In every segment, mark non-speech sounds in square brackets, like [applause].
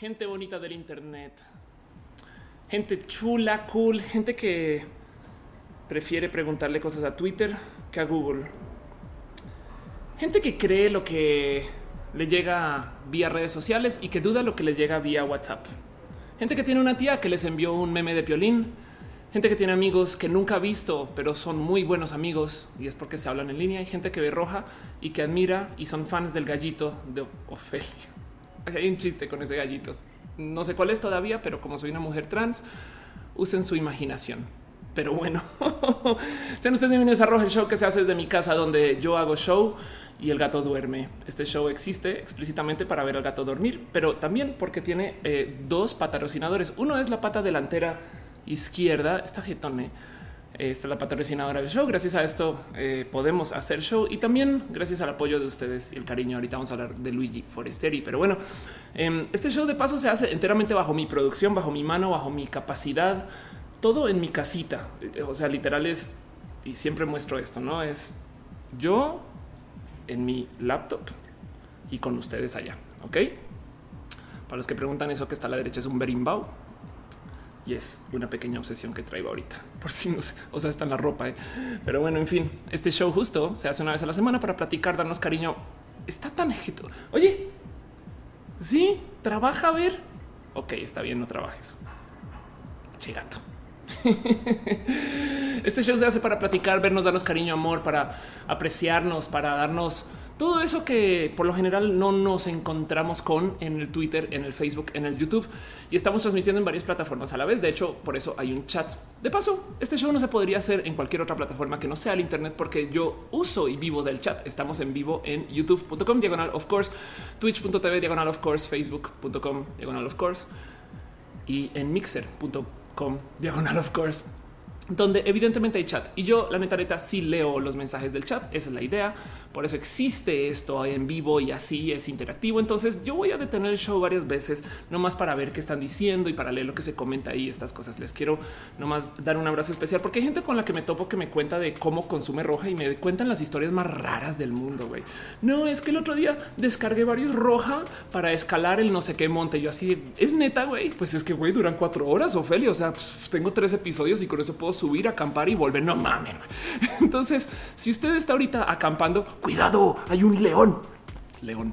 gente bonita del Internet, gente chula, cool, gente que prefiere preguntarle cosas a Twitter que a Google, gente que cree lo que le llega vía redes sociales y que duda lo que le llega vía WhatsApp, gente que tiene una tía que les envió un meme de piolín, gente que tiene amigos que nunca ha visto, pero son muy buenos amigos y es porque se hablan en línea. Hay gente que ve roja y que admira y son fans del gallito de Ofelia. Hay un chiste con ese gallito. No sé cuál es todavía, pero como soy una mujer trans, usen su imaginación. Pero bueno, [laughs] sean ustedes bienvenidos a Roja, el show que se hace desde mi casa, donde yo hago show y el gato duerme. Este show existe explícitamente para ver al gato dormir, pero también porque tiene eh, dos patrocinadores. Uno es la pata delantera izquierda, esta jetone esta es la patrocinadora del show. Gracias a esto eh, podemos hacer show y también gracias al apoyo de ustedes y el cariño. Ahorita vamos a hablar de Luigi Foresteri, pero bueno, em, este show de paso se hace enteramente bajo mi producción, bajo mi mano, bajo mi capacidad, todo en mi casita. O sea, literal es y siempre muestro esto, no es yo en mi laptop y con ustedes allá. Ok, para los que preguntan eso que está a la derecha es un berimbau y es una pequeña obsesión que traigo ahorita. [laughs] Por si no sé, o sea, está en la ropa. ¿eh? Pero bueno, en fin, este show justo se hace una vez a la semana para platicar, darnos cariño. Está tan Oye, sí, trabaja a ver. Ok, está bien, no trabajes. Che gato. [laughs] Este show se hace para platicar, vernos, darnos cariño, amor, para apreciarnos, para darnos todo eso que por lo general no nos encontramos con en el Twitter, en el Facebook, en el YouTube y estamos transmitiendo en varias plataformas a la vez. De hecho, por eso hay un chat. De paso, este show no se podría hacer en cualquier otra plataforma que no sea el Internet porque yo uso y vivo del chat. Estamos en vivo en youtube.com diagonal of course, twitch.tv diagonal of course, facebook.com diagonal of course y en mixer.com diagonal of course donde evidentemente hay chat y yo la neta neta sí leo los mensajes del chat, esa es la idea, por eso existe esto en vivo y así es interactivo, entonces yo voy a detener el show varias veces, nomás para ver qué están diciendo y para leer lo que se comenta ahí, estas cosas, les quiero nomás dar un abrazo especial porque hay gente con la que me topo que me cuenta de cómo consume roja y me cuentan las historias más raras del mundo. No, es que el otro día descargué varios roja para escalar el no sé qué monte, yo así, es neta, güey, pues es que, güey, duran cuatro horas, Ofelia, o sea, pues, tengo tres episodios y con eso puedo subir, acampar y volver. No mames. [laughs] Entonces, si usted está ahorita acampando, cuidado, hay un león. León.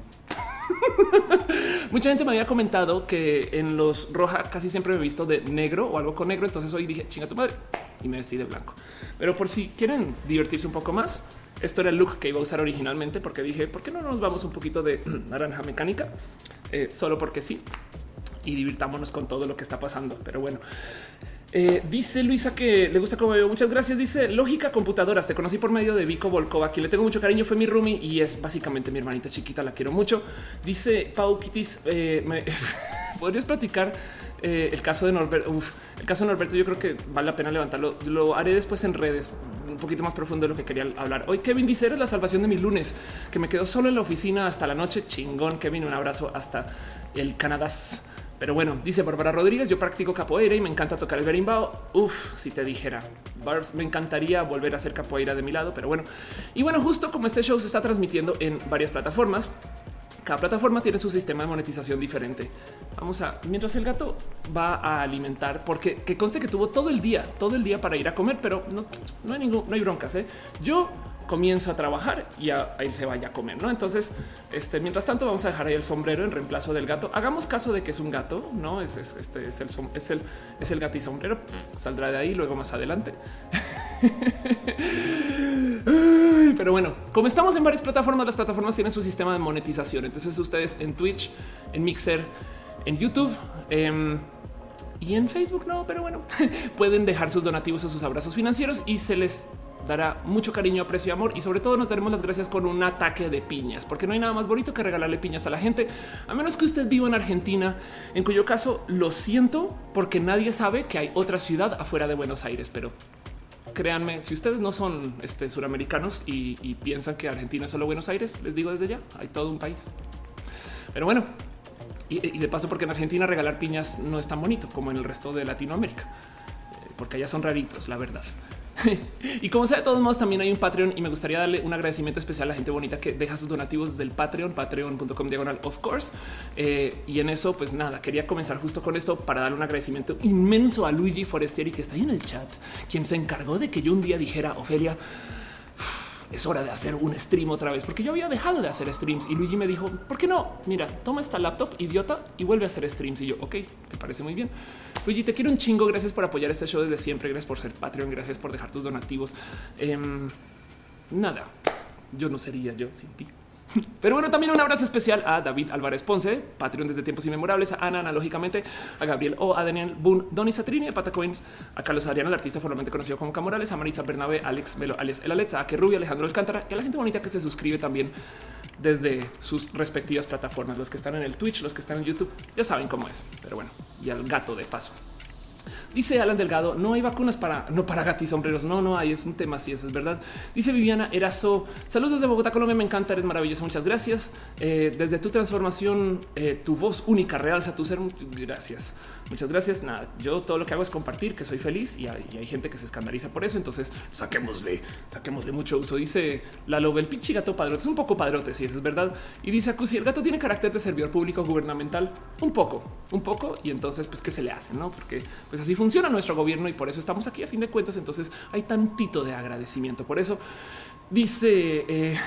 [laughs] Mucha gente me había comentado que en los roja casi siempre me he visto de negro o algo con negro. Entonces hoy dije chinga tu madre y me vestí de blanco. Pero por si quieren divertirse un poco más, esto era el look que iba a usar originalmente porque dije por qué no nos vamos un poquito de [clears throat] naranja mecánica eh, solo porque sí y divirtámonos con todo lo que está pasando. Pero bueno, eh, dice Luisa que le gusta como veo. Muchas gracias. Dice lógica computadoras. Te conocí por medio de Vico Volkova, quien le tengo mucho cariño. Fue mi roomie y es básicamente mi hermanita chiquita. La quiero mucho. Dice Pau Kitis. Eh, [laughs] podrías platicar eh, el caso de Norberto. el caso de Norberto, yo creo que vale la pena levantarlo. Lo haré después en redes, un poquito más profundo de lo que quería hablar. Hoy, Kevin dice: Eres la salvación de mi lunes, que me quedo solo en la oficina hasta la noche. Chingón, Kevin. Un abrazo hasta el Canadá. Pero bueno, dice Bárbara Rodríguez, yo practico capoeira y me encanta tocar el berimbau. Uf, si te dijera, Barbs, me encantaría volver a hacer capoeira de mi lado, pero bueno. Y bueno, justo como este show se está transmitiendo en varias plataformas, cada plataforma tiene su sistema de monetización diferente. Vamos a, mientras el gato va a alimentar, porque que conste que tuvo todo el día, todo el día para ir a comer, pero no, no hay ningún, no hay broncas. ¿eh? Yo comienzo a trabajar y a, él se vaya a comer. No, entonces, este, mientras tanto, vamos a dejar ahí el sombrero en reemplazo del gato. Hagamos caso de que es un gato, no es, este, es el, es el, es el gato y sombrero. saldrá de ahí luego más adelante. [laughs] Pero bueno, como estamos en varias plataformas, las plataformas tienen su sistema de monetización. Entonces, ustedes en Twitch, en Mixer, en YouTube, em, y en Facebook no, pero bueno, [laughs] pueden dejar sus donativos o sus abrazos financieros y se les dará mucho cariño, aprecio y amor y sobre todo nos daremos las gracias con un ataque de piñas, porque no hay nada más bonito que regalarle piñas a la gente, a menos que usted viva en Argentina, en cuyo caso lo siento porque nadie sabe que hay otra ciudad afuera de Buenos Aires, pero créanme, si ustedes no son este, suramericanos y, piensan que Argentina es solo Buenos Aires, les digo desde ya, hay todo un país. Pero bueno, y, de paso porque en Argentina regalar piñas no es tan bonito como en el resto de Latinoamérica, eh, porque allá son raritos, la verdad. [laughs] y como sea, de todos modos, también hay un Patreon y me gustaría darle un agradecimiento especial a la gente bonita que deja sus donativos del Patreon, patreon.com diagonal of course. Eh, y en eso, pues nada, quería comenzar justo con esto para darle un agradecimiento inmenso a Luigi Forestieri que está ahí en el chat, quien se encargó de que yo un día dijera, Ofelia, es hora de hacer un stream otra vez, porque yo había dejado de hacer streams y Luigi me dijo, ¿por qué no? Mira, toma esta laptop, idiota, y vuelve a hacer streams. Y yo, ok, me parece muy bien. Luigi, te quiero un chingo. Gracias por apoyar este show desde siempre. Gracias por ser Patreon. Gracias por dejar tus donativos. Em, nada, yo no sería yo sin ti. Pero bueno, también un abrazo especial a David Álvarez Ponce, Patreon desde tiempos inmemorables, a Ana analógicamente, a Gabriel O, a Daniel Boone, Donny Satrini de Patacoins, a Carlos Adriano, el artista formalmente conocido como Camorales, a Maritza Bernabe, Alex Melo, Alex El Alexa, a Que Alejandro Alcántara y a la gente bonita que se suscribe también desde sus respectivas plataformas, los que están en el Twitch, los que están en YouTube, ya saben cómo es, pero bueno, y al gato de paso. Dice Alan Delgado, no hay vacunas para no para gatis sombreros. No, no hay, es un tema así, eso es verdad. Dice Viviana Erazo, saludos desde Bogotá, Colombia, me encanta, eres maravilloso, muchas gracias. Eh, desde tu transformación, eh, tu voz única realza tu ser. Gracias, muchas gracias. Nada, yo todo lo que hago es compartir que soy feliz y hay, gente que se escandaliza por eso. Entonces saquémosle, saquémosle mucho uso. Dice la el pinche gato padrote es un poco padrote, si eso es verdad. Y dice si el gato tiene carácter de servidor público gubernamental, un poco, un poco. Y entonces, pues, ¿qué se le hace? No, porque pues así funciona funciona nuestro gobierno y por eso estamos aquí a fin de cuentas. Entonces hay tantito de agradecimiento. Por eso dice eh,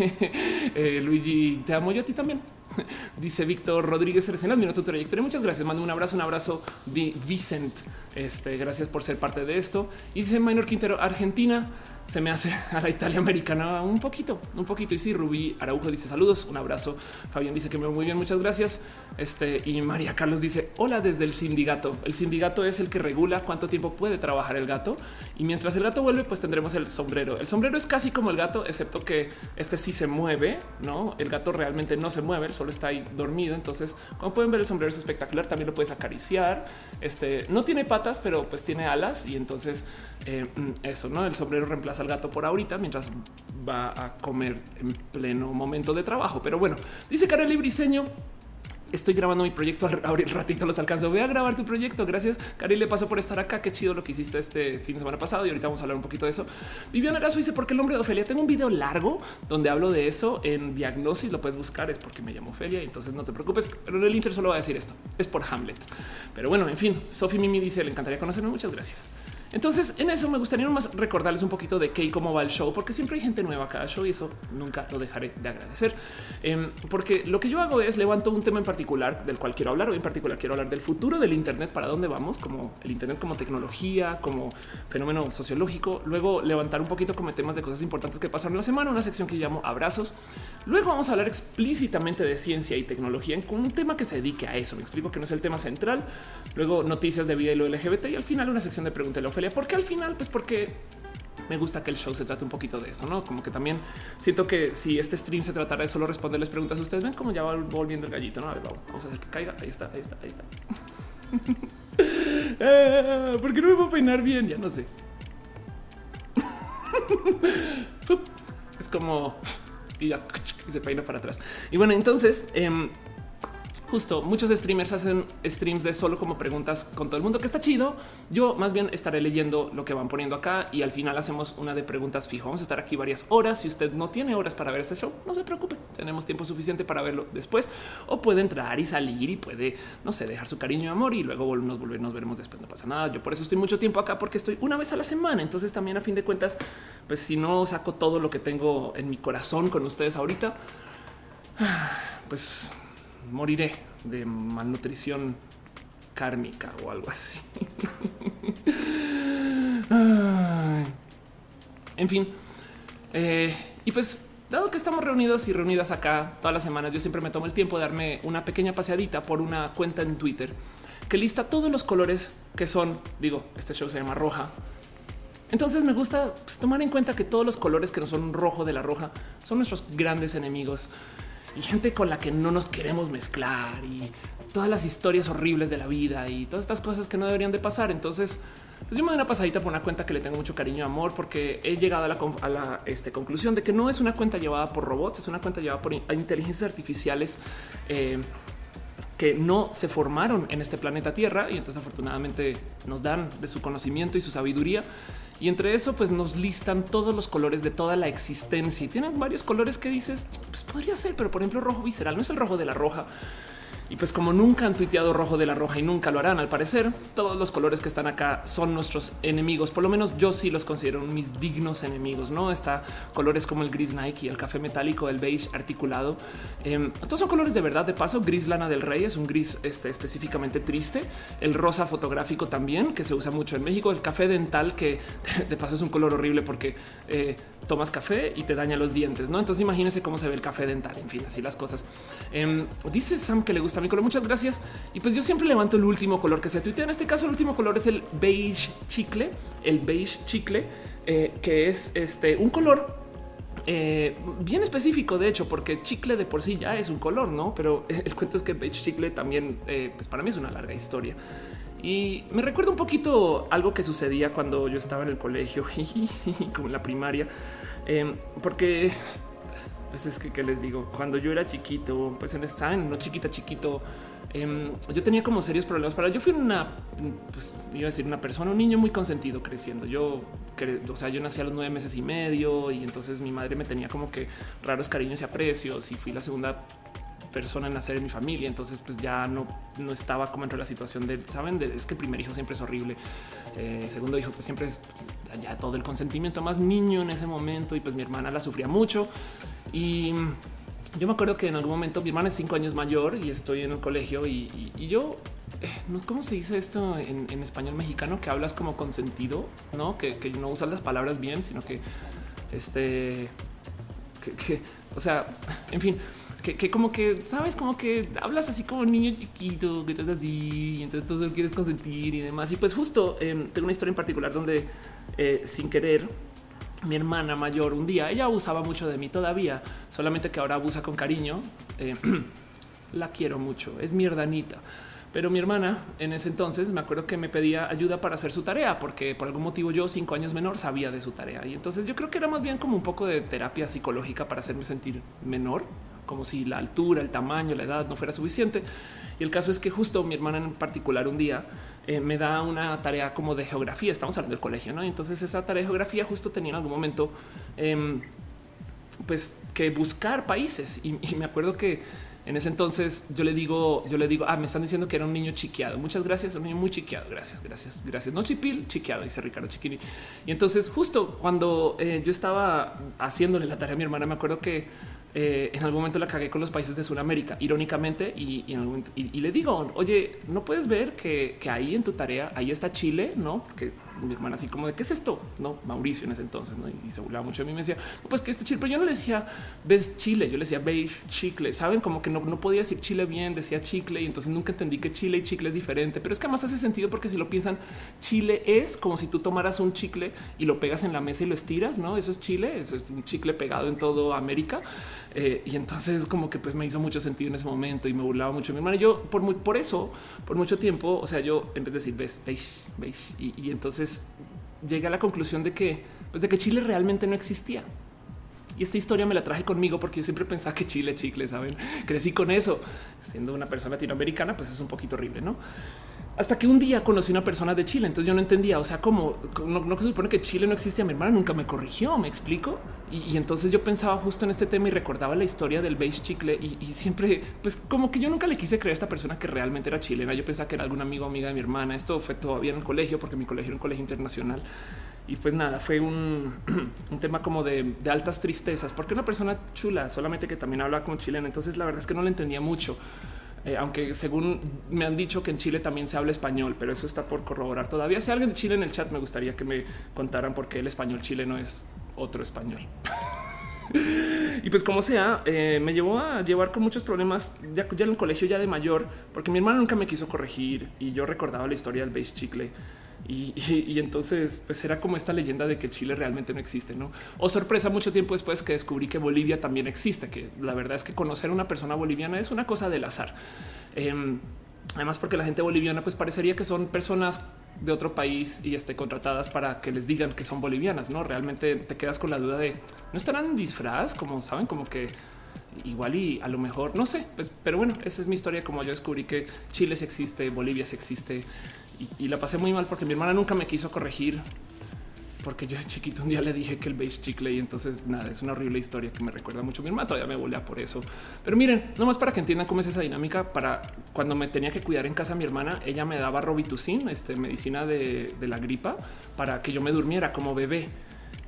[laughs] eh, Luigi, te amo yo a ti también. [laughs] Dice Víctor Rodríguez Resenal, minuto tu trayectoria. Muchas gracias. Mando un abrazo, un abrazo. Vicent, este, gracias por ser parte de esto. Y dice Minor Quintero, Argentina se me hace [laughs] a la Italia americana un poquito, un poquito. Y sí, Rubí Araujo dice saludos, un abrazo. Fabián dice que me va muy bien, muchas gracias. Este y María Carlos dice hola desde el sindicato. El sindicato es el que regula cuánto tiempo puede trabajar el gato. Y mientras el gato vuelve, pues tendremos el sombrero. El sombrero es casi como el gato, excepto que este sí se mueve, no? El gato realmente no se mueve, solo está ahí dormido. Entonces, como pueden ver, el sombrero es espectacular. También lo puedes acariciar. Este no tiene patas, pero pues tiene alas. Y entonces eh, mm, eso, no? El sombrero reemplaza al gato por ahorita mientras va a comer en pleno momento de trabajo. Pero bueno, dice Kareli Briseño. Estoy grabando mi proyecto abrir ratito los alcanzo. Voy a grabar tu proyecto. Gracias. Cari, le paso por estar acá. Qué chido lo que hiciste este fin de semana pasado y ahorita vamos a hablar un poquito de eso. Viviana Erazo dice porque el nombre de Ofelia. Tengo un video largo donde hablo de eso en diagnosis. Lo puedes buscar. Es porque me llamo Ofelia. Entonces no te preocupes. Pero en el Inter solo va a decir esto. Es por Hamlet. Pero bueno, en fin, Sophie Mimi dice le encantaría conocerme. Muchas gracias. Entonces, en eso me gustaría más recordarles un poquito de qué y cómo va el show, porque siempre hay gente nueva cada show y eso nunca lo dejaré de agradecer. Em, porque lo que yo hago es levanto un tema en particular del cual quiero hablar. Hoy en particular quiero hablar del futuro del Internet, para dónde vamos, como el Internet como tecnología, como fenómeno sociológico. Luego levantar un poquito como temas de cosas importantes que pasaron la semana, una sección que llamo abrazos. Luego vamos a hablar explícitamente de ciencia y tecnología con un tema que se dedique a eso. Me explico que no es el tema central. Luego noticias de vida y lo LGBT y al final una sección de preguntas de porque al final, pues porque me gusta que el show se trate un poquito de eso, no como que también siento que si este stream se tratara de solo responderles preguntas, ustedes ven cómo ya va volviendo el gallito. No, a ver, vamos a hacer que caiga. Ahí está, ahí está, ahí está. [laughs] Eh, ¿Por qué no me puedo peinar bien? Ya no sé. [laughs] es como y ya [laughs] se peina para atrás. Y bueno, entonces, eh, justo muchos streamers hacen streams de solo como preguntas con todo el mundo, que está chido. Yo más bien estaré leyendo lo que van poniendo acá y al final hacemos una de preguntas fijo. Vamos a estar aquí varias horas. Si usted no tiene horas para ver este show, no se preocupe. Tenemos tiempo suficiente para verlo después o puede entrar y salir y puede, no sé, dejar su cariño y amor y luego nos volver, veremos después. No pasa nada. Yo por eso estoy mucho tiempo acá porque estoy una vez a la semana. Entonces también a fin de cuentas, pues si no saco todo lo que tengo en mi corazón con ustedes ahorita, [sighs] pues moriré de malnutrición kármica o algo así. en fin, eh, y pues dado que estamos reunidos y reunidas acá todas las semanas, yo siempre me tomo el tiempo de darme una pequeña paseadita por una cuenta en Twitter que lista todos los colores que son, digo, este show se llama roja. Entonces me gusta pues, tomar en cuenta que todos los colores que no son rojo de la roja son nuestros grandes enemigos y gente con la que no nos queremos mezclar y todas las historias horribles de la vida y todas estas cosas que no deberían de pasar. Entonces, pues yo me doy una pasadita por una cuenta que le tengo mucho cariño y amor porque he llegado a la, este, conclusión de que no es una cuenta llevada por robots, es una cuenta llevada por inteligencias artificiales. Eh, que no se formaron en este planeta Tierra y entonces afortunadamente nos dan de su conocimiento y su sabiduría Y entre eso, pues nos listan todos los colores de toda la existencia y tienen varios colores que dices, pues podría ser, pero por ejemplo, rojo visceral no es el rojo de la roja. Y pues como nunca han tuiteado rojo de la roja y nunca lo harán, al parecer, todos los colores que están acá son nuestros enemigos. Por lo menos yo sí los considero mis dignos enemigos. No está colores como el gris Nike, el café metálico, el beige articulado. Eh, todos son colores de verdad. De paso, gris lana del rey es un gris este, específicamente triste. El rosa fotográfico también, que se usa mucho en México. El café dental, que [laughs] de paso es un color horrible porque eh, tomas café y te daña los dientes. No, entonces imagínense cómo se ve el café dental. En fin, así las cosas. Eh, dice Sam que le gusta mi color. Muchas gracias. Y pues yo siempre levanto el último color que se tuitea. En este caso, el último color es el beige chicle, el beige chicle, eh, que es este un color eh, bien específico, de hecho, porque chicle de por sí ya es un color, no? Pero [laughs] el cuento es que beige chicle también, eh, pues para mí es una larga historia. Y me recuerda un poquito algo que sucedía cuando yo estaba en el colegio, [laughs] como en la primaria, porque pues es que, ¿qué les digo? Cuando yo era chiquito, pues en esta, no chiquita, chiquito, em, yo tenía como serios problemas para. Yo fui una, pues iba a decir una persona, un niño muy consentido creciendo. Yo, o sea, yo nací a los nueve meses y medio y entonces mi madre me tenía como que raros cariños y aprecios y fui la segunda persona en nacer en mi familia. Entonces, pues ya no, no estaba como entre la situación de saben, de, es que el primer hijo siempre es horrible. Eh, segundo hijo, pues siempre es ya todo el consentimiento más niño en ese momento. Y pues mi hermana la sufría mucho. Y yo me acuerdo que en algún momento mi hermana es cinco años mayor y estoy en el colegio y, yo eh, no cómo se dice esto en, español mexicano que hablas como consentido, no que, no usas las palabras bien, sino que este que, o sea, en fin, que, como que sabes, como que hablas así como niño chiquito, que estás así, y entonces tú quieres consentir y demás. Y pues justo em, tengo una historia en particular donde eh, sin querer mi hermana mayor un día, ella abusaba mucho de mí todavía, solamente que ahora abusa con cariño. Eh, [clears throat] la quiero mucho, es mi herdanita. Pero mi hermana en ese entonces me acuerdo que me pedía ayuda para hacer su tarea, porque por algún motivo yo, cinco años menor, sabía de su tarea. Y entonces yo creo que era más bien como un poco de terapia psicológica para hacerme sentir menor, como si la altura, el tamaño, la edad no fuera suficiente. Y el caso es que justo mi hermana en particular un día eh, me da una tarea como de geografía. Estamos hablando del colegio, ¿no? entonces esa tarea de geografía justo tenía en algún momento, em, pues que buscar países. Y, me acuerdo que en ese entonces yo le digo, yo le digo, ah, me están diciendo que era un niño chiqueado. Muchas gracias, un niño muy chiqueado. Gracias, gracias, gracias. No chipil, chiqueado, dice Ricardo Chiquini. Y entonces justo cuando eh, yo estaba haciéndole la tarea a mi hermana, me acuerdo que eh, en algún momento la cagué con los países de Sudamérica, irónicamente, y, le digo, oye, no puedes ver que, ahí en tu tarea, ahí está Chile, no? Que mi hermana así como de qué es esto? No, Mauricio en ese entonces, ¿no? y se burlaba mucho de mí. Me decía, pues que este chile, pero yo no le decía ves Chile, yo le decía beige chicle. Saben como que no, no podía decir Chile bien, decía chicle y entonces nunca entendí que Chile y chicle es diferente. Pero es que además hace sentido porque si lo piensan, Chile es como si tú tomaras un chicle y lo pegas en la mesa y lo estiras, no? Eso es Chile, eso es un chicle pegado en todo América. Eh, y entonces como que pues me hizo mucho sentido en ese momento y me burlaba mucho mi hermana. Yo por muy, por eso, por mucho tiempo, o sea, yo en vez de decir ves, beige, beige, y, y entonces llegué a la conclusión de que, pues de que Chile realmente no existía. Y esta historia me la traje conmigo porque yo siempre pensaba que Chile, chicle, saben, crecí con eso. Siendo una persona latinoamericana, pues es un poquito horrible, no? Hasta que un día conocí una persona de Chile, entonces yo no entendía, o sea, cómo no, se supone que Chile no existía. Mi hermana nunca me corrigió, me explico. Y, entonces yo pensaba justo en este tema y recordaba la historia del beige chicle y, siempre, pues como que yo nunca le quise creer a esta persona que realmente era chilena. Yo pensaba que era algún amigo o amiga de mi hermana. Esto fue todavía en el colegio, porque mi colegio era un colegio internacional. Y pues nada, fue un, [clears throat] tema como de, altas tristezas, porque una persona chula, solamente que también habla como chilena. Entonces la verdad es que no le entendía mucho. Eh, aunque según me han dicho que en Chile también se habla español, pero eso está por corroborar todavía. Si alguien de Chile en el chat me gustaría que me contaran por qué el español chileno es otro español. [laughs] y pues como sea, eh, me llevó a llevar con muchos problemas ya, ya en el colegio, ya de mayor, porque mi hermano nunca me quiso corregir y yo recordaba la historia del beige chicle y, entonces pues era como esta leyenda de que Chile realmente no existe, ¿no? O sorpresa mucho tiempo después que descubrí que Bolivia también existe, que la verdad es que conocer a una persona boliviana es una cosa del azar. Em, además porque la gente boliviana pues parecería que son personas de otro país y esté contratadas para que les digan que son bolivianas, ¿no? Realmente te quedas con la duda de no estarán disfraz, como saben, como que igual y a lo mejor no sé, pues, pero bueno, esa es mi historia. Como yo descubrí que Chile sí existe, Bolivia sí existe y, la pasé muy mal porque mi hermana nunca me quiso corregir. porque yo de chiquito un día le dije que el beige chicle y entonces nada, es una horrible historia que me recuerda mucho mi hermana. Todavía me volea por eso. Pero miren, nomás para que entiendan cómo es esa dinámica. Para cuando me tenía que cuidar en casa mi hermana, ella me daba Robitussin, este medicina de, de la gripa, para que yo me durmiera como bebé.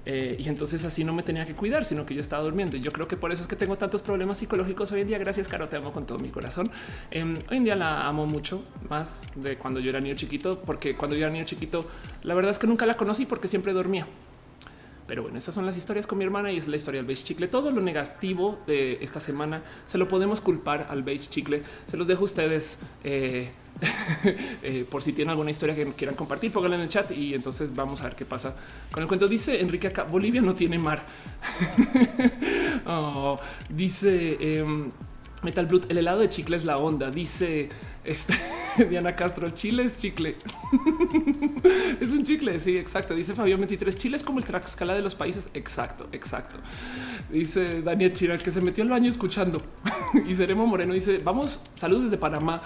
Eh, y entonces así no me tenía que cuidar, sino que yo estaba durmiendo. Y yo creo que por eso es que tengo tantos problemas psicológicos hoy en día. Gracias, Caro, te amo con todo mi corazón. Em, hoy en día la amo mucho más de cuando yo era niño chiquito, porque cuando yo era niño chiquito, la verdad es que nunca la conocí porque siempre dormía. Pero bueno, esas son las historias con mi hermana y es la historia del beige chicle. Todo lo negativo de esta semana se lo podemos culpar al beige chicle. Se los dejo a ustedes. Eh, [laughs] Eh, por si tienen alguna historia que quieran compartir, pónganla en el chat y entonces vamos a ver qué pasa con el cuento. Dice Enrique acá, Bolivia no tiene mar. [laughs] Oh, dice em, Metal Blood, el helado de chicle es la onda. Dice este, [laughs] Diana Castro, Chile es chicle. [laughs] es un chicle, sí, exacto. Dice Fabio 23, Chile es como el Tlaxcala de los países. Exacto, exacto. Dice Daniel Chiral, que se metió al baño escuchando. [laughs] y Seremo Moreno dice, vamos, saludos desde Panamá.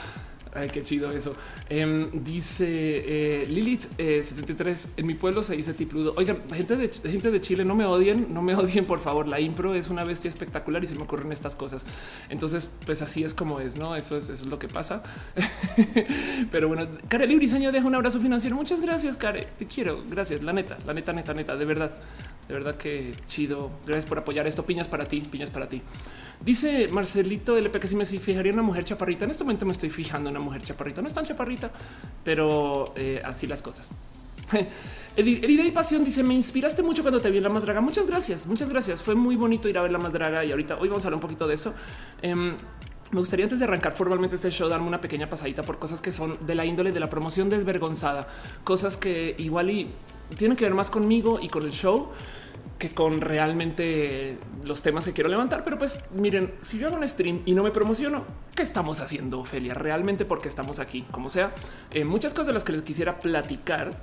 Ay, qué chido eso. Em, dice eh, Lilith 73. Eh, en mi pueblo se dice tipludo. Oigan, gente de gente de Chile, no me odien, no me [laughs] odien, por favor. La impro es una bestia espectacular y se me ocurren estas cosas. Entonces, pues así es como es, no? Eso es, eso es lo que pasa. [laughs] Pero bueno, Care Libriseño deja un abrazo financiero. Muchas gracias, Care. Te quiero. Gracias. La neta, la neta, neta, neta, de verdad. De verdad que chido. Gracias por apoyar esto. Piñas para ti, piñas para ti. Dice Marcelito LP que si me fijaría una mujer chaparrita. En este momento me estoy fijando en una mujer chaparrita. No es tan chaparrita, pero eh, así las cosas. [laughs] Herida y pasión dice: Me inspiraste mucho cuando te vi en la más draga. Muchas gracias, muchas gracias. Fue muy bonito ir a ver la más draga y ahorita hoy vamos a hablar un poquito de eso. Em, me gustaría antes de arrancar formalmente este show darme una pequeña pasadita por cosas que son de la índole de la promoción desvergonzada, cosas que igual y tienen que ver más conmigo y con el show que con realmente los temas que quiero levantar. Pero pues miren, si yo hago un stream y no me promociono, ¿qué estamos haciendo, Ophelia? Realmente porque estamos aquí, como sea. Eh, muchas cosas de las que les quisiera platicar.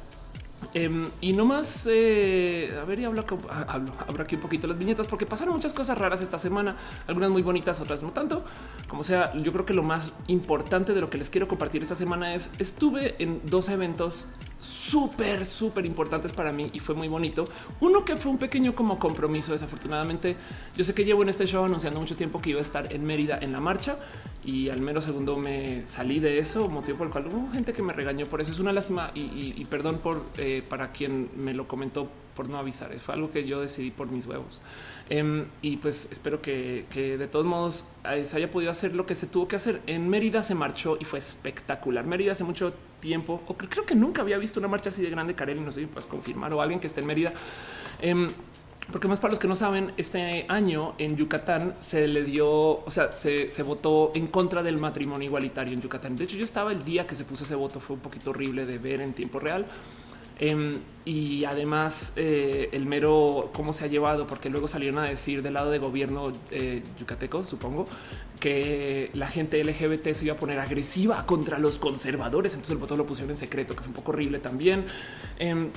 Em, y no más, eh, a ver, y hablo, ah, hablo, abro aquí un poquito las viñetas porque pasaron muchas cosas raras esta semana, algunas muy bonitas, otras no tanto. Como sea, yo creo que lo más importante de lo que les quiero compartir esta semana es estuve en dos eventos súper, súper importantes para mí y fue muy bonito. Uno que fue un pequeño como compromiso. Desafortunadamente, yo sé que llevo en este show anunciando mucho tiempo que iba a estar en Mérida en la marcha y al menos segundo me salí de eso, motivo por el cual hubo gente que me regañó por eso. Es una lástima y, perdón por eh, para quien me lo comentó por no avisar. Fue algo que yo decidí por mis huevos. Em, y pues espero que, de todos modos eh, se haya podido hacer lo que se tuvo que hacer. En Mérida se marchó y fue espectacular. Mérida hace mucho tiempo, o creo que nunca había visto una marcha así de grande, Karel, no sé si puedes confirmar o alguien que esté en Mérida. Em, porque más para los que no saben, este año en Yucatán se le dio, o sea, se, se, votó en contra del matrimonio igualitario en Yucatán. De hecho, yo estaba el día que se puso ese voto, fue un poquito horrible de ver en tiempo real. Em, y además eh, el mero cómo se ha llevado, porque luego salieron a decir del lado de gobierno eh, yucateco, supongo, que la gente LGBT se iba a poner agresiva contra los conservadores. Entonces el voto lo pusieron en secreto, que fue un poco horrible también. Em,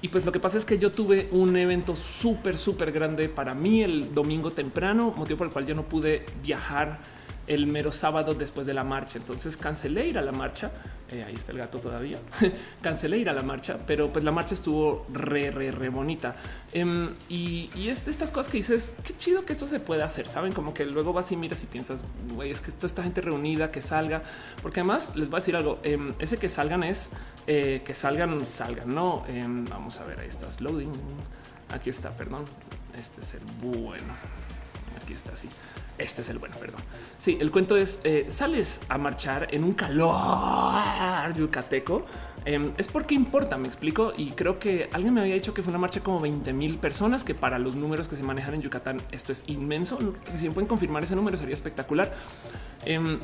y pues lo que pasa es que yo tuve un evento súper, súper grande para mí el domingo temprano, motivo por el cual yo no pude viajar el mero sábado después de la marcha. Entonces cancelé ir a la marcha. Eh, ahí está el gato todavía. [laughs] cancelé ir a la marcha, pero pues la marcha estuvo re, re, re bonita. Em, y, es de estas cosas que dices, qué chido que esto se puede hacer. Saben, como que luego vas y miras y piensas, güey, es que toda esta gente reunida que salga, porque además les voy a decir algo. Em, ese que salgan es eh, que salgan, salgan. No em, vamos a ver, ahí estás loading. Aquí está, perdón. Este es el bueno. Aquí está así. Este es el bueno, perdón. Sí, el cuento es eh, sales a marchar en un calor yucateco. Em, es porque importa, me explico. Y creo que alguien me había dicho que fue una marcha como 20 mil personas, que para los números que se manejan en Yucatán esto es inmenso. Si pueden confirmar ese número sería espectacular. Em,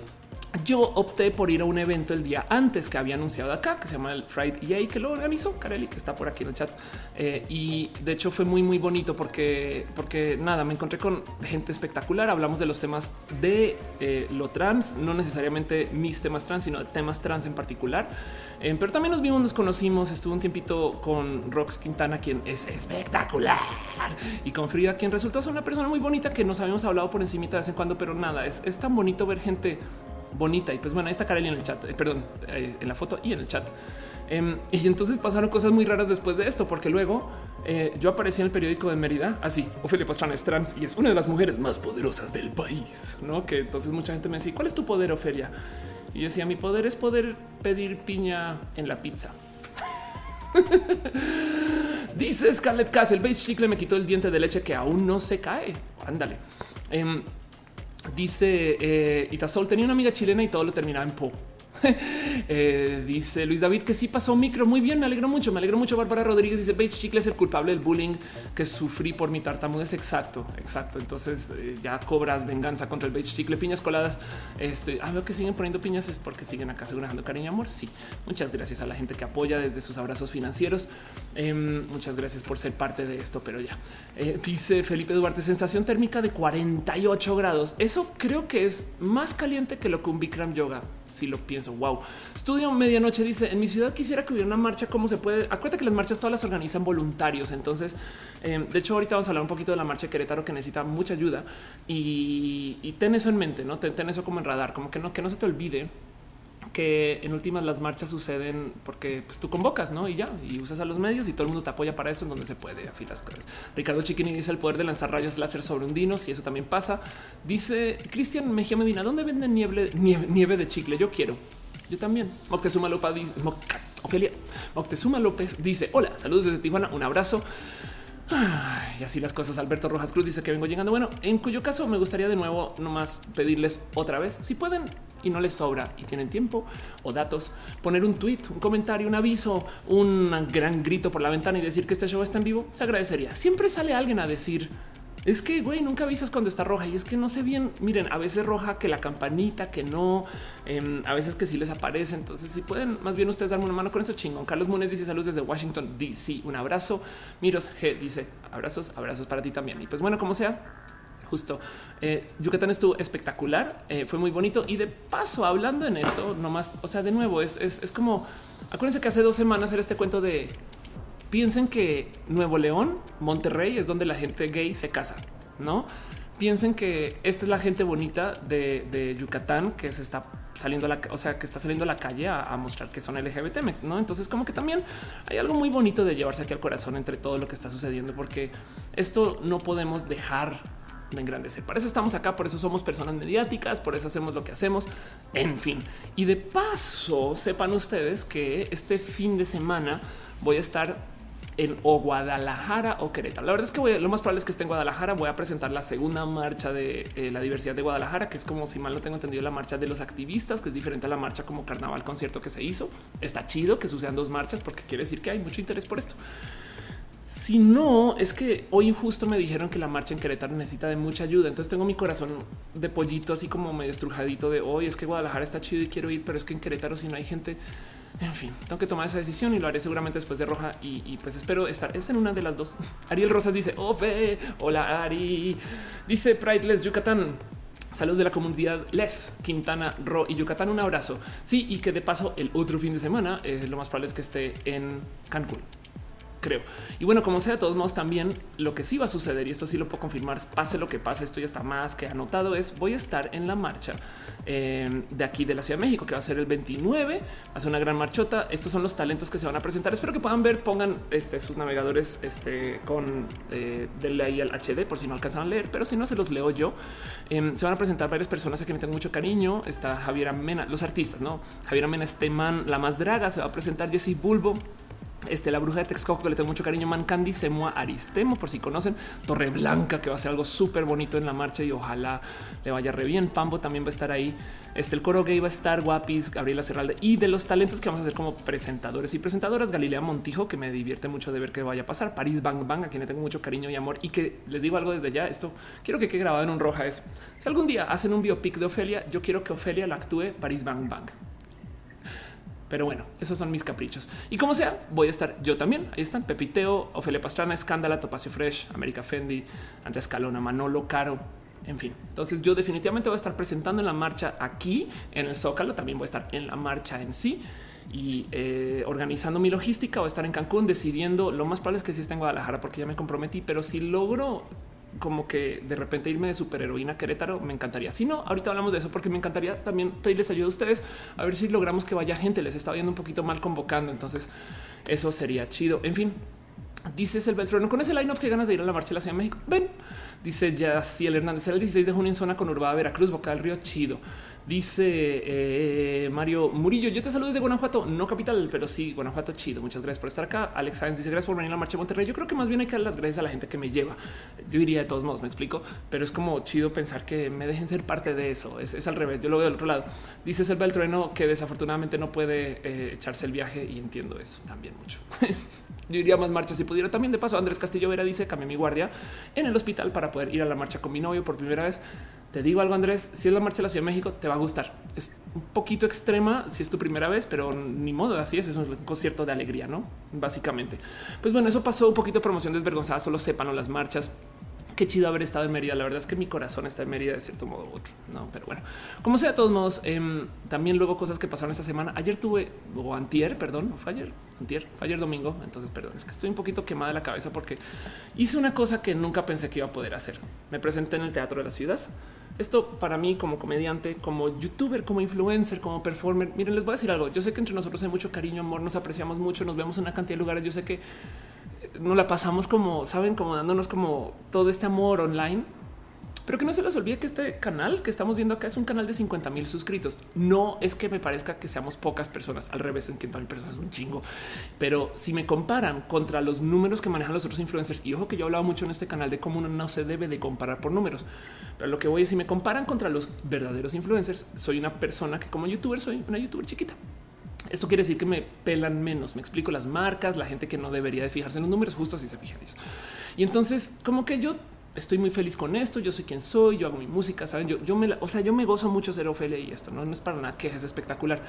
yo opté por ir a un evento el día antes que había anunciado acá, que se llama el Friday que lo organizó Kareli, que está por aquí en el chat. Eh, y de hecho fue muy, muy bonito porque, porque nada, me encontré con gente espectacular. Hablamos de los temas de eh, lo trans, no necesariamente mis temas trans, sino temas trans en particular. Eh, pero también nos vimos, nos conocimos. Estuve un tiempito con Rox Quintana, quien es espectacular, y con Frida, quien resultó ser una persona muy bonita que nos habíamos hablado por encima de vez en cuando, pero nada, es, es tan bonito ver gente bonita. Y pues bueno, ahí está Kareli en el chat, eh, perdón, eh, en la foto y en el chat. Em, y entonces pasaron cosas muy raras después de esto, porque luego eh, yo aparecí en el periódico de Mérida, así, Ofelia Pastrana es trans y es una de las mujeres más poderosas del país, ¿no? Que entonces mucha gente me decía, ¿cuál es tu poder, Ofelia? Y yo decía, mi poder es poder pedir piña en la pizza. [laughs] Dice Scarlett Cat, el beige chicle me quitó el diente de leche que aún no se cae. Ándale. Em, dice eh, Itasol, tenía una amiga chilena y todo lo terminaba en po. [laughs] Eh, dice Luis David que sí pasó micro. Muy bien, me alegro mucho. Me alegro mucho. Bárbara Rodríguez dice Beige Chicle es el culpable del bullying que sufrí por mi tartamudez. Exacto, exacto. Entonces eh, ya cobras venganza contra el Beige Chicle. Piñas coladas. Este, ah, veo que siguen poniendo piñas. Es porque siguen acá asegurando cariño y amor. Sí, muchas gracias a la gente que apoya desde sus abrazos financieros. Em, muchas gracias por ser parte de esto. Pero ya eh, dice Felipe Duarte, sensación térmica de 48 grados. Eso creo que es más caliente que lo que un Bikram yoga si lo pienso. Wow. Estudio medianoche dice en mi ciudad quisiera que hubiera una marcha. ¿Cómo se puede? Acuérdate que las marchas todas las organizan voluntarios. Entonces, em, de hecho, ahorita vamos a hablar un poquito de la marcha de Querétaro que necesita mucha ayuda y, ten eso en mente, no ten, eso como en radar, como que no, que no se te olvide que en últimas las marchas suceden porque pues, tú convocas, ¿no? Y ya, y usas a los medios y todo el mundo te apoya para eso en donde se puede afilas cosas. Ricardo Chiquini dice el poder de lanzar rayos láser sobre un dino, si eso también pasa. Dice Cristian Mejía Medina, ¿dónde venden nieve, nieve, de chicle? Yo quiero. Yo también. Moctezuma López dice, Ofelia, Moctezuma López dice, hola, saludos desde Tijuana, un abrazo y así las cosas. Alberto Rojas Cruz dice que vengo llegando. Bueno, en cuyo caso me gustaría de nuevo nomás pedirles otra vez, si pueden y no les sobra y tienen tiempo o datos, poner un tweet, un comentario, un aviso, un gran grito por la ventana y decir que este show está en vivo, se agradecería. Siempre sale alguien a decir es que, güey, nunca avisas cuando está roja y es que no sé bien. Miren, a veces roja que la campanita, que no, em, a veces que sí les aparece. Entonces, si pueden, más bien ustedes darme una mano con eso chingón. Carlos Munes dice saludos desde Washington, D.C. Un abrazo. Miros G dice abrazos, abrazos para ti también. Y pues bueno, como sea, justo eh, Yucatán estuvo espectacular, eh, fue muy bonito y de paso hablando en esto, nomás, o sea, de nuevo es, es, es como acuérdense que hace dos semanas era este cuento de piensen que Nuevo León, Monterrey es donde la gente gay se casa, no? Piensen que esta es la gente bonita de, Yucatán que se está saliendo a la, o sea, que está saliendo a la calle a, mostrar que son LGBT, no? Entonces, como que también hay algo muy bonito de llevarse aquí al corazón entre todo lo que está sucediendo, porque esto no podemos dejar de engrandecer. Para eso estamos acá, por eso somos personas mediáticas, por eso hacemos lo que hacemos, en fin. Y de paso, sepan ustedes que este fin de semana voy a estar en o Guadalajara o Querétaro. La verdad es que lo más probable es que esté en Guadalajara. Voy a presentar la segunda marcha de eh, la diversidad de Guadalajara, que es como si mal no tengo entendido la marcha de los activistas, que es diferente a la marcha como carnaval concierto que se hizo. Está chido que sucedan dos marchas porque quiere decir que hay mucho interés por esto. Si no, es que hoy justo me dijeron que la marcha en Querétaro necesita de mucha ayuda. Entonces tengo mi corazón de pollito así como medio estrujadito de hoy. es que Guadalajara está chido y quiero ir, pero es que en Querétaro si no hay gente en fin, tengo que tomar esa decisión y lo haré seguramente después de Roja y, pues espero estar es en una de las dos. [laughs] Ariel Rosas dice, Ove, hola Ari. Dice Prideless Yucatán. Saludos de la comunidad Les, Quintana, Ro y Yucatán. Un abrazo. Sí, y que de paso el otro fin de semana eh, lo más probable es que esté en Cancún creo. Y bueno, como sea, de todos modos, también lo que sí va a suceder, y esto sí lo puedo confirmar, pase lo que pase, esto ya está más que anotado, es voy a estar en la marcha eh, de aquí de la Ciudad de México, que va a ser el 29, hace una gran marchota. Estos son los talentos que se van a presentar. Espero que puedan ver, pongan este, sus navegadores este, con eh, del ahí al HD por si no alcanzan a leer, pero si no se los leo yo. Em, se van a presentar varias personas a quienes tengo mucho cariño. Está Javier Amena, los artistas, no? Javier Amena, este man, la más draga, se va a presentar Jesse Bulbo. Este, la bruja de Texcoco, que le tengo mucho cariño, Man Candy, Semua Aristemo, por si conocen, Torre Blanca, que va a ser algo súper bonito en la marcha y ojalá le vaya re bien. Pambo también va a estar ahí. Este, el coro gay va a estar, Guapis, Gabriela Cerralde y de los talentos que vamos a hacer como presentadores y presentadoras, Galilea Montijo, que me divierte mucho de ver qué vaya a pasar, París Bang Bang, a quien le tengo mucho cariño y amor y que les digo algo desde ya. Esto quiero que quede grabado en un roja. Es si algún día hacen un biopic de Ofelia, yo quiero que Ofelia la actúe París Bang Bang. Pero bueno, esos son mis caprichos. Y como sea, voy a estar yo también. Ahí están Pepiteo, Ofelia Pastrana, Escándala, Topacio Fresh, América Fendi, Andrés Calona, Manolo Caro. En fin, entonces yo definitivamente voy a estar presentando en la marcha aquí en el Zócalo. También voy a estar en la marcha en sí y eh, organizando mi logística. Voy a estar en Cancún decidiendo. Lo más probable es que sí esté en Guadalajara porque ya me comprometí, pero si logro como que de repente irme de superheroína Querétaro, me encantaría. Si no, ahorita hablamos de eso porque me encantaría también pedirles ayuda a ustedes a ver si logramos que vaya gente. Les está viendo un poquito mal convocando. Entonces, eso sería chido. En fin, dices el Beltrano con ese line-up que ganas de ir a la marcha de la Ciudad de México. Ven, dice ya si el Hernández el 16 de junio en zona conurbada Veracruz, Boca del Río, chido. Dice eh, Mario Murillo, yo te saludo desde Guanajuato, no capital, pero sí, Guanajuato, chido. Muchas gracias por estar acá. Alex Sáenz dice gracias por venir a la marcha de Monterrey. Yo creo que más bien hay que dar las gracias a la gente que me lleva. Yo diría de todos modos, me explico, pero es como chido pensar que me dejen ser parte de eso. Es, al revés. Yo lo veo del otro lado. Dice el Trueno que desafortunadamente no puede eh, echarse el viaje y entiendo eso también mucho. [laughs] Yo iría más marcha si pudiera. También de paso, Andrés Castillo Vera dice cambié mi guardia en el hospital para poder ir a la marcha con mi novio por primera vez. Te digo algo, Andrés, si es la marcha de la Ciudad de México, te va a gustar. Es un poquito extrema si es tu primera vez, pero ni modo, así es, es un concierto de alegría, ¿no? Básicamente. Pues bueno, eso pasó un poquito de promoción desvergonzada, solo sepan las marchas qué chido haber estado en Mérida. La verdad es que mi corazón está en Mérida de cierto modo u otro. No, pero bueno, como sea, de todos modos, em, también luego cosas que pasaron esta semana. Ayer tuve, o antier, perdón, fue ayer, antier, fue ayer domingo. Entonces, perdón, es que estoy un poquito quemada la cabeza porque hice una cosa que nunca pensé que iba a poder hacer. Me presenté en el teatro de la ciudad. Esto para mí como comediante, como youtuber, como influencer, como performer. Miren, les voy a decir algo. Yo sé que entre nosotros hay mucho cariño, amor, nos apreciamos mucho, nos vemos en una cantidad de lugares. Yo sé que no la pasamos como, saben, como dándonos como todo este amor online. Pero que no se les olvide que este canal que estamos viendo acá es un canal de 50 mil suscritos. No es que me parezca que seamos pocas personas, al revés, en que mil personas es un chingo. Pero si me comparan contra los números que manejan los otros influencers, y ojo que yo he hablado mucho en este canal de cómo uno no se debe de comparar por números, pero lo que voy es si me comparan contra los verdaderos influencers, soy una persona que como youtuber soy una youtuber chiquita. Esto quiere decir que me pelan menos. Me explico las marcas, la gente que no debería de fijarse en los números, justo así se fijan ellos. Y entonces, como que yo estoy muy feliz con esto. Yo soy quien soy, yo hago mi música, saben? Yo, yo me, o sea, yo me gozo mucho ser Ofelia y esto no, no es para nada que es espectacular.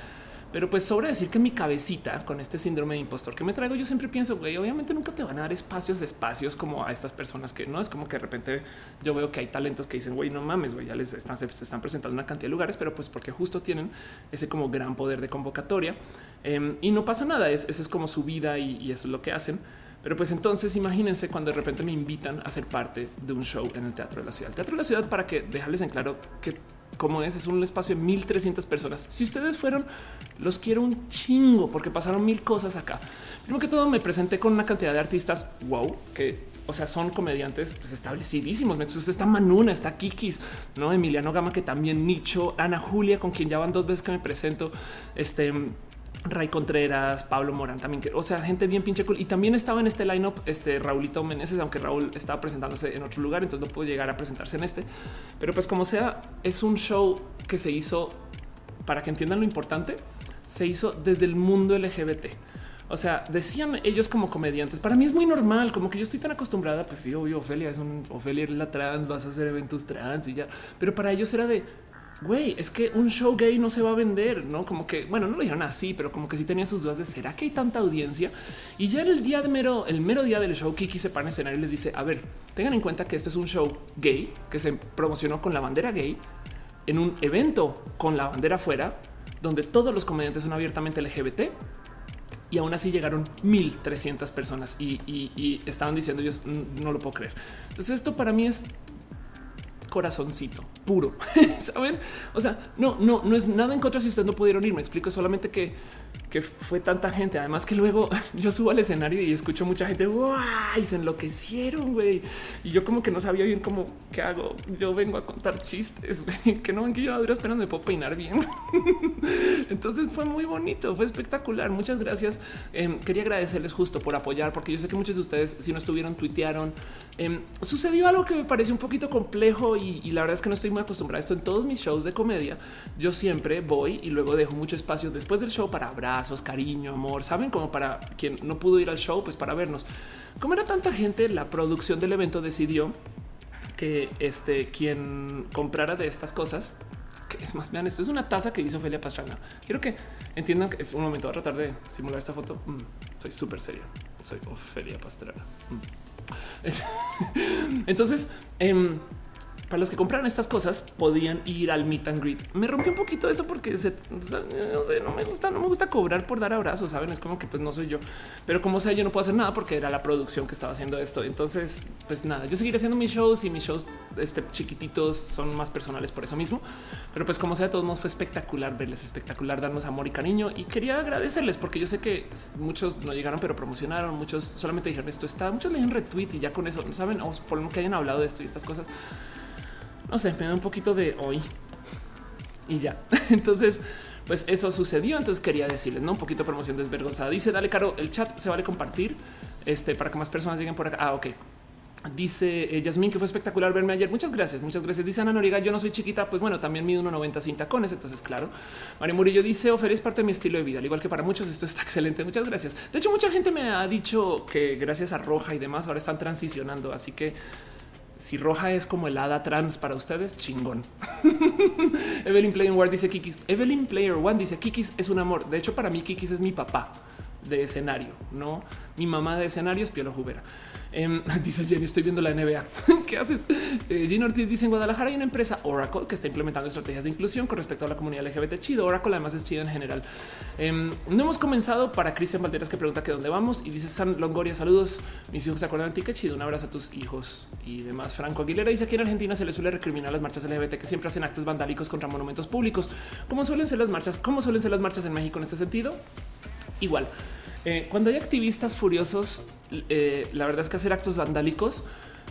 Pero pues sobre decir que mi cabecita con este síndrome de impostor que me traigo, yo siempre pienso, güey, obviamente nunca te van a dar espacios, espacios como a estas personas que no es como que de repente yo veo que hay talentos que dicen, güey, no mames, güey, ya les están, se, están presentando una cantidad de lugares, pero pues porque justo tienen ese como gran poder de convocatoria em, y no pasa nada. Es, eso es como su vida y, y eso es lo que hacen. Pero pues entonces imagínense cuando de repente me invitan a ser parte de un show en el Teatro de la Ciudad. El Teatro de la Ciudad, para que dejarles en claro que como es, es un espacio de 1300 personas. Si ustedes fueron, los quiero un chingo porque pasaron mil cosas acá. Primero que todo, me presenté con una cantidad de artistas wow, que o sea, son comediantes pues, establecidísimos. Está Manuna, está Kikis, no Emiliano Gama, que también Nicho, Ana Julia, con quien ya van dos veces que me presento. Este Ray Contreras, Pablo Morán también, que, o sea, gente bien pinche cool. Y también estaba en este lineup este Raulito Meneses, aunque Raúl estaba presentándose en otro lugar, entonces no pudo llegar a presentarse en este. Pero pues como sea, es un show que se hizo para que entiendan lo importante, se hizo desde el mundo LGBT. O sea, decían ellos como comediantes, para mí es muy normal, como que yo estoy tan acostumbrada, pues sí, obvio, Ofelia es un Ofelia la trans, vas a hacer eventos trans y ya, pero para ellos era de güey, es que un show gay no se va a vender, no como que, bueno, no lo dijeron así, pero como que sí tenía sus dudas de será que hay tanta audiencia. Y ya en el día de mero, el mero día del show, Kiki se para en escenario y les dice: A ver, tengan en cuenta que este es un show gay que se promocionó con la bandera gay en un evento con la bandera afuera, donde todos los comediantes son abiertamente LGBT. Y aún así llegaron 1300 personas y, y estaban diciendo ellos mm, no lo puedo creer. Entonces esto para mí es corazoncito puro. [laughs] Saben? O sea, no, no, no es nada en contra si ustedes no pudieron ir. Me explico solamente que que fue tanta gente. Además que luego [laughs] yo subo al escenario y escucho mucha gente y se enloquecieron, güey. Y yo como que no sabía bien cómo qué hago. Yo vengo a contar chistes [laughs] que no ven que yo a duras penas me puedo peinar bien. [laughs] Entonces fue muy bonito, fue espectacular. Muchas gracias. Em, quería agradecerles justo por apoyar, porque yo sé que muchos de ustedes, si no estuvieron, tuitearon. Em, sucedió algo que me pareció un poquito complejo y, la verdad es que no estoy muy acostumbrado a esto en todos mis shows de comedia. Yo siempre voy y luego dejo mucho espacio después del show para abrazar cariño, amor, saben como para quien no pudo ir al show, pues para vernos. Como era tanta gente, la producción del evento decidió que este quien comprara de estas cosas, que es más, vean, esto es una taza que hizo Ophelia Pastrana. Quiero que entiendan que es un momento a tratar de simular esta foto. Mm, soy súper serio. Soy Ofelia Pastrana. Mm. [laughs] Entonces, em, para los que compraron estas cosas podían ir al meet and greet. Me rompió un poquito eso porque no, me gusta, no me gusta cobrar por dar abrazos, saben? Es como que pues no soy yo, pero como sea, yo no puedo hacer nada porque era la producción que estaba haciendo esto. Entonces, pues nada, yo seguiré haciendo mis shows y mis shows este, chiquititos son más personales por eso mismo. Pero pues como sea, de todos modos fue espectacular verles, espectacular darnos amor y cariño y quería agradecerles porque yo sé que muchos no llegaron, pero promocionaron, muchos solamente dijeron esto está, muchos le dieron retweet y ya con eso, saben, o por lo que hayan hablado de esto y estas cosas no sé, me da un poquito de hoy y ya. [laughs] Entonces, pues eso sucedió. Entonces quería decirles ¿no? un poquito de promoción desvergonzada. Dice dale caro, el chat se vale compartir este para que más personas lleguen por acá. Ah, ok. Dice eh, que fue espectacular verme ayer. Muchas gracias, muchas gracias. Dice Ana Noriega, yo no soy chiquita, pues bueno, también mido 1,90 sin tacones, entonces claro. Mario Murillo dice, Ofer es parte de mi estilo de vida, al igual que para muchos esto está [laughs] excelente. Muchas gracias. De hecho, mucha gente me ha dicho que gracias a Roja y demás ahora están transicionando, así que si roja es como el hada trans para ustedes, chingón. [laughs] Evelyn Player One dice Kikis. Evelyn Player One dice Kikis es un amor. De hecho, para mí Kikis es mi papá de escenario, no mi mamá de escenario es Pielo Jubera. Em, [laughs] dice Jenny, estoy viendo la NBA. [laughs] ¿Qué haces? Eh, Ortiz dice en Guadalajara hay una empresa Oracle que está implementando estrategias de inclusión con respecto a la comunidad LGBT. Chido. Oracle además es chido en general. Em, no hemos comenzado para Cristian Valderas que pregunta que dónde vamos y dice San Longoria. Saludos. Mis hijos se acuerdan de ti. Qué chido. Un abrazo a tus hijos y demás. Franco Aguilera dice aquí en Argentina se le suele recriminar las marchas LGBT que siempre hacen actos vandálicos contra monumentos públicos. ¿Cómo suelen ser las marchas? ¿Cómo suelen ser las marchas en México en ese sentido? Igual. Eh, cuando hay activistas furiosos, eh, la verdad es que hacer actos vandálicos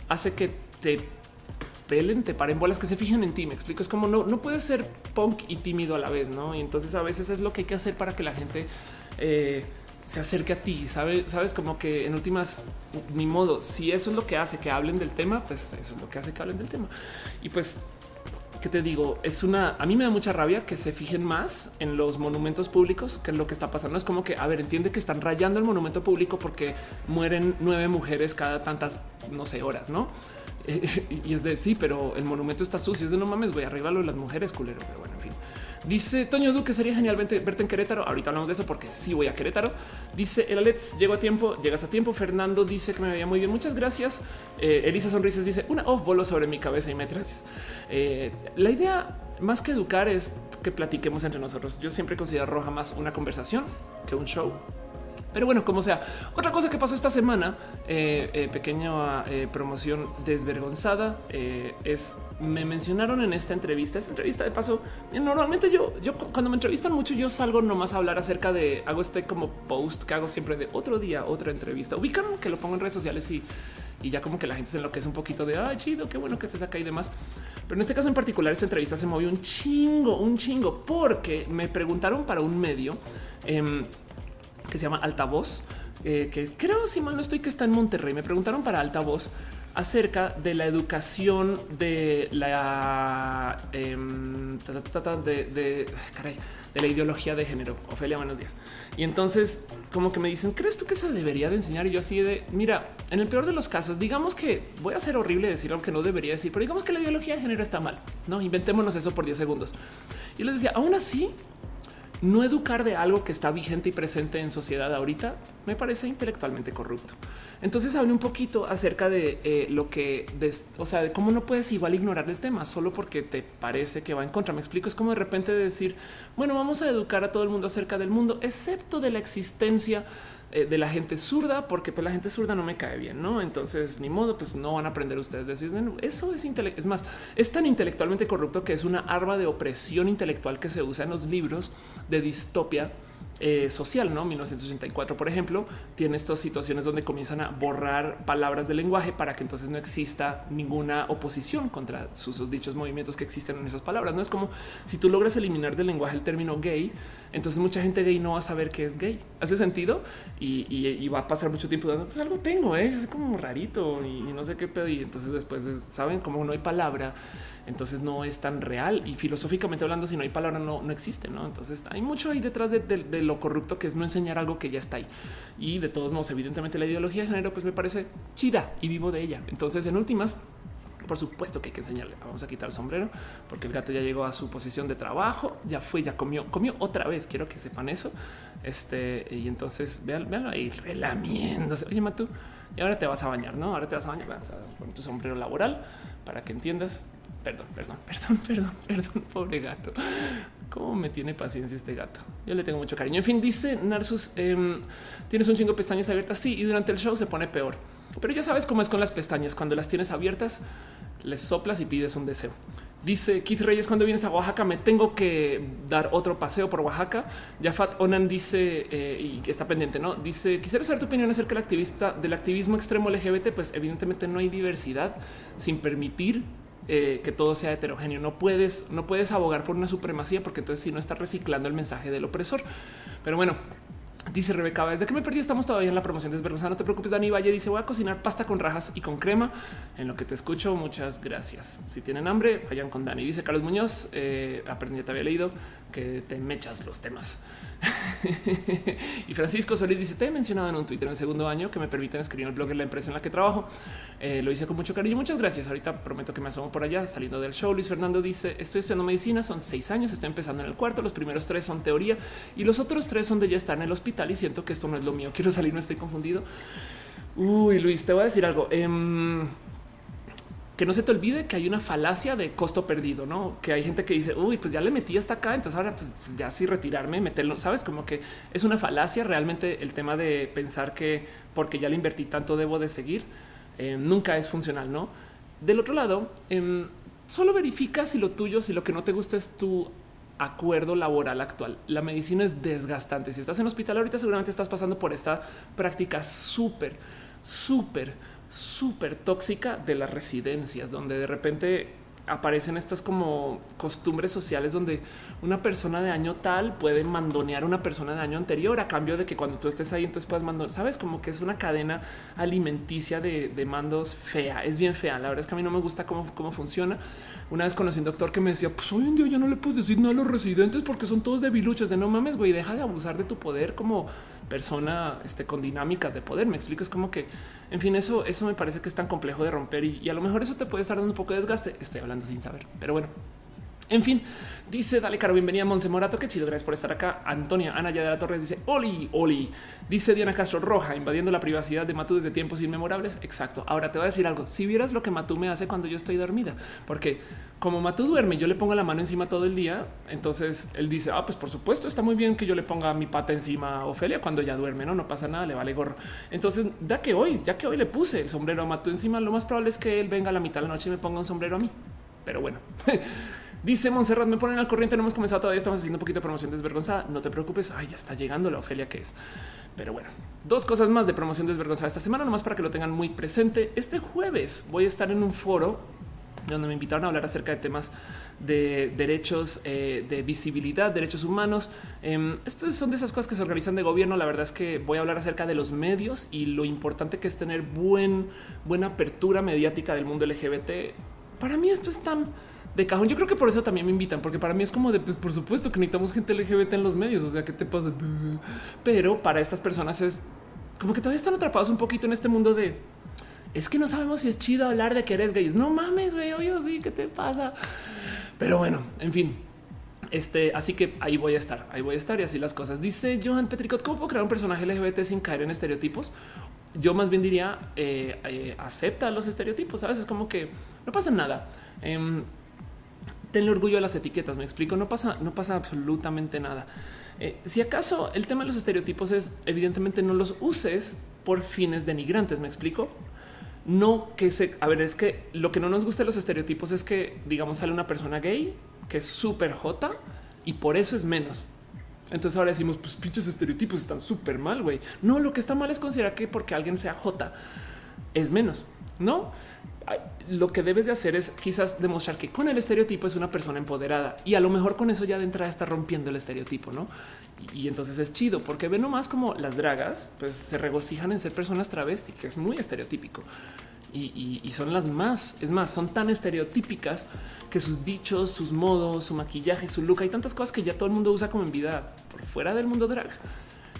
hace que te pelen, te paren bolas, que se fijen en ti. Me explico. Es como no, no puedes ser punk y tímido a la vez, no? Y entonces a veces es lo que hay que hacer para que la gente eh, se acerque a ti. Sabes, sabes, como que en últimas, ni modo. Si eso es lo que hace que hablen del tema, pues eso es lo que hace que hablen del tema. Y pues que te digo, es una, a mí me da mucha rabia que se fijen más en los monumentos públicos que lo que está pasando. Es como que, a ver, entiende que están rayando el monumento público porque mueren nueve mujeres cada tantas, no sé, horas, ¿no? [laughs] y es de sí, pero el monumento está sucio, es de no mames, voy a arreglarlo las mujeres, culero, pero bueno, en fin. Dice Toño Duque, sería genial verte, en Querétaro. Ahorita hablamos de eso porque sí voy a Querétaro. Dice el Alex, llego a tiempo, llegas a tiempo. Fernando dice que me veía muy bien. Muchas gracias. Eh, Elisa Sonrisas dice una off voló sobre mi cabeza y me traes. Eh, la idea más que educar es que platiquemos entre nosotros. Yo siempre considero roja más una conversación que un show. Pero bueno, como sea, otra cosa que pasó esta semana, eh, eh, pequeña eh, promoción desvergonzada, es me mencionaron en esta entrevista, esta entrevista de paso, normalmente yo, yo cuando me entrevistan mucho, yo salgo nomás a hablar acerca de, hago este como post que hago siempre de otro día, otra entrevista, ubican que lo pongo en redes sociales y, y ya como que la gente se enloquece un poquito de, ay, chido, qué bueno que estés acá y demás. Pero en este caso en particular, esta entrevista se movió un chingo, un chingo, porque me preguntaron para un medio. Que se llama Altavoz, eh, que creo, si mal no estoy, que está en Monterrey. Me preguntaron para Altavoz acerca de la educación de la em, de, de, de, la ideología de género. Ofelia, buenos días. Y entonces, como que me dicen, ¿crees tú que se debería de enseñar? Y yo así de, mira, en el peor de los casos, digamos que voy a ser horrible decir algo que no debería decir, pero digamos que la ideología de género está mal. No inventémonos eso por 10 segundos. Y les decía, aún así, no educar de algo que está vigente y presente en sociedad ahorita me parece intelectualmente corrupto. Entonces hablé un poquito acerca de eh, lo que, o sea, de cómo no puedes igual ignorar el tema solo porque te parece que va en contra. Me explico, es como de repente decir, bueno, vamos a educar a todo el mundo acerca del mundo, excepto de la existencia eh, de la gente zurda, porque pues la gente zurda no me cae bien, ¿no? Entonces, ni modo, pues no van a aprender ustedes. Decir, eso es es más, es tan intelectualmente corrupto que es una arma de opresión intelectual que se usa en los libros de distopia eh, social, ¿no? 1984, por ejemplo, tiene estas situaciones donde comienzan a borrar palabras del lenguaje para que entonces no exista ninguna oposición contra sus, dichos movimientos que existen en esas palabras. No es como si tú logras eliminar del lenguaje el término gay, entonces mucha gente gay no va a saber qué es gay. Hace sentido y, va a pasar mucho tiempo dando, pues algo tengo, ¿eh? es como rarito y, no sé qué pedo. Y entonces después saben cómo no hay palabra entonces no es tan real y filosóficamente hablando, si no hay palabra, no, no existe. ¿no? Entonces hay mucho ahí detrás de, lo corrupto que es no enseñar algo que ya está ahí. Y de todos modos, evidentemente la ideología de género pues me parece chida y vivo de ella. Entonces en últimas, por supuesto que hay que enseñarle. Vamos a quitar el sombrero porque el gato ya llegó a su posición de trabajo, ya fue, ya comió, comió otra vez. Quiero que sepan eso. Este y entonces vean, véanlo ahí relamiéndose. Oye, Matu, y ahora te vas a bañar, no? Ahora te vas a bañar. Poner tu sombrero laboral para que entiendas perdón, perdón, [laughs] perdón, perdón, perdón, pobre gato. ¿Cómo me tiene paciencia este gato? Yo le tengo mucho cariño. En fin, dice Narsus, em, tienes un chingo de pestañas abiertas. Sí, y durante el show se pone peor. Pero ya sabes cómo es con las pestañas. Cuando las tienes abiertas, les soplas y pides un deseo. Dice Keith Reyes, cuando vienes a Oaxaca me tengo que dar otro paseo por Oaxaca. Jafat Onan dice, eh, y está pendiente, ¿no? Dice, quisiera saber tu opinión acerca del, activista, del activismo extremo LGBT. Pues evidentemente no hay diversidad sin permitir eh, que todo sea heterogéneo. No puedes, no puedes abogar por una supremacía porque entonces si no estás reciclando el mensaje del opresor. Pero bueno, Dice Rebeca, desde que me perdí estamos todavía en la promoción desvergonzada. No te preocupes, Dani Valle dice voy a cocinar pasta con rajas y con crema. En lo que te escucho, muchas gracias. Si tienen hambre, vayan con Dani. Dice Carlos Muñoz, eh, aprendí, te había leído que te mechas los temas. [laughs] y Francisco Solís dice: Te he mencionado en un Twitter en el segundo año que me permiten escribir en el blog de la empresa en la que trabajo. Eh, lo hice con mucho cariño. Muchas gracias. Ahorita prometo que me asomo por allá saliendo del show. Luis Fernando dice: Estoy estudiando medicina, son seis años, estoy empezando en el cuarto. Los primeros tres son teoría y los otros tres son de ya estar en el hospital. Y siento que esto no es lo mío. Quiero salir, no estoy confundido. Uy, Luis, te voy a decir algo. Eh, que no se te olvide que hay una falacia de costo perdido, no? Que hay gente que dice, uy, pues ya le metí hasta acá, entonces ahora pues, pues, ya sí retirarme, meterlo, sabes? Como que es una falacia realmente el tema de pensar que porque ya le invertí tanto debo de seguir, eh, nunca es funcional, no? Del otro lado, eh, solo verifica si lo tuyo, si lo que no te gusta es tu acuerdo laboral actual. La medicina es desgastante. Si estás en hospital ahorita, seguramente estás pasando por esta práctica súper, súper súper tóxica de las residencias, donde de repente aparecen estas como costumbres sociales donde una persona de año tal puede mandonear a una persona de año anterior a cambio de que cuando tú estés ahí entonces puedas mandar, sabes como que es una cadena alimenticia de, de, mandos fea, es bien fea, la verdad es que a mí no me gusta cómo, cómo funciona. Una vez conocí un doctor que me decía, pues hoy en día ya no le puedes decir nada a los residentes porque son todos debiluchos, de no mames, güey, deja de abusar de tu poder como persona este, con dinámicas de poder, me explico, es como que, en fin, eso, eso me parece que es tan complejo de romper y, y a lo mejor eso te puede estar dando un poco de desgaste, estoy hablando sin saber, pero bueno. En fin, dice Dale Caro, bienvenida Monse Morato. Qué chido, gracias por estar acá. Antonia Ana ya de la Torre dice Oli, Oli. Dice Diana Castro Roja, invadiendo la privacidad de Matú desde tiempos inmemorables. Exacto. Ahora te voy a decir algo. Si vieras lo que Matú me hace cuando yo estoy dormida, porque como Matú duerme, yo le pongo la mano encima todo el día. Entonces él dice, ah, pues por supuesto, está muy bien que yo le ponga mi pata encima a Ofelia cuando ya duerme, no, no pasa nada, le vale gorro. Entonces, ya que hoy, ya que hoy le puse el sombrero a Matú encima, lo más probable es que él venga a la mitad de la noche y me ponga un sombrero a mí. Pero bueno. [laughs] Dice Monserrat, me ponen al corriente, no hemos comenzado todavía, estamos haciendo un poquito de promoción desvergonzada. No te preocupes, ay, ya está llegando la Ofelia que es. Pero bueno, dos cosas más de promoción desvergonzada esta semana, nomás para que lo tengan muy presente. Este jueves voy a estar en un foro donde me invitaron a hablar acerca de temas de derechos, eh, de visibilidad, derechos humanos. Eh, estos son de esas cosas que se organizan de gobierno. La verdad es que voy a hablar acerca de los medios y lo importante que es tener buen, buena apertura mediática del mundo LGBT. Para mí esto es tan de cajón. Yo creo que por eso también me invitan, porque para mí es como de, pues por supuesto que necesitamos gente LGBT en los medios. O sea, ¿qué te pasa? Pero para estas personas es como que todavía están atrapados un poquito en este mundo de es que no sabemos si es chido hablar de que eres gay. No mames, güey, yo sí, ¿qué te pasa? Pero bueno, en fin, este, así que ahí voy a estar, ahí voy a estar y así las cosas. Dice Johan Petricot, ¿cómo puedo crear un personaje LGBT sin caer en estereotipos? Yo más bien diría, eh, eh, acepta los estereotipos, ¿sabes? Es como que no pasa nada. Eh, tenle orgullo a las etiquetas. Me explico, no pasa, no pasa absolutamente nada. Eh, si acaso el tema de los estereotipos es evidentemente no los uses por fines denigrantes. Me explico. No que se a ver, es que lo que no nos gusta de los estereotipos es que, digamos, sale una persona gay que es súper jota y por eso es menos. Entonces ahora decimos, pues pinches estereotipos están súper mal, güey. No, lo que está mal es considerar que porque alguien sea jota es menos, no? Lo que debes de hacer es quizás demostrar que con el estereotipo es una persona empoderada y a lo mejor con eso ya de entrada está rompiendo el estereotipo, no? Y, entonces es chido porque ve nomás como las dragas pues se regocijan en ser personas travesti, que es muy estereotípico y, son las más. Es más, son tan estereotípicas que sus dichos, sus modos, su maquillaje, su look, hay tantas cosas que ya todo el mundo usa como en vida por fuera del mundo drag.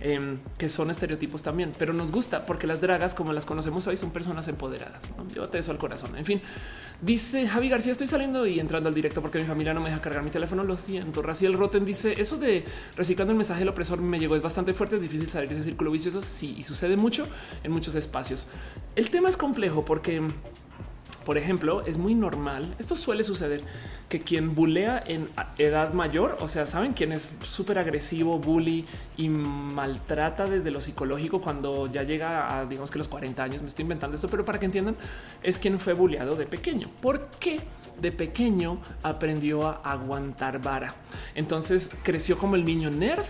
Em, que son estereotipos también, pero nos gusta porque las dragas, como las conocemos hoy, son personas empoderadas. ¿no? Llévate eso al corazón. En fin, dice Javi García, estoy saliendo y entrando al directo porque mi familia no me deja cargar mi teléfono. Lo siento. Raciel Roten dice eso de reciclando el mensaje del opresor me llegó. Es bastante fuerte, es difícil salir de ese círculo vicioso. Sí, y sucede mucho en muchos espacios. El tema es complejo porque Por ejemplo, es muy normal, esto suele suceder, que quien bulea en edad mayor, o sea, saben quién es súper agresivo, bully y maltrata desde lo psicológico cuando ya llega a, digamos que los 40 años, me estoy inventando esto, pero para que entiendan, es quien fue bulleado de pequeño. ¿Por qué? de pequeño aprendió a aguantar vara. Entonces creció como el niño nerd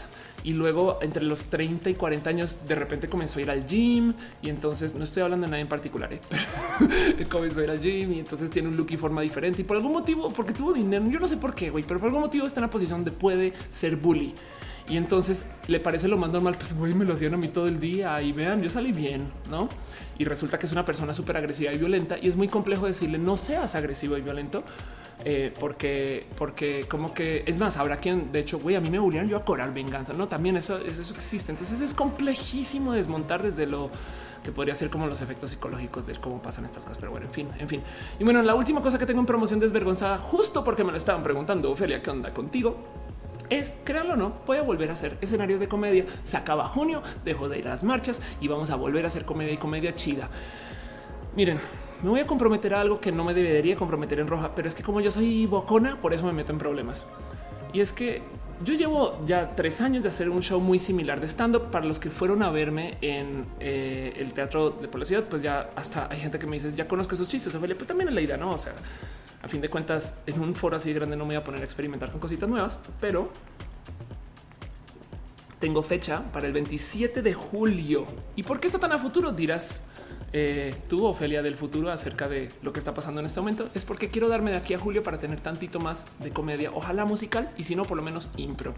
y luego entre los 30 y 40 años de repente comenzó a ir al gym y entonces no estoy hablando de nadie en particular, ¿eh? pero [laughs] comenzó a ir al gym y entonces tiene un look y forma diferente y por algún motivo, porque tuvo dinero, yo no sé por qué, güey, pero por algún motivo está en una posición donde puede ser bully. Y entonces le parece lo más normal, pues güey, me lo hacían a mí todo el día y vean, yo salí bien, ¿no? Y resulta que es una persona súper agresiva y violenta y es muy complejo decirle no seas agresivo y violento eh, porque, porque como que es más, habrá quien de hecho, güey, a mí me volvieron yo a cobrar venganza, no? También eso, eso existe. Entonces es complejísimo desmontar desde lo que podría ser como los efectos psicológicos de cómo pasan estas cosas. Pero bueno, en fin, en fin. Y bueno, la última cosa que tengo en promoción desvergonzada, justo porque me lo estaban preguntando, Ophelia, ¿qué onda contigo? Es, créanlo o no, voy a volver a hacer escenarios de comedia. Se acaba junio, dejo de ir a las marchas y vamos a volver a hacer comedia y comedia chida. Miren, me voy a comprometer a algo que no me debería comprometer en roja, pero es que como yo soy bocona, por eso me meto en problemas. Y es que yo llevo ya tres años de hacer un show muy similar de stand up. Para los que fueron a verme en eh, el teatro de por la ciudad, pues ya hasta hay gente que me dice ya conozco esos chistes. Ophelia, pues también es la idea, no? O sea, a fin de cuentas, en un foro así grande no me voy a poner a experimentar con cositas nuevas, pero tengo fecha para el 27 de julio. ¿Y por qué está tan a futuro? Dirás eh, tú, Ofelia del futuro, acerca de lo que está pasando en este momento. Es porque quiero darme de aquí a julio para tener tantito más de comedia, ojalá musical y si no, por lo menos impro.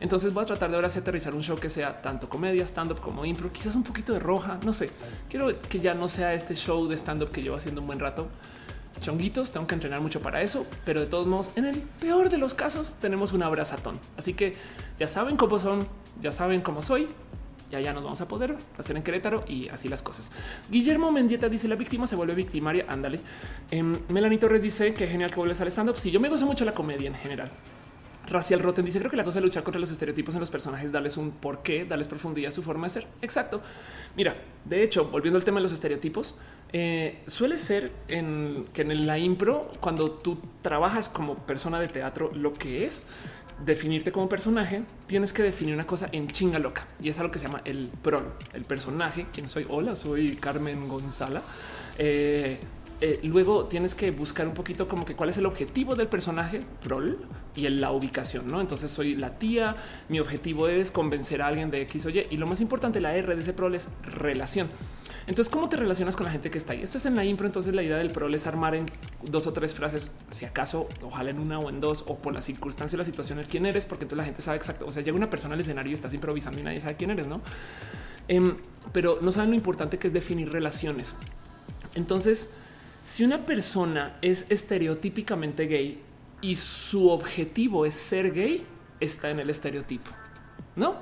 Entonces voy a tratar de ahora sí aterrizar un show que sea tanto comedia, stand up como impro, quizás un poquito de roja. No sé, quiero que ya no sea este show de stand up que llevo haciendo un buen rato chonguitos, tengo que entrenar mucho para eso, pero de todos modos, en el peor de los casos, tenemos un abrazatón. Así que ya saben cómo son, ya saben cómo soy ya ya nos vamos a poder hacer en Querétaro y así las cosas. Guillermo Mendieta dice la víctima se vuelve victimaria. Ándale. Eh, Melanie Torres dice que genial que vuelves al stand up. Sí, yo me gozo mucho la comedia en general. Racial Roten dice creo que la cosa de luchar contra los estereotipos en los personajes, darles un porqué, darles profundidad a su forma de ser. Exacto. Mira, de hecho, volviendo al tema de los estereotipos, eh, suele ser en que en la impro, cuando tú trabajas como persona de teatro, lo que es definirte como personaje, tienes que definir una cosa en chinga loca y es algo que se llama el prol, el personaje. ¿Quién soy? Hola, soy Carmen Gonzala. Eh, eh, luego tienes que buscar un poquito como que cuál es el objetivo del personaje prol y en la ubicación. No, entonces soy la tía. Mi objetivo es convencer a alguien de X o Y. Y lo más importante, la R de ese prol es relación. Entonces, ¿cómo te relacionas con la gente que está ahí? Esto es en la impro. Entonces, la idea del pro es armar en dos o tres frases, si acaso, ojalá en una o en dos, o por la circunstancia, la situación, el quién eres, porque entonces la gente sabe exacto. O sea, llega una persona al escenario y estás improvisando y nadie sabe quién eres, no? Em, pero no saben lo importante que es definir relaciones. Entonces, si una persona es estereotípicamente gay y su objetivo es ser gay, está en el estereotipo, no?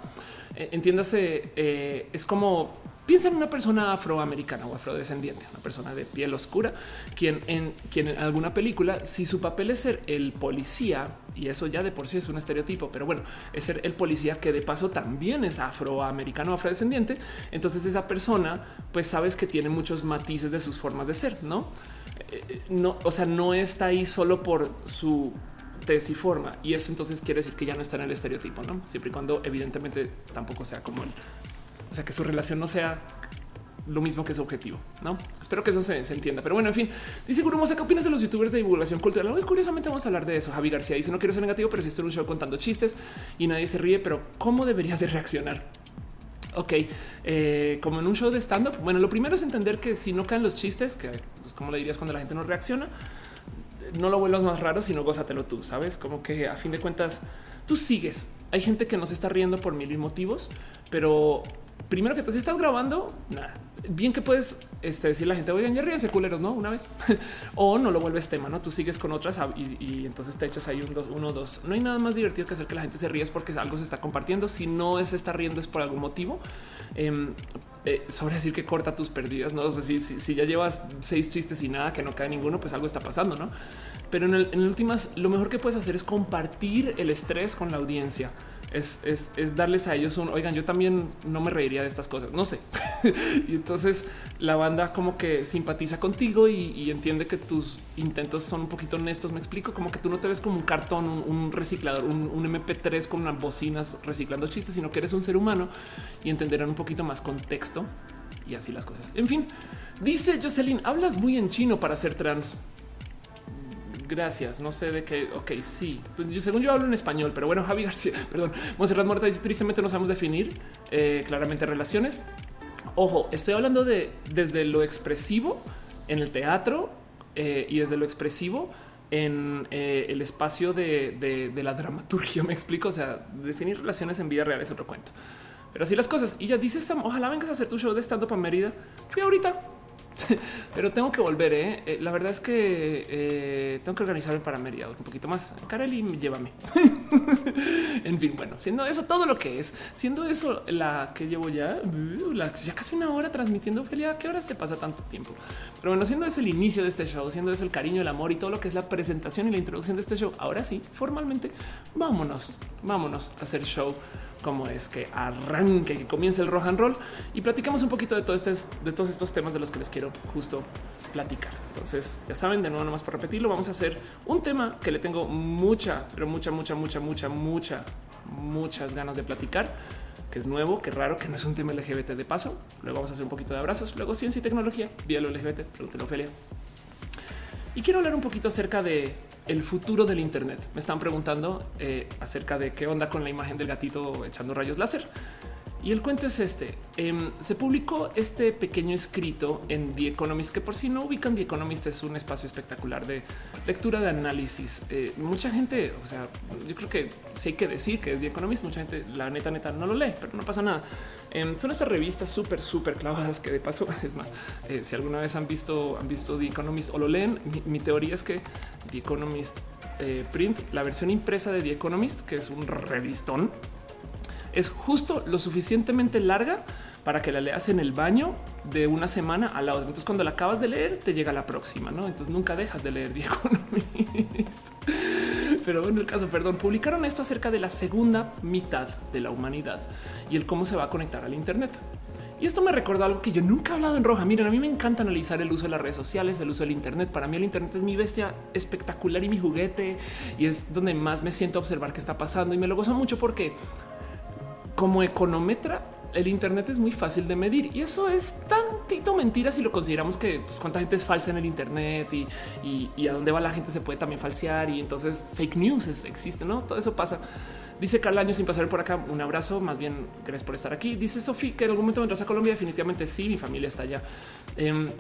Eh, entiéndase, eh, es como Piensa en una persona afroamericana o afrodescendiente, una persona de piel oscura, quien en, quien en alguna película, si su papel es ser el policía, y eso ya de por sí es un estereotipo, pero bueno, es ser el policía que de paso también es afroamericano afrodescendiente, entonces esa persona, pues sabes que tiene muchos matices de sus formas de ser, ¿no? Eh, eh, no, o sea, no está ahí solo por su tesis y forma. Y eso entonces quiere decir que ya no está en el estereotipo, no siempre y cuando evidentemente tampoco sea como el o sea, que su relación no sea lo mismo que su objetivo. No espero que eso se, entienda. Pero bueno, en fin, dice Guru ¿qué opinas de los youtubers de divulgación cultural? Muy curiosamente vamos a hablar de eso. Javi García dice: No quiero ser negativo, pero si estoy un show contando chistes y nadie se ríe, pero ¿cómo debería de reaccionar? Ok, eh, como en un show de stand up. Bueno, lo primero es entender que si no caen los chistes, que pues, como le dirías cuando la gente no reacciona, no lo vuelvas más raro, sino gózatelo tú. Sabes como que a fin de cuentas tú sigues. Hay gente que no se está riendo por mil motivos, pero primero que te si estás grabando. Bien que puedes este, decir a la gente, oigan, ya ríense culeros, ¿no? Una vez. [laughs] o no lo vuelves tema, ¿no? Tú sigues con otras y, entonces te echas ahí un dos, uno, dos. No hay nada más divertido que hacer que la gente se ríe porque algo se está compartiendo. Si no es estar riendo es por algún motivo. Em, eh, sobre decir que corta tus pérdidas, ¿no? si, si, ya llevas seis chistes y nada, que no cae ninguno, pues algo está pasando, ¿no? Pero en, el, en últimas, lo mejor que puedes hacer es compartir el estrés con la audiencia es, es, darles a ellos un oigan, yo también no me reiría de estas cosas, no sé. [laughs] y entonces la banda como que simpatiza contigo y, entiende que tus intentos son un poquito honestos. Me explico como que tú no te ves como un cartón, un, reciclador, un, MP3 con unas bocinas reciclando chistes, sino que eres un ser humano y entenderán un poquito más contexto y así las cosas. En fin, dice Jocelyn, hablas muy en chino para ser trans gracias. No sé de qué. Ok, sí. Pues según yo hablo en español, pero bueno, Javi García, [laughs] perdón. Monserrat Muerta dice tristemente no sabemos definir eh, claramente relaciones. Ojo, estoy hablando de desde lo expresivo en el teatro eh, y desde lo expresivo en eh, el espacio de, la dramaturgia. [laughs] Me explico. O sea, definir relaciones en vida real es otro cuento. Pero así las cosas. Y ya dices, ojalá vengas a hacer tu show de stand up a Mérida. Fui ahorita [laughs] pero tengo que volver. ¿eh? eh la verdad es que eh, tengo que organizarme para Mérida un poquito más. Kareli, llévame. [laughs] en fin, bueno, siendo eso todo lo que es, siendo eso la que llevo ya, uh, ya casi una hora transmitiendo, Ophelia, ¿qué hora se pasa tanto tiempo? Pero bueno, siendo eso el inicio de este show, siendo eso el cariño, el amor y todo lo que es la presentación y la introducción de este show, ahora sí, formalmente, vámonos, vámonos a hacer show como es que arranque, que comience el rock and roll y platicamos un poquito de, este, de todos estos temas de los que les quiero justo platicar. Entonces, ya saben, de nuevo, nomás por repetirlo, vamos a hacer un tema que le tengo mucha, pero mucha, mucha, mucha, mucha, mucha, muchas ganas de platicar, que es nuevo, que raro, que no es un tema LGBT de paso. Luego vamos a hacer un poquito de abrazos, luego ciencia y tecnología, vía LGBT, pregúntelo Ophelia. Y quiero hablar un poquito acerca de el futuro del Internet. Me están preguntando eh, acerca de qué onda con la imagen del gatito echando rayos láser. Y el cuento es este. Em, se publicó este pequeño escrito en The Economist, que por si no ubican The Economist es un espacio espectacular de lectura de análisis. Eh, mucha gente, o sea, yo creo que sí hay que decir que es The Economist. Mucha gente, la neta, neta, no lo lee, pero no pasa nada. Em, son estas revistas súper, súper clavadas que de paso, [laughs] es más, eh, si alguna vez han visto, han visto The Economist o lo leen, mi, teoría es que The Economist eh, print, la versión impresa de The Economist, que es un revistón, es justo lo suficientemente larga para que la leas en el baño de una semana a la otra. Entonces, cuando la acabas de leer, te llega la próxima, no? Entonces nunca dejas de leer [laughs] viejo. Pero bueno, el caso, perdón, publicaron esto acerca de la segunda mitad de la humanidad y el cómo se va a conectar al Internet. Y esto me recordó algo que yo nunca he hablado en roja. Miren, a mí me encanta analizar el uso de las redes sociales, el uso del Internet. Para mí el Internet es mi bestia espectacular y mi juguete y es donde más me siento observar qué está pasando y me lo gozo mucho porque como econometra, el Internet es muy fácil de medir y eso es tantito mentira si lo consideramos que pues, cuánta gente es falsa en el Internet y, a dónde va la gente se puede también falsear y entonces fake news existe, no? Todo eso pasa. Dice Carl Año sin pasar por acá. Un abrazo. Más bien, gracias por estar aquí. Dice Sofía que en algún momento vendrás a Colombia. Definitivamente sí. Mi familia está allá. Em,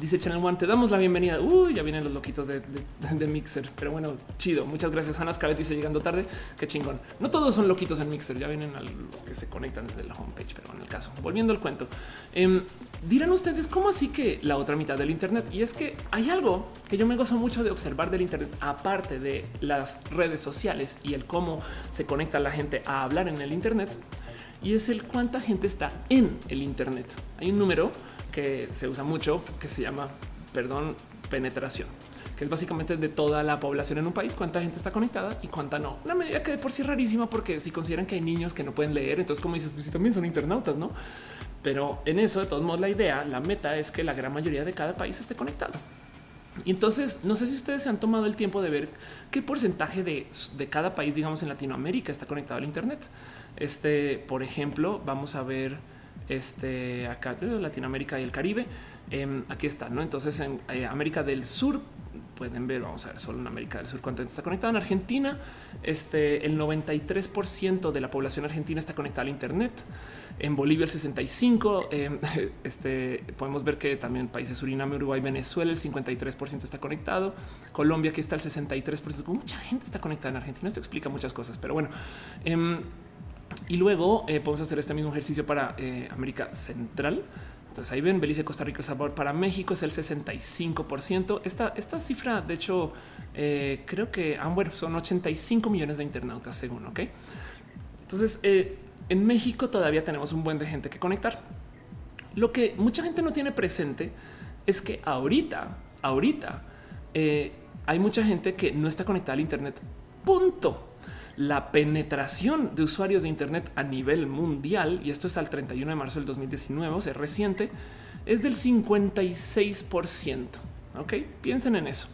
Dice Channel One, te damos la bienvenida. Uy, ya vienen los loquitos de, Mixer, pero bueno, chido. Muchas gracias. Ana Scarlett dice llegando tarde. Qué chingón. No todos son loquitos en Mixer, ya vienen a los que se conectan desde la homepage, pero en el caso, volviendo al cuento, em, dirán ustedes cómo así que la otra mitad del Internet. Y es que hay algo que yo me gozo mucho de observar del Internet, aparte de las redes sociales y el cómo se conecta la gente a hablar en el Internet, y es el cuánta gente está en el Internet. Hay un número que se usa mucho, que se llama, perdón, penetración, que es básicamente de toda la población en un país, cuánta gente está conectada y cuánta no. Una medida que de por sí es rarísima porque si consideran que hay niños que no pueden leer, entonces como dices, pues también son internautas, ¿no? Pero en eso, de todos modos, la idea, la meta es que la gran mayoría de cada país esté conectado. Y entonces, no sé si ustedes se han tomado el tiempo de ver qué porcentaje de, de cada país, digamos en Latinoamérica, está conectado al Internet. Este, por ejemplo, vamos a ver este acá Latinoamérica y el Caribe. Em, aquí está, no? Entonces en eh, América del Sur pueden ver, vamos a ver solo en América del Sur cuánto está conectado. En Argentina, este el 93% de la población argentina está conectada al Internet. En Bolivia el 65. Em, [laughs] este podemos ver que también países Suriname, Uruguay, Venezuela el 53% está conectado. Colombia aquí está el 63%. Mucha gente está conectada en Argentina. Esto explica muchas cosas, pero bueno. Em, y luego eh, podemos hacer este mismo ejercicio para eh, América Central. Entonces ahí ven Belice, Costa Rica, El Salvador. Para México es el 65%. Esta, esta cifra, de hecho, eh, creo que ah, son 85 millones de internautas según. Ok. Entonces en México todavía tenemos un buen de gente que conectar. Lo que mucha gente no tiene presente es que ahorita, ahorita hay mucha gente que no está conectada al Internet. Punto. La penetración de usuarios de Internet a nivel mundial, y esto es al 31 de marzo del 2019, o sea, reciente, es del 56%. Ok, piensen en eso.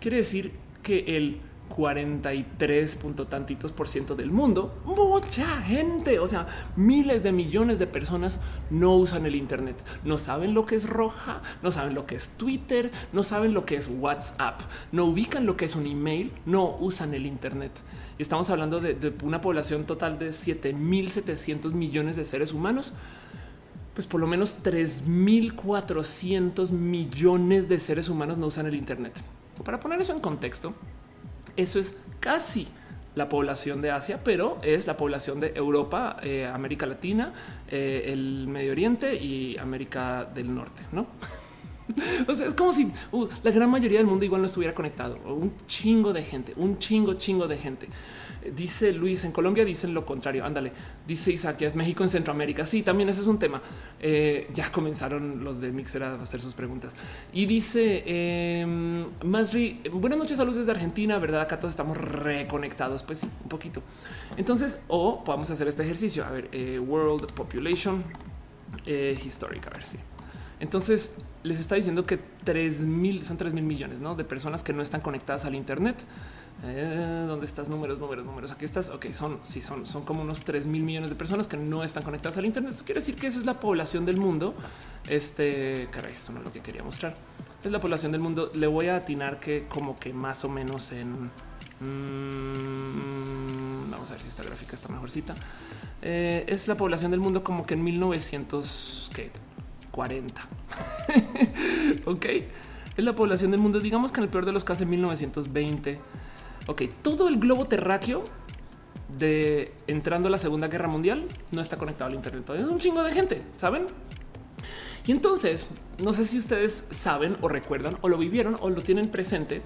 Quiere decir que el 43 punto tantitos por ciento del mundo, mucha gente, o sea, miles de millones de personas no usan el Internet, no saben lo que es roja, no saben lo que es Twitter, no saben lo que es WhatsApp, no ubican lo que es un email, no usan el Internet. Y estamos hablando de, de una población total de 7.700 millones de seres humanos pues por lo menos 3.400 millones de seres humanos no usan el Internet. Para poner eso en contexto, eso es casi la población de Asia, pero es la población de Europa, eh, América Latina, eh, el Medio Oriente y América del Norte, ¿no? [laughs] o sea, es como si uh, la gran mayoría del mundo igual no estuviera conectado. Un chingo de gente, un chingo, chingo de gente. Dice Luis, en Colombia dicen lo contrario. Ándale, dice Isaac, es México en Centroamérica. Sí, también ese es un tema. Eh, ya comenzaron los de Mixer a hacer sus preguntas. Y dice eh, Masri, buenas noches, saludos desde Argentina, ¿verdad? Acá todos estamos reconectados. Pues sí, un poquito. Entonces, o podemos hacer este ejercicio. A ver, eh, World Population eh, Histórica, a ver si. Entonces les está diciendo que 3 mil son 3 mil millones ¿no? de personas que no están conectadas al Internet. Eh, ¿Dónde estás? Números, números, números. Aquí estás. Ok, son, sí, son, son como unos 3 mil millones de personas que no están conectadas al Internet. Eso quiere decir que eso es la población del mundo. Este, caray, esto no es lo que quería mostrar. Es la población del mundo. Le voy a atinar que como que más o menos en... Mmm, vamos a ver si esta gráfica está mejorcita. Eh, es la población del mundo como que en 1940. [laughs] ok, es la población del mundo. Digamos que en el peor de los casos en 1920 Ok, todo el globo terráqueo de entrando a la Segunda Guerra Mundial no está conectado al Internet. Es un chingo de gente, saben? Y entonces, no sé si ustedes saben o recuerdan o lo vivieron o lo tienen presente,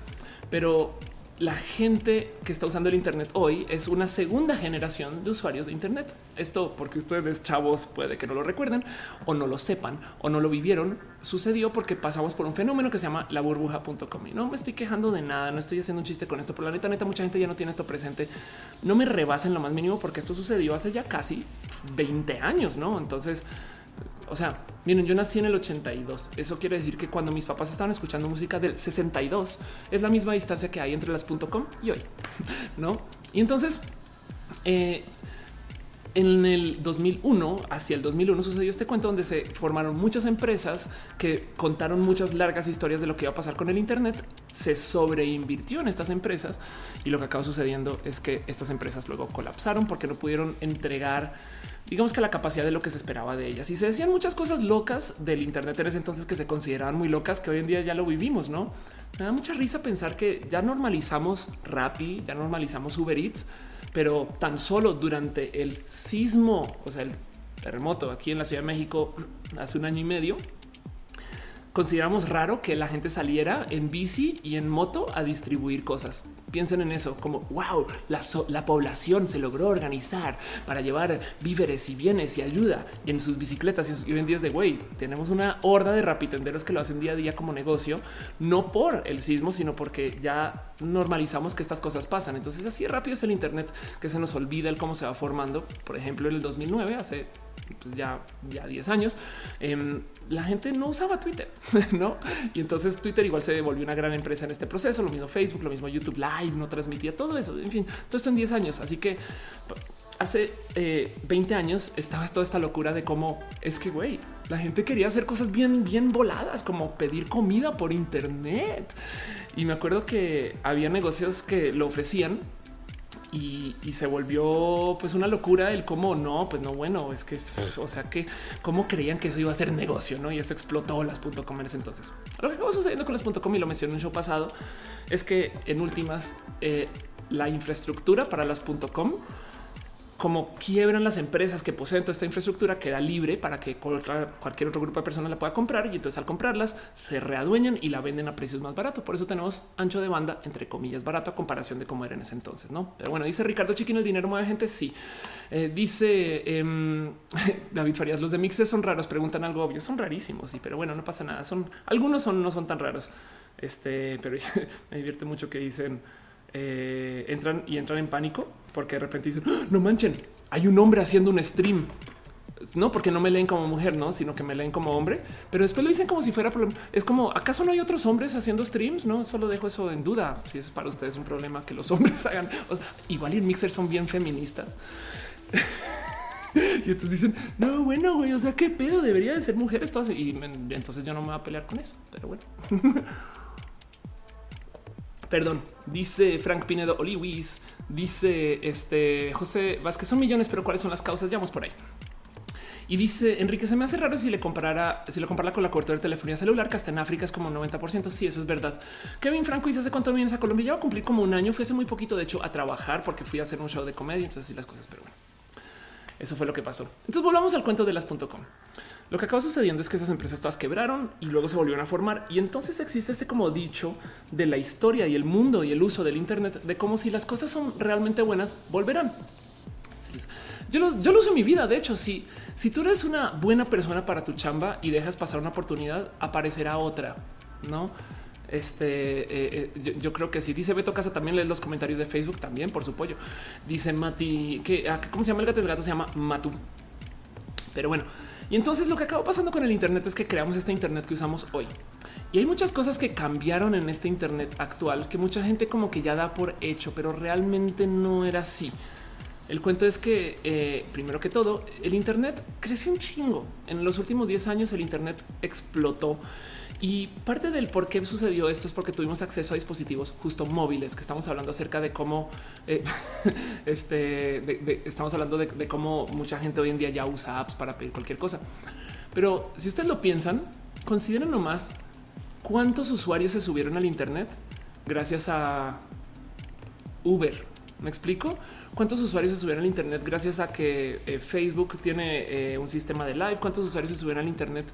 pero la gente que está usando el Internet hoy es una segunda generación de usuarios de Internet. Esto porque ustedes chavos puede que no lo recuerden o no lo sepan o no lo vivieron. Sucedió porque pasamos por un fenómeno que se llama la burbuja.com y no me estoy quejando de nada, no estoy haciendo un chiste con esto, pero la neta, neta, mucha gente ya no tiene esto presente. No me rebasen lo más mínimo porque esto sucedió hace ya casi 20 años, no? Entonces, o sea, miren, yo nací en el 82. Eso quiere decir que cuando mis papás estaban escuchando música del 62 es la misma distancia que hay entre las .com y hoy, [laughs] ¿no? Y entonces, eh, en el 2001, hacia el 2001 sucedió este cuento donde se formaron muchas empresas que contaron muchas largas historias de lo que iba a pasar con el Internet. Se sobreinvirtió en estas empresas y lo que acabó sucediendo es que estas empresas luego colapsaron porque no pudieron entregar digamos que la capacidad de lo que se esperaba de ellas. Y se decían muchas cosas locas del Internet en ese entonces que se consideraban muy locas, que hoy en día ya lo vivimos, ¿no? Me da mucha risa pensar que ya normalizamos Rappi, ya normalizamos Uber Eats, pero tan solo durante el sismo, o sea, el terremoto aquí en la Ciudad de México [clears throat] hace un año y medio, consideramos raro que la gente saliera en bici y en moto a distribuir cosas. Piensen en eso, como wow, la, población se logró organizar para llevar víveres y bienes y ayuda en sus bicicletas y, hoy en día de güey. Tenemos una horda de rapitenderos que lo hacen día a día como negocio, no por el sismo, sino porque ya normalizamos que estas cosas pasan. Entonces, así rápido es el Internet que se nos olvida el cómo se va formando. Por ejemplo, en el 2009, hace pues ya, ya 10 años, em, la gente no usaba Twitter, [laughs] ¿no? Y entonces Twitter igual se volvió una gran empresa en este proceso, lo mismo Facebook, lo mismo YouTube Live, no transmitía todo eso, en fin, todo esto en 10 años. Así que hace 20 eh, años estaba toda esta locura de cómo es que, güey, la gente quería hacer cosas bien, bien voladas, como pedir comida por internet. Y me acuerdo que había negocios que lo ofrecían y, se volvió pues una locura el cómo no, pues no, bueno, es que, o sea, que cómo creían que eso iba a ser negocio, ¿no? Y eso explotó las .com en ese entonces. Lo que acabó sucediendo con las .com y lo mencioné en un show pasado es que en últimas eh, la infraestructura para las .com como quiebran las empresas que poseen toda esta infraestructura, queda libre para que cualquier otro grupo de personas la pueda comprar y entonces al comprarlas se readueñan y la venden a precios más baratos. Por eso tenemos ancho de banda, entre comillas, barato a comparación de cómo era en ese entonces. No, pero bueno, dice Ricardo Chiquino, el dinero mueve gente. Sí, eh, dice eh, [laughs] David Farías, los de mixes son raros. Preguntan algo obvio, son rarísimos. Sí, pero bueno, no pasa nada. Son algunos son, no son tan raros. Este, pero [laughs] me divierte mucho que dicen eh, entran y entran en pánico porque de repente dicen ¡Ah! no manchen, hay un hombre haciendo un stream. No porque no me leen como mujer, no, sino que me leen como hombre, pero después lo dicen como si fuera problema. Es como acaso no hay otros hombres haciendo streams? No solo dejo eso en duda. Si es para ustedes un problema que los [laughs] hombres hagan, igual y Mixer son bien feministas. [laughs] y entonces dicen, no, bueno, güey, o sea, qué pedo debería de ser mujeres todas. Y entonces yo no me voy a pelear con eso, pero bueno. [laughs] Perdón, dice Frank Pinedo Oliwis, dice este José Vázquez, son millones, pero ¿cuáles son las causas? Ya vamos por ahí. Y dice Enrique, se me hace raro si le comparara, si lo compara con la cobertura de telefonía celular, que hasta en África es como 90%. Sí, eso es verdad. Kevin Franco dice hace cuánto vienes a Colombia. Va a cumplir como un año. Fui hace muy poquito, de hecho, a trabajar porque fui a hacer un show de comedia. Entonces, así las cosas, pero bueno, eso fue lo que pasó. Entonces, volvamos al cuento de las.com. Lo que acaba sucediendo es que esas empresas todas quebraron y luego se volvieron a formar. Y entonces existe este como dicho de la historia y el mundo y el uso del Internet de cómo si las cosas son realmente buenas, volverán. Yo lo, uso en mi vida. De hecho, si, si tú eres una buena persona para tu chamba y dejas pasar una oportunidad, aparecerá otra, no? Este eh, eh, yo, creo que si dice Beto Casa, también lee los comentarios de Facebook también por su. Dice Mati que ah, cómo se llama el gato. El gato se llama Matu. Pero bueno, y entonces lo que acabó pasando con el Internet es que creamos este Internet que usamos hoy. Y hay muchas cosas que cambiaron en este Internet actual que mucha gente como que ya da por hecho, pero realmente no era así. El cuento es que, eh, primero que todo, el Internet creció un chingo. En los últimos 10 años el Internet explotó. Y parte del por qué sucedió esto es porque tuvimos acceso a dispositivos justo móviles, que estamos hablando acerca de cómo eh, [laughs] este, estamos hablando de, de, cómo mucha gente hoy en día ya usa apps para pedir cualquier cosa. Pero si ustedes lo piensan, consideren nomás cuántos usuarios se subieron al Internet gracias a Uber. ¿Me explico? ¿Cuántos usuarios se subieron al Internet gracias a que eh, Facebook tiene eh, un sistema de live? ¿Cuántos usuarios se subieron al Internet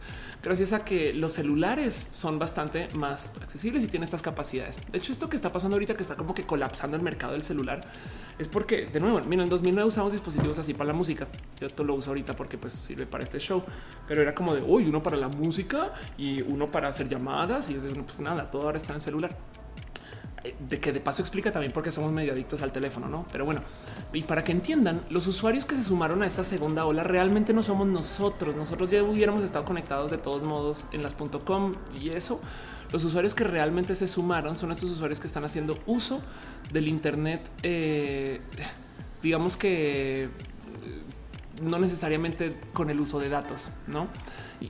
gracias a que los celulares son bastante más accesibles y tienen estas capacidades? De hecho, esto que está pasando ahorita, que está como que colapsando el mercado del celular, es porque, de nuevo, mira, en 2009 usamos dispositivos así para la música. Yo todo lo uso ahorita porque pues sirve para este show, pero era como de hoy uno para la música y uno para hacer llamadas y es de pues nada, todo ahora está en el celular de que de paso explica también por qué somos medio adictos al teléfono, no? Pero bueno, y para que entiendan, los usuarios que se sumaron a esta segunda ola realmente no somos nosotros. Nosotros ya hubiéramos estado conectados de todos modos en las .com y eso. Los usuarios que realmente se sumaron son estos usuarios que están haciendo uso del Internet, eh, digamos que no necesariamente con el uso de datos, no?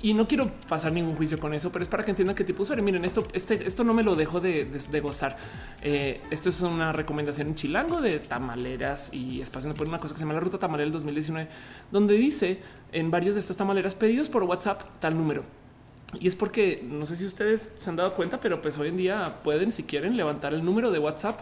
Y no quiero pasar ningún juicio con eso, pero es para que entiendan qué tipo de usuario. Miren, esto, este, esto no me lo dejo de, gozar. Eh, esto es una recomendación en Chilango de tamaleras y espacio por una cosa que se llama la ruta tamalera del 2019, donde dice en varios de estas tamaleras pedidos por WhatsApp tal número. Y es porque no sé si ustedes se han dado cuenta, pero pues hoy en día pueden, si quieren, levantar el número de WhatsApp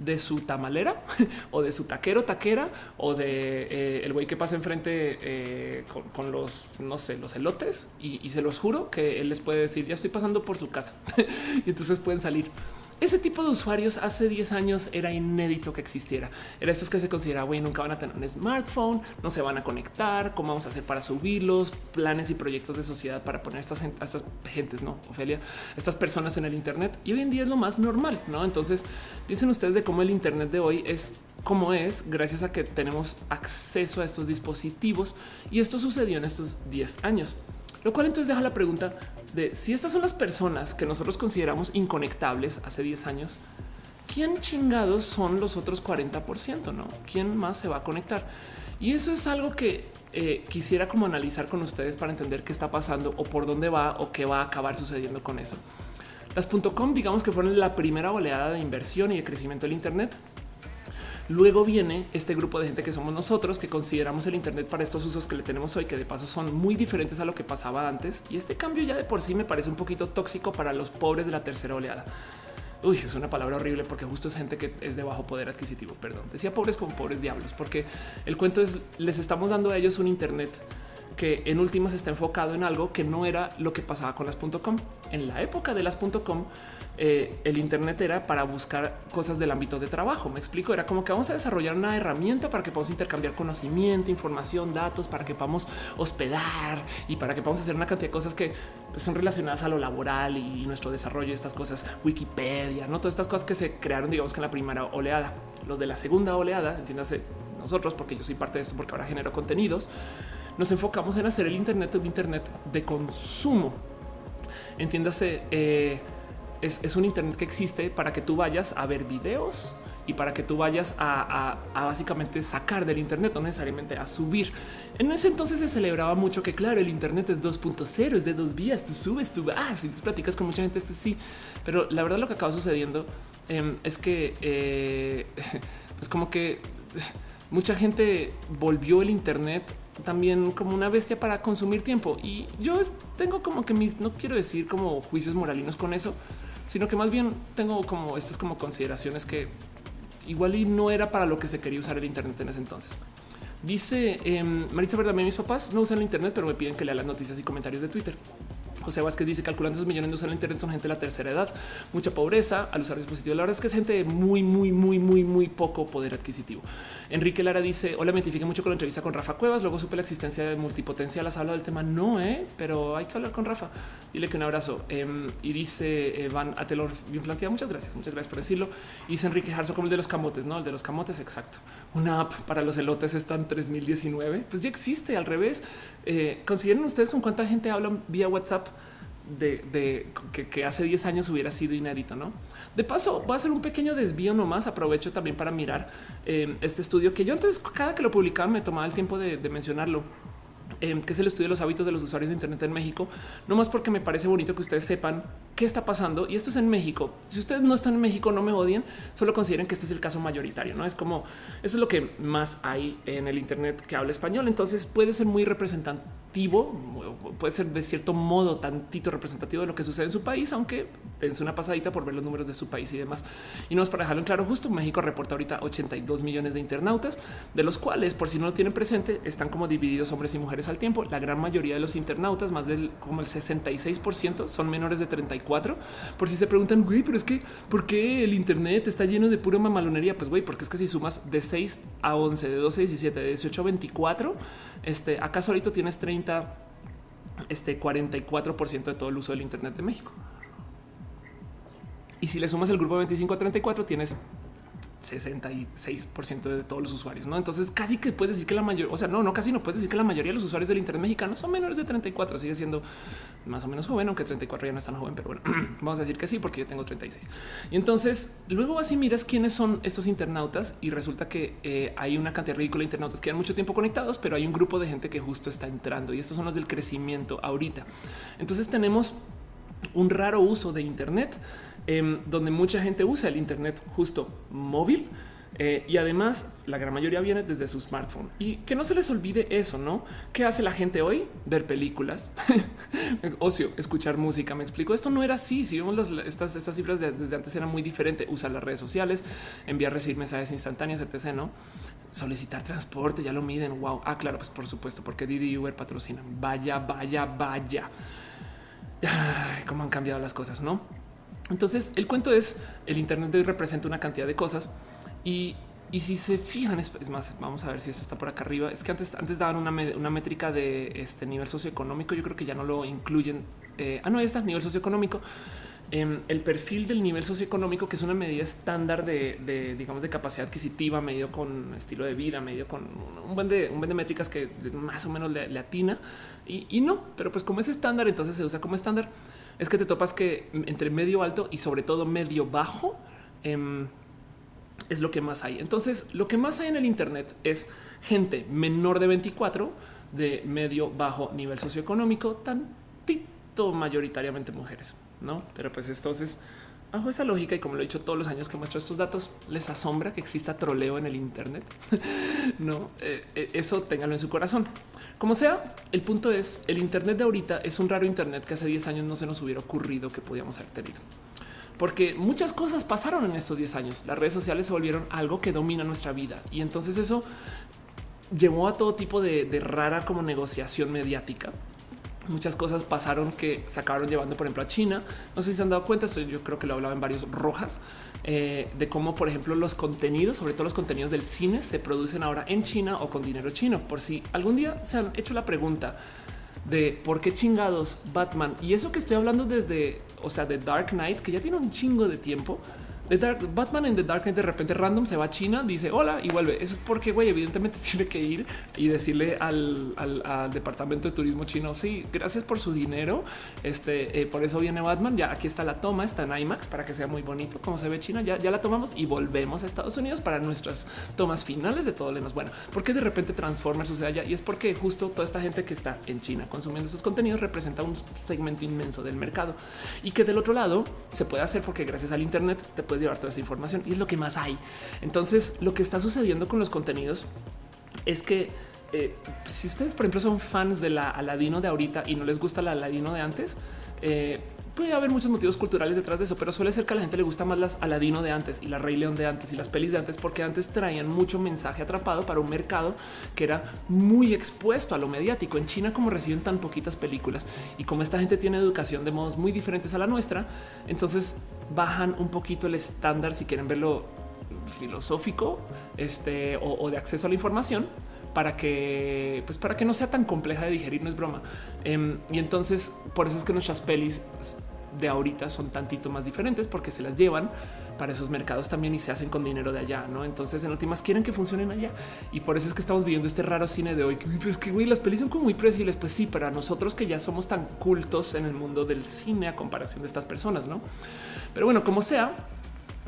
de su tamalera [laughs] o de su taquero, taquera o de eh, el güey que pasa enfrente eh, con, los, no sé, los elotes. Y, y, se los juro que él les puede decir, ya estoy pasando por su casa [laughs] y entonces pueden salir. Ese tipo de usuarios hace 10 años era inédito que existiera. Era esos que se considera, güey, nunca van a tener un smartphone, no se van a conectar, cómo vamos a hacer para subirlos, planes y proyectos de sociedad para poner a estas, estas gentes, no, Ofelia, estas personas en el Internet. Y hoy en día es lo más normal, no? Entonces piensen ustedes de cómo el Internet de hoy es como es gracias a que tenemos acceso a estos dispositivos y esto sucedió en estos 10 años. Lo cual entonces deja la pregunta de si estas son las personas que nosotros consideramos inconectables hace 10 años, ¿quién chingados son los otros 40%? No, ¿quién más se va a conectar? Y eso es algo que eh, quisiera como analizar con ustedes para entender qué está pasando o por dónde va o qué va a acabar sucediendo con eso. Las .com digamos que fueron la primera oleada de inversión y de crecimiento del Internet Luego viene este grupo de gente que somos nosotros, que consideramos el Internet para estos usos que le tenemos hoy, que de paso son muy diferentes a lo que pasaba antes. Y este cambio ya de por sí me parece un poquito tóxico para los pobres de la tercera oleada. Uy, es una palabra horrible porque justo es gente que es de bajo poder adquisitivo. Perdón, decía pobres como pobres diablos, porque el cuento es les estamos dando a ellos un Internet que en últimas está enfocado en algo que no era lo que pasaba con las .com. En la época de las .com, eh, el Internet era para buscar cosas del ámbito de trabajo. Me explico, era como que vamos a desarrollar una herramienta para que podamos intercambiar conocimiento, información, datos, para que podamos hospedar y para que podamos hacer una cantidad de cosas que pues, son relacionadas a lo laboral y nuestro desarrollo, estas cosas, Wikipedia, no todas estas cosas que se crearon, digamos que en la primera oleada, los de la segunda oleada, entiéndase nosotros, porque yo soy parte de esto, porque ahora genero contenidos, nos enfocamos en hacer el Internet un Internet de consumo. Entiéndase, eh, es, un Internet que existe para que tú vayas a ver videos y para que tú vayas a, básicamente sacar del Internet, no necesariamente a subir. En ese entonces se celebraba mucho que, claro, el Internet es 2.0, es de dos vías, tú subes, tú vas y tú platicas con mucha gente, pues sí, pero la verdad lo que acaba sucediendo em, es que eh, [laughs] es como que [laughs] mucha gente volvió el Internet también como una bestia para consumir tiempo y yo tengo como que mis, no quiero decir como juicios moralinos con eso, sino que más bien tengo como estas como consideraciones que igual y no era para lo que se quería usar el Internet en ese entonces. Dice eh, Maritza Verdad, mis papás no usan el Internet, pero me piden que lea las noticias y comentarios de Twitter. José Vázquez dice calculando esos millones de usan el Internet son gente de la tercera edad, mucha pobreza al usar dispositivos. La verdad es que es gente muy, muy, muy, muy, muy poco poder adquisitivo. Enrique Lara dice hola, me identifique mucho con la entrevista con Rafa Cuevas. Luego supe la existencia de multipotencial. Has hablado del tema. No, eh, pero hay que hablar con Rafa. Dile que un abrazo. Em, y dice eh, Van Atelor bien planteada. Muchas gracias. Muchas gracias por decirlo. Dice Enrique Jarzo como el de los camotes, no el de los camotes. Exacto. Una app para los elotes está en 3019. Pues ya existe al revés. Eh, consideren ustedes con cuánta gente hablan vía WhatsApp de, que, hace 10 años hubiera sido inédito, ¿no? De paso, voy a hacer un pequeño desvío nomás. Aprovecho también para mirar eh, este estudio que yo antes, cada que lo publicaba, me tomaba el tiempo de, mencionarlo. Eh, que es el estudio de los hábitos de los usuarios de Internet en México, no más porque me parece bonito que ustedes sepan qué está pasando. Y esto es en México. Si ustedes no están en México, no me odien, solo consideren que este es el caso mayoritario. No es como eso es lo que más hay en el Internet que habla español. Entonces puede ser muy representante puede ser de cierto modo tantito representativo de lo que sucede en su país, aunque dense una pasadita por ver los números de su país y demás. Y no es para dejarlo en claro, justo México reporta ahorita 82 millones de internautas, de los cuales, por si no lo tienen presente, están como divididos hombres y mujeres al tiempo. La gran mayoría de los internautas, más del como el 66%, son menores de 34. Por si se preguntan, güey, pero es que, ¿por qué el Internet está lleno de pura mamalonería? Pues, güey, porque es que si sumas de 6 a 11, de 12 a 17, de 18 a 24, este, acaso ahorita tienes 30, este 44% de todo el uso del Internet de México. Y si le sumas el grupo 25 a 34, tienes 66% de todos los usuarios, ¿no? Entonces casi que puedes decir que la mayoría, o sea, no, no, casi no puedes decir que la mayoría de los usuarios del Internet mexicano son menores de 34, sigue siendo más o menos joven, aunque 34 ya no es tan joven, pero bueno, [clears throat] vamos a decir que sí, porque yo tengo 36. Y entonces luego así miras quiénes son estos internautas y resulta que eh, hay una cantidad ridícula de internautas que han mucho tiempo conectados, pero hay un grupo de gente que justo está entrando y estos son los del crecimiento ahorita. Entonces tenemos un raro uso de Internet Em, donde mucha gente usa el Internet justo móvil. Eh, y además la gran mayoría viene desde su smartphone y que no se les olvide eso, no? ¿Qué hace la gente hoy? Ver películas, [laughs] ocio, escuchar música. Me explico. Esto no era así. Si vemos estas, cifras desde antes eran muy diferente. Usar las redes sociales, enviar, recibir mensajes instantáneos, etc. No solicitar transporte, ya lo miden. Wow. Ah, claro, pues por supuesto, porque Didi y Uber patrocinan. Vaya, vaya, vaya. Ay, cómo han cambiado las cosas, no? Entonces, el cuento es el Internet de hoy representa una cantidad de cosas y, si se fijan, es, más, vamos a ver si eso está por acá arriba. Es que antes, antes daban una, métrica de este nivel socioeconómico. Yo creo que ya no lo incluyen. Eh, ah, no, está nivel socioeconómico. Em, el perfil del nivel socioeconómico, que es una medida estándar de, digamos, de capacidad adquisitiva, medio con estilo de vida, medio con un buen de, un buen de métricas que más o menos le, atina y, y no, pero pues como es estándar, entonces se usa como estándar es que te topas que entre medio alto y sobre todo medio bajo em, es lo que más hay. Entonces, lo que más hay en el Internet es gente menor de 24 de medio bajo nivel socioeconómico, tantito mayoritariamente mujeres, no? Pero pues entonces, bajo esa lógica y como lo he dicho todos los años que muestro estos datos, les asombra que exista troleo en el Internet. [laughs] no, eh, eh, eso ténganlo en su corazón. Como sea, el punto es el Internet de ahorita es un raro Internet que hace 10 años no se nos hubiera ocurrido que podíamos haber tenido. Porque muchas cosas pasaron en estos 10 años. Las redes sociales se volvieron algo que domina nuestra vida. Y entonces eso llevó a todo tipo de, de rara como negociación mediática muchas cosas pasaron que se acabaron llevando, por ejemplo, a China. No sé si se han dado cuenta, yo creo que lo hablaba en varios rojas, eh, de cómo, por ejemplo, los contenidos, sobre todo los contenidos del cine, se producen ahora en China o con dinero chino. Por si algún día se han hecho la pregunta de por qué chingados Batman y eso que estoy hablando desde, o sea, de Dark Knight, que ya tiene un chingo de tiempo Batman en The Dark Knight de repente random se va a China, dice hola y vuelve. Eso es porque, güey, evidentemente [laughs] tiene que ir y decirle al, departamento de turismo chino, sí, gracias por su dinero. Este, eh, por eso viene Batman. Ya aquí está la toma, está en IMAX para que sea muy bonito como se ve China. Ya, ya la tomamos y volvemos a Estados Unidos para nuestras tomas finales de todo lo demás. Bueno, porque de repente Transformers sucede allá y es porque justo toda esta gente que está en China consumiendo esos contenidos representa un segmento inmenso del mercado y que del otro lado se puede hacer porque gracias al Internet te puedes llevar toda esa información y es lo que más hay. Entonces, lo que está sucediendo con los contenidos es que eh, si ustedes, por ejemplo, son fans de la Aladino de ahorita y no les gusta la Aladino de antes, eh, puede haber muchos motivos culturales detrás de eso, pero suele ser que a la gente le gusta más las Aladino de antes y la Rey León de antes y las pelis de antes, porque antes traían mucho mensaje atrapado para un mercado que era muy expuesto a lo mediático. En China, como reciben tan poquitas películas y como esta gente tiene educación de modos muy diferentes a la nuestra, entonces bajan un poquito el estándar si quieren verlo filosófico este, o, de acceso a la información para que, pues para que no sea tan compleja de digerir, no es broma. Em, y entonces por eso es que nuestras pelis de ahorita son tantito más diferentes porque se las llevan para esos mercados también y se hacen con dinero de allá, ¿no? Entonces en últimas quieren que funcionen allá y por eso es que estamos viviendo este raro cine de hoy, que es que las pelis son como muy predecibles, pues sí, para nosotros que ya somos tan cultos en el mundo del cine a comparación de estas personas, ¿no? Pero bueno, como sea,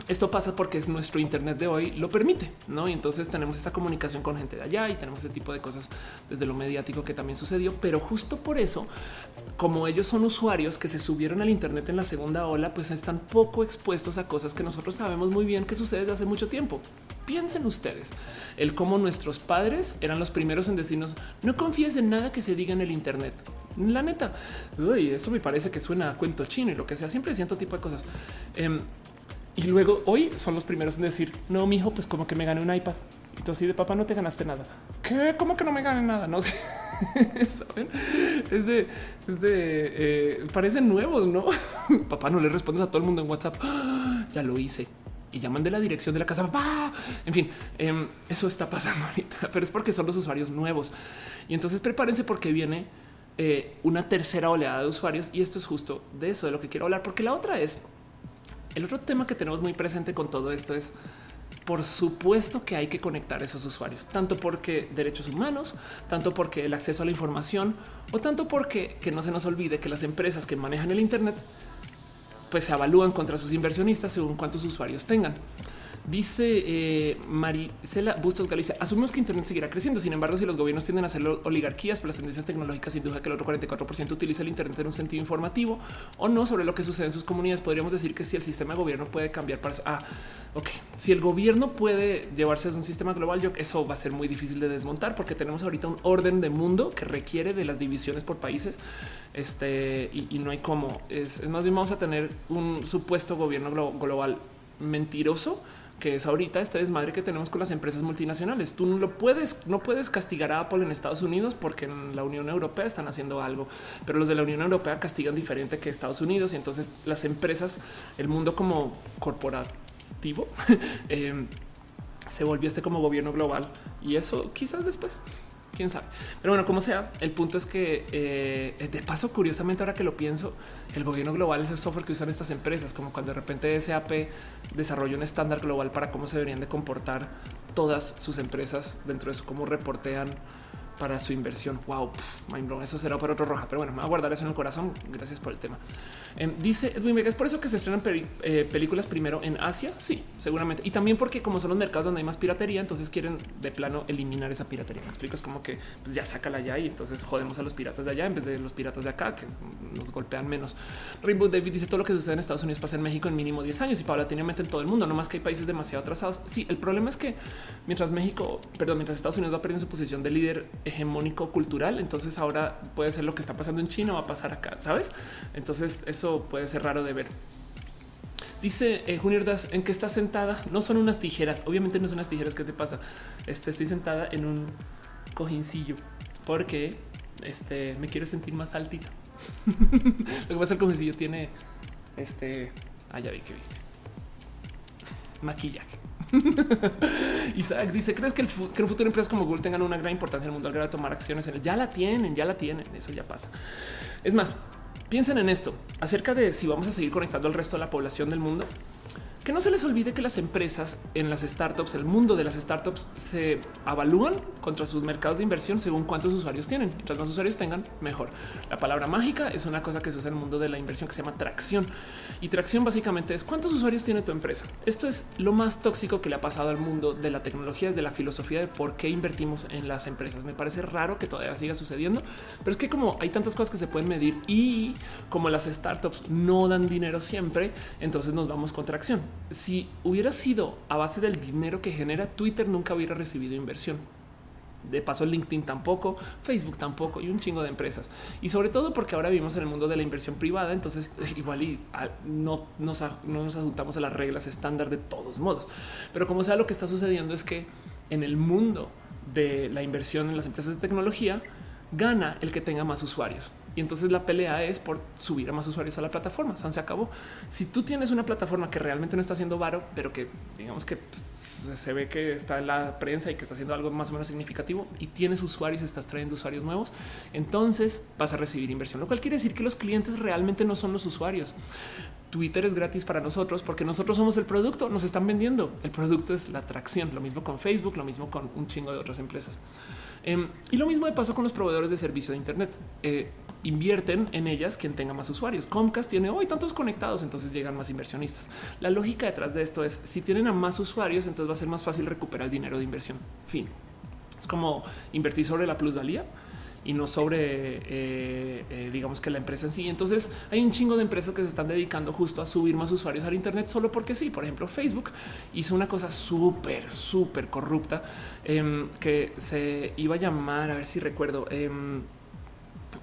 esto pasa porque es nuestro Internet de hoy lo permite, no? Y entonces tenemos esta comunicación con gente de allá y tenemos ese tipo de cosas desde lo mediático que también sucedió. Pero justo por eso, como ellos son usuarios que se subieron al Internet en la segunda ola, pues están poco expuestos a cosas que nosotros sabemos muy bien que sucede desde hace mucho tiempo. Piensen ustedes el cómo nuestros padres eran los primeros en decirnos no confíes en nada que se diga en el Internet. La neta, uy, eso me parece que suena a cuento chino y lo que sea. Siempre siento tipo de cosas. Em, y luego hoy son los primeros en decir no, mi hijo, pues como que me gane un iPad. Y tú así de papá, no te ganaste nada. ¿Qué? ¿Cómo que no me gane nada? No [laughs] sé. ¿Saben? Es de, es de, eh, parecen nuevos, ¿no? [laughs] papá, no le respondes a todo el mundo en WhatsApp. [gasps] ya lo hice. Y llaman de la dirección de la casa. Papá. En fin, em, eso está pasando [laughs] ahorita, pero es porque son los usuarios nuevos. Y entonces prepárense porque viene eh, una tercera oleada de usuarios. Y esto es justo de eso, de lo que quiero hablar, porque la otra es el otro tema que tenemos muy presente con todo esto es por supuesto que hay que conectar a esos usuarios, tanto porque derechos humanos, tanto porque el acceso a la información o tanto porque que no se nos olvide que las empresas que manejan el Internet pues se evalúan contra sus inversionistas según cuántos usuarios tengan. Dice eh, Maricela Bustos Galicia, asumimos que Internet seguirá creciendo. Sin embargo, si los gobiernos tienden a hacer oligarquías por las tendencias tecnológicas, sin duda que el otro 44% utiliza el Internet en un sentido informativo o no sobre lo que sucede en sus comunidades, podríamos decir que si el sistema de gobierno puede cambiar para ah, ok, si el gobierno puede llevarse a un sistema global, yo eso va a ser muy difícil de desmontar porque tenemos ahorita un orden de mundo que requiere de las divisiones por países. Este y, no hay cómo es, más bien vamos a tener un supuesto gobierno global mentiroso que es ahorita este desmadre que tenemos con las empresas multinacionales. Tú no lo puedes, no puedes castigar a Apple en Estados Unidos porque en la Unión Europea están haciendo algo, pero los de la Unión Europea castigan diferente que Estados Unidos y entonces las empresas, el mundo como corporativo, [laughs] eh, se volvió este como gobierno global y eso quizás después quién sabe. Pero bueno, como sea, el punto es que eh, de paso, curiosamente, ahora que lo pienso, el gobierno global es el software que usan estas empresas, como cuando de repente SAP desarrolla un estándar global para cómo se deberían de comportar todas sus empresas dentro de eso, cómo reportean para su inversión. Wow, Eso será para otro roja, pero bueno, me voy a guardar eso en el corazón. Gracias por el tema. Em, dice Edwin Vega, es por eso que se estrenan eh, películas primero en Asia. Sí, seguramente. Y también porque como son los mercados donde hay más piratería, entonces quieren de plano eliminar esa piratería. Me explico, es como que pues ya sácala allá y entonces jodemos a los piratas de allá en vez de los piratas de acá que nos golpean menos. Rainbow David dice todo lo que sucede en Estados Unidos pasa en México en mínimo 10 años y paulatinamente en todo el mundo, no más que hay países demasiado atrasados. Sí, el problema es que mientras México, perdón, mientras Estados Unidos va perdiendo su posición de líder hegemónico cultural. Entonces ahora puede ser lo que está pasando en China, va a pasar acá, ¿sabes? Entonces eso puede ser raro de ver. Dice eh, Junior Das, ¿en qué estás sentada? No son unas tijeras, obviamente no son unas tijeras, ¿qué te pasa? Este, estoy sentada en un cojincillo porque este me quiero sentir más altita. [laughs] Lo que pasa el cojincillo tiene este. Ah, ya vi que viste maquillaje. [laughs] Isaac dice: ¿Crees que, el, que un futuro empresas como Google tengan una gran importancia en el mundo al grado de tomar acciones en él? Ya la tienen, ya la tienen. Eso ya pasa. Es más, piensen en esto acerca de si vamos a seguir conectando al resto de la población del mundo que no se les olvide que las empresas en las startups, el mundo de las startups se avalúan contra sus mercados de inversión según cuántos usuarios tienen. Mientras más usuarios tengan, mejor. La palabra mágica es una cosa que se usa en el mundo de la inversión que se llama tracción. Y tracción básicamente es cuántos usuarios tiene tu empresa. Esto es lo más tóxico que le ha pasado al mundo de la tecnología, desde la filosofía de por qué invertimos en las empresas. Me parece raro que todavía siga sucediendo, pero es que como hay tantas cosas que se pueden medir y como las startups no dan dinero siempre, entonces nos vamos con tracción si hubiera sido a base del dinero que genera Twitter, nunca hubiera recibido inversión. De paso, LinkedIn tampoco, Facebook tampoco y un chingo de empresas. Y sobre todo porque ahora vivimos en el mundo de la inversión privada, entonces [laughs] igual y ah, no nos, no nos adjuntamos a las reglas estándar de todos modos. Pero como sea, lo que está sucediendo es que en el mundo de la inversión en las empresas de tecnología, gana el que tenga más usuarios. Y entonces la pelea es por subir a más usuarios a la plataforma. San se acabó. Si tú tienes una plataforma que realmente no está haciendo varo, pero que digamos que pues, se ve que está en la prensa y que está haciendo algo más o menos significativo y tienes usuarios, estás trayendo usuarios nuevos, entonces vas a recibir inversión, lo cual quiere decir que los clientes realmente no son los usuarios. Twitter es gratis para nosotros porque nosotros somos el producto, nos están vendiendo. El producto es la atracción. Lo mismo con Facebook, lo mismo con un chingo de otras empresas. Em, y lo mismo de paso con los proveedores de servicio de Internet. Eh, invierten en ellas quien tenga más usuarios. Comcast tiene hoy tantos conectados, entonces llegan más inversionistas. La lógica detrás de esto es si tienen a más usuarios, entonces va a ser más fácil recuperar el dinero de inversión. Fin. Es como invertir sobre la plusvalía y no sobre, eh, eh, digamos que la empresa en sí. Entonces hay un chingo de empresas que se están dedicando justo a subir más usuarios al Internet solo porque sí. Por ejemplo, Facebook hizo una cosa súper, súper corrupta em, que se iba a llamar, a ver si recuerdo.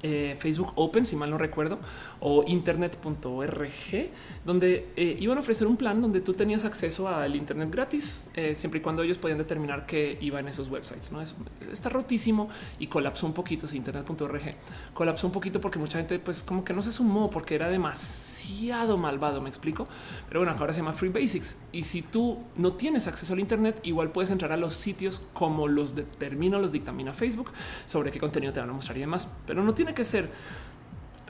Eh, Facebook Open, si mal no recuerdo, o internet.org, donde eh, iban a ofrecer un plan donde tú tenías acceso al Internet gratis, eh, siempre y cuando ellos podían determinar que iba en esos websites. No es, está rotísimo y colapsó un poquito. Si internet.org colapsó un poquito porque mucha gente, pues, como que no se sumó porque era demasiado malvado. Me explico, pero bueno, ahora se llama Free Basics. Y si tú no tienes acceso al Internet, igual puedes entrar a los sitios como los determina, los dictamina Facebook sobre qué contenido te van a mostrar y demás, pero no tiene que ser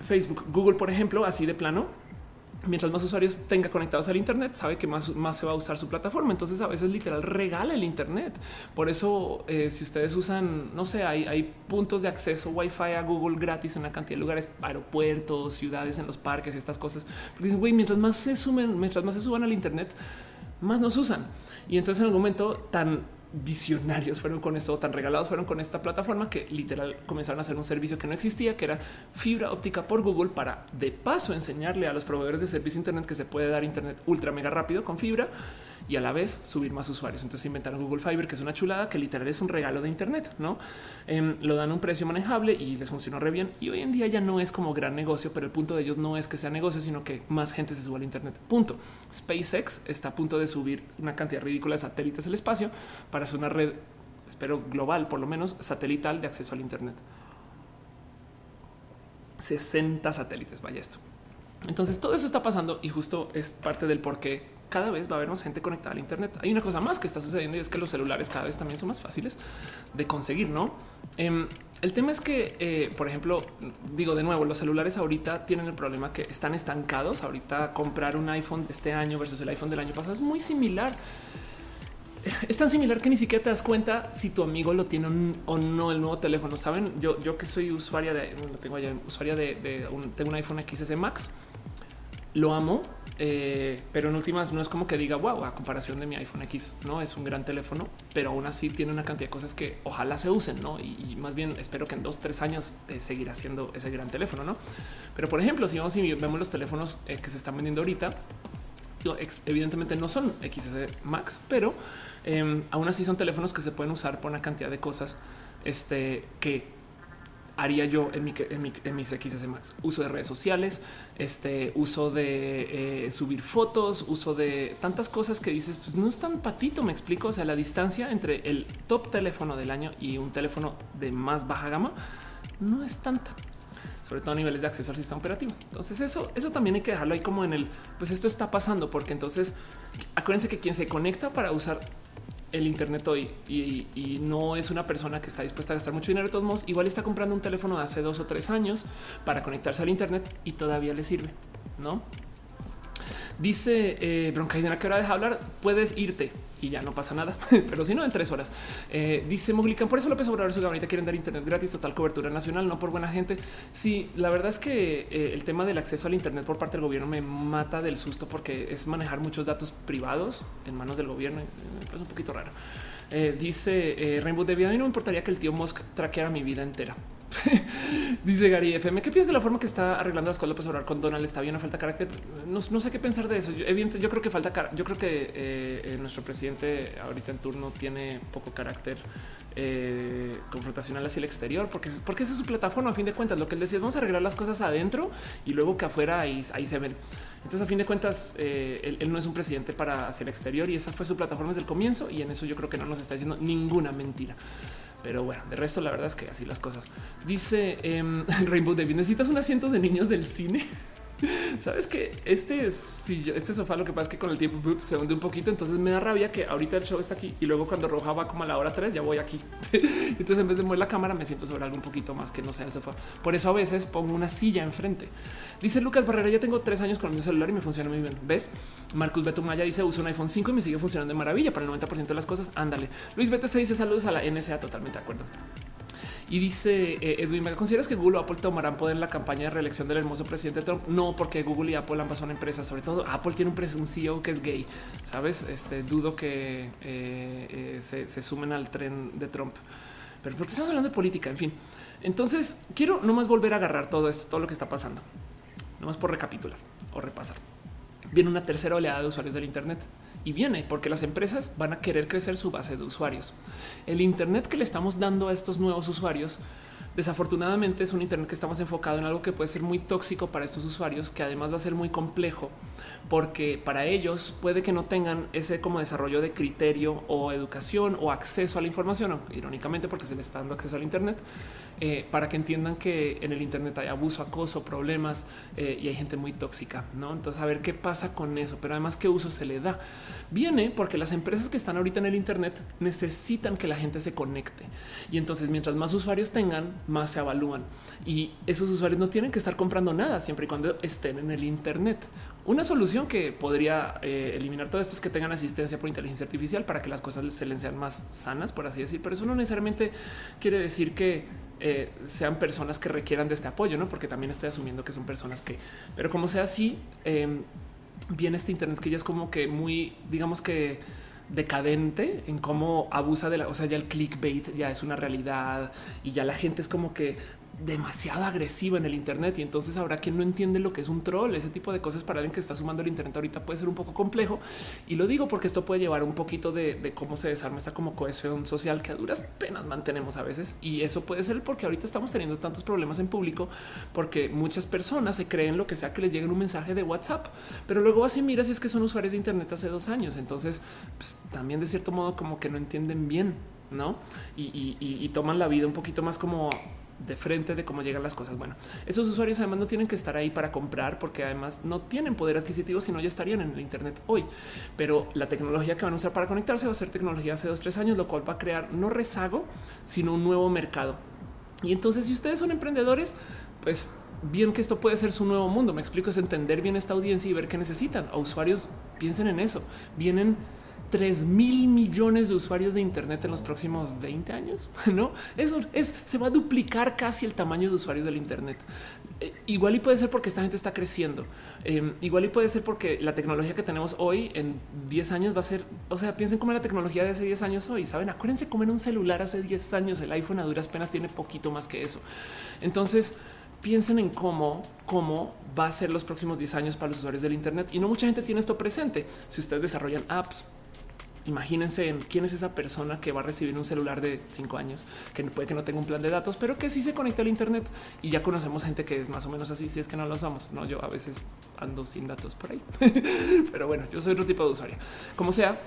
Facebook, Google, por ejemplo, así de plano. Mientras más usuarios tenga conectados al Internet, sabe que más, más se va a usar su plataforma. Entonces, a veces literal regala el Internet. Por eso, eh, si ustedes usan, no sé, hay, hay puntos de acceso Wi-Fi a Google gratis en una cantidad de lugares, aeropuertos, ciudades, en los parques y estas cosas. Porque dicen, güey, mientras más se sumen, mientras más se suban al Internet, más nos usan. Y entonces, en algún momento tan visionarios [laughs] fueron con esto, tan regalados fueron con esta plataforma que literal comenzaron a hacer un servicio que no existía, que era fibra óptica por Google para de paso enseñarle a los proveedores de servicio Internet que se puede dar Internet ultra mega rápido con fibra y a la vez subir más usuarios. Entonces inventaron Google Fiber, que es una chulada que literal es un regalo de Internet, no em, lo dan a un precio manejable y les funcionó re bien. Y hoy en día ya no es como gran negocio, pero el punto de ellos no es que sea negocio, sino que más gente se suba al Internet. Punto. SpaceX está a punto de subir una cantidad ridícula de satélites al espacio para hacer una red, espero global, por lo menos satelital de acceso al Internet. 60 satélites, vaya esto. Entonces todo eso está pasando y justo es parte del por qué cada vez va a haber más gente conectada al Internet. Hay una cosa más que está sucediendo y es que los celulares cada vez también son más fáciles de conseguir, ¿no? Em, el tema es que, eh, por ejemplo, digo de nuevo, los celulares ahorita tienen el problema que están estancados. Ahorita comprar un iPhone de este año versus el iPhone del año pasado es muy similar. Es tan similar que ni siquiera te das cuenta si tu amigo lo tiene o no el nuevo teléfono. Saben, yo, yo que soy usuaria de, lo tengo allá, usuaria de, un, tengo un iPhone XS Max, lo amo eh, pero en últimas no es como que diga wow, a comparación de mi iPhone X, no es un gran teléfono, pero aún así tiene una cantidad de cosas que ojalá se usen, no? Y, más bien espero que en dos, tres años eh, seguirá siendo ese gran teléfono, no? Pero por ejemplo, si vamos y vemos los teléfonos eh, que se están vendiendo ahorita, evidentemente no son XS Max, pero em, aún así son teléfonos que se pueden usar por una cantidad de cosas este, que haría yo en, mi, en, mi, en mis XS Max. Uso de redes sociales, este uso de eh, subir fotos, uso de tantas cosas que dices, pues no es tan patito, me explico. O sea, la distancia entre el top teléfono del año y un teléfono de más baja gama no es tanta sobre todo a niveles de acceso al sistema operativo. Entonces eso, eso también hay que dejarlo ahí como en el, pues esto está pasando porque entonces acuérdense que quien se conecta para usar el Internet hoy y, no es una persona que está dispuesta a gastar mucho dinero de todos modos, igual está comprando un teléfono de hace dos o tres años para conectarse al Internet y todavía le sirve, ¿no? Dice eh, Broncaidena que hora deja hablar, puedes irte y ya no pasa nada, [laughs] pero si no en tres horas. Eh, dice Moglican, por eso López Obrador su gabinete quieren dar internet gratis, total cobertura nacional, no por buena gente. Sí, la verdad es que eh, el tema del acceso al internet por parte del gobierno me mata del susto porque es manejar muchos datos privados en manos del gobierno. Es un poquito raro. Eh, dice Rainbow David, a mí no me importaría que el tío Musk traqueara mi vida entera. [laughs] Dice Gary FM, ¿qué piensas de la forma que está arreglando las cosas para hablar con Donald? ¿Está bien o falta carácter? No, sé qué pensar de eso. Yo, yo creo que falta, yo creo que eh, eh, nuestro presidente ahorita en turno tiene poco carácter eh, confrontacional hacia el exterior, porque, porque esa es su plataforma. A fin de cuentas, lo que él decía, vamos a arreglar las cosas adentro y luego que afuera ahí, ahí se ven. Entonces, a fin de cuentas, él, él, no es un presidente para hacia el exterior y esa fue su plataforma desde el comienzo. Y en eso yo creo que no nos está diciendo ninguna mentira. Pero bueno, de resto, la verdad es que así las cosas. Dice eh, [laughs] Rainbow David: necesitas un asiento de niño del cine. [laughs] Sabes que este si este sofá lo que pasa es que con el tiempo se hunde un poquito, entonces me da rabia que ahorita el show está aquí y luego cuando Roja va como a la hora 3 ya voy aquí. [laughs] entonces en vez de mover la cámara me siento sobre algo un poquito más que no sea el sofá. Por eso a veces pongo una silla enfrente. Dice Lucas Barrera, ya tengo tres años con mi celular y me funciona muy bien. ¿Ves? Marcus Betumaya dice uso un iPhone 5 y me sigue funcionando de maravilla para el 90% de las cosas. Ándale. Luis BTC dice saludos a la NSA, totalmente de acuerdo. Y dice eh, Edwin, ¿me consideras que Google o Apple tomarán poder en la campaña de reelección del hermoso presidente Trump? No, porque Google y Apple ambas son empresas. Sobre todo Apple tiene un, CEO que es gay. Sabes, este dudo que eh, eh, se, sumen al tren de Trump. Pero porque estamos hablando de política, en fin. Entonces quiero nomás volver a agarrar todo esto, todo lo que está pasando. Nomás por recapitular o repasar. Viene una tercera oleada de usuarios del Internet y viene porque las empresas van a querer crecer su base de usuarios. El Internet que le estamos dando a estos nuevos usuarios desafortunadamente es un Internet que estamos enfocado en algo que puede ser muy tóxico para estos usuarios, que además va a ser muy complejo porque para ellos puede que no tengan ese como desarrollo de criterio o educación o acceso a la información, irónicamente porque se les está dando acceso al Internet, eh, para que entiendan que en el Internet hay abuso, acoso, problemas eh, y hay gente muy tóxica. ¿no? Entonces, a ver qué pasa con eso, pero además qué uso se le da. Viene porque las empresas que están ahorita en el Internet necesitan que la gente se conecte y entonces mientras más usuarios tengan, más se evalúan y esos usuarios no tienen que estar comprando nada siempre y cuando estén en el Internet. Una solución que podría eh, eliminar todo esto es que tengan asistencia por inteligencia artificial para que las cosas se les sean más sanas, por así decir. Pero eso no necesariamente quiere decir que eh, sean personas que requieran de este apoyo, no? Porque también estoy asumiendo que son personas que, pero como sea así, em, viene este Internet que ya es como que muy, digamos que decadente en cómo abusa de la, o sea, ya el clickbait ya es una realidad y ya la gente es como que demasiado agresivo en el Internet y entonces habrá quien no entiende lo que es un troll. Ese tipo de cosas para alguien que está sumando el Internet ahorita puede ser un poco complejo y lo digo porque esto puede llevar un poquito de, cómo se desarma esta como cohesión social que a duras penas mantenemos a veces y eso puede ser porque ahorita estamos teniendo tantos problemas en público porque muchas personas se creen lo que sea que les llegue un mensaje de WhatsApp, pero luego así mira si es que son usuarios de Internet hace dos años. Entonces pues, también de cierto modo como que no entienden bien no? y, toman la vida un poquito más como de frente de cómo llegan las cosas. Bueno, esos usuarios además no tienen que estar ahí para comprar porque además no tienen poder adquisitivo, sino ya estarían en el Internet hoy. Pero la tecnología que van a usar para conectarse va a ser tecnología hace dos, tres años, lo cual va a crear no rezago, sino un nuevo mercado. Y entonces, si ustedes son emprendedores, pues bien que esto puede ser su nuevo mundo. Me explico, es entender bien esta audiencia y ver qué necesitan. Usuarios piensen en eso. Vienen 3 mil millones de usuarios de Internet en los próximos 20 años. [laughs] No, eso es, se va a duplicar casi el tamaño de usuarios del Internet. Eh, igual y puede ser porque esta gente está creciendo. Em, igual y puede ser porque la tecnología que tenemos hoy en 10 años va a ser, o sea, piensen cómo la tecnología de hace 10 años hoy. Saben, acuérdense cómo en un celular hace 10 años el iPhone a duras penas tiene poquito más que eso. Entonces, piensen en cómo, cómo va a ser los próximos 10 años para los usuarios del Internet. Y no mucha gente tiene esto presente. Si ustedes desarrollan apps, imagínense en quién es esa persona que va a recibir un celular de cinco años, que puede que no tenga un plan de datos, pero que sí se conecta al Internet y ya conocemos gente que es más o menos así. Si es que no lo usamos, no, yo a veces ando sin datos por ahí, [laughs] pero bueno, yo soy otro tipo de usuario. Como sea,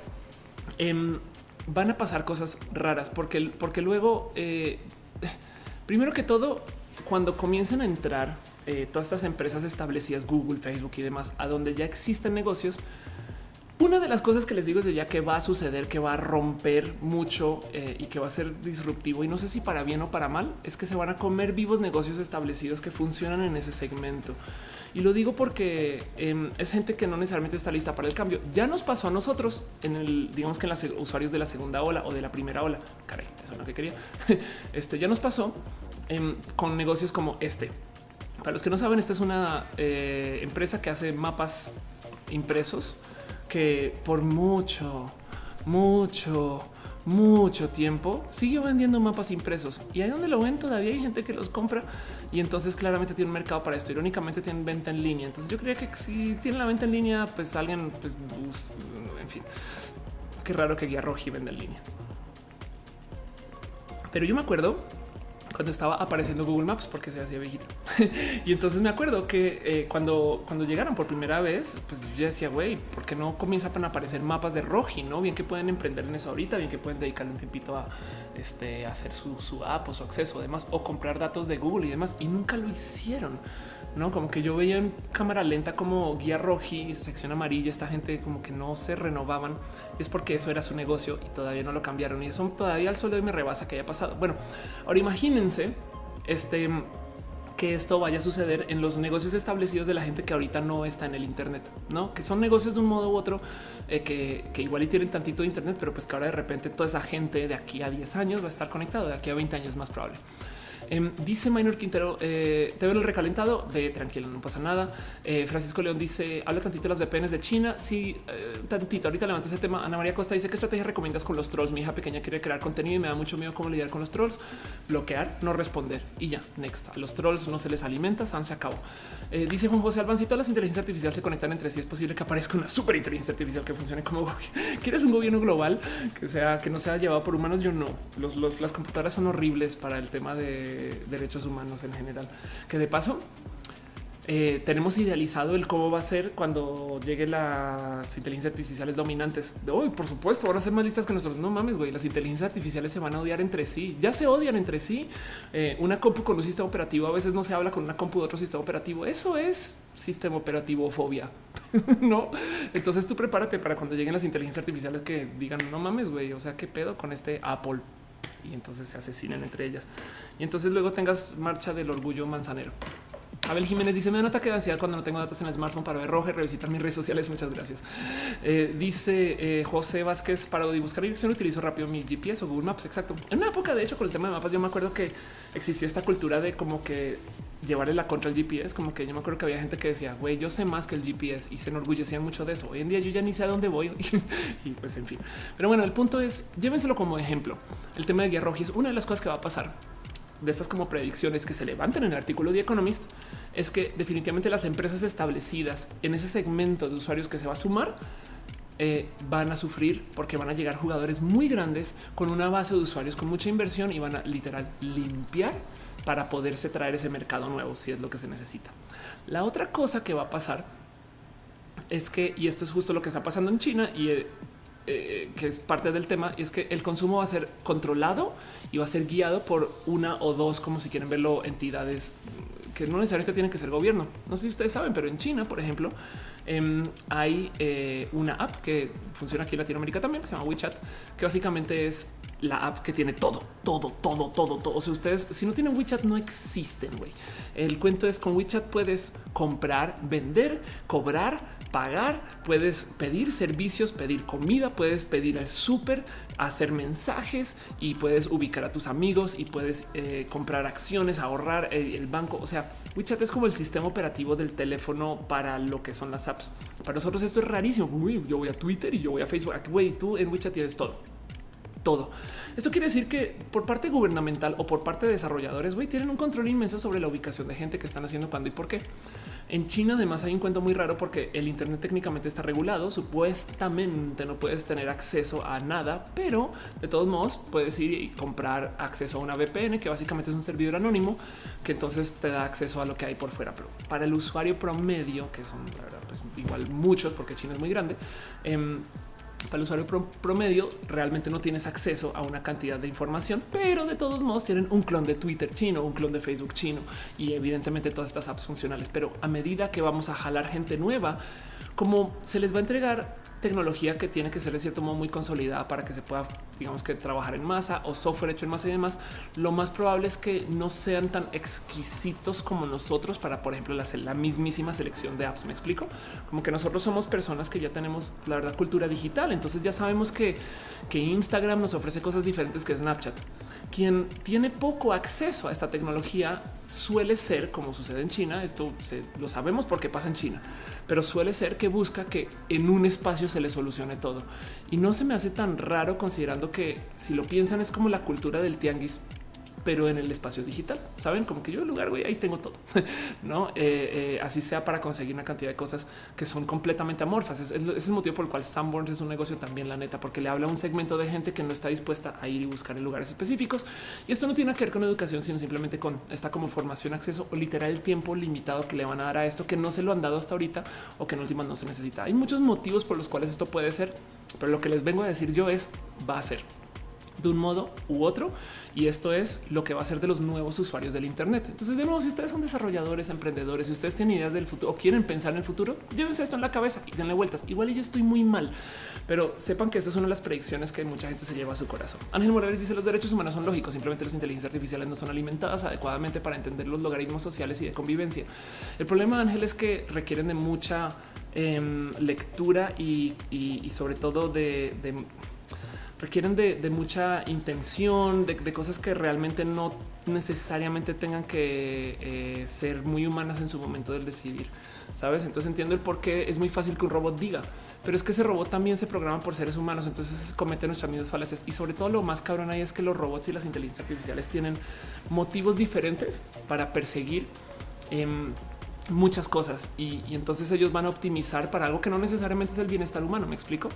em, van a pasar cosas raras porque, porque luego, eh, [laughs] primero que todo, cuando comienzan a entrar eh, todas estas empresas establecidas, Google, Facebook y demás, a donde ya existen negocios, una de las cosas que les digo es de ya que va a suceder, que va a romper mucho eh, y que va a ser disruptivo y no sé si para bien o para mal, es que se van a comer vivos negocios establecidos que funcionan en ese segmento. Y lo digo porque em, es gente que no necesariamente está lista para el cambio. Ya nos pasó a nosotros en el, digamos que en los usuarios de la segunda ola o de la primera ola. Caray, eso es lo que quería. [laughs] Este ya nos pasó em, con negocios como este. Para los que no saben, esta es una eh, empresa que hace mapas impresos que por mucho, mucho, mucho tiempo siguió vendiendo mapas impresos y ahí donde lo ven todavía hay gente que los compra y entonces claramente tiene un mercado para esto. Irónicamente tienen venta en línea. Entonces yo creía que si tienen la venta en línea, pues alguien, pues, en fin, qué raro que Guía Roji venda en línea. Pero yo me acuerdo cuando estaba apareciendo Google Maps porque se hacía viejito. [laughs] y entonces me acuerdo que eh, cuando, cuando llegaron por primera vez, pues yo decía, güey, ¿por qué no comienzan a aparecer mapas de Roji? No bien que pueden emprender en eso ahorita, bien que pueden dedicarle un tiempito a este, hacer su, su app o su acceso, además, o comprar datos de Google y demás. Y nunca lo hicieron no como que yo veía en cámara lenta como guía roji, sección amarilla, esta gente como que no se renovaban. Es porque eso era su negocio y todavía no lo cambiaron. Y eso todavía al sueldo me rebasa que haya pasado. Bueno, ahora imagínense este que esto vaya a suceder en los negocios establecidos de la gente que ahorita no está en el Internet, no que son negocios de un modo u otro eh, que, que, igual y tienen tantito de Internet, pero pues que ahora de repente toda esa gente de aquí a 10 años va a estar conectado, de aquí a 20 años más probable. Em, dice Minor Quintero, eh, te veo el recalentado, ve tranquilo, no pasa nada. Eh, Francisco León dice, habla tantito de las VPNs de China. Sí, eh, tantito, ahorita levanta ese tema. Ana María Costa dice, ¿qué estrategia recomiendas con los trolls? Mi hija pequeña quiere crear contenido y me da mucho miedo cómo lidiar con los trolls. Bloquear, no responder y ya, next. Los trolls no se les alimenta, San se acabó. Dice Juan José Albancito, las inteligencias artificiales se conectan entre sí. Es posible que aparezca una super inteligencia artificial que funcione como [laughs] quieres un gobierno global que sea que no sea llevado por humanos. Yo no. Los, las computadoras son horribles para el tema de derechos humanos en general. Que de paso, eh, tenemos idealizado el cómo va a ser cuando lleguen las inteligencias artificiales dominantes. Hoy, por supuesto, van a ser más listas que nosotros. No mames, güey. Las inteligencias artificiales se van a odiar entre sí. Ya se odian entre sí. Eh, una compu con un sistema operativo a veces no se habla con una compu de otro sistema operativo. Eso es sistema operativo fobia. [laughs] no, entonces tú prepárate para cuando lleguen las inteligencias artificiales que digan no mames, güey. O sea, qué pedo con este Apple y entonces se asesinan entre ellas. Y entonces luego tengas marcha del orgullo manzanero. Abel Jiménez dice: Me da un ataque de ansiedad cuando no tengo datos en el smartphone para ver rojo y revisitar mis redes sociales. Muchas gracias. Eh, dice eh, José Vázquez: Para buscar dirección utilizo rápido mi GPS o Google Maps. Exacto. En una época, de hecho, con el tema de mapas, yo me acuerdo que existía esta cultura de como que llevarle la contra el GPS, como que yo me acuerdo que había gente que decía, güey, yo sé más que el GPS y se enorgullecían mucho de eso. Hoy en día yo ya ni sé a dónde voy [laughs] y pues en fin. Pero bueno, el punto es, llévenselo como ejemplo. El tema de guía roja es una de las cosas que va a pasar de estas como predicciones que se levantan en el artículo de Economist es que definitivamente las empresas establecidas en ese segmento de usuarios que se va a sumar eh, van a sufrir porque van a llegar jugadores muy grandes con una base de usuarios con mucha inversión y van a literal limpiar para poderse traer ese mercado nuevo si es lo que se necesita. La otra cosa que va a pasar es que, y esto es justo lo que está pasando en China y eh, que es parte del tema, es que el consumo va a ser controlado y va a ser guiado por una o dos, como si quieren verlo, entidades que no necesariamente tienen que ser gobierno. No sé si ustedes saben, pero en China, por ejemplo, em, hay eh, una app que funciona aquí en Latinoamérica también, se llama WeChat, que básicamente es la app que tiene todo, todo, todo, todo, todo. O sea, ustedes, si no tienen WeChat, no existen, güey. El cuento es con WeChat puedes comprar, vender, cobrar, pagar, puedes pedir servicios, pedir comida, puedes pedir al súper, hacer mensajes y puedes ubicar a tus amigos y puedes eh, comprar acciones, ahorrar eh, el banco. O sea, WeChat es como el sistema operativo del teléfono para lo que son las apps. Para nosotros esto es rarísimo. Uy, yo voy a Twitter y yo voy a Facebook. Güey, tú en WeChat tienes todo todo. Esto quiere decir que por parte gubernamental o por parte de desarrolladores, güey, tienen un control inmenso sobre la ubicación de gente que están haciendo cuándo y por qué. En China además hay un cuento muy raro porque el Internet técnicamente está regulado, supuestamente no puedes tener acceso a nada, pero de todos modos puedes ir y comprar acceso a una VPN que básicamente es un servidor anónimo que entonces te da acceso a lo que hay por fuera. Pero para el usuario promedio, que son la verdad, pues igual muchos porque China es muy grande, eh, para el usuario promedio realmente no tienes acceso a una cantidad de información, pero de todos modos tienen un clon de Twitter chino, un clon de Facebook chino y evidentemente todas estas apps funcionales. Pero a medida que vamos a jalar gente nueva, como se les va a entregar tecnología que tiene que ser de cierto modo muy consolidada para que se pueda, digamos que trabajar en masa o software hecho en masa y demás, lo más probable es que no sean tan exquisitos como nosotros para, por ejemplo, hacer la mismísima selección de apps. Me explico como que nosotros somos personas que ya tenemos la verdad cultura digital. Entonces ya sabemos que, que Instagram nos ofrece cosas diferentes que Snapchat quien tiene poco acceso a esta tecnología suele ser, como sucede en China, esto lo sabemos porque pasa en China, pero suele ser que busca que en un espacio se le solucione todo. Y no se me hace tan raro considerando que si lo piensan es como la cultura del tianguis pero en el espacio digital. Saben como que yo el lugar, güey, ahí tengo todo, [laughs] no? Eh, eh, así sea para conseguir una cantidad de cosas que son completamente amorfas. Es, es, el motivo por el cual Sanborns es un negocio también, la neta, porque le habla a un segmento de gente que no está dispuesta a ir y buscar en lugares específicos. Y esto no tiene que ver con educación, sino simplemente con esta como formación, acceso o literal el tiempo limitado que le van a dar a esto que no se lo han dado hasta ahorita o que en últimas no se necesita. Hay muchos motivos por los cuales esto puede ser, pero lo que les vengo a decir yo es va a ser de un modo u otro. Y esto es lo que va a ser de los nuevos usuarios del Internet. Entonces, de nuevo, si ustedes son desarrolladores, emprendedores, si ustedes tienen ideas del futuro o quieren pensar en el futuro, llévense esto en la cabeza y denle vueltas. Igual yo estoy muy mal, pero sepan que esto es una de las predicciones que mucha gente se lleva a su corazón. Ángel Morales dice los derechos humanos son lógicos, simplemente las inteligencias artificiales no son alimentadas adecuadamente para entender los logaritmos sociales y de convivencia. El problema, Ángel, es que requieren de mucha em, lectura y, sobre todo de requieren de, mucha intención, de, cosas que realmente no necesariamente tengan que eh, ser muy humanas en su momento del decidir. Sabes? Entonces entiendo el por qué es muy fácil que un robot diga, pero es que ese robot también se programa por seres humanos. Entonces comete nuestras mismas falacias y sobre todo lo más cabrón ahí es que los robots y las inteligencias artificiales tienen motivos diferentes para perseguir. Em, muchas cosas y, entonces ellos van a optimizar para algo que no necesariamente es el bienestar humano. Me explico.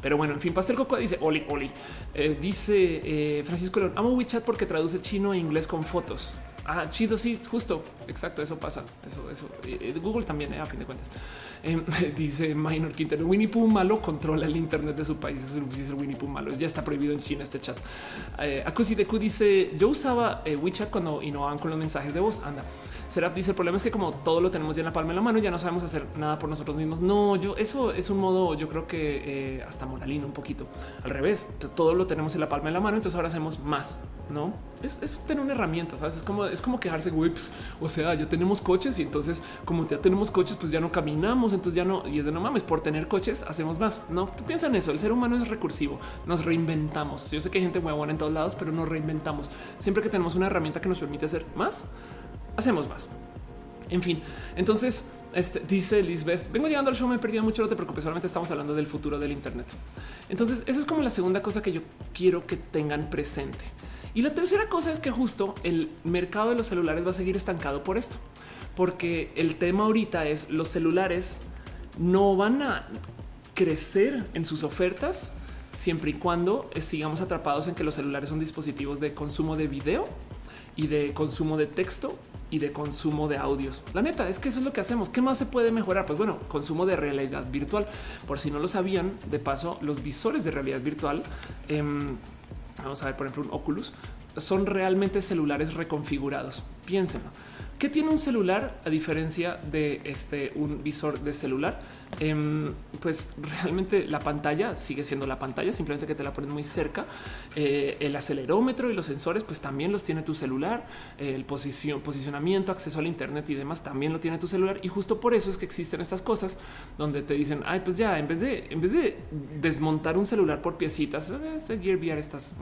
Pero bueno, en fin, Pastel Coco dice Oli, Oli. Eh, dice eh, Francisco León, amo WeChat porque traduce chino e inglés con fotos. Ah, chido, sí, justo, exacto, eso pasa. Eso, eso. Eh, Google también, a fin de cuentas. Em, [laughs] dice Minor Quintero, Winnie Pooh malo controla el internet de su país. Es el Winnie Pooh malo. Ya está prohibido en China este chat. Eh, Deku dice, yo usaba WeChat cuando innovaban con los mensajes de voz. Anda. Serap dice el problema es que como todo lo tenemos ya en la palma de la mano, ya no sabemos hacer nada por nosotros mismos. No, yo eso es un modo, yo creo que eh, hasta moralino un poquito al revés. Todo lo tenemos en la palma de la mano, entonces ahora hacemos más. No es, tener una herramienta, sabes? Es como es como quejarse, whips. o sea, ya tenemos coches y entonces, como ya tenemos coches, pues ya no caminamos, entonces ya no. Y es de no mames, por tener coches hacemos más. No tú piensas en eso. El ser humano es recursivo, nos reinventamos. Yo sé que hay gente huevona en todos lados, pero nos reinventamos siempre que tenemos una herramienta que nos permite hacer más hacemos más. En fin, entonces este, dice Lisbeth, vengo llegando al show, me he perdido mucho, no te preocupes, solamente estamos hablando del futuro del Internet. Entonces, eso es como la segunda cosa que yo quiero que tengan presente. Y la tercera cosa es que justo el mercado de los celulares va a seguir estancado por esto, porque el tema ahorita es los celulares no van a crecer en sus ofertas siempre y cuando sigamos atrapados en que los celulares son dispositivos de consumo de video y de consumo de texto y de consumo de audios. La neta es que eso es lo que hacemos. ¿Qué más se puede mejorar? Pues bueno, consumo de realidad virtual. Por si no lo sabían, de paso, los visores de realidad virtual, em, vamos a ver, por ejemplo, un Oculus, son realmente celulares reconfigurados. Piénsenlo. ¿Qué tiene un celular a diferencia de este un visor de celular? Em, pues realmente la pantalla sigue siendo la pantalla, simplemente que te la pones muy cerca. Eh, el acelerómetro y los sensores, pues también los tiene tu celular. el posición, posicionamiento, acceso al Internet y demás también lo tiene tu celular. Y justo por eso es que existen estas cosas donde te dicen, ay, pues ya en vez de en vez de desmontar un celular por piecitas, este Gear VR estás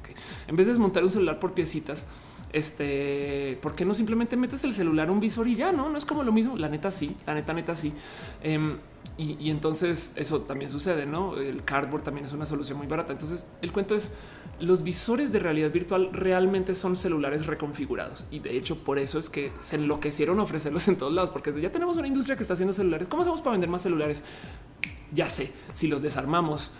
ok. En vez de desmontar un celular por piecitas, Este, ¿por qué no simplemente metes el celular a un visor y ya no? No es como lo mismo. La neta, sí, la neta, neta, sí. Em, y, entonces eso también sucede, no? El cardboard también es una solución muy barata. Entonces el cuento es los visores de realidad virtual realmente son celulares reconfigurados y de hecho por eso es que se enloquecieron ofrecerlos [laughs] en todos lados, porque ya tenemos una industria que está haciendo celulares. ¿Cómo hacemos para vender más celulares? Ya sé, si los desarmamos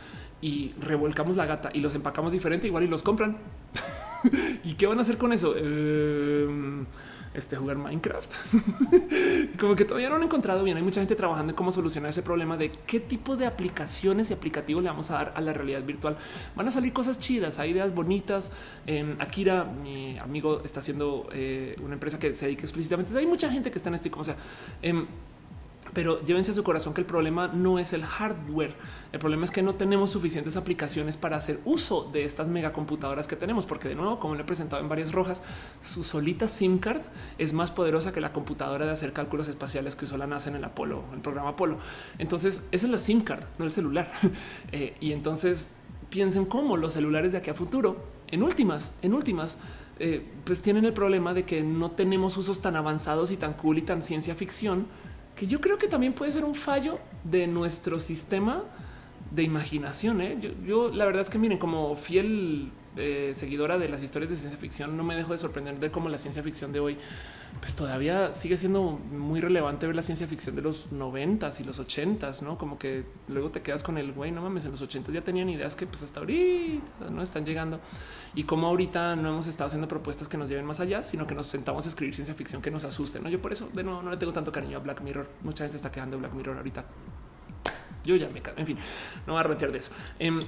y revolcamos la gata y los empacamos diferente, igual y los compran. [laughs] [laughs] ¿Y qué van a hacer con eso? Eh, este jugar Minecraft. [laughs] Como que todavía no han encontrado bien. Hay mucha gente trabajando en cómo solucionar ese problema de qué tipo de aplicaciones y aplicativos le vamos a dar a la realidad virtual. Van a salir cosas chidas, hay ideas bonitas. en Akira, mi amigo, está haciendo eh, una empresa que se dedica explícitamente. Hay mucha gente que está en esto y como sea. Em, pero llévense a su corazón que el problema no es el hardware. El problema es que no tenemos suficientes aplicaciones para hacer uso de estas megacomputadoras que tenemos, porque de nuevo, como le he presentado en varias rojas, su solita SIM card es más poderosa que la computadora de hacer cálculos espaciales que usó la NASA en el Apolo, el programa Apolo. Entonces, esa es la SIM card, no el celular. [laughs] Eh, y entonces piensen cómo los celulares de aquí a futuro, en últimas, en últimas, eh, pues tienen el problema de que no tenemos usos tan avanzados y tan cool y tan ciencia ficción que yo creo que también puede ser un fallo de nuestro sistema de imaginación. ¿eh? Yo, la verdad es que miren, como fiel seguidora de las historias de ciencia ficción, no me dejo de sorprender de cómo la ciencia ficción de hoy, pues todavía sigue siendo muy relevante ver la ciencia ficción de los noventas y los ochentas, no como que luego te quedas con el güey. No mames, en los ochentas ya tenían ideas que pues hasta ahorita no están llegando y como ahorita no hemos estado haciendo propuestas que nos lleven más allá, sino que nos sentamos a escribir ciencia ficción que nos asuste. No, yo por eso de nuevo no le tengo tanto cariño a Black Mirror. Mucha gente está quedando Black Mirror ahorita. Yo ya me en fin, no voy a retirar de eso. Em,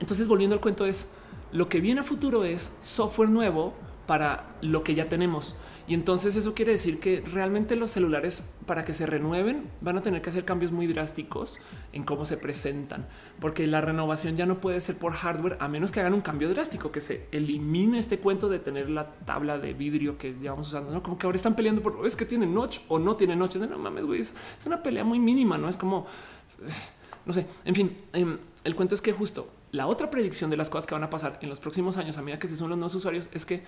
entonces, volviendo al cuento, es lo que viene a futuro es software nuevo para lo que ya tenemos. Y entonces eso quiere decir que realmente los celulares para que se renueven van a tener que hacer cambios muy drásticos en cómo se presentan, porque la renovación ya no puede ser por hardware a menos que hagan un cambio drástico, que se elimine este cuento de tener la tabla de vidrio que llevamos usando, ¿no? Como que ahora están peleando por es que tiene notch o no tiene noches. No mames, güey, es una pelea muy mínima, no es como no sé. En fin, em, el cuento es que justo la otra predicción de las cosas que van a pasar en los próximos años a medida que se son los nuevos usuarios es que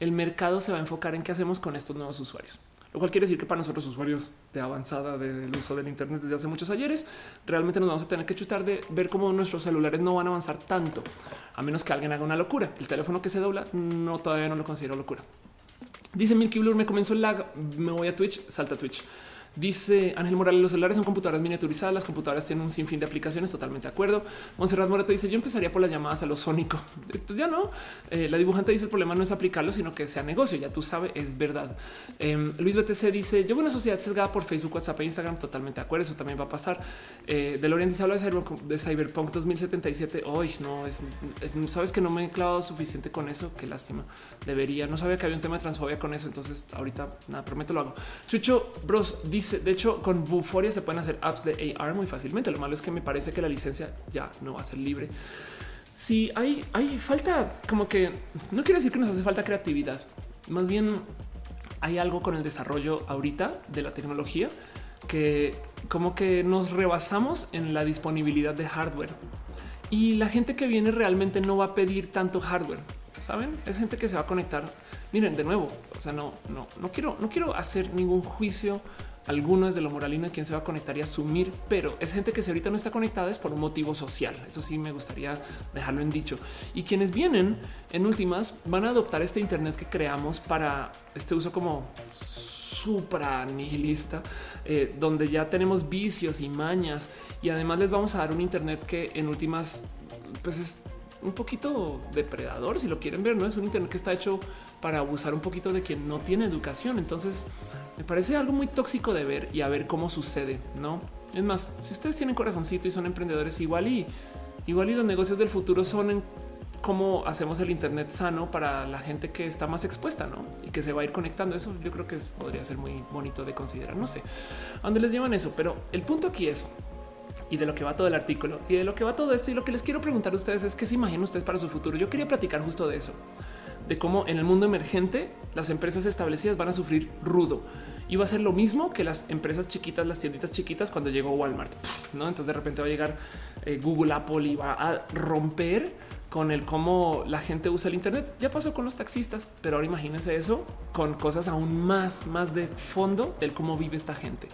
el mercado se va a enfocar en qué hacemos con estos nuevos usuarios. Lo cual quiere decir que para nosotros usuarios de avanzada del uso del Internet desde hace muchos ayeres, realmente nos vamos a tener que chutar de ver cómo nuestros celulares no van a avanzar tanto, a menos que alguien haga una locura. El teléfono que se dobla no todavía no lo considero locura. Dice Milky Blur, me comenzó el lag, me voy a Twitch, salta a Twitch. Dice Ángel Morales, los celulares son computadoras miniaturizadas, las computadoras tienen un sinfín de aplicaciones, totalmente de acuerdo. Monserrat Morato dice, yo empezaría por las llamadas a lo sónico. [laughs] Eh, pues ya no. Eh, la dibujante dice, el problema no es aplicarlo, sino que sea negocio, ya tú sabes, es verdad. Em, Luis BTC dice, yo una sociedad sesgada por Facebook, WhatsApp e Instagram, totalmente de acuerdo, eso también va a pasar. Eh, de Lorien dice, habla de Cyberpunk, 2077, hoy no, es, sabes que no me he clavado suficiente con eso, qué lástima, debería, no sabía que había un tema de transfobia con eso, entonces ahorita, nada, prometo lo hago. Chucho Bros dice, de hecho, con Buforia se pueden hacer apps de AR muy fácilmente. Lo malo es que me parece que la licencia ya no va a ser libre. Si hay, hay falta, como que no quiero decir que nos hace falta creatividad, más bien hay algo con el desarrollo ahorita de la tecnología que como que nos rebasamos en la disponibilidad de hardware y la gente que viene realmente no va a pedir tanto hardware. Saben, es gente que se va a conectar. Miren, de nuevo, o sea, no, no, no quiero, no quiero hacer ningún juicio alguno es de lo moralino de quien se va a conectar y asumir, pero es gente que si ahorita no está conectada es por un motivo social. Eso sí me gustaría dejarlo en dicho. Y quienes vienen en últimas van a adoptar este Internet que creamos para este uso como supra nihilista, eh, donde ya tenemos vicios y mañas y además les vamos a dar un Internet que en últimas pues es un poquito depredador, si lo quieren ver, no es un Internet que está hecho para abusar un poquito de quien no tiene educación. Entonces me parece algo muy tóxico de ver y a ver cómo sucede, no? Es más, si ustedes tienen corazoncito y son emprendedores, igual y igual y los negocios del futuro son en cómo hacemos el Internet sano para la gente que está más expuesta, no? Y que se va a ir conectando. Eso yo creo que podría ser muy bonito de considerar. No sé a dónde les llevan eso, pero el punto aquí es y de lo que va todo el artículo y de lo que va todo esto y lo que les quiero preguntar a ustedes es qué se imaginan ustedes para su futuro. Yo quería platicar justo de eso de cómo en el mundo emergente las empresas establecidas van a sufrir rudo y va a ser lo mismo que las empresas chiquitas, las tienditas chiquitas cuando llegó Walmart. No, entonces de repente va a llegar eh, Google, Apple y va a romper con el cómo la gente usa el Internet. Ya pasó con los taxistas, pero ahora imagínense eso con cosas aún más, más de fondo del cómo vive esta gente.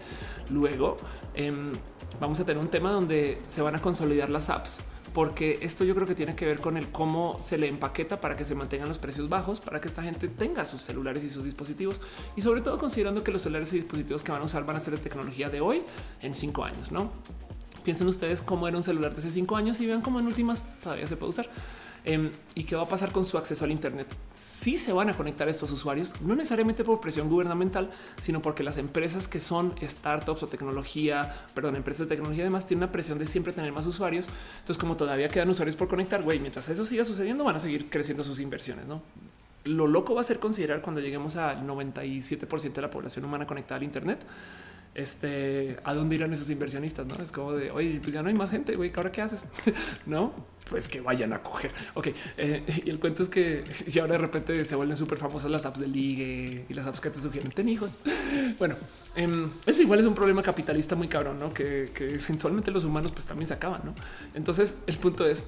Luego em, vamos a tener un tema donde se van a consolidar las apps porque esto yo creo que tiene que ver con el cómo se le empaqueta para que se mantengan los precios bajos, para que esta gente tenga sus celulares y sus dispositivos y sobre todo considerando que los celulares y dispositivos que van a usar van a ser de tecnología de hoy en cinco años, ¿no? Piensen ustedes cómo era un celular de hace cinco años y vean cómo en últimas todavía se puede usar. Em, ¿Y qué va a pasar con su acceso al Internet? Si se van a conectar estos usuarios, no necesariamente por presión gubernamental, sino porque las empresas que son startups o tecnología, perdón, empresas de tecnología además tienen una presión de siempre tener más usuarios. Entonces, como todavía quedan usuarios por conectar, güey, mientras eso siga sucediendo, van a seguir creciendo sus inversiones, ¿no? Lo loco va a ser considerar cuando lleguemos al 97% de la población humana conectada al Internet este, a dónde irán esos inversionistas, no es como de oye, pues ya no hay más gente, güey, ahora qué haces? [laughs] No, pues que vayan a coger. Ok. Eh, y el cuento es que [laughs] ya ahora de repente se vuelven súper famosas las apps de ligue y las apps que te sugieren ten hijos. [laughs] Bueno, em, eso igual es un problema capitalista muy cabrón, no que, eventualmente los humanos pues también se acaban. No, entonces el punto es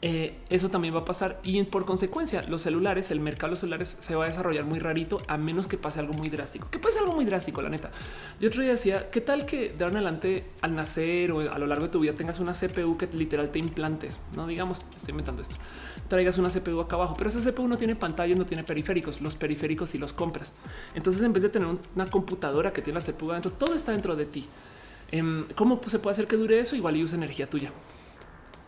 eh, eso también va a pasar y por consecuencia los celulares, el mercado de los celulares se va a desarrollar muy rarito a menos que pase algo muy drástico. Que pase algo muy drástico, la neta. Yo otro día decía, ¿qué tal que de ahora en adelante al nacer o a lo largo de tu vida tengas una CPU que literal te implantes? No digamos, estoy inventando esto. Traigas una CPU acá abajo, pero esa CPU no tiene pantalla, no tiene periféricos. Los periféricos si los compras. Entonces, en vez de tener una computadora que tiene la CPU adentro, todo está dentro de ti. Em, ¿Cómo se puede hacer que dure eso? Igual y usa energía tuya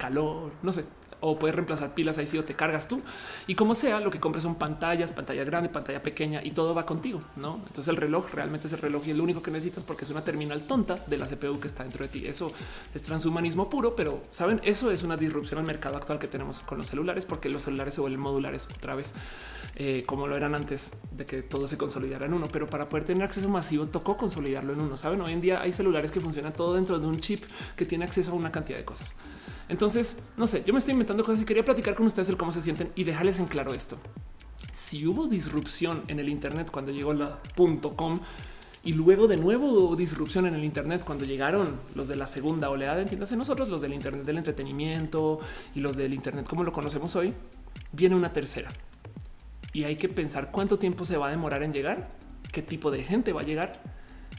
calor, no sé, o puedes reemplazar pilas ahí si o te cargas tú. Y como sea, lo que compres son pantallas, pantalla grande, pantalla pequeña y todo va contigo, ¿no? Entonces el reloj realmente es el reloj y es lo único que necesitas porque es una terminal tonta de la CPU que está dentro de ti. Eso es transhumanismo puro, pero saben, eso es una disrupción al mercado actual que tenemos con los celulares porque los celulares se vuelven modulares otra vez, eh, como lo eran antes de que todo se consolidara en uno. Pero para poder tener acceso masivo tocó consolidarlo en uno. Saben, hoy en día hay celulares que funcionan todo dentro de un chip que tiene acceso a una cantidad de cosas. Entonces, no sé, yo me estoy inventando cosas y quería platicar con ustedes el cómo se sienten y dejarles en claro esto. Si hubo disrupción en el Internet cuando llegó la .com y luego de nuevo disrupción en el Internet cuando llegaron los de la segunda oleada, entiéndase nosotros, los del Internet del entretenimiento y los del Internet como lo conocemos hoy, viene una tercera. Y hay que pensar cuánto tiempo se va a demorar en llegar, qué tipo de gente va a llegar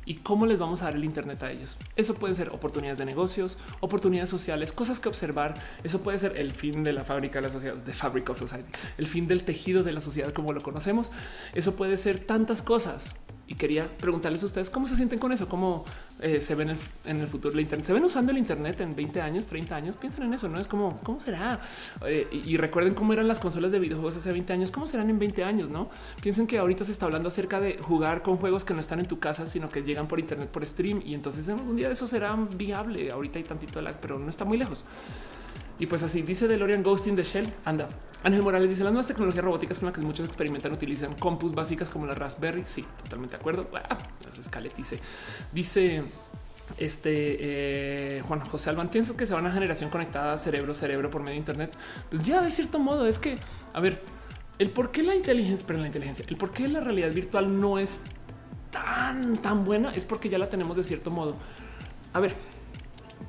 y cómo les vamos a dar el Internet a ellos. Eso pueden ser oportunidades de negocios, oportunidades sociales, cosas que observar. Eso puede ser el fin de la fábrica de la sociedad, de Fabric of Society, el fin del tejido de la sociedad como lo conocemos. Eso puede ser tantas cosas y quería preguntarles a ustedes cómo se sienten con eso, cómo eh, se ven en el, futuro del Internet. Se ven usando el Internet en 20 años, 30 años. Piensen en eso, no es como cómo será. Eh, y, recuerden cómo eran las consolas de videojuegos hace 20 años, cómo serán en 20 años. No piensen que ahorita se está hablando acerca de jugar con juegos que no están en tu casa, sino que llegan por Internet por stream. Y entonces un día de eso será viable. Ahorita hay tantito lag, pero no está muy lejos. Y pues así dice DeLorean Ghost in the Shell. Anda. Ángel Morales dice las nuevas tecnologías robóticas con las que muchos experimentan utilizan compus básicas como la Raspberry. Sí, totalmente de acuerdo. Ah, entonces dice, este eh, Juan José Alban piensa que se va una generación conectada cerebro cerebro por medio de Internet. Pues ya de cierto modo es que a ver el por qué la inteligencia, pero la inteligencia, el por qué la realidad virtual no es tan tan buena es porque ya la tenemos de cierto modo. A ver,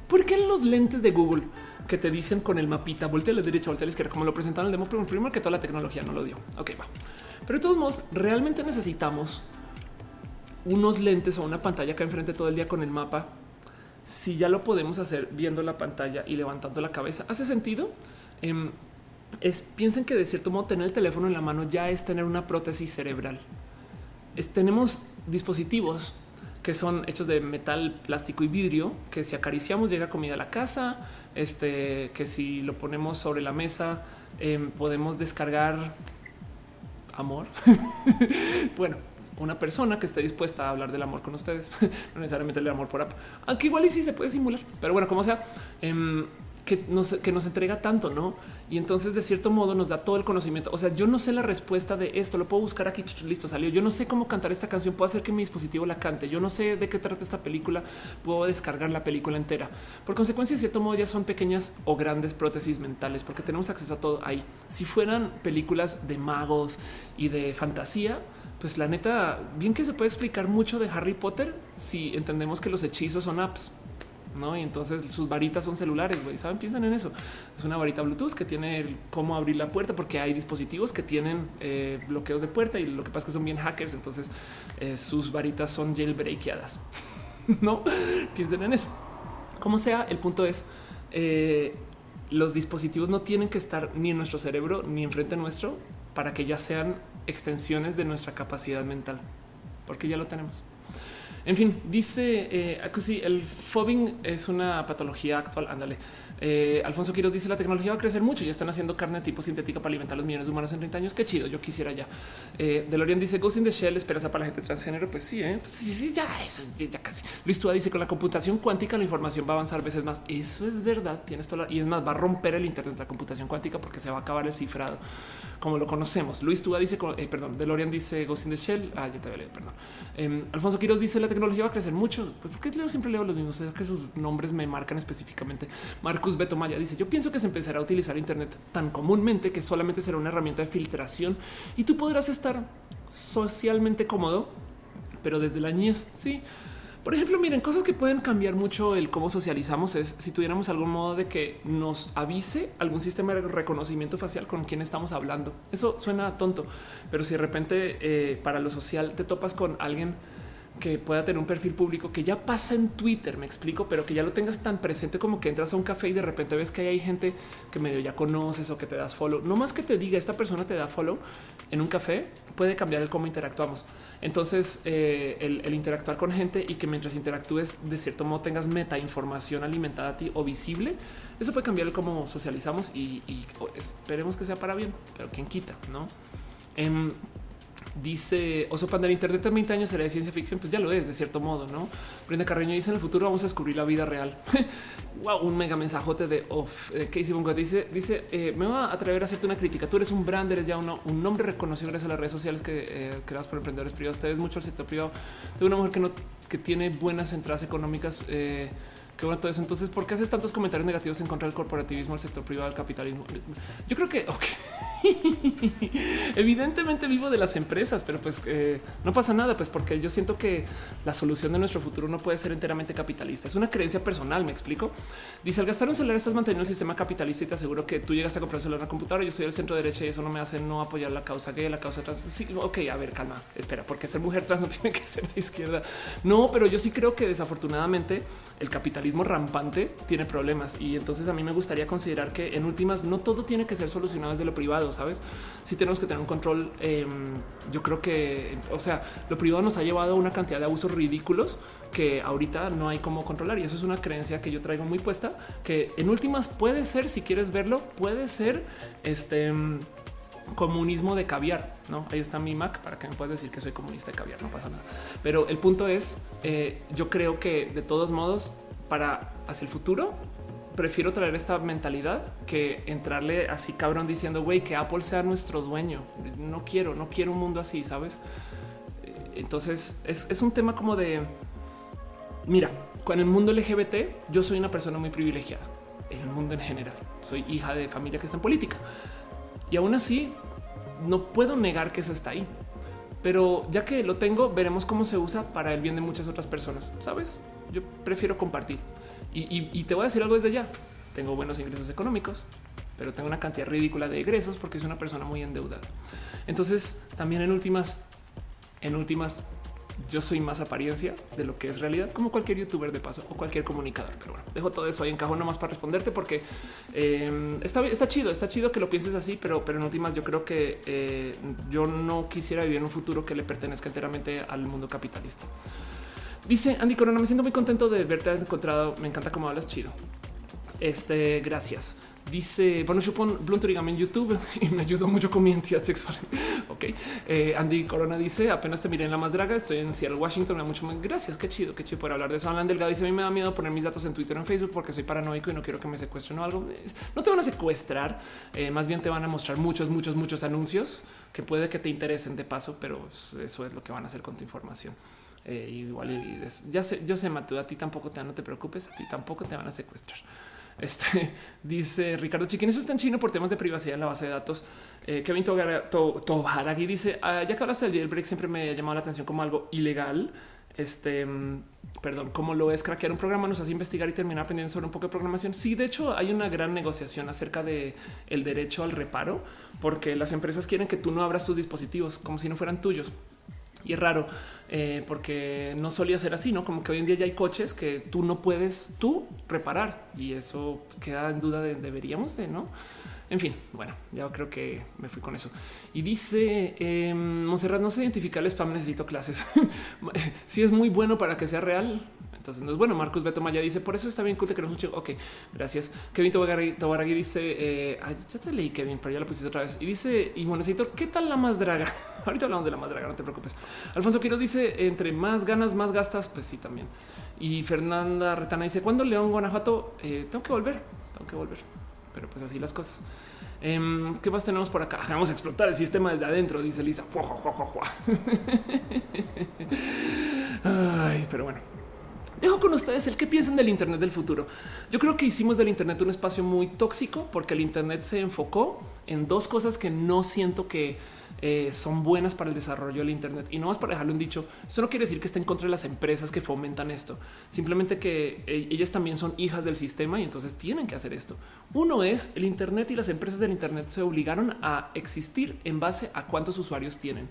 ¿por qué los lentes de Google que te dicen con el mapita, voltea a la derecha, voltea a la izquierda, como lo presentaron en el demo primero que toda la tecnología no lo dio. Ok, va. Pero de todos modos, realmente necesitamos unos lentes o una pantalla acá enfrente todo el día con el mapa. Si ya lo podemos hacer viendo la pantalla y levantando la cabeza, ¿hace sentido? Em, es, piensen que de cierto modo tener el teléfono en la mano ya es tener una prótesis cerebral. tenemos dispositivos que son hechos de metal, plástico y vidrio, que si acariciamos llega comida a la casa, este, que si lo ponemos sobre la mesa em, podemos descargar amor. [laughs] bueno, una persona que esté dispuesta a hablar del amor con ustedes, [laughs] no necesariamente el amor por app, aunque igual y sí se puede simular, pero bueno, como sea, em, que nos, que nos entrega tanto, ¿no? Y entonces de cierto modo nos da todo el conocimiento. O sea, yo no sé la respuesta de esto, lo puedo buscar aquí, listo, salió. Yo no sé cómo cantar esta canción, puedo hacer que mi dispositivo la cante. Yo no sé de qué trata esta película, puedo descargar la película entera. Por consecuencia, de cierto modo ya son pequeñas o grandes prótesis mentales, porque tenemos acceso a todo ahí. Si fueran películas de magos y de fantasía, pues la neta, bien que se puede explicar mucho de Harry Potter si entendemos que los hechizos son apps no? Y entonces sus varitas son celulares. Güey, saben, piensan en eso. Es una varita Bluetooth que tiene cómo abrir la puerta, porque hay dispositivos que tienen eh, bloqueos de puerta y lo que pasa es que son bien hackers. Entonces eh, sus varitas son jailbreakeadas. [laughs] no piensen en eso. Como sea, el punto es eh, los dispositivos no tienen que estar ni en nuestro cerebro ni enfrente nuestro para que ya sean extensiones de nuestra capacidad mental, porque ya lo tenemos. En fin, dice eh, el fobbing es una patología actual. Ándale. Eh, Alfonso Quiroz dice la tecnología va a crecer mucho y están haciendo carne tipo sintética para alimentar a los millones de humanos en 30 años. Qué chido. Yo quisiera ya. Eh, DeLorean dice Ghost in the Shell, esperanza para la gente transgénero. Pues sí, ¿eh? pues sí, sí, ya eso, ya casi. Luis Tua dice con la computación cuántica la información va a avanzar veces más. Eso es verdad. Tienes toda y es más, va a romper el Internet, la computación cuántica, porque se va a acabar el cifrado como lo conocemos. Luis Tua dice, eh, perdón, DeLorean dice Ghost in the Shell. Ah, ya te voy a leer, perdón. Em, Alfonso Quiroz dice la tecnología va a crecer mucho. Pues, ¿Por qué leo siempre leo los mismos? Es que sus nombres me marcan específicamente. Marcus Beto Maya dice yo pienso que se empezará a utilizar Internet tan comúnmente que solamente será una herramienta de filtración y tú podrás estar socialmente cómodo, pero desde la niñez. Sí. Por ejemplo, miren, cosas que pueden cambiar mucho el cómo socializamos es si tuviéramos algún modo de que nos avise algún sistema de reconocimiento facial con quien estamos hablando. Eso suena tonto, pero si de repente eh, para lo social te topas con alguien que pueda tener un perfil público que ya pasa en Twitter, me explico, pero que ya lo tengas tan presente como que entras a un café y de repente ves que hay gente que medio ya conoces o que te das follow. No más que te diga esta persona te da follow en un café puede cambiar el cómo interactuamos. Entonces, eh, el, interactuar con gente y que mientras interactúes de cierto modo tengas meta información alimentada a ti o visible, eso puede cambiar el cómo socializamos y, esperemos que sea para bien, pero quien quita, no? Em, Dice Oso Panda, Internet en 20 años será de ciencia ficción. Pues ya lo es, de cierto modo, no? Brenda Carreño dice en el futuro vamos a descubrir la vida real. [laughs] wow, un mega mensajote de off. Eh, Casey Bunga dice, dice, eh, me va a atrever a hacerte una crítica. Tú eres un brand, eres ya uno, un nombre reconocido gracias a las redes sociales que eh, creadas por emprendedores privados. Ustedes mucho al sector privado. Tengo una mujer que no, que tiene buenas entradas económicas. Eh, Qué bueno todo eso. Entonces, ¿por qué haces tantos comentarios negativos en contra del corporativismo, el sector privado, el capitalismo? Yo creo que [laughs] evidentemente vivo de las empresas, pero pues eh, no pasa nada, pues porque yo siento que la solución de nuestro futuro no puede ser enteramente capitalista. Es una creencia personal. Me explico. Dice al gastar un celular estás manteniendo el sistema capitalista y te aseguro que tú llegas a comprar un celular a computadora. Yo soy del centro derecha y eso no me hace no apoyar la causa gay, la causa trans. Sí, ok, a ver, calma, espera, porque ser mujer trans no [laughs] tiene que ser de izquierda. No, pero yo sí creo que desafortunadamente el capitalismo rampante tiene problemas y entonces a mí me gustaría considerar que en últimas no todo tiene que ser solucionado desde lo privado, sabes? Si tenemos que tener un control. Em, yo creo que, o sea, lo privado nos ha llevado a una cantidad de abusos ridículos que ahorita no hay cómo controlar y eso es una creencia que yo traigo muy puesta que en últimas puede ser, si quieres verlo, puede ser este comunismo de caviar. No, ahí está mi Mac para que me puedas decir que soy comunista de caviar. No pasa nada. Pero el punto es, eh, yo creo que de todos modos, para hacia el futuro, prefiero traer esta mentalidad que entrarle así cabrón diciendo, güey, que Apple sea nuestro dueño. No quiero, no quiero un mundo así, sabes? Eh, entonces es, es un tema como de, mira, con el mundo LGBT, yo soy una persona muy privilegiada. En el mundo en general, soy hija de familia que está en política y aún así, no puedo negar que eso está ahí. Pero ya que lo tengo, veremos cómo se usa para el bien de muchas otras personas. Sabes, yo prefiero compartir y, te voy a decir algo desde ya. Tengo buenos ingresos económicos, pero tengo una cantidad ridícula de egresos porque soy una persona muy endeudada. Entonces, también en últimas, en últimas, yo soy más apariencia de lo que es realidad, como cualquier youtuber de paso o cualquier comunicador. Pero bueno, dejo todo eso ahí en cajón nomás para responderte porque eh, está, está chido, está chido que lo pienses así, pero, pero en últimas yo creo que eh, yo no quisiera vivir en un futuro que le pertenezca enteramente al mundo capitalista. Dice Andy Corona, me siento muy contento de verte encontrado. Me encanta cómo hablas chido. Este, gracias. Dice, bueno, supone Blunt en YouTube [laughs] y me ayudó mucho con mi entidad sexual. [laughs] ok. Eh, Andy Corona dice, apenas te miré en la más draga, estoy en Seattle, Washington. Me mucho más. Gracias, qué chido, qué chido por hablar de eso. Alan Delgado dice, a mí me da miedo poner mis datos en Twitter o en Facebook porque soy paranoico y no quiero que me secuestren o algo. No te van a secuestrar, eh, más bien te van a mostrar muchos, muchos, muchos anuncios que puede que te interesen de paso, pero eso es lo que van a hacer con tu información. Eh, igual ya sé, yo sé, Mateo, a ti tampoco te no te preocupes, a ti tampoco te van a secuestrar. [laughs] Este dice Ricardo Chiquín, eso está en chino por temas de privacidad en la base de datos. Eh, Kevin Tobaragui dice: ah, Ya que hablaste del jailbreak, siempre me ha llamado la atención como algo ilegal. este, mm, perdón, como lo es craquear un programa, nos hace investigar y terminar aprendiendo sobre un poco de programación. Sí, de hecho, hay una gran negociación acerca de el derecho al reparo, porque las empresas quieren que tú no abras tus dispositivos como si no fueran tuyos. Y es raro eh, porque no solía ser así, no como que hoy en día ya hay coches que tú no puedes tú reparar y eso queda en duda de deberíamos de no. En fin, bueno, ya creo que me fui con eso. Y dice eh, Monserrat, no se identifica el spam, necesito clases. [laughs] si es muy bueno para que sea real, entonces no es bueno. Marcos Beto Maya dice, por eso está bien que te queremos mucho. Ok, gracias. Kevin Tobaragui dice, eh, ya te leí Kevin, pero ya lo pusiste otra vez. Y dice, y bueno, ¿qué tal la más draga? [laughs] Ahorita hablamos de la más draga, no te preocupes. Alfonso Quiroz dice, entre más ganas, más gastas, pues sí, también. Y Fernanda Retana dice, ¿cuándo León, Guanajuato? Eh, tengo que volver, tengo que volver pero pues así las cosas. Em, ¿Qué más tenemos por acá? Vamos a explotar el sistema desde adentro, dice Lisa. [laughs] Ay, pero bueno. Dejo con ustedes el que piensan del Internet del futuro. Yo creo que hicimos del Internet un espacio muy tóxico porque el Internet se enfocó en dos cosas que no siento que eh, son buenas para el desarrollo del Internet. Y no más para dejarlo un dicho, eso no quiere decir que esté en contra de las empresas que fomentan esto, simplemente que eh, ellas también son hijas del sistema y entonces tienen que hacer esto. Uno es el Internet y las empresas del Internet se obligaron a existir en base a cuántos usuarios tienen.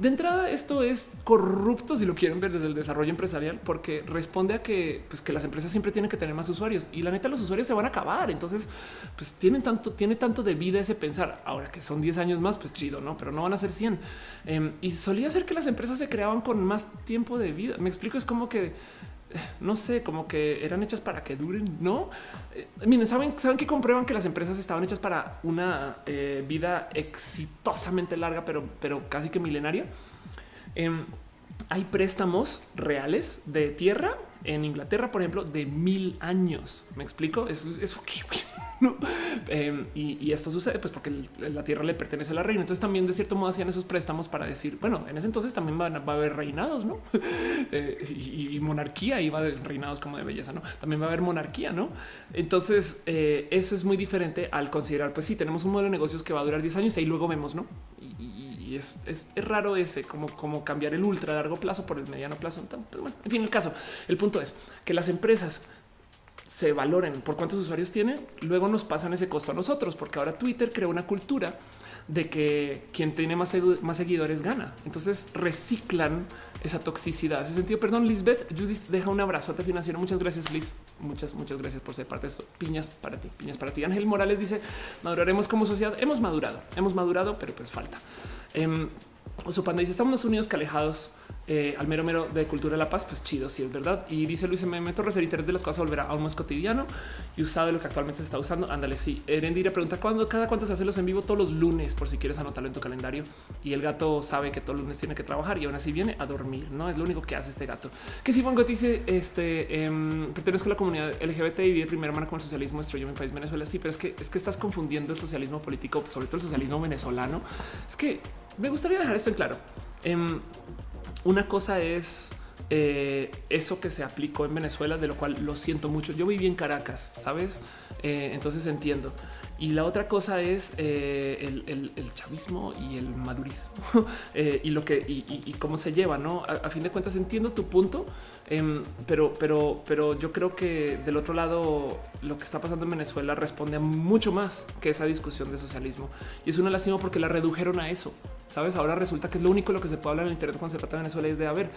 De entrada, esto es corrupto si lo quieren ver desde el desarrollo empresarial, porque responde a que, pues, que las empresas siempre tienen que tener más usuarios y la neta los usuarios se van a acabar. Entonces, pues tienen tanto, tiene tanto de vida ese pensar. Ahora que son 10 años más, pues chido, no, pero no van a ser 100. Em, y solía ser que las empresas se creaban con más tiempo de vida. Me explico, es como que no sé, como que eran hechas para que duren, no? Eh, miren, saben, saben que comprueban que las empresas estaban hechas para una eh, vida exitosamente larga, pero, pero casi que milenaria. Em, hay préstamos reales de tierra en Inglaterra, por ejemplo, de mil años. Me explico. Eso, eso [laughs] em, y, esto sucede pues porque la tierra le pertenece a la reina. Entonces también de cierto modo hacían esos préstamos para decir, bueno, en ese entonces también va, a haber reinados, no? [laughs] Eh, y, monarquía iba de reinados como de belleza, no? También va a haber monarquía, no? Entonces eh, eso es muy diferente al considerar, pues sí, tenemos un modelo de negocios que va a durar 10 años y luego vemos, no? y es, raro ese, como, como cambiar el ultra largo plazo por el mediano plazo. Pero bueno, en fin, el caso, el punto es que las empresas se valoren por cuántos usuarios tienen, luego nos pasan ese costo a nosotros, porque ahora Twitter creó una cultura de que quien tiene más seguidores gana. Entonces reciclan esa toxicidad. Ese sentido, perdón, Lisbeth, Judith deja un abrazote financiero. Muchas gracias, Liz. Muchas, muchas gracias por ser parte de esto. Piñas para ti, piñas para ti. Ángel Morales dice maduraremos como sociedad. Hemos madurado, hemos madurado, pero pues falta. Eh, su dice estamos unidos que alejados eh, al mero mero de cultura de la paz, pues chido, sí es verdad. Y dice Luis M. Meto el Internet de las cosas volverá aún más cotidiano y usado de lo que actualmente se está usando. Ándale, sí. Erendira pregunta cuándo, cada cuánto se hacen los en vivo todos los lunes, por si quieres anotarlo en tu calendario. Y el gato sabe que todos los lunes tiene que trabajar y aún así viene a dormir. No es lo único que hace este gato. Que si Bongo dice este eh, pertenezco a la comunidad LGBT y vi de primera mano con el socialismo destruyó mi país Venezuela. Sí, pero es que es que estás confundiendo el socialismo político, sobre todo el socialismo venezolano. Es que me gustaría dejar esto en claro. Em, una cosa es eh, eso que se aplicó en Venezuela, de lo cual lo siento mucho. Yo viví en Caracas, sabes? Eh, entonces entiendo. Y la otra cosa es eh, el, chavismo y el madurismo [laughs] y lo que y, cómo se lleva. No a, fin de cuentas entiendo tu punto, em, pero, pero, pero yo creo que del otro lado lo que está pasando en Venezuela responde a mucho más que esa discusión de socialismo y es una lástima porque la redujeron a eso. Sabes, ahora resulta que es lo único lo que se puede hablar en Internet cuando se trata de Venezuela es de a ver,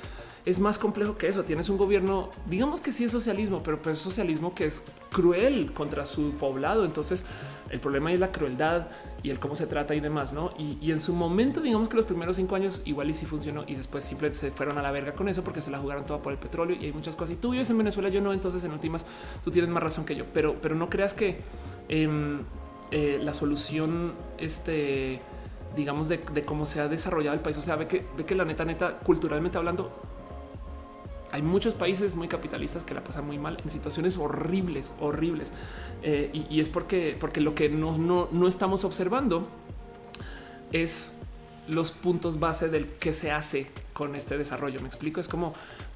es más complejo que eso. Tienes un gobierno, digamos que sí es socialismo, pero pues es socialismo que es cruel contra su poblado. Entonces, el problema es la crueldad y el cómo se trata y demás, no? Y, en su momento, digamos que los primeros cinco años igual y sí funcionó y después simplemente se fueron a la verga con eso porque se la jugaron toda por el petróleo y hay muchas cosas. Y tú vives en Venezuela, yo no. Entonces, en últimas, tú tienes más razón que yo, pero, pero no creas que em, eh, la solución, este digamos, de, cómo se ha desarrollado el país. O sea, ve que, ve que la neta, neta, culturalmente hablando, hay muchos países muy capitalistas que la pasan muy mal en situaciones horribles, horribles. Eh, y, es porque, porque lo que no, no, no estamos observando es los puntos base del que se hace con este desarrollo. Me explico, es como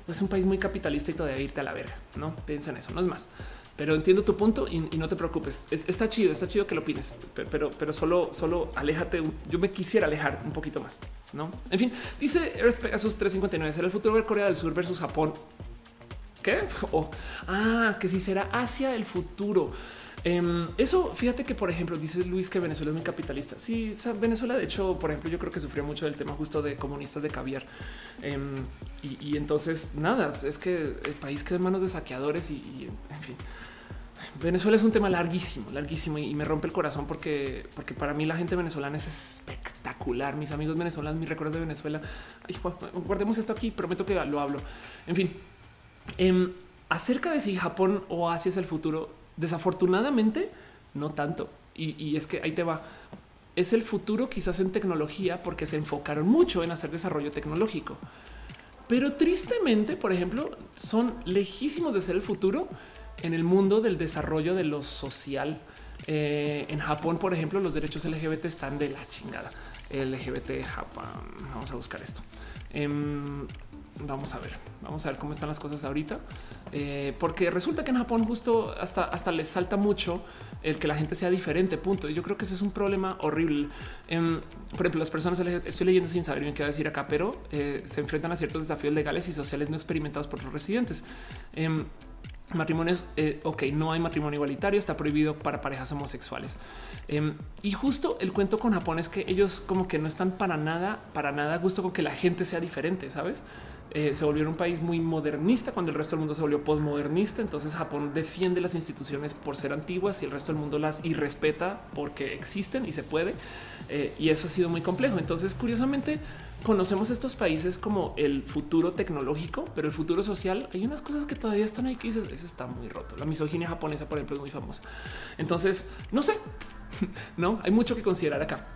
es un país muy capitalista y todavía irte a la verga. No piensa en eso, no es más. pero entiendo tu punto y, no te preocupes. está chido, está chido que lo opines, pero, pero, solo, solo aléjate. Yo me quisiera alejar un poquito más, no? En fin, dice Earth Pegasus 359 será el futuro de Corea del Sur versus Japón. ¿Qué? [laughs] ah, que si será hacia el futuro. Em, eso, fíjate que, por ejemplo, dice Luis que Venezuela es muy capitalista. Sí, Venezuela, de hecho, por ejemplo, yo creo que sufrió mucho del tema justo de comunistas de caviar. Em, y, entonces, nada, es que el país queda en manos de saqueadores y, en fin. Venezuela es un tema larguísimo, larguísimo y, me rompe el corazón porque, porque para mí la gente venezolana es espectacular. Mis amigos venezolanos, mis recuerdos de Venezuela. guardemos esto aquí, prometo que lo hablo. En fin, em, acerca de si Japón o Asia es el futuro, Desafortunadamente, no tanto. Y, es que ahí te va. Es el futuro quizás en tecnología porque se enfocaron mucho en hacer desarrollo tecnológico. Pero tristemente, por ejemplo, son lejísimos de ser el futuro en el mundo del desarrollo de lo social. Eh, en Japón, por ejemplo, los derechos LGBT están de la chingada. LGBT Japón. Vamos a buscar esto. Em, vamos a ver, vamos a ver cómo están las cosas ahorita, eh, porque resulta que en Japón justo hasta, hasta les salta mucho el que la gente sea diferente. Punto. Yo creo que ese es un problema horrible. Em, por ejemplo, las personas estoy leyendo sin saber bien qué va a decir acá, pero eh, se enfrentan a ciertos desafíos legales y sociales no experimentados por los residentes. Em, matrimonios, eh, ok, no hay matrimonio igualitario, está prohibido para parejas homosexuales. Em, y justo el cuento con Japón es que ellos como que no están para nada, para nada gusto con que la gente sea diferente, ¿sabes? Eh, se volvió un país muy modernista cuando el resto del mundo se volvió postmodernista. Entonces Japón defiende las instituciones por ser antiguas y el resto del mundo las irrespeta porque existen y se puede. Eh, y eso ha sido muy complejo. Entonces, curiosamente, conocemos estos países como el futuro tecnológico, pero el futuro social, hay unas cosas que todavía están ahí que dices, eso está muy roto. La misoginia japonesa, por ejemplo, es muy famosa. Entonces, no sé, [laughs] no hay mucho que considerar acá.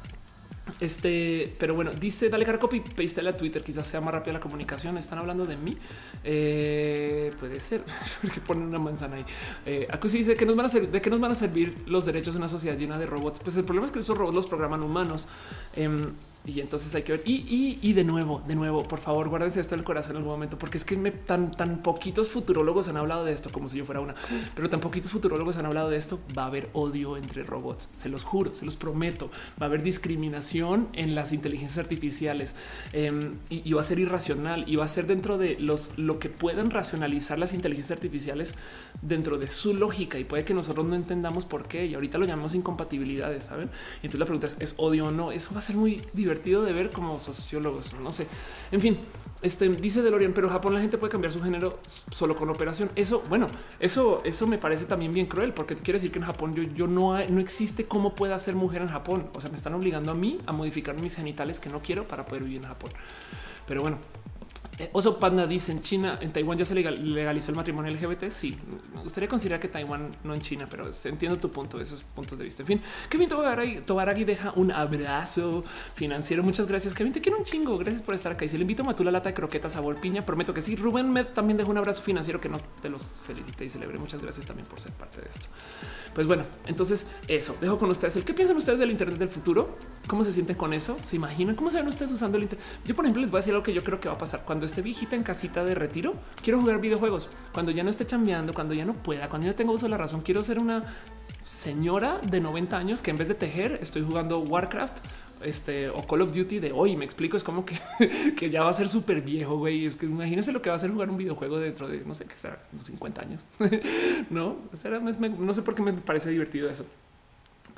Este, pero bueno, dice dale cara copy, paste a Twitter, quizás sea más rápida la comunicación. Están hablando de mí. Eh, puede ser [laughs] que ponen una manzana ahí. Eh, dice que nos van a servir, de qué nos van a servir los derechos de una sociedad llena de robots. Pues el problema es que esos robots los programan humanos. Em, y entonces hay que ver. Y, de nuevo, de nuevo, por favor, guárdense esto en el corazón en algún momento, porque es que me, tan, tan poquitos futurólogos han hablado de esto como si yo fuera una, pero tan poquitos futurólogos han hablado de esto. Va a haber odio entre robots. Se los juro, se los prometo. Va a haber discriminación en las inteligencias artificiales em, y, va a ser irracional y va a ser dentro de los lo que puedan racionalizar las inteligencias artificiales dentro de su lógica y puede que nosotros no entendamos por qué. Y ahorita lo llamamos incompatibilidades. Saben? Y entonces la pregunta es: ¿es odio o no? Eso va a ser muy divertido divertido de ver como sociólogos. No sé. En fin, este dice DeLorean, pero Japón la gente puede cambiar su género solo con operación. Eso, bueno, eso, eso me parece también bien cruel, porque quiere decir que en Japón yo, yo no, no existe cómo pueda ser mujer en Japón. O sea, me están obligando a mí a modificar mis genitales que no quiero para poder vivir en Japón. Pero bueno, Oso Panda dice en China, en Taiwán ya se legalizó el matrimonio LGBT. Sí, me gustaría considerar que Taiwán no en China, pero entiendo tu punto, esos puntos de vista. En fin, Kevin Tobaragi, deja un abrazo financiero. Muchas gracias, Kevin. Te quiero un chingo. Gracias por estar acá. Y si le invito a Matula lata de croquetas sabor piña, prometo que sí. Rubén Med también deja un abrazo financiero que no te los felicite y celebre. Muchas gracias también por ser parte de esto. Pues bueno, entonces eso dejo con ustedes. El qué piensan ustedes del Internet del futuro? ¿Cómo se sienten con eso? ¿Se imaginan cómo se ven ustedes usando el Internet? Yo, por ejemplo, les voy a decir algo que yo creo que va a pasar cuando esté viejita en casita de retiro. Quiero jugar videojuegos cuando ya no esté chambeando, cuando ya no pueda, cuando ya tengo uso de la razón. Quiero ser una señora de 90 años que en vez de tejer estoy jugando Warcraft este o Call of Duty de hoy. Me explico, es como que, [laughs] que ya va a ser súper viejo, güey. Es que imagínense lo que va a ser jugar un videojuego dentro de no sé qué será 50 años. [laughs] no, no sé por qué me parece divertido eso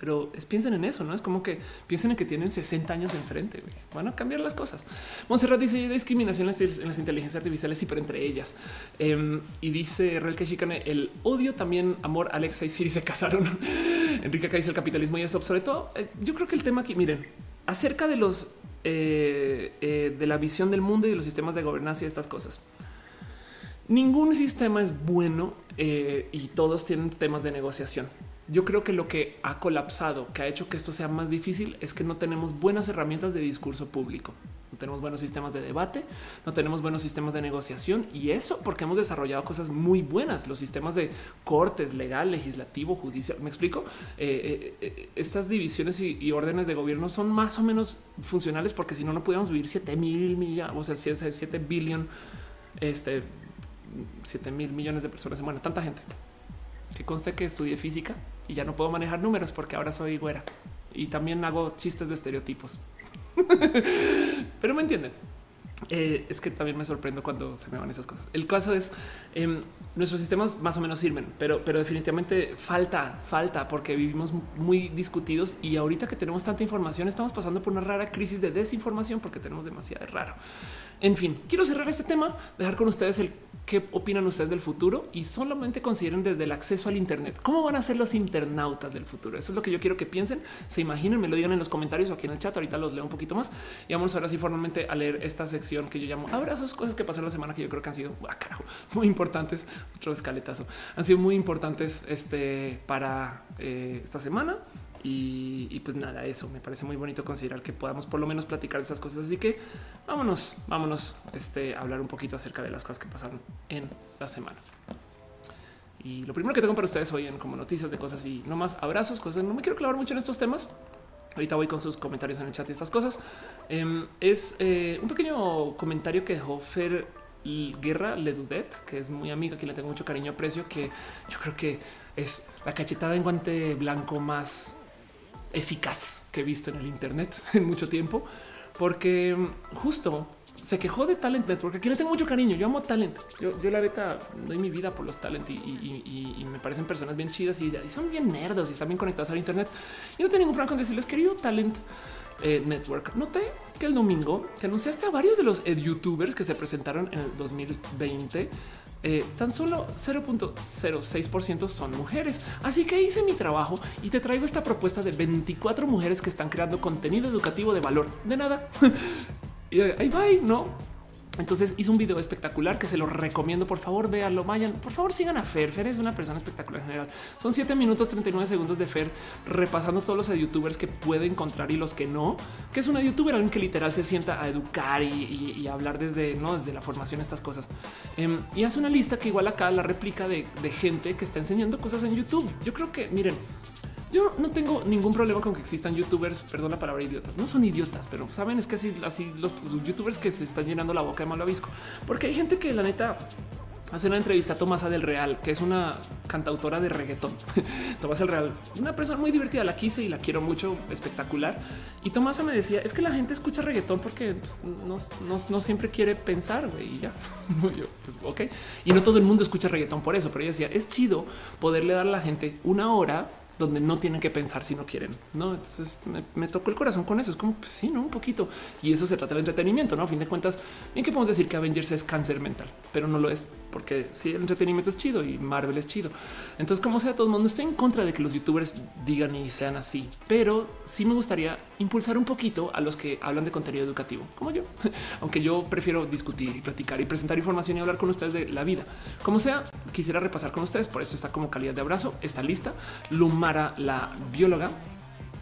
pero piensen en eso, no es como que piensen en que tienen 60 años enfrente. Van a cambiar las cosas. Monserrat dice discriminación en las inteligencias artificiales y pero entre ellas. Em, y dice Real que Chicane el odio también, amor, Alexa y Siri se casaron. [laughs] Enrique acá dice el capitalismo y eso. Sobre todo, eh, yo creo que el tema aquí, miren, acerca de los eh, eh, de la visión del mundo y de los sistemas de gobernanza y estas cosas. Ningún sistema es bueno y todos tienen temas de negociación. Yo creo que lo que ha colapsado, que ha hecho que esto sea más difícil, es que no tenemos buenas herramientas de discurso público. No tenemos buenos sistemas de debate, no tenemos buenos sistemas de negociación y eso porque hemos desarrollado cosas muy buenas. Los sistemas de cortes, legal, legislativo, judicial. Me explico. Eh, eh, eh, estas divisiones y, órdenes de gobierno son más o menos funcionales porque si no, no pudiéramos vivir 7 mil millones, o sea, 7 billion, este 7 mil millones de personas. Bueno, tanta gente. que conste que estudié física y ya no puedo manejar números porque ahora soy güera y también hago chistes de estereotipos. [laughs] Pero me entienden. Eh, es que también me sorprendo cuando se me van esas cosas. El caso es eh, nuestros sistemas más o menos sirven, pero, pero definitivamente falta, falta porque vivimos muy discutidos y ahorita que tenemos tanta información estamos pasando por una rara crisis de desinformación porque tenemos demasiado raro. En fin, quiero cerrar este tema, dejar con ustedes el qué opinan ustedes del futuro y solamente consideren desde el acceso al Internet. ¿Cómo van a ser los internautas del futuro? Eso es lo que yo quiero que piensen, se imaginen, me lo digan en los comentarios o aquí en el chat. Ahorita los leo un poquito más y vamos ahora sí formalmente a leer esta sección que yo llamo abrazos, cosas que pasaron la semana que yo creo que han sido ah, [laughs] muy importantes. Otro escaletazo han sido muy importantes este, para eh, esta semana. Y, pues nada, eso me parece muy bonito considerar que podamos por lo menos platicar de esas cosas. Así que vámonos, vámonos este, hablar un poquito acerca de las cosas que pasaron en la semana. Y lo primero que tengo para ustedes hoy en como noticias de cosas y no más abrazos, cosas. No me quiero clavar mucho en estos temas. Ahorita voy con sus comentarios en el chat y estas cosas. Em, es eh, un pequeño comentario que dejó Fer Guerra Ledudet, que es muy amiga, que le tengo mucho cariño, aprecio, que yo creo que es la cachetada en guante blanco más eficaz que he visto en el Internet [laughs] en mucho tiempo, porque justo se quejó de Talent Network. Aquí le tengo mucho cariño. Yo amo Talent. Yo, la neta doy mi vida por los Talent y, me parecen personas bien chidas y, son bien nerdos y están bien conectados al Internet. Y no tengo ningún problema con decirles, querido Talent eh, Network, noté que el domingo que anunciaste a varios de los youtubers que se presentaron en el 2020 eh, tan solo 0.06% son mujeres. Así que hice mi trabajo y te traigo esta propuesta de 24 mujeres que están creando contenido educativo de valor. De nada. [laughs] y ahí va, ¿no? Entonces hizo un video espectacular que se lo recomiendo. Por favor, véanlo, vayan. Por favor, sigan a Fer. Fer es una persona espectacular en general. Son 7 minutos 39 segundos de Fer repasando todos los youtubers que puede encontrar y los que no. Que es una youtuber, alguien que literal se sienta a educar y, hablar desde, ¿no? desde la formación, estas cosas. Em, y hace una lista que igual acá la réplica de gente que está enseñando cosas en YouTube. Yo creo que, miren, yo no tengo ningún problema con que existan youtubers, perdón la palabra idiotas, no son idiotas, pero saben es que así, así los youtubers que se están llenando la boca de malvavisco, porque hay gente que la neta hace una entrevista a Tomasa del Real, que es una cantautora de reggaetón. [laughs] Tomasa del Real, una persona muy divertida, la quise y la quiero mucho, espectacular. Y Tomasa me decía, es que la gente escucha reggaetón porque pues, no, siempre quiere pensar, güey, y ya. [laughs] Yo, pues, ok. Y no todo el mundo escucha reggaetón por eso, pero ella decía, es chido poderle dar a la gente una hora donde no tienen que pensar si no quieren. No, entonces me, tocó el corazón con eso. Es como, pues sí, no un poquito. Y eso se trata del entretenimiento. No, a fin de cuentas, bien que podemos decir que Avengers es cáncer mental, pero no lo es porque sí, el entretenimiento es chido y Marvel es chido. Entonces, como sea, todo el mundo estoy en contra de que los youtubers digan y sean así, pero sí me gustaría impulsar un poquito a los que hablan de contenido educativo, como yo, [laughs] aunque yo prefiero discutir y platicar y presentar información y hablar con ustedes de la vida. Como sea, quisiera repasar con ustedes. Por eso está como calidad de abrazo. Está lista. Lumara, la bióloga,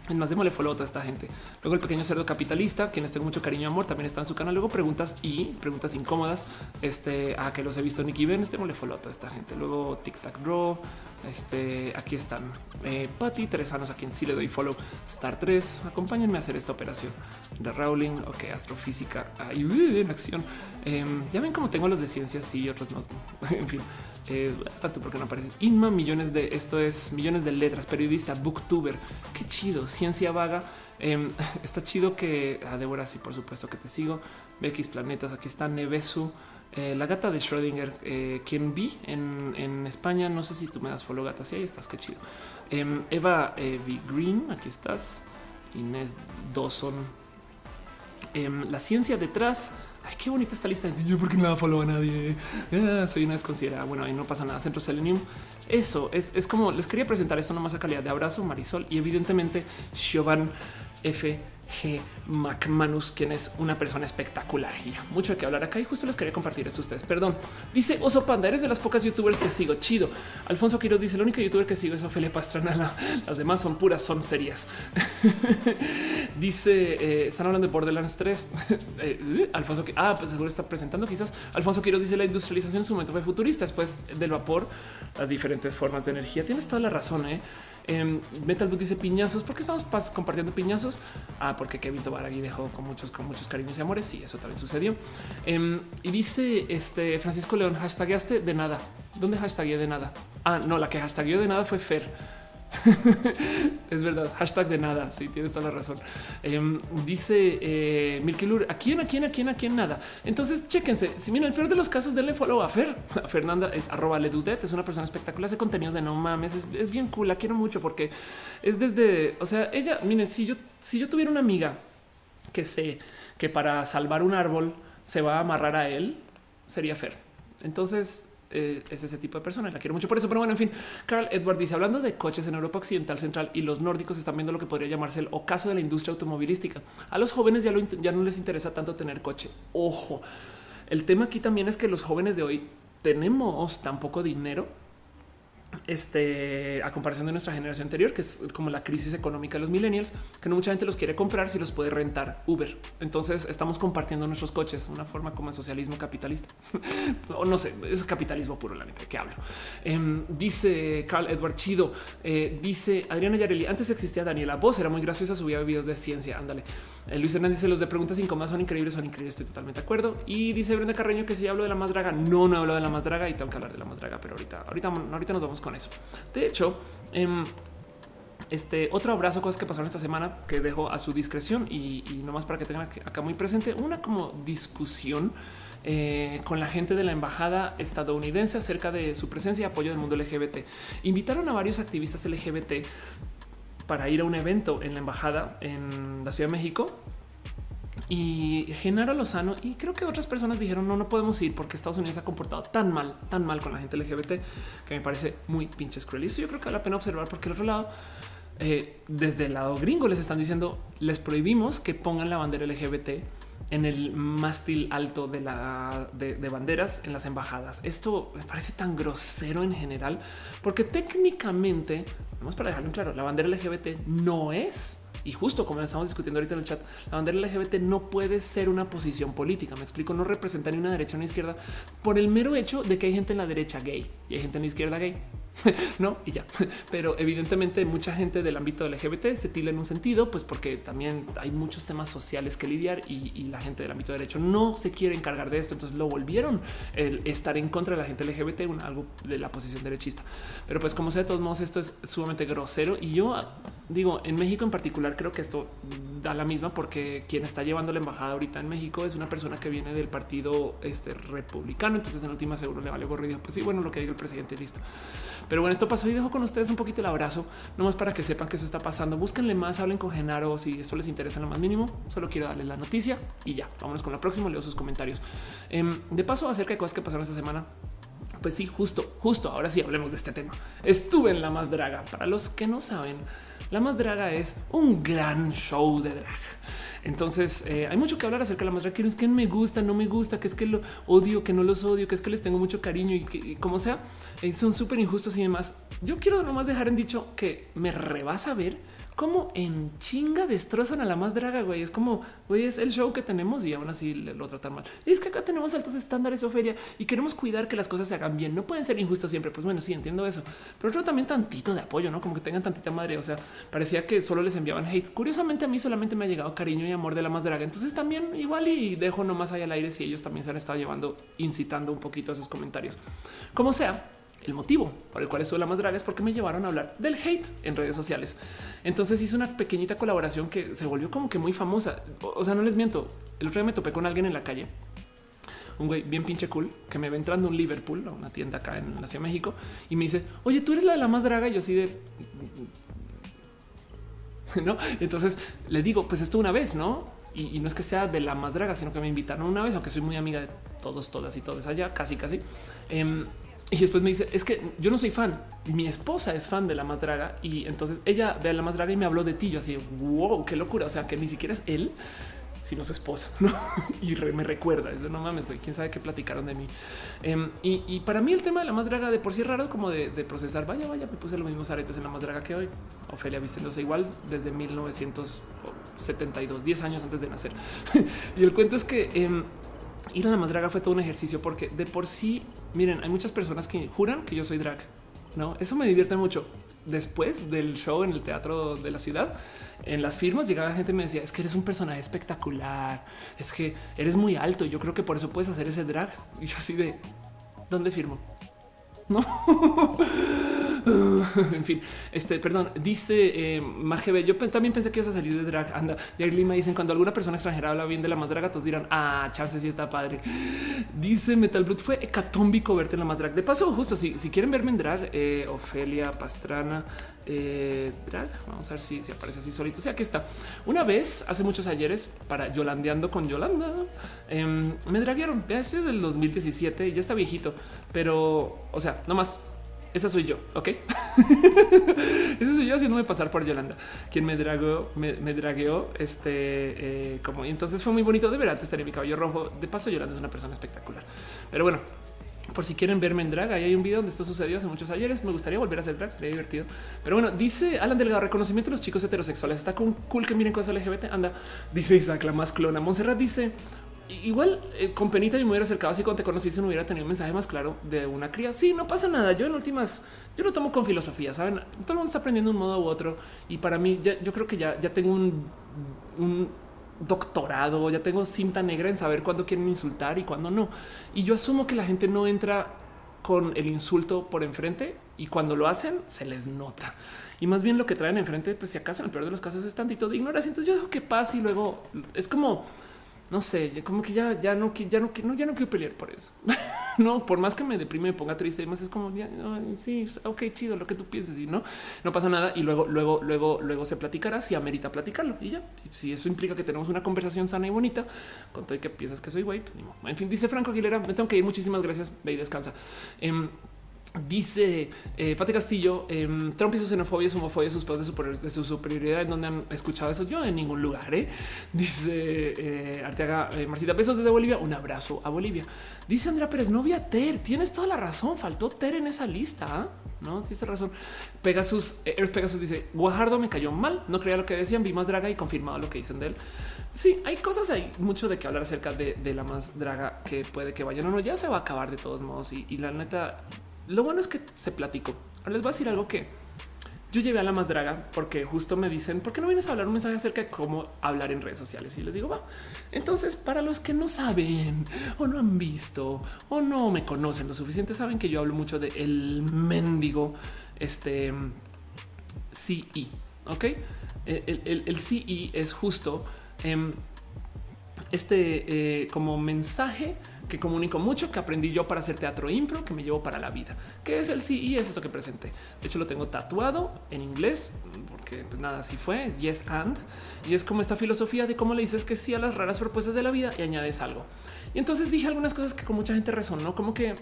es más, démosle follow a toda esta gente. Luego el pequeño cerdo capitalista, quienes tengo mucho cariño y amor, también está en su canal. Luego preguntas y preguntas incómodas. Este, a que los he visto Nicky Ben, démosle follow a toda esta gente. Luego Tic Tac Bro, este, aquí están eh, Patty, tres años a quien sí le doy follow. Star 3, acompáñenme a hacer esta operación de Rowling. Ok, astrofísica ahí en acción. Em, ya ven cómo tengo los de ciencias y otros no. [laughs] en fin, eh, tanto porque no aparece. Inma, millones de esto es millones de letras, periodista, booktuber. Qué chido, ciencia vaga. Em, [laughs] está chido que a ah, Débora, sí, por supuesto que te sigo. BX Planetas, aquí está Nevesu. Eh, la gata de Schrödinger, eh, quien vi en, España. No sé si tú me das follow gata. Si ahí estás, qué chido. Em, Eva V. Green, aquí estás. Inés Dawson. Em, la ciencia detrás. Ay, qué bonita esta lista. Yo porque no la follow a nadie. Ah, soy una desconsiderada. Bueno, ahí no pasa nada. Centro Selenium. Eso es, es como les quería presentar esto nomás a calidad de abrazo, Marisol y evidentemente Siobhan F G. McManus, quien es una persona espectacular y mucho que hablar acá. Y justo les quería compartir esto a ustedes. Perdón. Dice Oso Panda, eres de las pocas youtubers que sigo. Chido. Alfonso Quiroz dice: La única youtuber que sigo es Ofelia Pastrana. Las demás son puras, son serias. [laughs] dice: eh, Están hablando de Borderlands 3. [laughs] Eh, Alfonso, ah, pues seguro está presentando. Quizás Alfonso Quiroz dice: La industrialización en su momento fue futurista. Después del vapor, las diferentes formas de energía. Tienes toda la razón. ¿eh? Eh, Metalboot dice piñazos. ¿Por qué estamos compartiendo piñazos? Ah, porque Kevin Tobaragui dejó con muchos, con muchos cariños y amores. Sí, eso también sucedió. Em, y dice este Francisco León, hashtagueaste de nada. ¿Dónde hashtagué de nada? Ah, no, la que hashtagueó de nada fue Fer. [laughs] es verdad. Hashtag de nada. Sí, tienes toda la razón. Em, dice eh, Milkilur, ¿a quién, a quién, a quién, a quién nada? Entonces, chéquense. Si miren, el peor de los casos, denle follow a Fer. [laughs] Fernanda es arroba ledudet. Es una persona espectacular. Hace contenidos de no mames. Es, es, bien cool. La quiero mucho porque es desde, o sea, ella, miren, si yo, si yo tuviera una amiga que sé que para salvar un árbol se va a amarrar a él, sería Fer. Entonces, eh, es ese tipo de persona. La quiero mucho por eso. Pero bueno, en fin, Carl Edward dice hablando de coches en Europa Occidental Central y los nórdicos están viendo lo que podría llamarse el ocaso de la industria automovilística. A los jóvenes ya, ya no les interesa tanto tener coche. Ojo, el tema aquí también es que los jóvenes de hoy tenemos tan poco dinero este, a comparación de nuestra generación anterior, que es como la crisis económica de los millennials, que no mucha gente los quiere comprar si los puede rentar Uber. Entonces estamos compartiendo nuestros coches, una forma como el socialismo capitalista. [laughs] o no sé, es capitalismo puro, la neta que hablo. Em, dice Carl Edward Chido, eh, dice Adriana Yareli, antes existía Daniela Voz, era muy graciosa, subía videos de ciencia, ándale. Eh, Luis Hernández dice, los de preguntas incómodas son increíbles, son increíbles, estoy totalmente de acuerdo. Y dice Brenda Carreño que si hablo de la más draga, no, no hablo de la más draga y tengo que hablar de la más draga, pero ahorita, ahorita, ahorita nos vamos con eso. De hecho, eh, este otro abrazo, cosas que pasaron esta semana que dejo a su discreción y, y nomás para que tengan acá muy presente una como discusión eh, con la gente de la embajada estadounidense acerca de su presencia y apoyo del mundo LGBT. Invitaron a varios activistas LGBT para ir a un evento en la embajada en la Ciudad de México y Genaro Lozano y creo que otras personas dijeron no, no podemos ir porque Estados Unidos ha comportado tan mal, tan mal con la gente LGBT que me parece muy pinches cruel. Y eso yo creo que vale la pena observar porque el otro lado, eh, desde el lado gringo les están diciendo les prohibimos que pongan la bandera LGBT en el mástil alto de la de, de, banderas en las embajadas. Esto me parece tan grosero en general, porque técnicamente, vamos para dejarlo claro, la bandera LGBT no es y justo como estamos discutiendo ahorita en el chat, la bandera LGBT no puede ser una posición política. Me explico, no representa ni una derecha ni una izquierda por el mero hecho de que hay gente en la derecha gay y hay gente en la izquierda gay. [laughs] no, y ya. Pero evidentemente mucha gente del ámbito LGBT se tila en un sentido, pues porque también hay muchos temas sociales que lidiar y, la gente del ámbito de derecho no se quiere encargar de esto. Entonces lo volvieron el estar en contra de la gente LGBT, un, algo de la posición derechista. Pero pues como sea, de todos modos, esto es sumamente grosero. Y yo digo, en México en particular, creo que esto da la misma porque quien está llevando la embajada ahorita en México es una persona que viene del partido este, republicano. Entonces en última seguro le vale gorro pues sí, bueno, lo que diga el presidente, listo. Pero bueno, esto pasó y dejo con ustedes un poquito el abrazo, nomás para que sepan que eso está pasando. Búsquenle más, hablen con Genaro si esto les interesa lo más mínimo. Solo quiero darles la noticia y ya. Vámonos con la próxima. Leo sus comentarios. Eh, de paso, acerca de cosas que pasaron esta semana. Pues sí, justo, justo. Ahora sí hablemos de este tema. Estuve en la más draga. Para los que no saben, la más draga es un gran show de drag. Entonces eh, hay mucho que hablar acerca de la más drag. Es que me gusta, no me gusta, que es que lo odio, que no los odio, que es que les tengo mucho cariño y que como sea, eh, son súper injustos y demás. Yo quiero nomás dejar en dicho que me rebasa ver cómo en chinga destrozan a la más draga, güey. Es como, güey, es el show que tenemos y aún así lo tratan mal. Es que acá tenemos altos estándares, Ofelia, y queremos cuidar que las cosas se hagan bien. No pueden ser injustos siempre. Pues bueno, sí, entiendo eso. Pero otro también tantito de apoyo, ¿no? Como que tengan tantita madre. O sea, parecía que solo les enviaban hate. Curiosamente a mí solamente me ha llegado cariño y amor de la más draga. Entonces también igual y dejo nomás ahí al aire si ellos también se han estado llevando, incitando un poquito a sus comentarios. Como sea, el motivo por el cual estuve la más draga es porque me llevaron a hablar del hate en redes sociales. Entonces hice una pequeñita colaboración que se volvió como que muy famosa. O sea, no les miento. El otro día me topé con alguien en la calle, un güey bien pinche cool que me va entrando un Liverpool, a una tienda acá en la Ciudad de México, y me dice, oye, tú eres la de la más draga. Y yo así de [laughs] no. Entonces le digo, pues esto una vez, no? Y, no es que sea de la más draga, sino que me invitaron una vez, aunque soy muy amiga de todos, todas y todas allá, casi, casi. Eh, y después me dice, es que yo no soy fan, mi esposa es fan de la más draga y entonces ella ve a la más draga y me habló de ti. Yo así, wow, qué locura. O sea, que ni siquiera es él, sino su esposa. ¿no? [laughs] Y me recuerda, de no mames, güey, quién sabe qué platicaron de mí. Um, y, para mí el tema de la más draga de por sí es raro como de, procesar. Vaya, vaya, me puse los mismos aretes en la más draga que hoy. Ofelia vistiéndose igual desde 1972, 10 años antes de nacer. [laughs] y el cuento es que... Um, ir a la más draga fue todo un ejercicio porque de por sí, miren, hay muchas personas que juran que yo soy drag. No, eso me divierte mucho. Después del show en el teatro de la ciudad, en las firmas llegaba gente y me decía es que eres un personaje espectacular, es que eres muy alto. Yo creo que por eso puedes hacer ese drag. Y yo así de dónde firmo. No? [laughs] en fin, este, perdón, dice eh, yo también pensé que ibas a salir de drag. Anda, de Lima dicen cuando alguna persona extranjera habla bien de la más draga, todos dirán, ah, chances y está padre. Dice Metal Brute fue hecatómbico verte en la más drag. De paso, justo si, si quieren verme en drag, eh, Ofelia Pastrana, eh, drag, vamos a ver si, aparece así solito. O sea, aquí está. Una vez, hace muchos ayeres, para Yolandeando con Yolanda, em, me draguearon. Ese es del 2017 y ya está viejito, pero, o sea, no más esa soy yo, ¿ok? [laughs] Esa soy yo haciéndome pasar por Yolanda, quien me dragó, me, dragueó, este, eh, como, y entonces fue muy bonito de ver antes tener mi cabello rojo. De paso, Yolanda es una persona espectacular. Pero bueno, por si quieren verme en drag, ahí hay un video donde esto sucedió hace muchos ayeres. Me gustaría volver a hacer drag, sería divertido. Pero bueno, dice Alan Delgado, reconocimiento de los chicos heterosexuales. Está con cool que miren cosas LGBT. Anda, dice Isaac, la más clona. Monserrat dice, igual eh, con penita yo me hubiera acercado así cuando te conocí, no hubiera tenido un mensaje más claro de una cría. Sí, no pasa nada. Yo en últimas, yo lo tomo con filosofía. Saben, todo el mundo está aprendiendo un modo u otro. Y para mí, yo creo que ya, ya tengo un, un doctorado, ya tengo cinta negra en saber cuándo quieren insultar y cuándo no. Y yo asumo que la gente no entra con el insulto por enfrente y cuando lo hacen se les nota. Y más bien lo que traen enfrente, pues si acaso en el peor de los casos es tantito de ignorancia. Entonces yo dejo que pase y luego es como no sé, como que ya, ya no, ya no, no, ya no quiero pelear por eso. [laughs] no, por más que me deprime, me ponga triste, más es como ya, sí, ok, chido, lo que tú pienses y no, no pasa nada. Y luego, luego, luego, luego se platicará si amerita platicarlo y ya. Si eso implica que tenemos una conversación sana y bonita, con todo y que piensas que soy güey, pues en fin, dice Franco Aguilera, me tengo que ir. Muchísimas gracias. Ve y descansa. Em, Dice eh, Pati Castillo, eh, Trump y su xenofobia, su homofobia, sus pedos de, su superioridad, en donde han escuchado eso. Yo en ningún lugar. ¿eh? Dice eh, Arteaga Marcita, besos desde Bolivia. Un abrazo a Bolivia. Dice Andrea Pérez, no vi a Ter. Tienes toda la razón. Faltó Ter en esa lista. ¿ah? No tienes razón. Pegasus, Earth Pegasus dice Guajardo me cayó mal. No creía lo que decían. Vi más draga y confirmado lo que dicen de él. Sí, hay cosas, hay mucho de que hablar acerca de, la más draga que puede que vayan o no. Ya se va a acabar de todos modos. y la neta, lo bueno es que se platicó. Ahora les voy a decir algo que yo llevé a la más draga porque justo me dicen, ¿por qué no vienes a hablar un mensaje acerca de cómo hablar en redes sociales? Y les digo, va. Entonces, para los que no saben o no han visto o no me conocen lo suficiente, saben que yo hablo mucho de el mendigo, este CE, ok? El, el, el CE es justo em, este eh, como mensaje que comunico mucho, que aprendí yo para hacer teatro impro, que me llevo para la vida. ¿Qué es el sí? es esto que presenté. De hecho, lo tengo tatuado en inglés, porque pues, nada, así fue, yes and. Y es como esta filosofía de cómo le dices que sí a las raras propuestas de la vida y añades algo. Y entonces dije algunas cosas que con mucha gente resonó, como que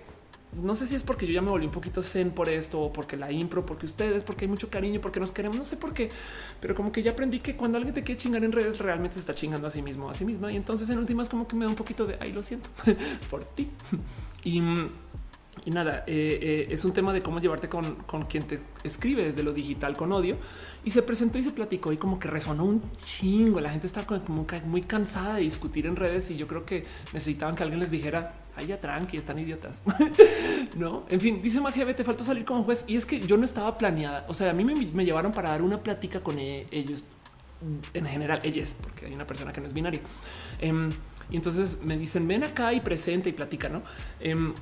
no sé si es porque yo ya me volví un poquito zen por esto, o porque la impro, porque ustedes, porque hay mucho cariño, porque nos queremos, no sé por qué, pero como que ya aprendí que cuando alguien te quiere chingar en redes, realmente se está chingando a sí mismo, a sí misma. Y entonces en últimas como que me da un poquito de, ahí lo siento [laughs] por ti. [laughs] Y y nada, eh, eh, es un tema de cómo llevarte con, con, quien te escribe desde lo digital con odio. Y se presentó y se platicó y como que resonó un chingo. La gente está como muy cansada de discutir en redes y yo creo que necesitaban que alguien les dijera, ay, ya tranqui, están idiotas. [laughs] no, en fin, dice Magebe, te faltó salir como juez. Y es que yo no estaba planeada. O sea, a mí me, llevaron para dar una plática con e, ellos en general, ellas, porque hay una persona que no es binaria. Em, y entonces me dicen, ven acá y presenta y platica, ¿no? Em,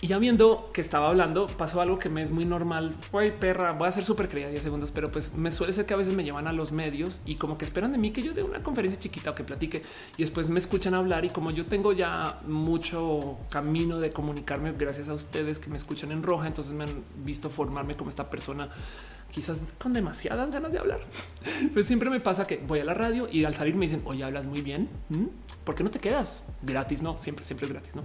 y ya viendo que estaba hablando, pasó algo que me es muy normal. Güey, perra, voy a ser súper creída 10 segundos, pero pues me suele ser que a veces me llevan a los medios y como que esperan de mí que yo dé una conferencia chiquita o que platique y después me escuchan hablar. Y como yo tengo ya mucho camino de comunicarme, gracias a ustedes que me escuchan en roja, entonces me han visto formarme como esta persona quizás con demasiadas ganas de hablar. [laughs] Pues siempre me pasa que voy a la radio y al salir me dicen, oye, hablas muy bien. ¿Mm? ¿Por qué no te quedas gratis? No, siempre, siempre es gratis. No,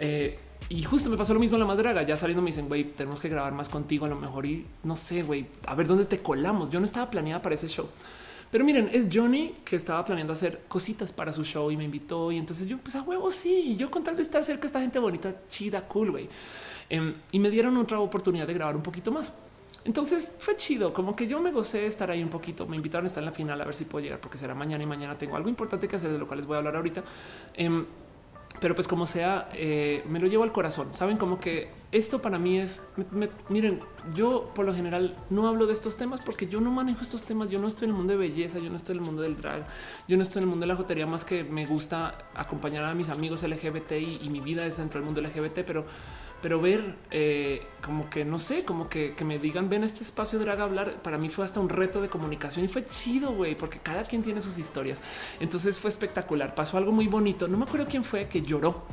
eh, y justo me pasó lo mismo en la más draga. Ya saliendo me dicen, güey, tenemos que grabar más contigo a lo mejor y no sé, güey, a ver dónde te colamos. Yo no estaba planeada para ese show. Pero miren, es Johnny que estaba planeando hacer cositas para su show y me invitó. Y entonces yo, pues a huevo, sí. Y yo con tal de estar cerca de esta gente bonita, chida, cool, güey. Em, y me dieron otra oportunidad de grabar un poquito más. Entonces fue chido, como que yo me gocé estar ahí un poquito. Me invitaron a estar en la final a ver si puedo llegar, porque será mañana y mañana tengo algo importante que hacer, de lo cual les voy a hablar ahorita. Em, pero pues como sea, eh, me lo llevo al corazón. Saben como que esto para mí es, miren, yo por lo general no hablo de estos temas porque yo no manejo estos temas. Yo no estoy en el mundo de belleza, yo no estoy en el mundo del drag, yo no estoy en el mundo de la jotería más que me gusta acompañar a mis amigos LGBT y, y mi vida es dentro del mundo LGBT, pero pero ver eh, como que no sé, como que, me digan ven este espacio drag a hablar. Para mí fue hasta un reto de comunicación y fue chido, güey, porque cada quien tiene sus historias. Entonces fue espectacular. Pasó algo muy bonito. No me acuerdo quién fue que lloró.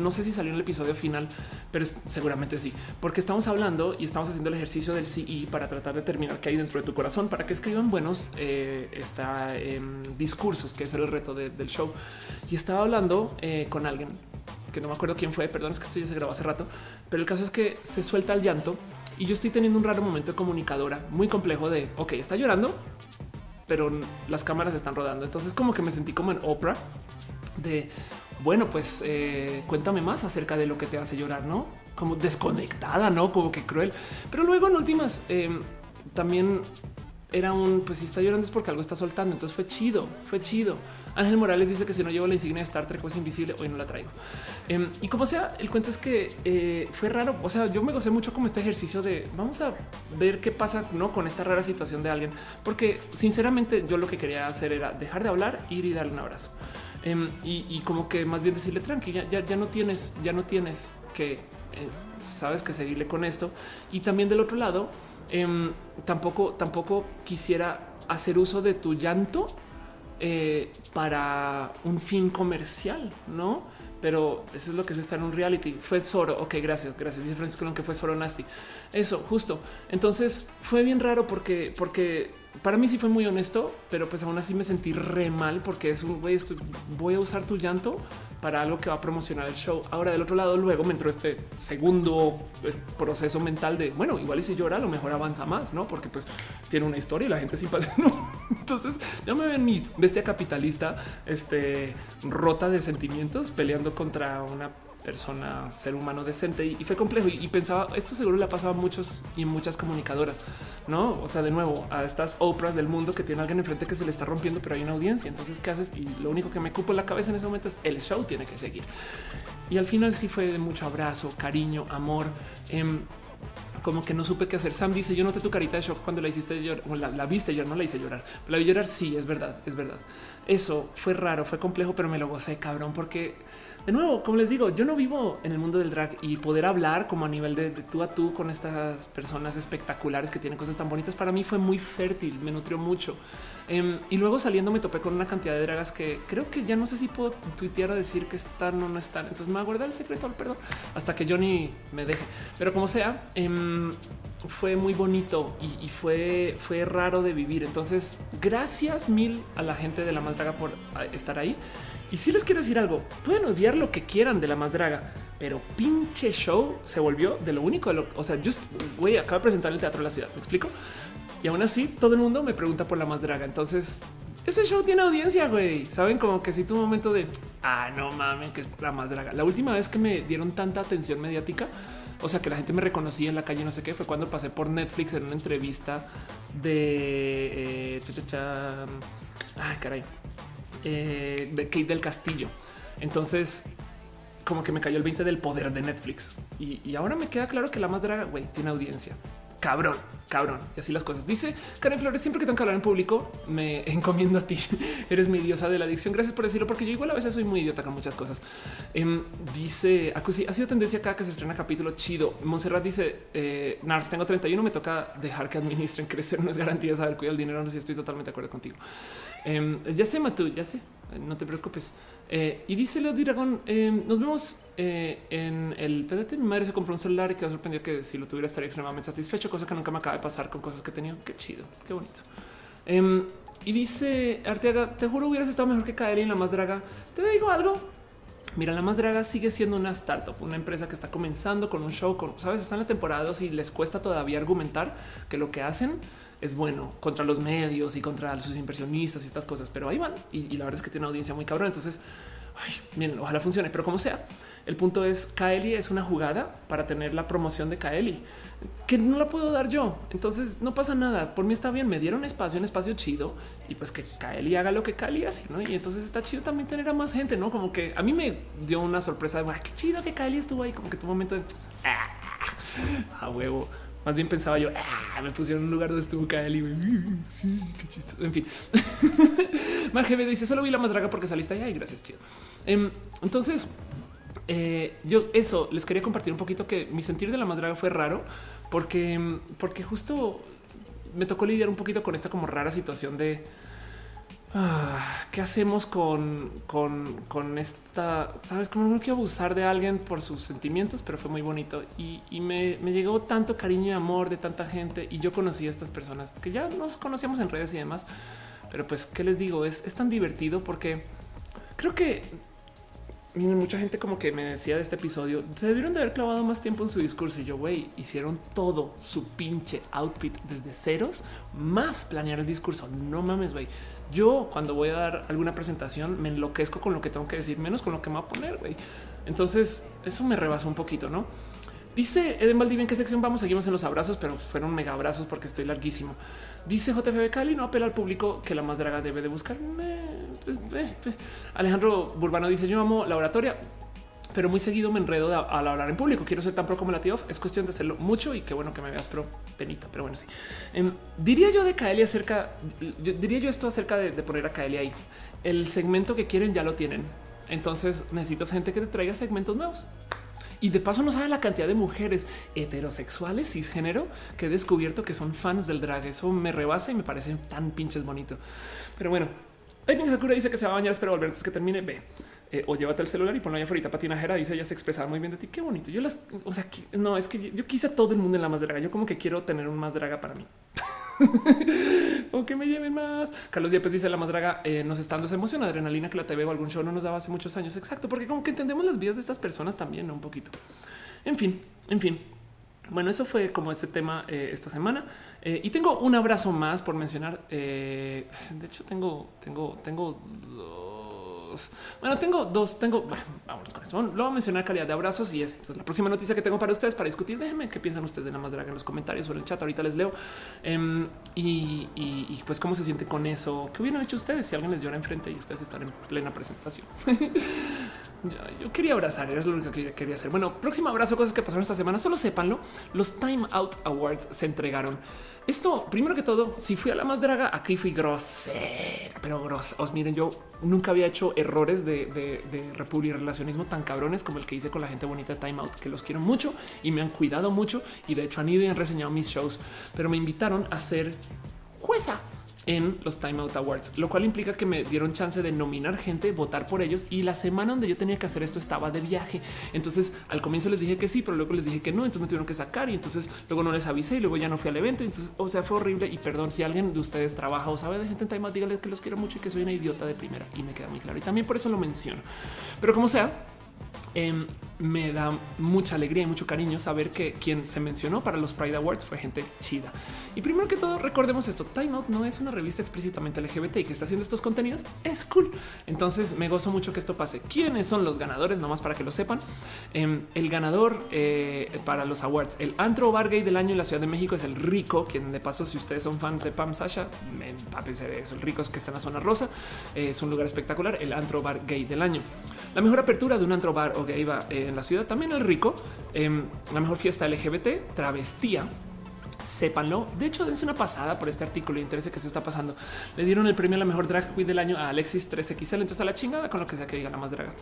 No sé si salió en el episodio final, pero seguramente sí, porque estamos hablando y estamos haciendo el ejercicio del CI para tratar de determinar qué hay dentro de tu corazón para que escriban buenos eh, está, discursos, que es el reto del show. Y estaba hablando eh, con alguien que no me acuerdo quién fue, perdón, es que esto ya se grabó hace rato, pero el caso es que se suelta el llanto y yo estoy teniendo un raro momento de comunicadora muy complejo de, ok, está llorando, pero las cámaras están rodando. Entonces como que me sentí como en Oprah de, bueno, pues eh, cuéntame más acerca de lo que te hace llorar, ¿no? Como desconectada, ¿no? Como que cruel. Pero luego en últimas, em, también era un, pues si está llorando es porque algo está soltando. Entonces fue chido, fue chido. Ángel Morales dice que si no llevo la insignia de Star Trek es invisible, hoy no la traigo. Em, y como sea, el cuento es que eh, fue raro. O sea, yo me gocé mucho como este ejercicio de vamos a ver qué pasa ¿no? con esta rara situación de alguien, porque sinceramente yo lo que quería hacer era dejar de hablar, ir y darle un abrazo. Em, y, como que más bien decirle tranqui, ya, ya, no tienes, ya no tienes que, eh, sabes que seguirle con esto. Y también del otro lado, em, tampoco, tampoco quisiera hacer uso de tu llanto eh, para un fin comercial, no? Pero eso es lo que es estar en un reality. Fue Zoro. Ok, gracias, gracias. Dice Francisco que fue Zoro Nasty. Eso, justo. Entonces fue bien raro porque, porque para mí sí fue muy honesto, pero pues aún así me sentí re mal porque es un güey, voy a usar tu llanto para algo que va a promocionar el show. Ahora del otro lado, luego me entró este segundo proceso mental de bueno, igual y si llora, a lo mejor avanza más, no? Porque pues tiene una historia y la gente simplemente [laughs] no. Entonces ya me ven mi bestia capitalista, este rota de sentimientos peleando contra una persona, ser humano decente y, fue complejo y, pensaba esto seguro le ha pasado a muchos y muchas comunicadoras, no? O sea, de nuevo a estas Oprahs del mundo que tiene alguien enfrente que se le está rompiendo, pero hay una audiencia. Entonces, ¿qué haces? Y lo único que me cupo en la cabeza en ese momento es el show tiene que seguir. Y al final sí fue de mucho abrazo, cariño, amor. Em, como que no supe qué hacer. Sam dice: Yo noté tu carita de shock cuando la hiciste llorar, la, la, viste, yo no la hice llorar, la vi llorar. Sí, es verdad, es verdad. Eso fue raro, fue complejo, pero me lo gocé, cabrón, porque de nuevo, como les digo, yo no vivo en el mundo del drag y poder hablar como a nivel de, tú a tú con estas personas espectaculares que tienen cosas tan bonitas para mí fue muy fértil, me nutrió mucho. Em, y luego saliendo me topé con una cantidad de dragas que creo que ya no sé si puedo tuitear o decir que están o no están. Entonces me voy a el secreto al perdón hasta que Johnny me deje. Pero como sea, em, fue muy bonito y, fue, fue raro de vivir. Entonces, gracias mil a la gente de la más draga por estar ahí. Y si les quiero decir algo, pueden odiar lo que quieran de la más draga, pero pinche show se volvió de lo único de lo, o sea, just güey, acabo de presentar el teatro de la ciudad. Me explico. Y aún así, todo el mundo me pregunta por la más draga. Entonces, ese show tiene audiencia, güey. Saben como que si tu momento de ah, no mames, que es la más draga. La última vez que me dieron tanta atención mediática, o sea, que la gente me reconocía en la calle, no sé qué, fue cuando pasé por Netflix en una entrevista de eh, Ay, caray eh, de Kate del Castillo. Entonces, como que me cayó el 20 del poder de Netflix. Y, ahora me queda claro que la más draga, tiene audiencia. Cabrón, cabrón. Y así las cosas. Dice Karen Flores, siempre que tengo que hablar en público, me [laughs] encomiendo a ti. Eres mi diosa de la adicción. Gracias por decirlo, porque yo igual a veces soy muy idiota con muchas cosas. Em, dice, Acusi, ha sido tendencia acá que se estrena capítulo chido. Monserrat dice, eh, Narf, tengo 31, me toca dejar que administren [laughs] crecer. No es garantía saber cuidar el dinero. No sé si estoy totalmente de acuerdo contigo. Em, ya sé, Matú, ya sé, no te preocupes. Eh, y dice Leo Dragón, em, nos vemos eh, en el PDT. Mi madre se compró un celular y quedó sorprendido que si lo tuviera estaría extremadamente satisfecho, cosa que nunca me acaba de pasar con cosas que he tenido. Qué chido, qué bonito. Em, y dice Arteaga, te juro hubieras estado mejor que Kaeli en la más draga. Te digo algo. Mira, la más draga sigue siendo una startup, una empresa que está comenzando con un show, sabes, están en la temporada 2 y les cuesta todavía argumentar que lo que hacen es bueno contra los medios y contra sus inversionistas y estas cosas, pero ahí van y, la verdad es que tiene una audiencia muy cabrón. Entonces, bien, ojalá funcione, pero como sea, el punto es Kaeli es una jugada para tener la promoción de Kaeli que no la puedo dar yo. Entonces no pasa nada. Por mí está bien. Me dieron espacio, un espacio chido y pues que Kaeli haga lo que Kaeli hace. ¿no? Y entonces está chido también tener a más gente, no como que a mí me dio una sorpresa de qué chido que Kaeli estuvo ahí. Como que tu momento de ah, a huevo. Más bien pensaba yo, ah, me pusieron en un lugar donde estuvo Kaeli. Sí, qué chistoso. En fin. [laughs] me dice, solo vi la más draga porque saliste allá y gracias, chido. Em, entonces, eh, yo eso les quería compartir un poquito que mi sentir de la más draga fue raro porque, porque justo me tocó lidiar un poquito con esta como rara situación de Ah, ¿Qué hacemos con, con, esta? Sabes, como no quiero abusar de alguien por sus sentimientos, pero fue muy bonito y, me, llegó tanto cariño y amor de tanta gente. Y yo conocí a estas personas que ya nos conocíamos en redes y demás. Pero pues, ¿qué les digo? Es, es tan divertido porque creo que miren, mucha gente como que me decía de este episodio, se debieron de haber clavado más tiempo en su discurso y yo, güey, hicieron todo su pinche outfit desde ceros, más planear el discurso. No mames, güey. Yo cuando voy a dar alguna presentación me enloquezco con lo que tengo que decir, menos con lo que me va a poner. güey. Entonces eso me rebasó un poquito, no? Dice Eden Valdivia en qué sección vamos. Seguimos en los abrazos, pero fueron mega abrazos porque estoy larguísimo. Dice JFB Cali no apela al público que la más draga debe de buscar. Pues, pues, pues. Alejandro Burbano dice yo amo la oratoria pero muy seguido me enredo al hablar en público. Quiero ser tan pro como la tío. Es cuestión de hacerlo mucho y qué bueno que me veas pro penita. Pero bueno, sí. Em, diría yo de Kaeli acerca, diría yo esto acerca de, poner a Kaeli ahí. El segmento que quieren ya lo tienen. Entonces necesitas gente que te traiga segmentos nuevos. Y de paso no saben la cantidad de mujeres heterosexuales cisgénero que he descubierto que son fans del drag. Eso me rebasa y me parece tan pinches bonito. Pero bueno, Sakura dice que se va a bañar, espero volver antes que termine. Ve. Eh, o llévate el celular y ponlo allá afuera patinajera. Dice ella se expresaba muy bien de ti. Qué bonito. Yo las, o sea, no es que yo, quise a todo el mundo en la más draga. Yo como que quiero tener un más draga para mí. [laughs] o que me lleven más. Carlos Yepes dice la más draga eh, nos está dando esa emoción, adrenalina que la TV o algún show no nos daba hace muchos años. Exacto, porque como que entendemos las vidas de estas personas también un poquito. En fin, en fin. Bueno, eso fue como este tema eh, esta semana y tengo un abrazo más por mencionar. de hecho, tengo, tengo, tengo bueno, tengo dos, tengo, bueno, vámonos con eso. Lo voy a mencionar calidad de abrazos y es la próxima noticia que tengo para ustedes para discutir. Déjenme qué piensan ustedes de la más draga en los comentarios o en el chat. Ahorita les leo. Em, y, pues cómo se siente con eso. ¿Qué hubieran hecho ustedes si alguien les llora enfrente y ustedes están en plena presentación? [laughs] yo, quería abrazar, es lo único que quería hacer. Bueno, próximo abrazo, cosas que pasaron esta semana. Solo sépanlo. Los Time Out Awards se entregaron. Esto, primero que todo, si fui a la más draga, aquí fui grosera, pero grosera. Os miren, yo nunca había hecho errores de, de, de relacionismo tan cabrones como el que hice con la gente bonita de Time Out, que los quiero mucho y me han cuidado mucho. Y de hecho han ido y han reseñado mis shows, pero me invitaron a ser jueza en los Time Out Awards, lo cual implica que me dieron chance de nominar gente, votar por ellos y la semana donde yo tenía que hacer esto estaba de viaje. Entonces al comienzo les dije que sí, pero luego les dije que no, entonces me tuvieron que sacar y entonces luego no les avisé y luego ya no fui al evento. Entonces, o sea, fue horrible y perdón si alguien de ustedes trabaja o sabe de gente en Time Out, dígales que los quiero mucho y que soy una idiota de primera y me queda muy claro. Y también por eso lo menciono. Pero como sea, Em, me da mucha alegría y mucho cariño saber que quien se mencionó para los Pride Awards fue gente chida. Y primero que todo, recordemos esto: Time Out no es una revista explícitamente LGBT y que está haciendo estos contenidos. Es cool. Entonces me gozo mucho que esto pase. ¿Quiénes son los ganadores? Nomás para que lo sepan. Em, el ganador eh, para los awards, el antro bar gay del año en la Ciudad de México es el Rico, quien de paso, si ustedes son fans de Pam Sasha, empápense de eso. El Rico es que está en la zona rosa. es un lugar espectacular. El antro bar gay del año. La mejor apertura de un antro bar que iba eh, en la ciudad, también el rico, em, la mejor fiesta LGBT, travestía, sépanlo. De hecho, dense una pasada por este artículo interese que se está pasando. Le dieron el premio a la mejor drag queen del año a Alexis 3XL. Entonces a la chingada con lo que sea que diga la más draga.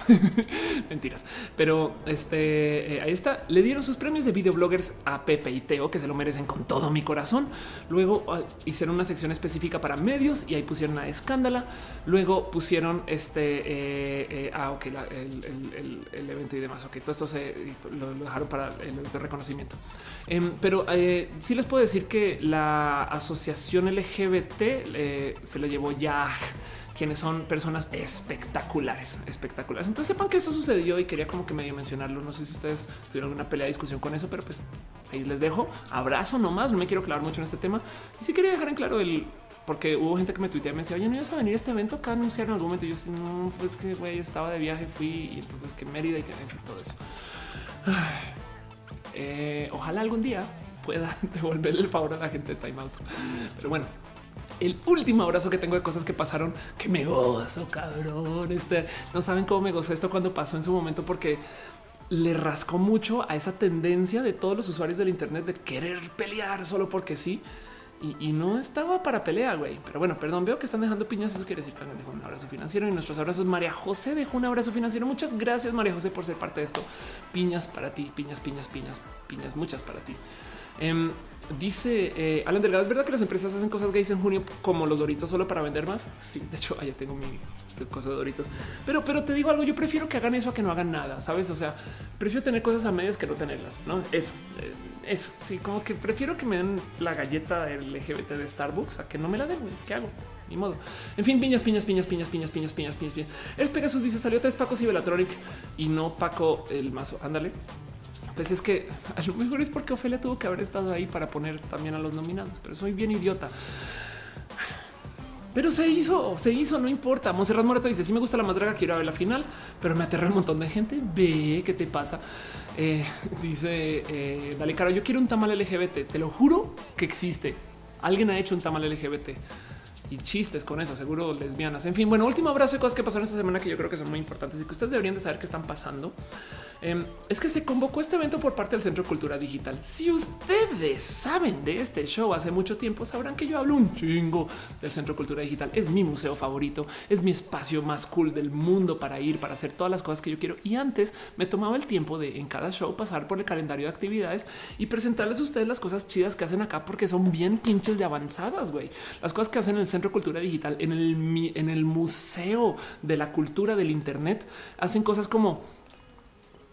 [laughs] Mentiras. Pero este eh, ahí está. Le dieron sus premios de videobloggers a Pepe y Teo, que se lo merecen con todo mi corazón. Luego ah, hicieron una sección específica para medios y ahí pusieron a Escándala. Luego pusieron este eh, eh, ah, ok, el, evento y demás. Ok, todo esto se lo, dejaron para el evento de reconocimiento. Em, pero sí les puedo decir que la asociación LGBT eh, se le llevó ya quienes son personas espectaculares, espectaculares. Entonces sepan que esto sucedió y quería como que medio mencionarlo. No sé si ustedes tuvieron alguna pelea, discusión con eso, pero pues ahí les dejo. Abrazo nomás, no me quiero clavar mucho en este tema. Y sí quería dejar en claro el porque hubo gente que me tuiteaba y me decía, oye, no ibas a venir a este evento acá anunciaron algún momento. Y yo, no, pues que güey, estaba de viaje, fui y entonces que Mérida y que todo eso. [sighs] Eh, ojalá algún día pueda [laughs] devolverle el favor a la gente de Time Out. Pero bueno, el último abrazo que tengo de cosas que pasaron que me gozo, cabrón. Este no saben cómo me gocé esto cuando pasó en su momento, porque le rascó mucho a esa tendencia de todos los usuarios del Internet de querer pelear solo porque sí. Y, no estaba para pelea, güey. Pero bueno, perdón, veo que están dejando piñas. Eso quiere decir que dejó un abrazo financiero y nuestros abrazos. María José dejó un abrazo financiero. Muchas gracias, María José, por ser parte de esto. Piñas para ti, piñas, piñas, piñas, piñas, muchas para ti. Em, dice eh, Alan Delgado, ¿es verdad que las empresas hacen cosas gays en junio como los Doritos solo para vender más? Sí, de hecho, ya tengo mi cosa de Doritos. Pero, pero te digo algo, yo prefiero que hagan eso a que no hagan nada, ¿sabes? O sea, prefiero tener cosas a medias que no tenerlas, ¿no? Eso, eh, eso, sí, como que prefiero que me den la galleta LGBT de Starbucks a que no me la den, ¿qué hago? Ni modo. En fin, piñas, piñas, piñas, piñas, piñas, piñas, piñas, piñas, piñas. Eres Pegasus dice, salió tres Pacos y y no Paco el mazo, ándale. Pues es que a lo mejor es porque Ofelia tuvo que haber estado ahí para poner también a los nominados, pero soy bien idiota. Pero se hizo, se hizo, no importa. Monserrat Morato dice: Si me gusta la más draga, quiero ver la final, pero me aterra un montón de gente. Ve qué te pasa. Eh, dice eh, Dale, caro, yo quiero un tamal LGBT. Te lo juro que existe. Alguien ha hecho un tamal LGBT y chistes con eso, seguro lesbianas. En fin, bueno, último abrazo de cosas que pasaron esta semana que yo creo que son muy importantes y que ustedes deberían de saber qué están pasando. Em, es que se convocó este evento por parte del Centro de Cultura Digital. Si ustedes saben de este show hace mucho tiempo, sabrán que yo hablo un chingo del Centro de Cultura Digital. Es mi museo favorito, es mi espacio más cool del mundo para ir, para hacer todas las cosas que yo quiero. Y antes me tomaba el tiempo de en cada show pasar por el calendario de actividades y presentarles a ustedes las cosas chidas que hacen acá porque son bien pinches de avanzadas, güey. Las cosas que hacen en el Centro de Cultura Digital, en el, en el Museo de la Cultura del Internet, hacen cosas como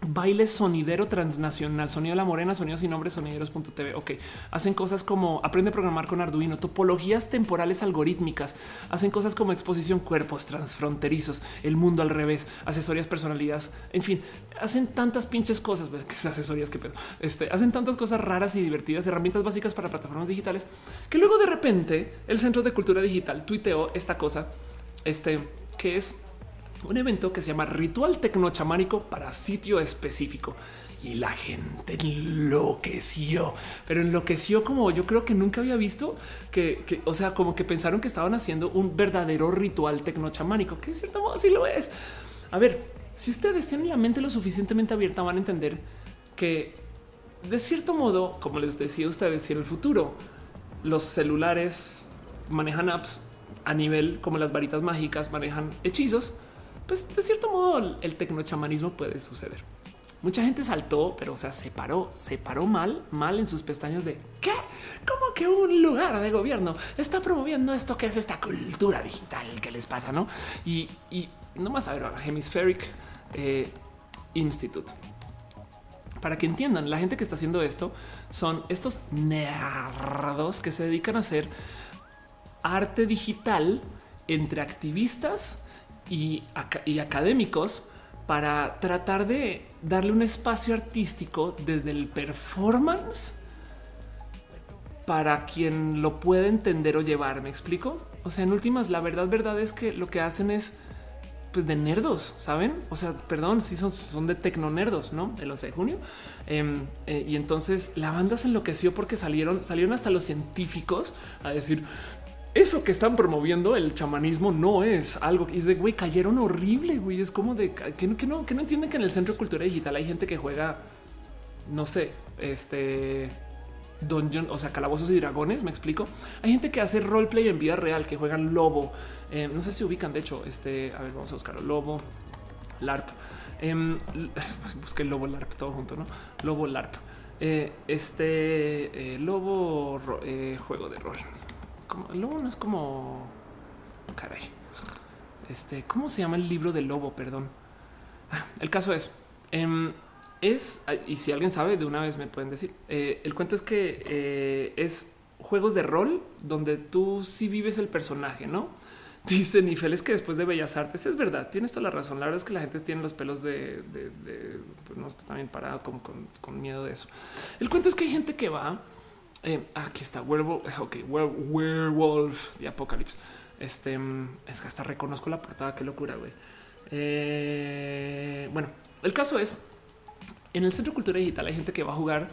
baile sonidero transnacional, sonido de la morena, sonido sin nombre, sonideros.tv. Ok, hacen cosas como aprende a programar con Arduino, topologías temporales algorítmicas, hacen cosas como exposición cuerpos transfronterizos, el mundo al revés, asesorías personalidades, en fin, hacen tantas pinches cosas, pues, [laughs] que asesorías que pedo, este, hacen tantas cosas raras y divertidas, herramientas básicas para plataformas digitales, que luego de repente el Centro de Cultura Digital tuiteó esta cosa, este, que es un evento que se llama Ritual Tecnochamánico para sitio específico. Y la gente enloqueció, pero enloqueció como yo creo que nunca había visto que, o sea, como que pensaron que estaban haciendo un verdadero ritual tecnochamánico, que de cierto modo sí lo es. A ver, si ustedes tienen la mente lo suficientemente abierta, van a entender que de cierto modo, como les decía a ustedes, si en el futuro los celulares manejan apps a nivel como las varitas mágicas manejan hechizos, pues de cierto modo el tecnochamanismo puede suceder. Mucha gente saltó, pero o sea, se paró, se paró mal, mal en sus pestañas de qué, como que un lugar de gobierno está promoviendo esto que es esta cultura digital que les pasa, no? Y, y nomás a ver, Hemispheric eh, Institute. Para que entiendan, la gente que está haciendo esto son estos nerdos que se dedican a hacer arte digital entre activistas y, académicos para tratar de darle un espacio artístico desde el performance para quien lo puede entender o llevar. Me explico. O sea, en últimas, la verdad, verdad es que lo que hacen es pues de nerdos, saben? O sea, perdón, si son, son de tecno nerdos, no? El 11 de junio. Em, eh, y entonces la banda se enloqueció porque salieron, salieron hasta los científicos a decir eso que están promoviendo el chamanismo no es algo que es de güey, cayeron horrible. Güey, es como de que no, que no, que no entienden que en el centro de cultura digital hay gente que juega, no sé, este dungeon, o sea, calabozos y dragones. Me explico. Hay gente que hace roleplay en vida real, que juegan lobo. Eh, no sé si ubican, de hecho, este a ver, vamos a buscar lobo, LARP. Eh, [laughs] busqué lobo LARP todo junto, no lobo LARP. Eh, este eh, lobo juego de rol como el lobo no es como caray. Este, ¿cómo se llama el libro del lobo? Perdón. Ah, el caso es, em, es, y si alguien sabe, de una vez me pueden decir. Eh, el cuento es que eh, es juegos de rol donde tú sí vives el personaje, no? [laughs] Dice Nifel es que después de Bellas Artes es verdad, tienes toda la razón. La verdad es que la gente tiene los pelos de, pues no está también parado con, con miedo de eso. El cuento es que hay gente que va eh, aquí está Werewolf. Ok, Werewolf de Apocalypse. Este es que hasta reconozco la portada. Qué locura, güey. Eh, bueno, el caso es en el Centro de Cultura Digital hay gente que va a jugar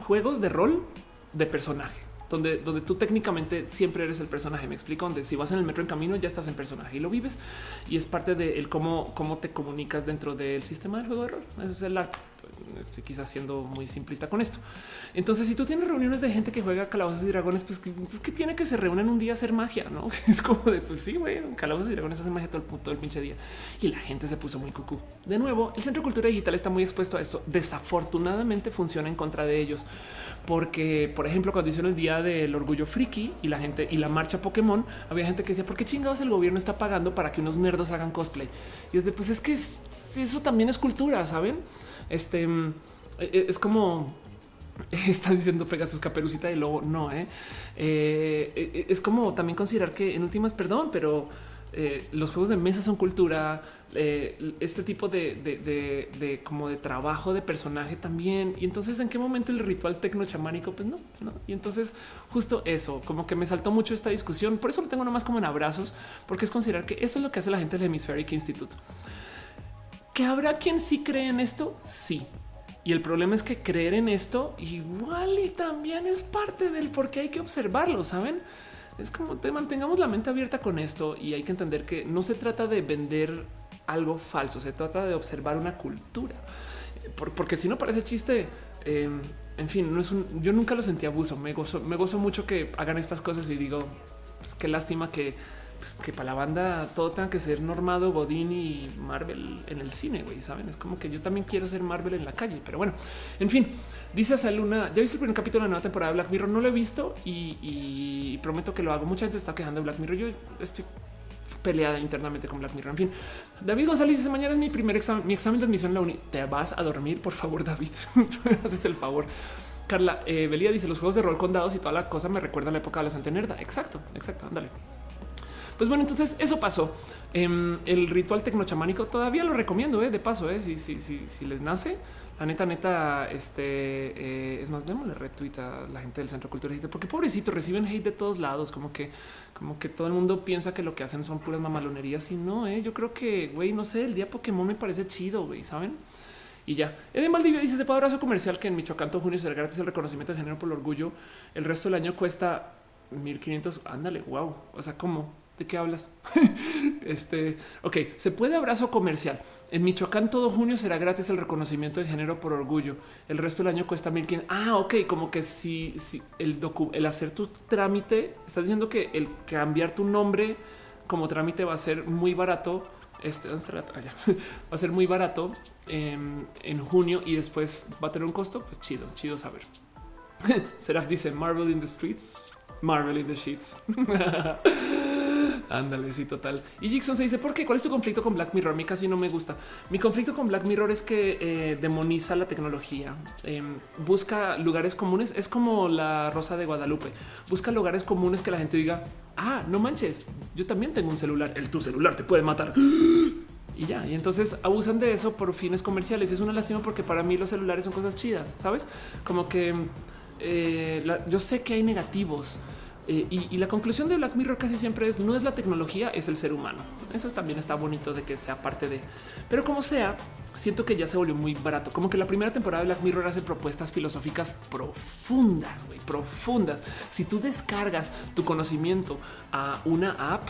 juegos de rol de personaje. donde, donde tú técnicamente siempre eres el personaje. Me explico donde si vas en el metro en camino ya estás en personaje y lo vives y es parte de el cómo, cómo te comunicas dentro del sistema del juego de rol. Eso es el arte estoy quizás siendo muy simplista con esto. Entonces, si tú tienes reuniones de gente que juega calabozos y dragones, pues que tiene que se reúnen un día a hacer magia, no [laughs] es como de pues sí, güey, calabozos y dragones hacen magia todo el, todo el pinche día y la gente se puso muy cucú. De nuevo, el Centro de Cultura Digital está muy expuesto a esto. Desafortunadamente funciona en contra de ellos, porque, por ejemplo, cuando hicieron el día del orgullo friki y la gente y la marcha Pokémon, había gente que decía, ¿por qué chingados el gobierno está pagando para que unos nerdos hagan cosplay? Y es de pues es que eso también es cultura, saben? Este mm, e, e, es como [laughs] está diciendo Pegasus caperucita y luego no, ¿eh? Eh, e, es como también considerar que en últimas, perdón, pero eh, los juegos de mesa son cultura, este tipo de, como de trabajo de personaje también. Y entonces, ¿en qué momento el ritual tecno chamánico? Pues no, no. Y entonces, justo eso, como que me saltó mucho esta discusión. Por eso lo tengo nomás como en abrazos, porque es considerar que eso es lo que hace la gente del Hemispheric Institute. ¿Que habrá quien sí cree en esto? Sí. Y el problema es que creer en esto igual y también es parte del por qué hay que observarlo, ¿saben? Es como te mantengamos la mente abierta con esto y hay que entender que no se trata de vender algo falso, se trata de observar una cultura. porque si no parece chiste, em, en fin, no es un, yo nunca lo sentí abuso, me gozo, me gozo mucho que hagan estas cosas y digo, pues qué lástima que pues, que para la banda todo tenga que ser normado, Godín y Marvel en el cine, güey, saben? Es como que yo también quiero ser Marvel en la calle, pero bueno, en fin, dice a Luna, ya viste el primer capítulo de la nueva temporada de Black Mirror, no lo he visto y, prometo que lo hago. Mucha gente está quejando de Black Mirror, yo estoy peleada internamente con Black Mirror. En fin, David González dice mañana es mi primer examen, mi examen de admisión en la uni. Te vas a dormir, por favor, David. [laughs] Haces el favor. Carla eh, Belía dice los juegos de rol con dados y toda la cosa me recuerda a la época de la Santa Nerda. Exacto, exacto. Ándale. Pues bueno, entonces eso pasó. Em, el ritual tecnochamánico todavía lo recomiendo, eh, de paso, eh, si, si, si, si les nace. La neta, neta, este eh, es más, vemos la retuita la gente del Centro Cultura porque pobrecito reciben hate de todos lados, como que, como que todo el mundo piensa que lo que hacen son puras mamalonerías y no, eh, yo creo que, güey, no sé, el día Pokémon me parece chido, güey, saben? Y ya. Ede Maldivia dice: Se puede abrazo comercial que en Michoacán todo junio será gratis el reconocimiento de género por el orgullo. El resto del año cuesta 1500. Ándale, wow. O sea, ¿cómo? ¿De qué hablas? [laughs] este, ok, se puede abrazo comercial. En Michoacán todo junio será gratis el reconocimiento de género por orgullo. El resto del año cuesta mil Ah, ok, como que si, si el, el hacer tu trámite, estás diciendo que el cambiar tu nombre como trámite va a ser muy barato. Este [laughs] va a ser muy barato en junio y después va a tener un costo. Pues chido, chido saber. [laughs] Será dice Marvel in the streets, Marvel in the sheets. Ándale, sí, total. Y Jackson se dice, ¿por qué? ¿Cuál es tu conflicto con Black Mirror? A mí casi no me gusta. Mi conflicto con Black Mirror es que eh, demoniza la tecnología. Em, busca lugares comunes. Es como la Rosa de Guadalupe. Busca lugares comunes que la gente diga, ah, no manches, yo también tengo un celular. El tu celular te puede matar. Y ya, y entonces abusan de eso por fines comerciales. Es una lástima porque para mí los celulares son cosas chidas, ¿sabes? Como que eh, yo sé que hay negativos, eh, y, la conclusión de Black Mirror casi siempre es no es la tecnología, es el ser humano. Eso también está bonito de que sea parte de, pero como sea, siento que ya se volvió muy barato. Como que la primera temporada de Black Mirror hace propuestas filosóficas profundas, güey, profundas. Si tú descargas tu conocimiento a una app,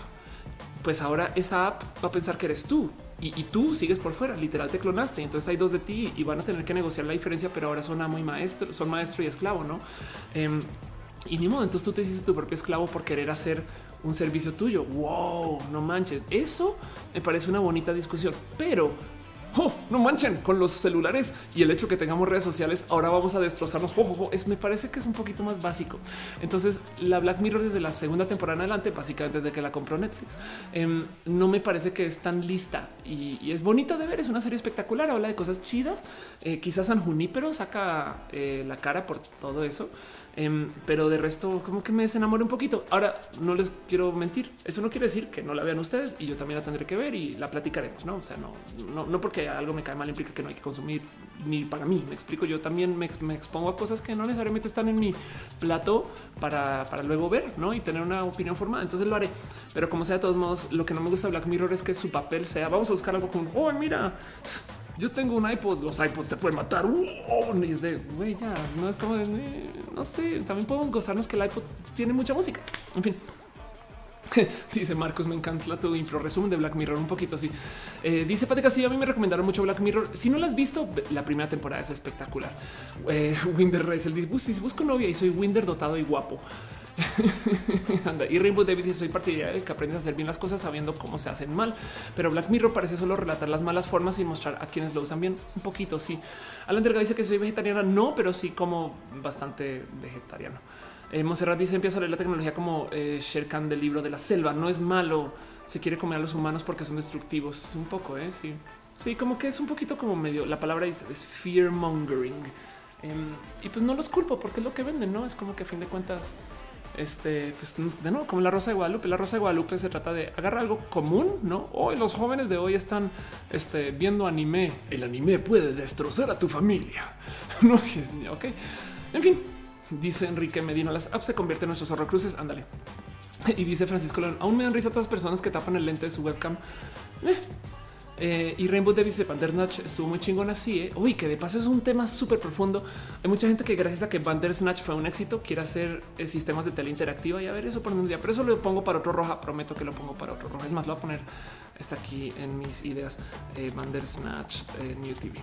pues ahora esa app va a pensar que eres tú y, tú sigues por fuera. Literal te clonaste. Entonces hay dos de ti y van a tener que negociar la diferencia, pero ahora son muy maestro, son maestro y esclavo, no? Em, y ni modo, entonces tú te hiciste tu propio esclavo por querer hacer un servicio tuyo. Wow, no manches. Eso me parece una bonita discusión, pero oh, no manchen con los celulares y el hecho que tengamos redes sociales. Ahora vamos a destrozarnos. es, me parece que es un poquito más básico. Entonces, la Black Mirror desde la segunda temporada en adelante, básicamente desde que la compró Netflix, em, no me parece que es tan lista y, es bonita de ver. Es una serie espectacular. Habla de cosas chidas. Eh, quizás San Junípero saca eh, la cara por todo eso. Em, pero de resto, como que me desenamoré un poquito. Ahora no les quiero mentir. Eso no quiere decir que no la vean ustedes y yo también la tendré que ver y la platicaremos. No, o sea, no, no, no porque algo me cae mal implica que no hay que consumir ni para mí. Me explico. Yo también me, expongo a cosas que no necesariamente están en mi plato para, para, luego ver ¿no? y tener una opinión formada. Entonces lo haré. Pero como sea, de todos modos, lo que no me gusta de Black Mirror es que su papel sea vamos a buscar algo como oh, mira, yo tengo un iPod, los iPods te pueden matar. y es de güey, ya no es como no sé. También podemos gozarnos que el iPod tiene mucha música. En fin, [laughs] dice Marcos, me encanta tu info resumen de Black Mirror un poquito así. Eh, dice Pate Castillo, a mí me recomendaron mucho Black Mirror. Si no la has visto, la primera temporada es espectacular. Eh, [laughs] Winder Reyes, el dice, busco novia y soy Winder dotado y guapo. [laughs] Y Rainbow David dice soy partidaria de que aprendes a hacer bien las cosas sabiendo cómo se hacen mal, pero Black Mirror parece solo relatar las malas formas y mostrar a quienes lo usan bien un poquito. Sí, Alan Delgado dice que soy vegetariana, no, pero sí como bastante vegetariano. Eh, Monserrat dice empieza a leer la tecnología como eh, Sherkan del libro de la selva. No es malo. Se quiere comer a los humanos porque son destructivos. Un poco, eh? Sí, sí, como que es un poquito como medio. La palabra es, fear mongering. Em, y pues no los culpo porque es lo que venden, no es como que a fin de cuentas, este, pues de nuevo, como la Rosa de Guadalupe. La Rosa de Guadalupe se trata de agarrar algo común, no? Hoy los jóvenes de hoy están este, viendo anime. El anime puede destrozar a tu familia. [laughs] no, [laughs] ok. En fin, Dice Enrique Medina, las apps se convierten en nuestros horrocruces. Ándale. Y dice Francisco León, aún me dan risa a todas las personas que tapan el lente de su webcam. Eh. Eh, y Rainbow Davis de Bandersnatch estuvo muy chingón así. Eh. Uy, que de paso es un tema súper profundo. Hay mucha gente que gracias a que Bandersnatch fue un éxito quiere hacer eh, sistemas de tele interactiva y a ver eso por un día. Pero eso lo pongo para otro roja. Prometo que lo pongo para otro roja. Es más, lo voy a poner está aquí en mis ideas. Bandersnatch New TV.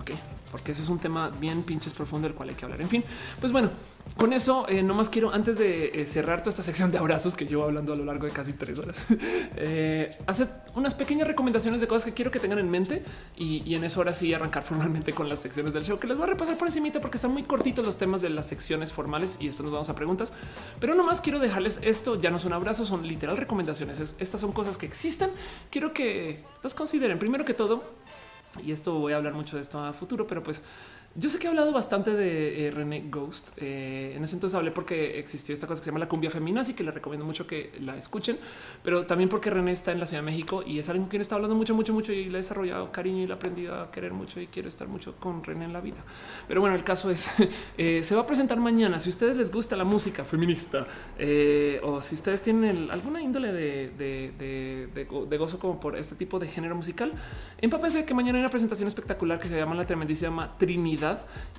Ok, porque eso es un tema bien pinches profundo del cual hay que hablar. En fin, pues bueno, con eso eh, nomás quiero antes de eh, cerrar toda esta sección de abrazos que llevo hablando a lo largo de casi tres horas, [laughs] eh, hacer unas pequeñas recomendaciones de cosas que quiero que tengan en mente y, en eso ahora sí arrancar [laughs] formalmente con las secciones del show que les voy a repasar por encima porque están muy cortitos los temas de las secciones formales y después nos vamos a preguntas. Pero nomás quiero dejarles esto. Ya no son abrazos, son literal recomendaciones. estas son cosas que existen. Quiero que las consideren. Primero que todo, y esto voy a hablar mucho de esto a futuro, pero pues yo sé que he hablado bastante de eh, René Ghost. Eh, en ese entonces hablé porque existió esta cosa que se llama la cumbia femenina, así que les recomiendo mucho que la escuchen, pero también porque René está en la Ciudad de México y es alguien con quien está hablando mucho, mucho, mucho y le he desarrollado cariño y le he aprendido a querer mucho y quiero estar mucho con René en la vida. Pero bueno, el caso es, [laughs] eh, se va a presentar mañana. Si a ustedes les gusta la música feminista o si ustedes tienen alguna índole de, gozo como por este tipo de género musical, empápense que mañana hay una presentación espectacular que se llama la tremendísima Trinidad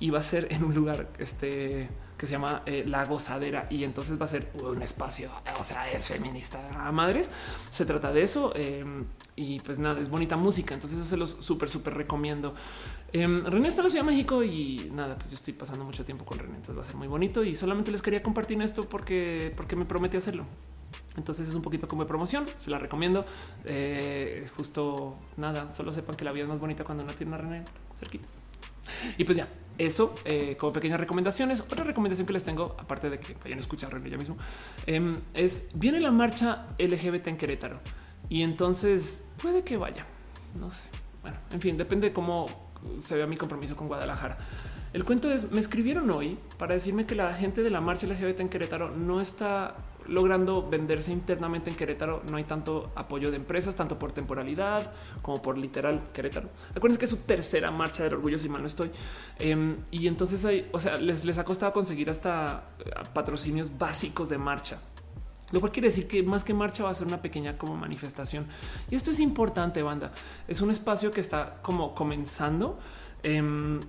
y va a ser en un lugar este que se llama eh, La Gozadera y entonces va a ser un espacio, o sea, es feminista a madres. Se trata de eso em, y pues nada, es bonita música. Entonces eso se los súper, súper recomiendo. Em, René está en la Ciudad de México y nada, pues yo estoy pasando mucho tiempo con René, entonces va a ser muy bonito y solamente les quería compartir esto porque, porque me prometí hacerlo. Entonces es un poquito como de promoción, se la recomiendo. Eh, justo nada, solo sepan que la vida es más bonita cuando no tiene una René cerquita. Y pues ya, eso eh, como pequeñas recomendaciones. Otra recomendación que les tengo, aparte de que vayan a escuchar ya mismo, em, es viene la marcha LGBT en Querétaro y entonces puede que vaya. No sé. Bueno, en fin, depende de cómo se vea mi compromiso con Guadalajara. El cuento es, me escribieron hoy para decirme que la gente de la marcha LGBT en Querétaro no está logrando venderse internamente en Querétaro. No hay tanto apoyo de empresas, tanto por temporalidad como por literal Querétaro. Acuérdense que es su tercera marcha del orgullo, si mal no estoy. Em, y entonces o sea, les, les ha costado conseguir hasta eh, patrocinios básicos de marcha. Lo cual quiere decir que más que marcha va a ser una pequeña como manifestación. Y esto es importante, banda. Es un espacio que está como comenzando. Em,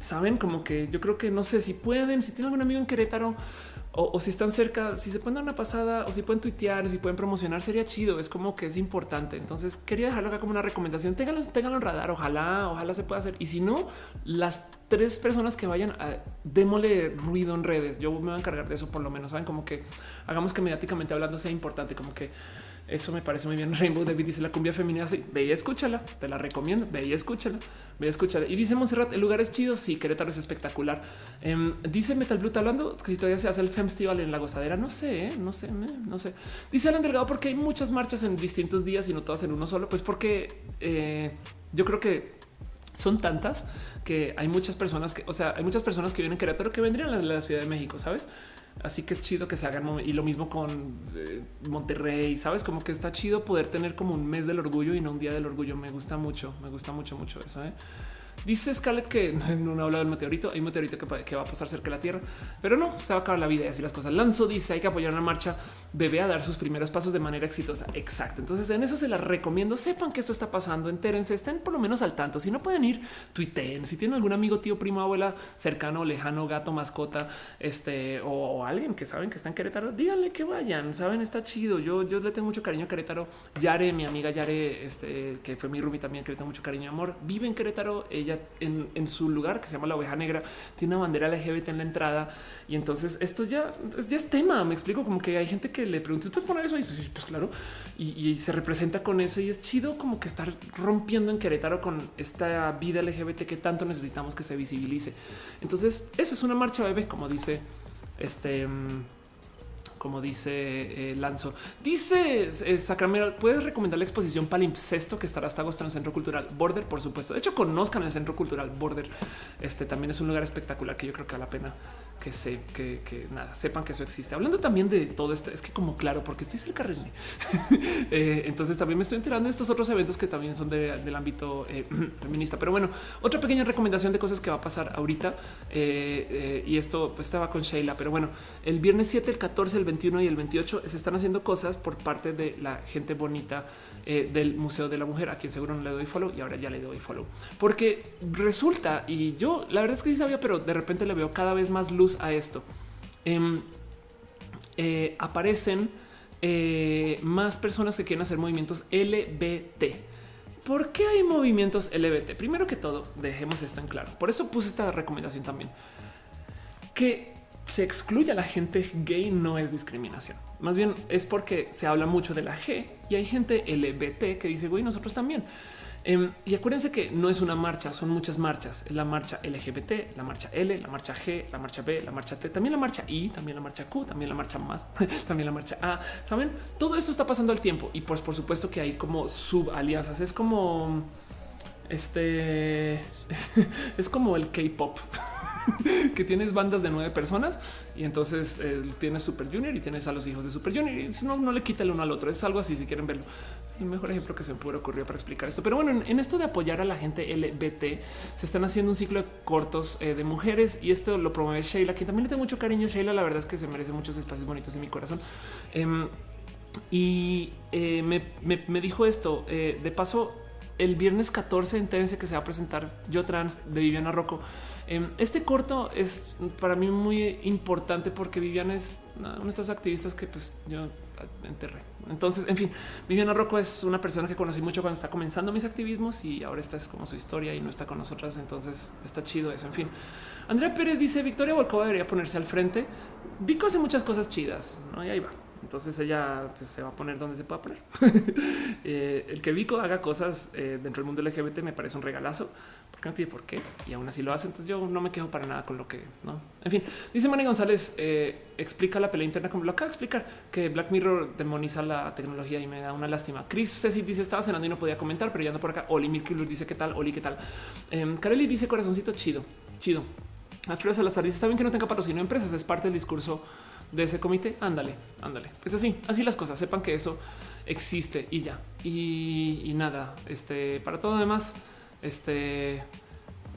saben como que yo creo que no sé si pueden, si tienen algún amigo en Querétaro, o, si están cerca, si se pueden dar una pasada o si pueden tuitear o si pueden promocionar, sería chido. Es como que es importante. Entonces quería dejarlo acá como una recomendación. Ténganlo, ténganlo en radar. Ojalá, ojalá se pueda hacer. Y si no, las tres personas que vayan a démole ruido en redes. Yo me voy a encargar de eso por lo menos. Saben como que hagamos que mediáticamente hablando sea importante, como que eso me parece muy bien. [laughs] Rainbow David dice la cumbia femenina. Sí, ve y escúchala. Te la recomiendo. Ve y escúchala. Ve y escúchala. Y dice Monserrat, el lugar es chido. Sí, Querétaro es espectacular. Em, dice Metal Blue, hablando que si todavía se hace el Festival en la gozadera. No sé, ¿eh? no sé, no sé. Dice Alan Delgado, porque hay muchas marchas en distintos días y no todas en uno solo. Pues porque eh, yo creo que son tantas que hay muchas personas que, o sea, hay muchas personas que vienen en Querétaro que vendrían a la Ciudad de México, sabes? Así que es chido que se hagan y lo mismo con eh, Monterrey, sabes como que está chido poder tener como un mes del orgullo y no un día del orgullo. Me gusta mucho, me gusta mucho, mucho eso. ¿eh? Dice Scarlett que [laughs] no habla del meteorito. Hay un meteorito que, va a pasar cerca de la Tierra, pero no se va a acabar la vida y así las cosas. Lanzo dice hay que apoyar una marcha. Bebé a dar sus primeros pasos de manera exitosa. Exacto. Entonces, en eso se las recomiendo. Sepan que esto está pasando. Entérense, estén por lo menos al tanto. Si no pueden ir, tuiteen. Si tienen algún amigo, tío, primo, abuela, cercano, lejano, gato, mascota, este o, alguien que saben que está en Querétaro, díganle que vayan. Saben, está chido. Yo, yo le tengo mucho cariño a Querétaro. Yare, mi amiga Yare, este que fue mi Ruby también, que le tengo mucho cariño y amor, vive en Querétaro. Ella en, su lugar que se llama la oveja negra, tiene una bandera LGBT en la entrada. Y entonces esto ya, ya es tema. Me explico como que hay gente que le pregunta, ¿puedes poner eso? Y pues, pues claro, y, se representa con eso. Y es chido como que estar rompiendo en Querétaro con esta vida LGBT que tanto necesitamos que se visibilice. Entonces, eso es una marcha bebé, como dice este. Mm, como dice eh, Lanzo. Dice eh, Sacramento, ¿puedes recomendar la exposición Palimpsesto que estará hasta agosto en el Centro Cultural Border? Por supuesto. De hecho, conozcan el Centro Cultural Border. Este también es un lugar espectacular que yo creo que vale la pena que se que, nada sepan que eso existe. Hablando también de todo esto, es que como claro, porque estoy cerca de [laughs] eh, entonces también me estoy enterando de estos otros eventos que también son del ámbito eh, [clears throat] feminista. Pero bueno, otra pequeña recomendación de cosas que va a pasar ahorita eh, y esto pues, estaba con Sheila. Pero bueno, el viernes 7, el 14, el 21 y el 28 se están haciendo cosas por parte de la gente bonita del Museo de la Mujer, a quien seguro no le doy follow y ahora ya le doy follow, porque resulta y yo la verdad es que sí sabía, pero de repente le veo cada vez más luz a esto. Em, eh, aparecen eh, más personas que quieren hacer movimientos LBT. ¿Por qué hay movimientos LBT? Primero que todo, dejemos esto en claro. Por eso puse esta recomendación también. Que se excluya a la gente gay no es discriminación. Más bien es porque se habla mucho de la G y hay gente LBT que dice, güey, nosotros también. Em, y acuérdense que no es una marcha, son muchas marchas. Es la marcha LGBT, la marcha L, la marcha G, la marcha B, la marcha T, también la marcha I, también la marcha Q, también la marcha más, [laughs] también la marcha A. Saben, todo esto está pasando al tiempo y pues por supuesto que hay como subalianzas. Es como este, [laughs] es como el K-pop. [laughs] [laughs] que tienes bandas de nueve personas y entonces eh, tienes Super Junior y tienes a los hijos de Super Junior y no, no le quita el uno al otro. Es algo así si quieren verlo. Es el mejor ejemplo que se me puede ocurrir para explicar esto. Pero bueno, en, esto de apoyar a la gente LBT se están haciendo un ciclo de cortos eh, de mujeres y esto lo promueve Sheila, que también le tengo mucho cariño. Sheila, la verdad es que se merece muchos espacios bonitos en mi corazón. Em, y eh, me, dijo esto de paso el viernes 14 entérense que se va a presentar Yo Trans de Viviana Rocco. Em, este corto es para mí muy importante porque Viviana es una de estas activistas que pues yo enterré. Entonces, en fin, Viviana Rocco es una persona que conocí mucho cuando está comenzando mis activismos y ahora esta es como su historia y no está con nosotras. Entonces está chido eso. En fin, Andrea Pérez dice Victoria Volkova debería ponerse al frente. Vico hace muchas cosas chidas, ¿no? Y ahí va. Entonces ella pues, se va a poner donde se pueda poner. [laughs] Eh, el que Vico haga cosas eh, dentro del mundo LGBT me parece un regalazo, porque no tiene por qué. Y aún así lo hace. Entonces yo no me quejo para nada con lo que no. En fin, dice Manny González, eh, explica la pelea interna como lo acaba de explicar, que Black Mirror demoniza la tecnología y me da una lástima. Chris Ceci dice estaba cenando y no podía comentar, pero ya ando por acá. Oli Milkilur dice qué tal, Oli, qué tal. Eh, Kareli dice corazoncito chido, chido. Alfredo Salazar dice está bien que no tenga patrocinio empresas, es parte del discurso de ese comité, ándale, ándale. Pues así, así las cosas. Sepan que eso existe y ya. Y, nada, este para todo demás, este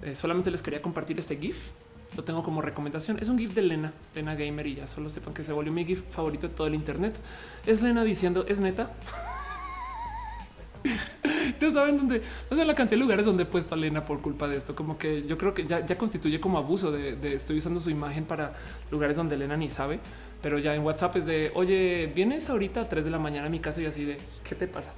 eh, solamente les quería compartir este GIF. Lo tengo como recomendación. Es un GIF de Lena, Lena Gamer y ya solo sepan que se volvió mi GIF favorito de todo el Internet. Es Lena diciendo es neta. [laughs] no saben dónde, no sé la cantidad de lugares donde he puesto a Lena por culpa de esto. Como que yo creo que ya, constituye como abuso de, de, estoy usando su imagen para lugares donde Elena ni sabe, pero ya en WhatsApp es de oye, vienes ahorita a 3 de la mañana a mi casa y así de qué te pasa?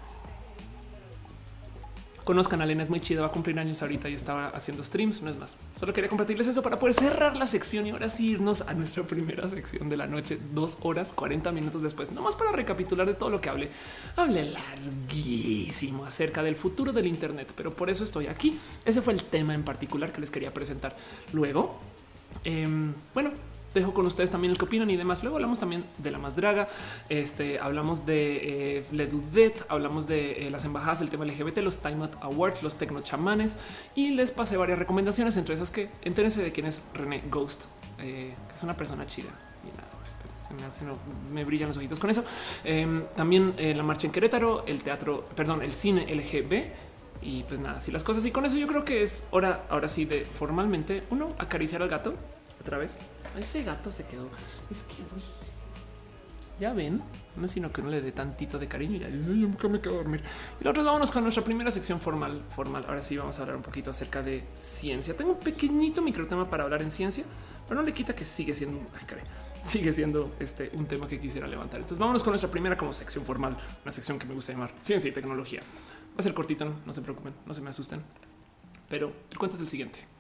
Conozcan a Elena, es muy chido, va a cumplir años ahorita y estaba haciendo streams, no es más. Solo quería compartirles eso para poder cerrar la sección y ahora sí irnos a nuestra primera sección de la noche, dos horas 40 minutos después, nomás para recapitular de todo lo que hablé. Hablé larguísimo acerca del futuro del Internet, pero por eso estoy aquí. Ese fue el tema en particular que les quería presentar. Luego, em, bueno, dejo con ustedes también el que opinan y demás. Luego hablamos también de la más draga. Este hablamos de eh, Ledudet, hablamos de eh, las embajadas del tema LGBT, los Time Out Awards, los tecno chamanes y les pasé varias recomendaciones, entre esas que entérense de quién es René Ghost, eh, que es una persona chida y nada. Me, me brillan los ojitos con eso. Em, también la marcha en Querétaro, el teatro, perdón, el cine LGB Y pues nada, si las cosas y con eso yo creo que es hora ahora sí de formalmente uno acariciar al gato otra vez. Este gato se quedó. Es que ya ven, no es sino que no le dé tantito de cariño y ya nunca me quedo a dormir. Y nosotros vámonos con nuestra primera sección formal. Formal. Ahora sí vamos a hablar un poquito acerca de ciencia. Tengo un pequeñito microtema para hablar en ciencia, pero no le quita que sigue siendo, sigue siendo este un tema que quisiera levantar. Entonces vámonos con nuestra primera como sección formal, una sección que me gusta llamar ciencia y tecnología. Va a ser cortito, no, no se preocupen, no se me asusten. Pero el cuento es el siguiente.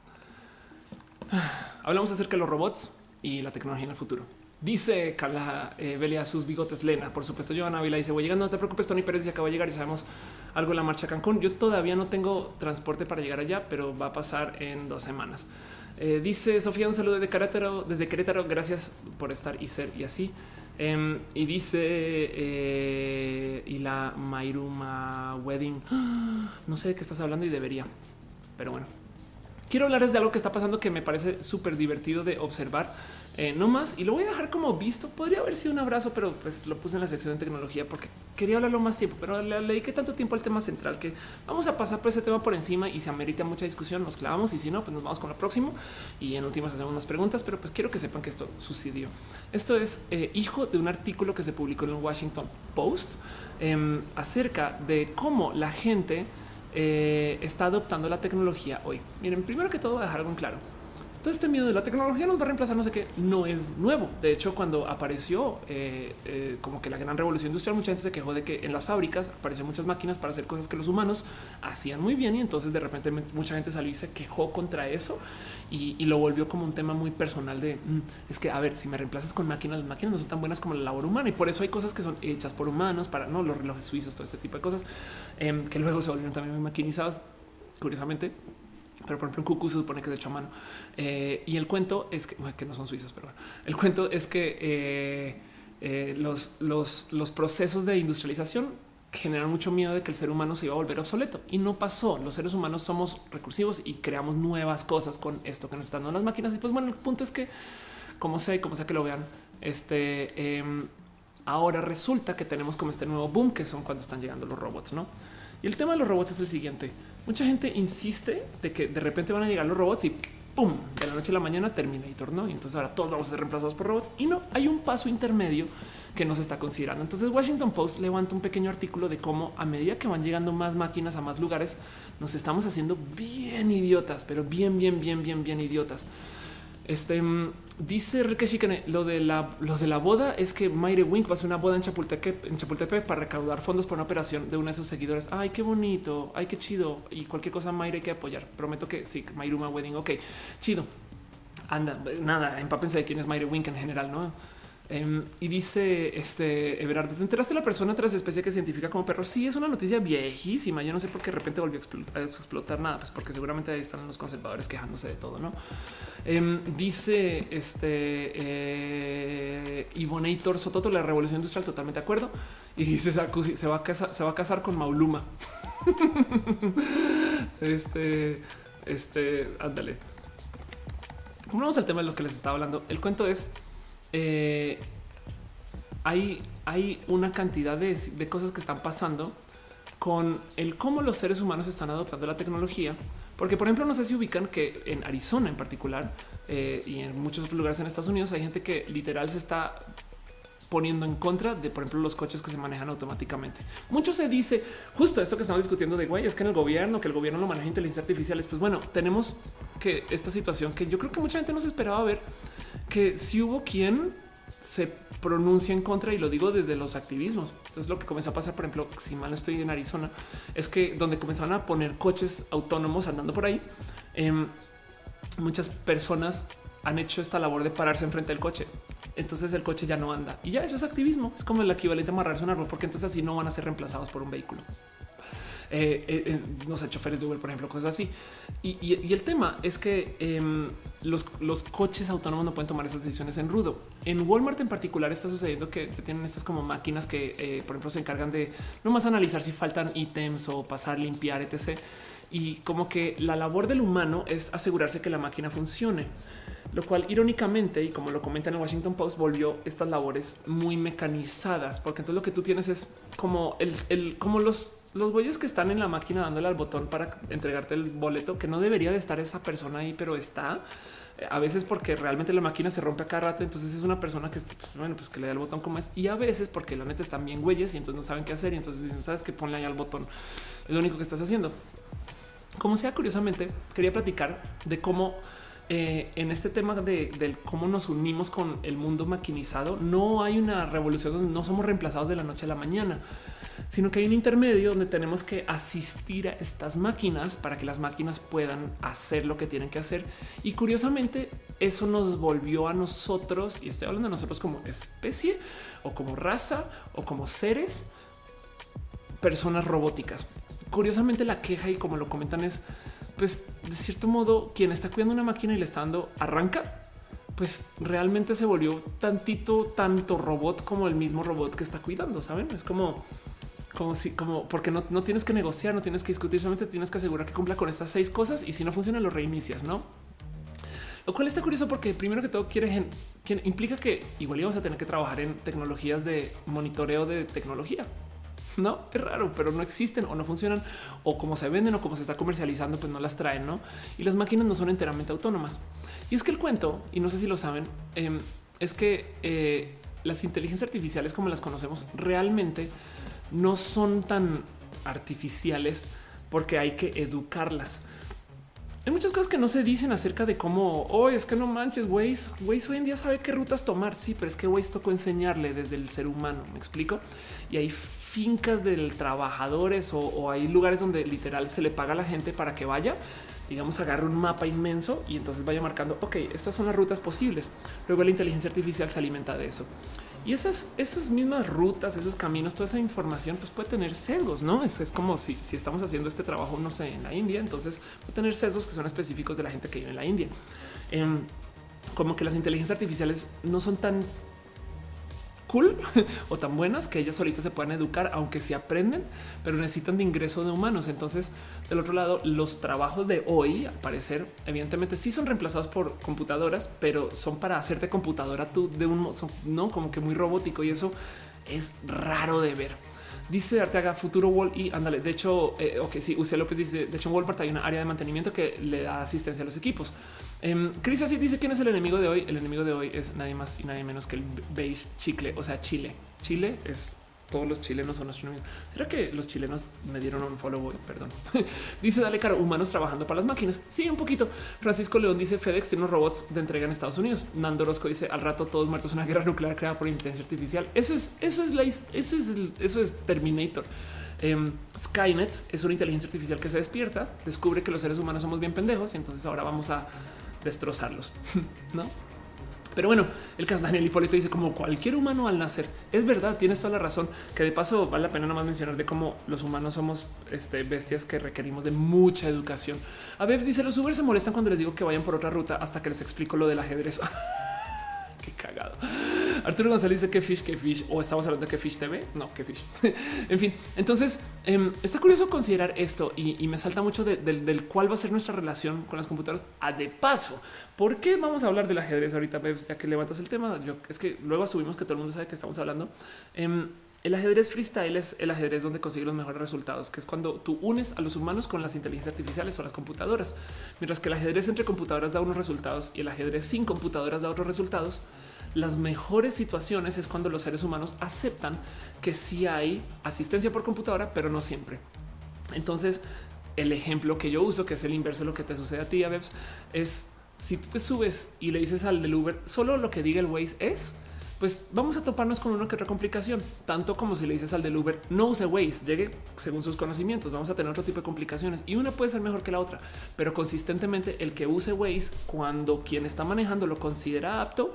Hablamos acerca de los robots y la tecnología en el futuro. Dice Carla eh, Belia sus bigotes Lena. Por supuesto, Joana Ávila dice: Voy llegando, no te preocupes. Tony Pérez ya acaba de llegar y sabemos algo de la marcha a Cancún. Yo todavía no tengo transporte para llegar allá, pero va a pasar en dos semanas. Eh, dice Sofía, un saludo de Querétaro, desde Querétaro. Gracias por estar y ser y así. Em, y dice eh, y la Mairuma Wedding. [gasps] No sé de qué estás hablando y debería, pero bueno, quiero hablarles de algo que está pasando que me parece súper divertido de observar eh, no más y lo voy a dejar como visto. Podría haber sido un abrazo, pero pues lo puse en la sección de tecnología porque quería hablarlo más tiempo, pero le dediqué tanto tiempo al tema central que vamos a pasar por ese tema por encima y se amerita mucha discusión. Nos clavamos y si no, pues nos vamos con lo próximo y en últimas hacemos unas preguntas, pero pues quiero que sepan que esto sucedió. Esto es eh, hijo de un artículo que se publicó en el Washington Post em, acerca de cómo la gente eh, está adoptando la tecnología hoy. Miren, primero que todo, voy a dejar algo en claro todo este miedo de la tecnología nos va a reemplazar, no sé qué, no es nuevo. De hecho, cuando apareció eh, eh, como que la gran revolución industrial, mucha gente se quejó de que en las fábricas aparecieron muchas máquinas para hacer cosas que los humanos hacían muy bien y entonces de repente mucha gente salió y se quejó contra eso y, lo volvió como un tema muy personal de mm, es que a ver si me reemplazas con máquinas, las máquinas no son tan buenas como la labor humana y por eso hay cosas que son hechas por humanos para no los relojes suizos, todo este tipo de cosas em, que luego se volvieron también muy maquinizadas. Curiosamente, pero por ejemplo en Cucu se supone que es hecho a mano. Eh, y el cuento es que, no son suizos, pero bueno, el cuento es que eh, eh, los, procesos de industrialización generan mucho miedo de que el ser humano se iba a volver obsoleto y no pasó. Los seres humanos somos recursivos y creamos nuevas cosas con esto que nos están dando las máquinas. Y pues bueno, el punto es que, como sea, como sea que lo vean, este em, ahora resulta que tenemos como este nuevo boom que son cuando están llegando los robots, no? Y el tema de los robots es el siguiente mucha gente insiste de que de repente van a llegar los robots y pum, de la noche a la mañana Terminator, ¿no? Y entonces ahora todos vamos a ser reemplazados por robots y no, hay un paso intermedio que no se está considerando. Entonces Washington Post levanta un pequeño artículo de cómo a medida que van llegando más máquinas a más lugares, nos estamos haciendo bien idiotas, pero bien, bien, bien, bien, bien idiotas. Este mm, dice Ricky lo de la lo de la boda es que Mayre Wink va a hacer una boda en Chapultepec, en Chapultepec para recaudar fondos por una operación de una de sus seguidores. Ay, qué bonito, ay, qué chido. Y cualquier cosa Mayre hay que apoyar. Prometo que sí, Mayruma Wedding. Ok, chido. Anda, nada, empápense de quién es Mayre Wink en general, no? Em, y dice este Everardo, ¿te enteraste de la persona tras especie que se identifica como perro? Sí, es una noticia viejísima. Yo no sé por qué de repente volvió a explotar, nada, pues porque seguramente ahí están los conservadores quejándose de todo, no? Em, dice este eh, Ivonator Sototo, la revolución industrial, totalmente de acuerdo. Y dice se va a casar, se va a casar con Mauluma. [laughs] este, este, ándale. Vamos al tema de lo que les estaba hablando. El cuento es eh, hay, hay una cantidad de, cosas que están pasando con el cómo los seres humanos están adoptando la tecnología. Porque, por ejemplo, no sé si ubican que en Arizona en particular eh, y en muchos otros lugares en Estados Unidos hay gente que literal se está poniendo en contra de, por ejemplo, los coches que se manejan automáticamente. Mucho se dice justo esto que estamos discutiendo de güey, es que en el gobierno, que el gobierno lo maneja inteligencia artificial. Pues bueno, tenemos que esta situación que yo creo que mucha gente no se esperaba ver que si hubo quien se pronuncia en contra y lo digo desde los activismos. Entonces lo que comenzó a pasar, por ejemplo, si mal estoy en Arizona, es que donde comenzaron a poner coches autónomos andando por ahí, em, muchas personas han hecho esta labor de pararse enfrente del coche. Entonces el coche ya no anda y ya eso es activismo. Es como el equivalente a amarrarse un árbol, porque entonces así no van a ser reemplazados por un vehículo. Eh, eh, eh, no sé, choferes de Uber, por ejemplo, cosas así. Y, el tema es que em, los, los, coches autónomos no pueden tomar esas decisiones en rudo. En Walmart en particular está sucediendo que tienen estas como máquinas que, por ejemplo, se encargan de no más analizar si faltan ítems o pasar, limpiar, etc. Y como que la labor del humano es asegurarse que la máquina funcione. lo cual irónicamente, y como lo comenta en el Washington Post, volvió estas labores muy mecanizadas, porque entonces lo que tú tienes es como el, como los los güeyes que están en la máquina dándole al botón para entregarte el boleto, que no debería de estar esa persona ahí, pero está a veces porque realmente la máquina se rompe a cada rato. Entonces es una persona que pues, bueno, pues que le da el botón como es. Y a veces porque la neta están bien güeyes y entonces no saben qué hacer. Y entonces dicen, sabes que ponle ahí al botón. Es lo único que estás haciendo. Como sea, curiosamente, quería platicar de cómo eh, en este tema de, cómo nos unimos con el mundo maquinizado, no hay una revolución donde no somos reemplazados de la noche a la mañana sino que hay un intermedio donde tenemos que asistir a estas máquinas para que las máquinas puedan hacer lo que tienen que hacer. Y curiosamente, eso nos volvió a nosotros, y estoy hablando de nosotros como especie o como raza o como seres, personas robóticas. Curiosamente, la queja y como lo comentan es, pues de cierto modo, quien está cuidando una máquina y le está dando arranca, pues realmente se volvió tantito, tanto robot como el mismo robot que está cuidando. Saben, es como como si, como porque no, no tienes que negociar, no tienes que discutir, solamente tienes que asegurar que cumpla con estas seis cosas y si no funciona, lo reinicias, no? Lo cual está curioso porque primero que todo quiere implica que igual íbamos a tener que trabajar en tecnologías de monitoreo de tecnología. No es raro, pero no existen o no funcionan o como se venden o como se está comercializando, pues no las traen, no? Y las máquinas no son enteramente autónomas. Y es que el cuento, y no sé si lo saben, em, es que eh, las inteligencias artificiales como las conocemos realmente no son tan artificiales porque hay que educarlas. Hay muchas cosas que no se dicen acerca de cómo hoy es que no manches. Waze hoy en día sabe qué rutas tomar. Sí, pero es que Waze tocó enseñarle desde el ser humano. Me explico. Y hay fincas del trabajadores o, o, hay lugares donde literal se le paga a la gente para que vaya, digamos, agarre un mapa inmenso y entonces vaya marcando, ok, estas son las rutas posibles. Luego la inteligencia artificial se alimenta de eso. Y esas, esas mismas rutas, esos caminos, toda esa información, pues puede tener sesgos, ¿no? Es, es como si, si, estamos haciendo este trabajo, no sé, en la India, entonces puede tener sesgos que son específicos de la gente que vive en la India. Em, como que las inteligencias artificiales no son tan cool [laughs] o tan buenas que ellas ahorita se puedan educar, aunque sí aprenden, pero necesitan de ingreso de humanos. Entonces, del otro lado, los trabajos de hoy, al parecer, evidentemente sí son reemplazados por computadoras, pero son para hacerte computadora tú de un modo, no como que muy robótico y eso es raro de ver. Dice Arteaga Futuro Wall y ándale. De hecho, eh, ok, sí, Usted López dice: De hecho, en Walmart hay una área de mantenimiento que le da asistencia a los equipos. Eh, Chris así dice: ¿Quién es el enemigo de hoy? El enemigo de hoy es nadie más y nadie menos que el beige chicle, o sea, Chile. Chile es todos los chilenos son nuestros enemigos. ¿Será que los chilenos me dieron un follow? Perdón. [laughs] dice Dale Caro, humanos trabajando para las máquinas. Sí, un poquito. Francisco León dice FedEx tiene unos robots de entrega en Estados Unidos. Nando Orozco dice al rato todos muertos una guerra nuclear creada por inteligencia artificial. Eso es, eso es eso es, eso es Terminator. Em, Skynet es una inteligencia artificial que se despierta, descubre que los seres humanos somos bien pendejos y entonces ahora vamos a destrozarlos, [laughs] ¿no? Pero bueno, el caso Daniel Hipólito dice como cualquier humano al nacer. Es verdad, tienes toda la razón, que de paso vale la pena nomás mencionar de cómo los humanos somos este, bestias que requerimos de mucha educación. A veces dice los Uber se molestan cuando les digo que vayan por otra ruta hasta que les explico lo del ajedrez. [laughs] Qué cagado. Arturo González dice que fish, que fish, o estamos hablando de que fish TV. No, que fish. [laughs] en fin, entonces em, está curioso considerar esto y, me salta mucho del cuál va a ser nuestra relación con las computadoras. A de paso, ¿por qué vamos a hablar del ajedrez ahorita? Ya que levantas el tema, yo es que luego asumimos que todo el mundo sabe que estamos hablando. Em, el ajedrez freestyle es el ajedrez donde consigue los mejores resultados, que es cuando tú unes a los humanos con las inteligencias artificiales o las computadoras. Mientras que el ajedrez entre computadoras da unos resultados y el ajedrez sin computadoras da otros resultados las mejores situaciones es cuando los seres humanos aceptan que sí hay asistencia por computadora, pero no siempre. Entonces, el ejemplo que yo uso, que es el inverso de lo que te sucede a ti, Webs, es si tú te subes y le dices al del Uber solo lo que diga el Waze es, pues vamos a toparnos con una que otra complicación, tanto como si le dices al del Uber no use Waze, llegue según sus conocimientos, vamos a tener otro tipo de complicaciones y una puede ser mejor que la otra, pero consistentemente el que use Waze cuando quien está manejando lo considera apto,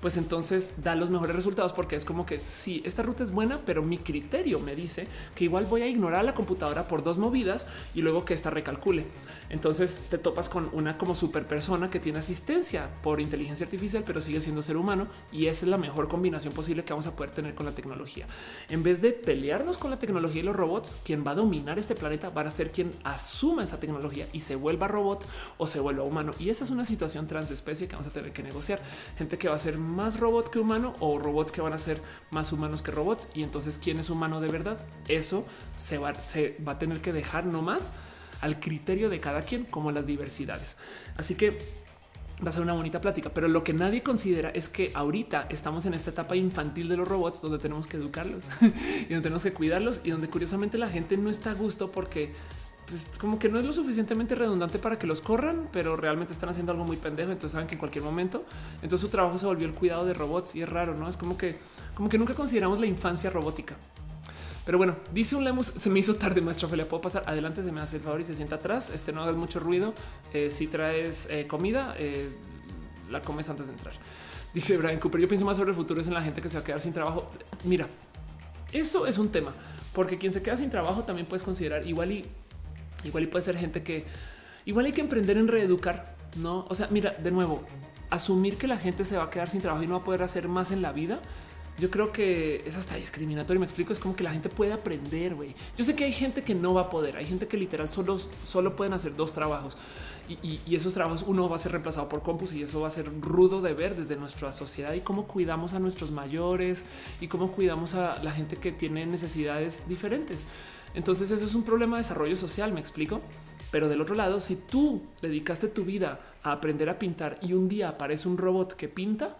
pues entonces da los mejores resultados porque es como que si esta ruta es buena, pero mi criterio me dice que igual voy a ignorar la computadora por dos movidas y luego que esta recalcule. Entonces te topas con una como super persona que tiene asistencia por inteligencia artificial, pero sigue siendo ser humano y esa es la mejor combinación posible que vamos a poder tener con la tecnología. En vez de pelearnos con la tecnología y los robots, quien va a dominar este planeta va a ser quien asuma esa tecnología y se vuelva robot o se vuelva humano. Y esa es una situación transespecie que vamos a tener que negociar. Gente que va a ser más robot que humano o robots que van a ser más humanos que robots. Y entonces, ¿quién es humano de verdad? Eso se va, se va a tener que dejar nomás al criterio de cada quien como las diversidades. Así que va a ser una bonita plática, pero lo que nadie considera es que ahorita estamos en esta etapa infantil de los robots donde tenemos que educarlos [laughs] y donde tenemos que cuidarlos y donde curiosamente la gente no está a gusto porque pues, como que no es lo suficientemente redundante para que los corran, pero realmente están haciendo algo muy pendejo. Entonces saben que en cualquier momento, entonces su trabajo se volvió el cuidado de robots y es raro, no es como que, como que nunca consideramos la infancia robótica. Pero bueno, dice un Lemus, se me hizo tarde, maestra Ophelia, puedo pasar adelante, se me hace el favor y se sienta atrás. Este no hagas mucho ruido. Eh, si traes eh, comida, eh, la comes antes de entrar. Dice Brian Cooper, yo pienso más sobre el futuro es en la gente que se va a quedar sin trabajo. Mira, eso es un tema, porque quien se queda sin trabajo también puedes considerar igual y igual y puede ser gente que igual hay que emprender en reeducar, no? O sea, mira, de nuevo, asumir que la gente se va a quedar sin trabajo y no va a poder hacer más en la vida yo creo que es hasta discriminatorio. Me explico. Es como que la gente puede aprender. güey. Yo sé que hay gente que no va a poder. Hay gente que literal solo, solo pueden hacer dos trabajos y, esos trabajos uno va a ser reemplazado por compus y eso va a ser rudo de ver desde nuestra sociedad y cómo cuidamos a nuestros mayores y cómo cuidamos a la gente que tiene necesidades diferentes. Entonces, eso es un problema de desarrollo social. Me explico. Pero del otro lado, si tú dedicaste tu vida a aprender a pintar y un día aparece un robot que pinta,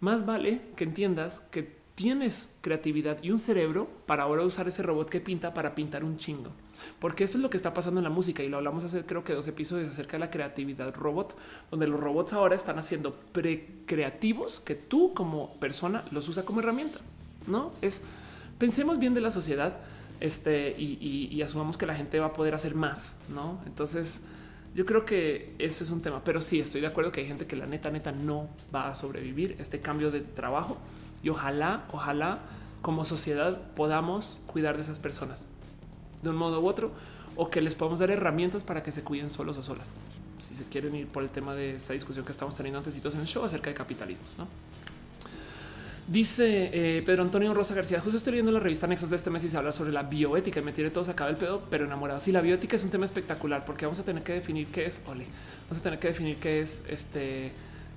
más vale que entiendas que tienes creatividad y un cerebro para ahora usar ese robot que pinta para pintar un chingo. Porque eso es lo que está pasando en la música y lo hablamos hace creo que dos episodios acerca de la creatividad robot, donde los robots ahora están haciendo precreativos que tú como persona los usa como herramienta. No es pensemos bien de la sociedad este, y, y asumamos que la gente va a poder hacer más. No, entonces yo creo que eso es un tema, pero sí estoy de acuerdo que hay gente que la neta, neta no va a sobrevivir este cambio de trabajo y ojalá, ojalá como sociedad podamos cuidar de esas personas de un modo u otro o que les podamos dar herramientas para que se cuiden solos o solas. Si se quieren ir por el tema de esta discusión que estamos teniendo antes en el show acerca de capitalismos, ¿no? Dice eh, Pedro Antonio Rosa García, justo estoy leyendo la revista Nexos de este mes y se habla sobre la bioética y me tiene todo sacado el pedo, pero enamorado. Sí, la bioética es un tema espectacular porque vamos a tener que definir qué es, ole, vamos a tener que definir qué es este,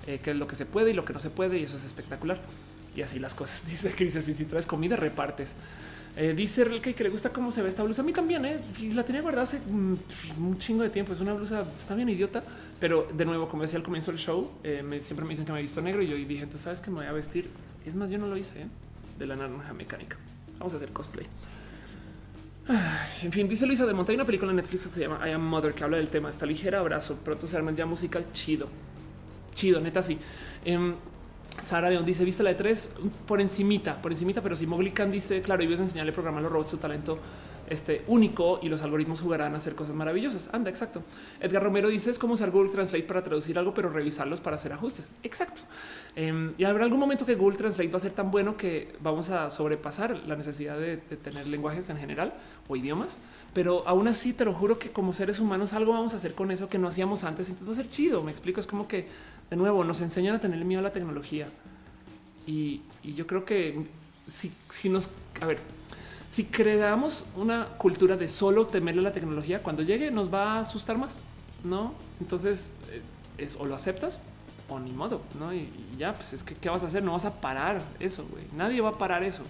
eh, qué es lo que se puede y lo que no se puede y eso es espectacular. Y así las cosas. [laughs] Dice dice, si, si traes comida, repartes. Eh, dice el que le gusta cómo se ve esta blusa. A mí también, eh. la tenía guardada hace un chingo de tiempo. Es una blusa, está bien idiota, pero de nuevo, como decía al comienzo del show, me, siempre me dicen que me he visto negro y yo dije, entonces sabes que me voy a vestir es más, yo no lo hice ¿eh? de la naranja mecánica. Vamos a hacer cosplay. En fin, dice Luisa de Monta, una película en Netflix que se llama I Am Mother que habla del tema. Está ligera, abrazo. Pronto se arma ya musical chido. Chido, neta, sí. Eh, Sara León dice: Viste la de tres por encimita, por encimita, pero si Mowgli Khan dice, claro, y ves enseñarle a programar los robots su talento este único y los algoritmos jugarán a hacer cosas maravillosas. Anda, exacto. Edgar Romero dice es como usar Google Translate para traducir algo, pero revisarlos para hacer ajustes. Exacto. Em, y habrá algún momento que Google Translate va a ser tan bueno que vamos a sobrepasar la necesidad de, tener lenguajes en general o idiomas. Pero aún así te lo juro que como seres humanos algo vamos a hacer con eso que no hacíamos antes. Entonces va a ser chido. Me explico. Es como que de nuevo nos enseñan a tener miedo a la tecnología. Y, yo creo que si nos, a ver, si creamos una cultura de solo temerle la tecnología, cuando llegue nos va a asustar más, ¿no? Entonces eh, es o lo aceptas o ni modo, ¿no? Y, ya, pues es que, ¿qué vas a hacer? No vas a parar eso, güey. Nadie va a parar eso.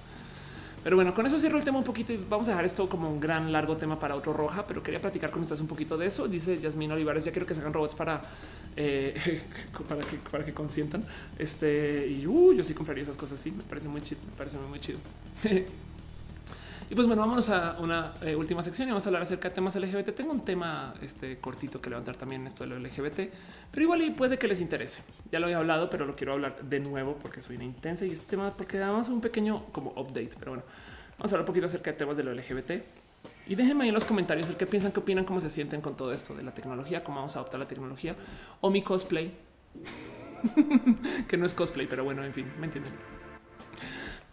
Pero bueno, con eso cierro el tema un poquito y vamos a dejar esto como un gran largo tema para otro roja, pero quería platicar con ustedes un poquito de eso. Dice Yasmin Olivares, ya quiero que se hagan robots para, eh, [laughs] para, que, para que consientan. Este, y uh, yo sí compraría esas cosas, sí, me parece muy chido, me parece muy, muy chido. [laughs] Y pues bueno, vámonos a una eh, última sección y vamos a hablar acerca de temas LGBT. Tengo un tema este cortito que levantar también en esto de lo LGBT, pero igual y puede que les interese. Ya lo había hablado, pero lo quiero hablar de nuevo porque soy una intensa y este tema porque damos un pequeño como update. Pero bueno, vamos a hablar un poquito acerca de temas de lo LGBT. Y déjenme ahí en los comentarios el que piensan, qué opinan, cómo se sienten con todo esto de la tecnología, cómo vamos a adoptar la tecnología o mi cosplay. [laughs] que no es cosplay, pero bueno, en fin, me entienden.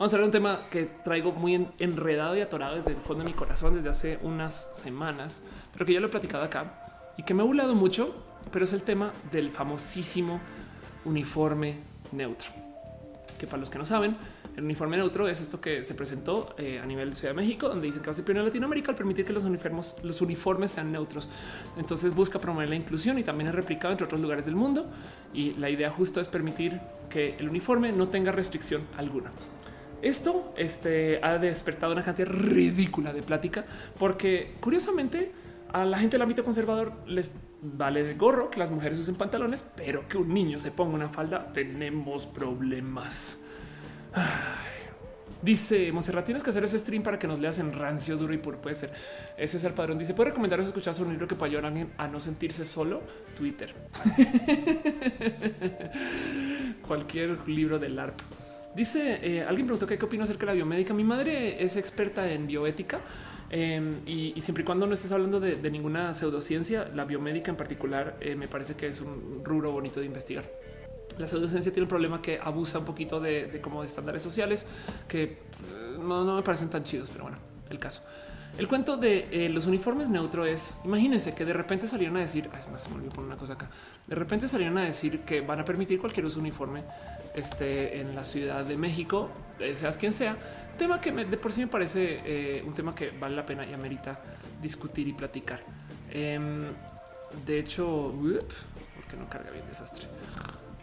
Vamos a hablar de un tema que traigo muy enredado y atorado desde el fondo de mi corazón desde hace unas semanas, pero que ya lo he platicado acá y que me ha burlado mucho, pero es el tema del famosísimo uniforme neutro. Que para los que no saben, el uniforme neutro es esto que se presentó eh, a nivel Ciudad de México, donde dicen que va a ser pionero en Latinoamérica al permitir que los uniformes, los uniformes sean neutros. Entonces busca promover la inclusión y también es replicado entre otros lugares del mundo. Y la idea justo es permitir que el uniforme no tenga restricción alguna. Esto este, ha despertado una cantidad ridícula de plática porque curiosamente a la gente del ámbito conservador les vale de gorro que las mujeres usen pantalones, pero que un niño se ponga una falda, tenemos problemas. Dice Monserrat, tienes que hacer ese stream para que nos leas en rancio, duro y puro. Puede ser. Ese es el padrón. Dice, ¿puede recomendaros escuchar un libro que pueda ayudar a no sentirse solo? Twitter. [laughs] Cualquier libro del ARP. Dice, eh, alguien preguntó qué opino acerca de la biomédica. Mi madre es experta en bioética em, y, siempre y cuando no estés hablando de, ninguna pseudociencia, la biomédica en particular eh, me parece que es un rubro bonito de investigar. La pseudociencia tiene un problema que abusa un poquito de, como de estándares sociales que eh, no, me parecen tan chidos, pero bueno, el caso. El cuento de los uniformes neutro es, imagínense que de repente salieron a decir, es más, se me olvidó poner una cosa acá, de repente salieron a decir que van a permitir cualquier uso uniforme este, en la Ciudad de México, eh, seas quien sea, tema que de por sí me parece eh, un tema que vale la pena y amerita discutir y platicar. Em, de hecho, porque no carga bien desastre?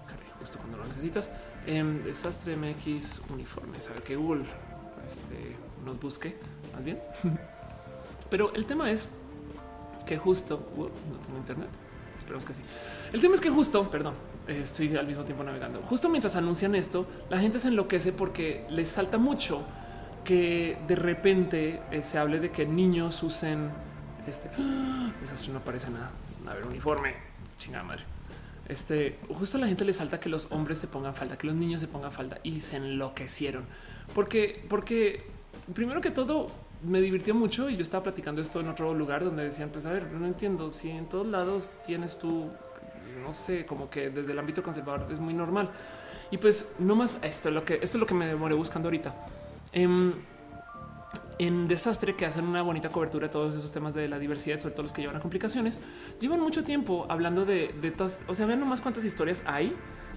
Carga justo cuando lo necesitas. Em, desastre MX uniforme, sabe que Google este, nos busque más bien. [laughs] Pero el tema es que justo no tengo internet. Esperemos que sí. El tema es que justo, perdón, estoy al mismo tiempo navegando. Justo mientras anuncian esto, la gente se enloquece porque les salta mucho que de repente eh, se hable de que niños usen este desastre. No parece nada. A ver, uniforme, chingada madre. Este justo la gente le salta que los hombres se pongan falta, que los niños se pongan falta y se enloquecieron porque, porque primero que todo, me divirtió mucho y yo estaba platicando esto en otro lugar donde decían, pues a ver, no entiendo si en todos lados tienes tú, no sé, como que desde el ámbito conservador es muy normal. Y pues no más esto, lo que esto es lo que me demoré buscando ahorita. Em, en Desastre, que hacen una bonita cobertura de todos esos temas de la diversidad, sobre todo los que llevan a complicaciones, llevan mucho tiempo hablando de, de o sea, vean nomás cuántas historias hay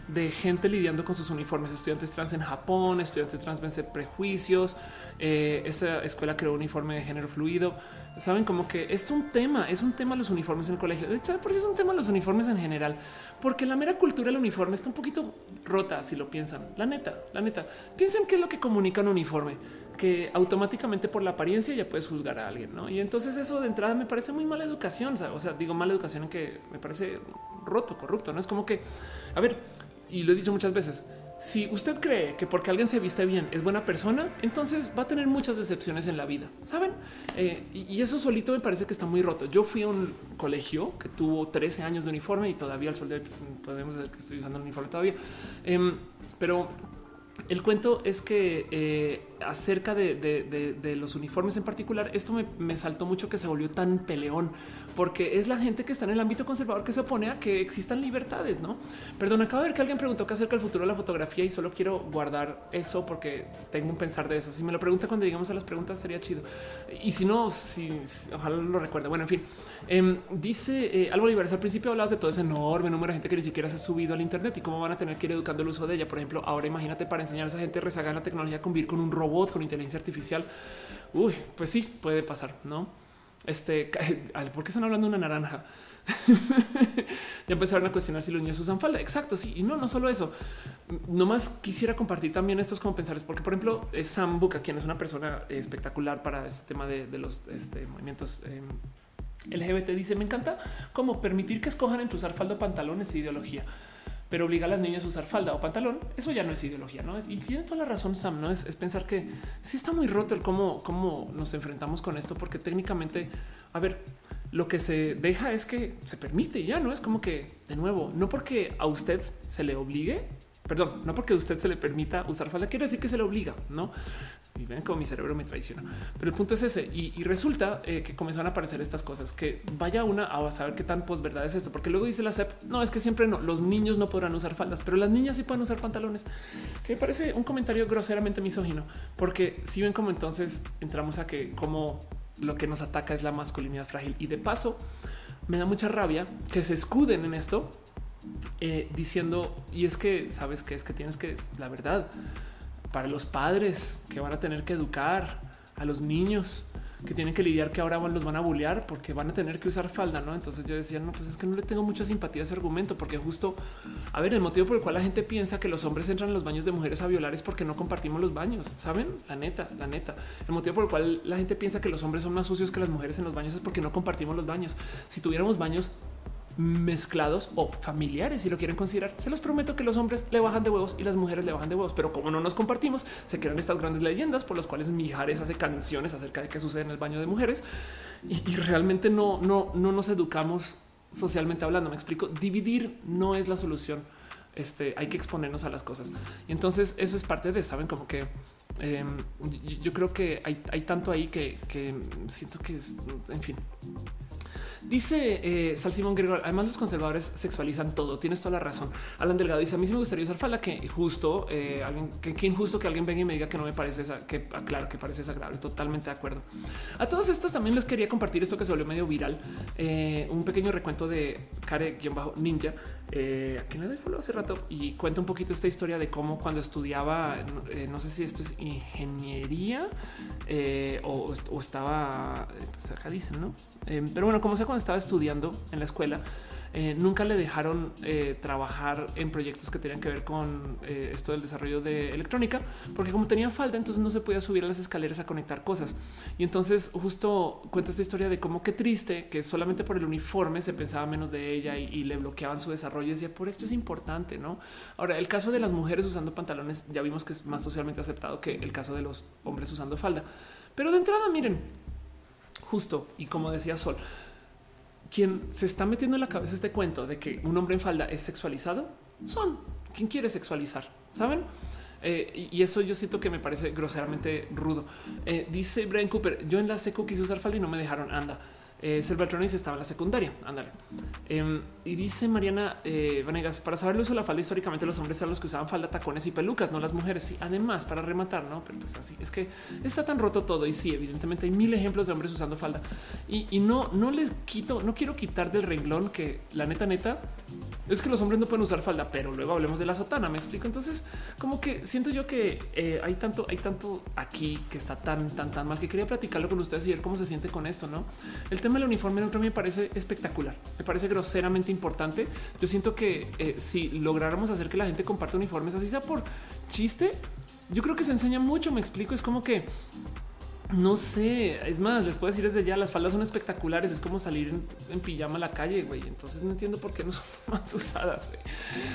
de gente lidiando con sus uniformes, estudiantes trans en Japón, estudiantes trans vencer prejuicios. Eh, esta escuela creó un uniforme de género fluido. Saben como que es un tema, es un tema los uniformes en el colegio. De hecho, por eso es un tema los uniformes en general, porque la mera cultura del uniforme está un poquito rota si lo piensan. La neta, la neta. Piensen qué es lo que comunica un uniforme, que automáticamente por la apariencia ya puedes juzgar a alguien, ¿no? Y entonces eso de entrada me parece muy mala educación, o sea, digo mala educación en que me parece roto, corrupto, ¿no? Es como que, a ver, y lo he dicho muchas veces, si usted cree que porque alguien se viste bien es buena persona, entonces va a tener muchas decepciones en la vida, ¿saben? Eh, y eso solito me parece que está muy roto. Yo fui a un colegio que tuvo 13 años de uniforme y todavía al sol de pues, podemos decir que estoy usando el uniforme todavía. Em, pero el cuento es que eh, acerca de, los uniformes en particular, esto me, me saltó mucho que se volvió tan peleón porque es la gente que está en el ámbito conservador que se opone a que existan libertades, ¿no? Perdón, acabo de ver que alguien preguntó qué acerca del futuro de la fotografía y solo quiero guardar eso porque tengo un pensar de eso. Si me lo pregunta cuando llegamos a las preguntas sería chido. Y si no, si, ojalá lo recuerde. Bueno, en fin, em, dice eh, Álvaro al principio hablabas de todo ese enorme número de gente que ni siquiera se ha subido al Internet y cómo van a tener que ir educando el uso de ella. Por ejemplo, ahora imagínate para enseñar a esa gente rezagar la tecnología convivir con un robot, con inteligencia artificial. Uy, pues sí, puede pasar, ¿no? Este, [laughs] ¿por qué están hablando de una naranja? [laughs] ya empezaron a cuestionar si los niños usan falda. Exacto, sí. Y no, no solo eso. Nomás quisiera compartir también estos como pensares, porque por ejemplo, Sam Buca, quien es una persona espectacular para este tema de, los este, movimientos eh, LGBT, dice: Me encanta cómo permitir que escojan entre usar falda pantalones e ideología pero obliga a las niñas a usar falda o pantalón. Eso ya no es ideología, no es. Y tiene toda la razón, Sam. No es, pensar que sí está muy roto el cómo, cómo nos enfrentamos con esto, porque técnicamente, a ver, lo que se deja es que se permite ya no es como que de nuevo, no porque a usted se le obligue, Perdón, no porque usted se le permita usar falda, quiere decir que se le obliga, no? Y ven como mi cerebro me traiciona. Pero el punto es ese. Y, resulta eh, que comenzaron a aparecer estas cosas que vaya una a saber qué tan posverdad es esto, porque luego dice la CEP, no es que siempre no, los niños no podrán usar faldas, pero las niñas sí pueden usar pantalones, que me parece un comentario groseramente misógino, porque si ven como entonces entramos a que como lo que nos ataca es la masculinidad frágil y de paso me da mucha rabia que se escuden en esto eh, diciendo y es que sabes que es que tienes que la verdad para los padres que van a tener que educar a los niños que tienen que lidiar que ahora los van a bullear porque van a tener que usar falda, ¿no? Entonces yo decía, no, pues es que no le tengo mucha simpatía a ese argumento porque justo, a ver, el motivo por el cual la gente piensa que los hombres entran en los baños de mujeres a violar es porque no compartimos los baños, ¿saben? La neta, la neta. El motivo por el cual la gente piensa que los hombres son más sucios que las mujeres en los baños es porque no compartimos los baños. Si tuviéramos baños mezclados o familiares, si lo quieren considerar. Se los prometo que los hombres le bajan de huevos y las mujeres le bajan de huevos, pero como no nos compartimos, se crean estas grandes leyendas por las cuales Mijares hace canciones acerca de qué sucede en el baño de mujeres y, realmente no, no, no nos educamos socialmente hablando. Me explico. Dividir no es la solución. Este hay que exponernos a las cosas. Y entonces eso es parte de saben como que em, yo creo que hay, hay tanto ahí que, que siento que es, en fin, Dice eh, Sal Simón Gregor, además los conservadores sexualizan todo. Tienes toda la razón. Alan Delgado dice, a mí sí me gustaría usar falda, que justo, eh, alguien, que, injusto que alguien venga y me diga que no me parece esa, que aclaro que parece desagradable. Totalmente de acuerdo. A todas estas también les quería compartir esto que se volvió medio viral. Eh, un pequeño recuento de Care-Ninja, eh, que no le follow hace rato y cuenta un poquito esta historia de cómo cuando estudiaba, eh, no sé si esto es ingeniería o, o, estaba, pues acá dicen, ¿no? pero bueno, como sea, cuando estaba estudiando en la escuela, eh, nunca le dejaron eh, trabajar en proyectos que tenían que ver con eh, esto del desarrollo de electrónica, porque como tenía falda, entonces no se podía subir a las escaleras a conectar cosas. Y entonces justo cuenta esta historia de cómo qué triste que solamente por el uniforme se pensaba menos de ella y, le bloqueaban su desarrollo. Y decía, por esto es importante, ¿no? Ahora, el caso de las mujeres usando pantalones ya vimos que es más socialmente aceptado que el caso de los hombres usando falda. Pero de entrada, miren, justo, y como decía Sol, quien se está metiendo en la cabeza este cuento de que un hombre en falda es sexualizado son quien quiere sexualizar, saben? Eh, y eso yo siento que me parece groseramente rudo. Eh, dice Brian Cooper: Yo en la seco quise usar falda y no me dejaron. Anda, eh, Cervatronis estaba en la secundaria. Ándale. Em, y dice Mariana eh, Vanegas, para saber el uso de la falda, históricamente los hombres eran los que usaban falda, tacones y pelucas, no las mujeres. Y además, para rematar, no, pero pues así es que está tan roto todo. Y sí, evidentemente hay mil ejemplos de hombres usando falda y, no, no les quito, no quiero quitar del renglón que la neta, neta es que los hombres no pueden usar falda, pero luego hablemos de la sotana. Me explico. Entonces, como que siento yo que eh, hay tanto, hay tanto aquí que está tan, tan, tan mal que quería platicarlo con ustedes y ver cómo se siente con esto. No, el tema del uniforme neutro me parece espectacular, me parece groseramente importante. Yo siento que eh, si lográramos hacer que la gente comparte uniformes, así sea por chiste, yo creo que se enseña mucho. Me explico. Es como que no sé, es más, les puedo decir desde ya, las faldas son espectaculares, es como salir en, pijama a la calle, güey. Entonces no entiendo por qué no [laughs] son más usadas,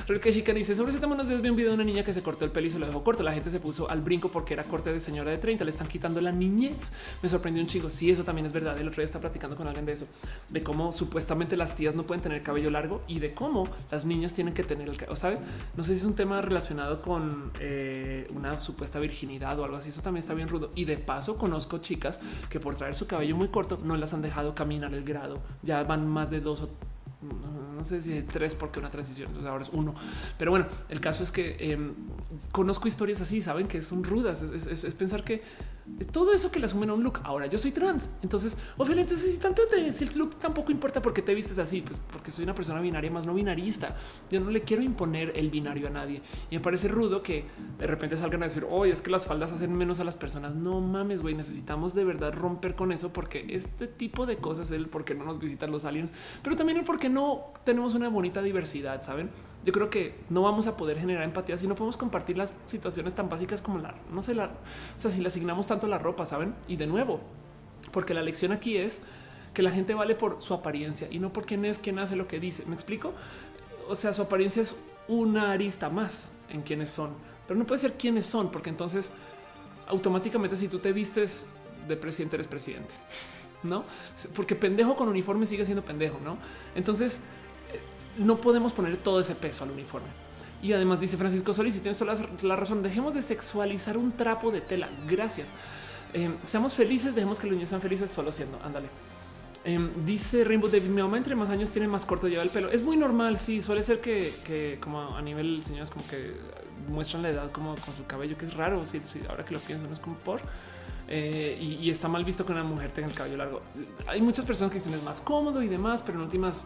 güey. que Chica dice, sobre ese tema nos vi un video de una niña que se cortó el pelo y se lo dejó corto. La gente se puso al brinco porque era corte de señora de 30, le están quitando la niñez. Me sorprendió un chico, sí, eso también es verdad. El otro día está platicando con alguien de eso, de cómo supuestamente las tías no pueden tener cabello largo y de cómo las niñas tienen que tener el cabello, ¿sabes? No sé si es un tema relacionado con eh, una supuesta virginidad o algo así, eso también está bien rudo. Y de paso conozco chicas que por traer su cabello muy corto no las han dejado caminar el grado. Ya van más de dos o no sé si tres porque una transición, entonces ahora es uno. Pero bueno, el caso es que em, conozco historias así, saben que son rudas. Es, pensar que todo eso que le asumen a un look. Ahora yo soy trans, entonces obviamente si tanto te, si el look tampoco importa porque te vistes así, pues porque soy una persona binaria más no binarista. Yo no le quiero imponer el binario a nadie y me parece rudo que de repente salgan a decir, oye, es que las faldas hacen menos a las personas. No mames, güey, necesitamos de verdad romper con eso porque este tipo de cosas, el por qué no nos visitan los aliens, pero también el por qué no tenemos una bonita diversidad, saben? Yo creo que no vamos a poder generar empatía si no podemos compartir las situaciones tan básicas como la, no sé, la, o sea, si le asignamos tanto la ropa, saben? Y de nuevo, porque la lección aquí es que la gente vale por su apariencia y no por quién es, quién hace lo que dice. ¿Me explico? O sea, su apariencia es una arista más en quiénes son, pero no puede ser quiénes son, porque entonces automáticamente si tú te vistes de presidente eres presidente, ¿no? Porque pendejo con uniforme sigue siendo pendejo, ¿no? Entonces no podemos poner todo ese peso al uniforme. Y además dice Francisco Solís, y tienes toda la, razón, dejemos de sexualizar un trapo de tela. Gracias. Eh, seamos felices, dejemos que los niños sean felices solo siendo. Ándale. Em, dice Rainbow David, mi mamá entre más años tiene más corto lleva el pelo. Es muy normal, sí, suele ser que, como a nivel señores como que muestran la edad como con su cabello, que es raro, sí, ahora que lo pienso, no es como por... Eh, y, está mal visto que una mujer tenga el cabello largo. Hay muchas personas que dicen es más cómodo y demás, pero en últimas,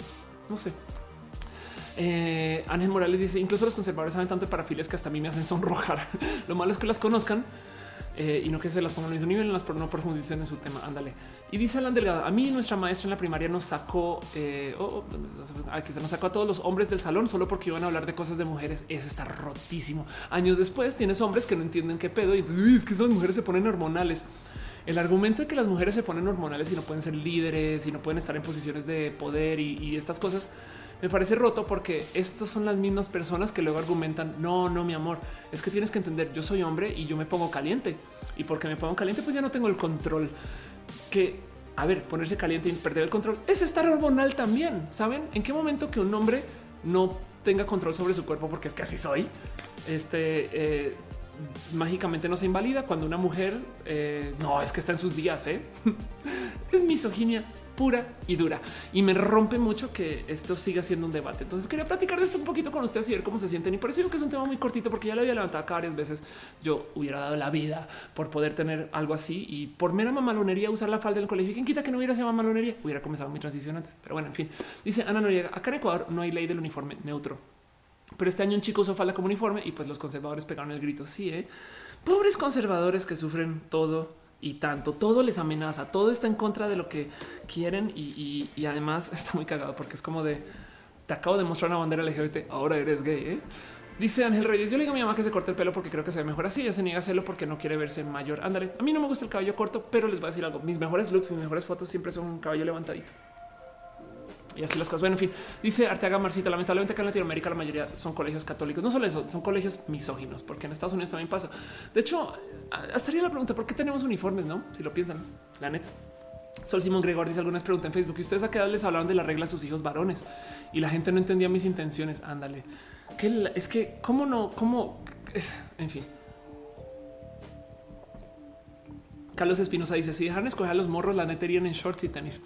no sé. Eh, Ángel Morales dice, incluso los conservadores saben tanto de parafiles que hasta a mí me hacen sonrojar. [laughs] lo malo es que las conozcan eh, y no que se las pongan al mismo nivel, las, no profundicen en su tema. Ándale. Y dice Alan Delgado, a mí nuestra maestra en la primaria nos sacó, eh, oh, aquí se nos sacó a todos los hombres del salón solo porque iban a hablar de cosas de mujeres. Eso está rotísimo. Años después tienes hombres que no entienden qué pedo y es que esas mujeres se ponen hormonales. El argumento de que las mujeres se ponen hormonales y no pueden ser líderes y no pueden estar en posiciones de poder y estas cosas me parece roto porque estas son las mismas personas que luego argumentan, no, no, mi amor, es que tienes que entender, yo soy hombre y yo me pongo caliente y porque me pongo caliente pues ya no tengo el control que, a ver, ponerse caliente y perder el control es estar hormonal también, ¿saben? ¿En qué momento que un hombre no tenga control sobre su cuerpo porque es que así soy? Este... Eh, mágicamente no se invalida cuando una mujer eh, no es que está en sus días. ¿eh? [laughs] es misoginia pura y dura. Y me rompe mucho que esto siga siendo un debate. Entonces quería platicar de esto un poquito con ustedes y ver cómo se sienten. Y por eso digo que es un tema muy cortito porque ya lo había levantado acá varias veces. Yo hubiera dado la vida por poder tener algo así y por mera mamalonería usar la falda en el colegio. ¿Quién quita que no hubiera sido mamalonería? Hubiera comenzado mi transición antes. Pero bueno, en fin. Dice Ana Noriega, acá en Ecuador no hay ley del uniforme neutro. Pero este año un chico usó falda como uniforme y pues los conservadores pegaron el grito. Sí, ¿eh? pobres conservadores que sufren todo y tanto. Todo les amenaza, todo está en contra de lo que quieren y, además [laughs] está muy cagado porque es como de te acabo de mostrar una bandera LGBT, ahora eres gay. ¿eh? Dice Ángel Reyes, yo le digo a mi mamá que se corte el pelo porque creo que se ve mejor así, ella se niega a hacerlo porque no quiere verse mayor. Ándale, a mí no me gusta el cabello corto, pero les voy a decir algo, mis mejores looks mis mejores fotos siempre son un cabello levantadito y así las cosas. Bueno, en fin, dice Arteaga Marcita, lamentablemente acá en Latinoamérica la mayoría son colegios católicos. No solo eso, son colegios misóginos, porque en Estados Unidos también pasa. De hecho, hasta la pregunta, ¿por qué tenemos uniformes? No, si lo piensan, la neta. Sol Simón Gregor dice algunas preguntas en Facebook y ustedes a qué edad les hablaron de la regla a sus hijos varones y la gente no entendía mis intenciones. Ándale, que es que cómo no, cómo, en fin. Carlos Espinosa dice: Si dejaron escoger a los morros, la neta en shorts y tenis.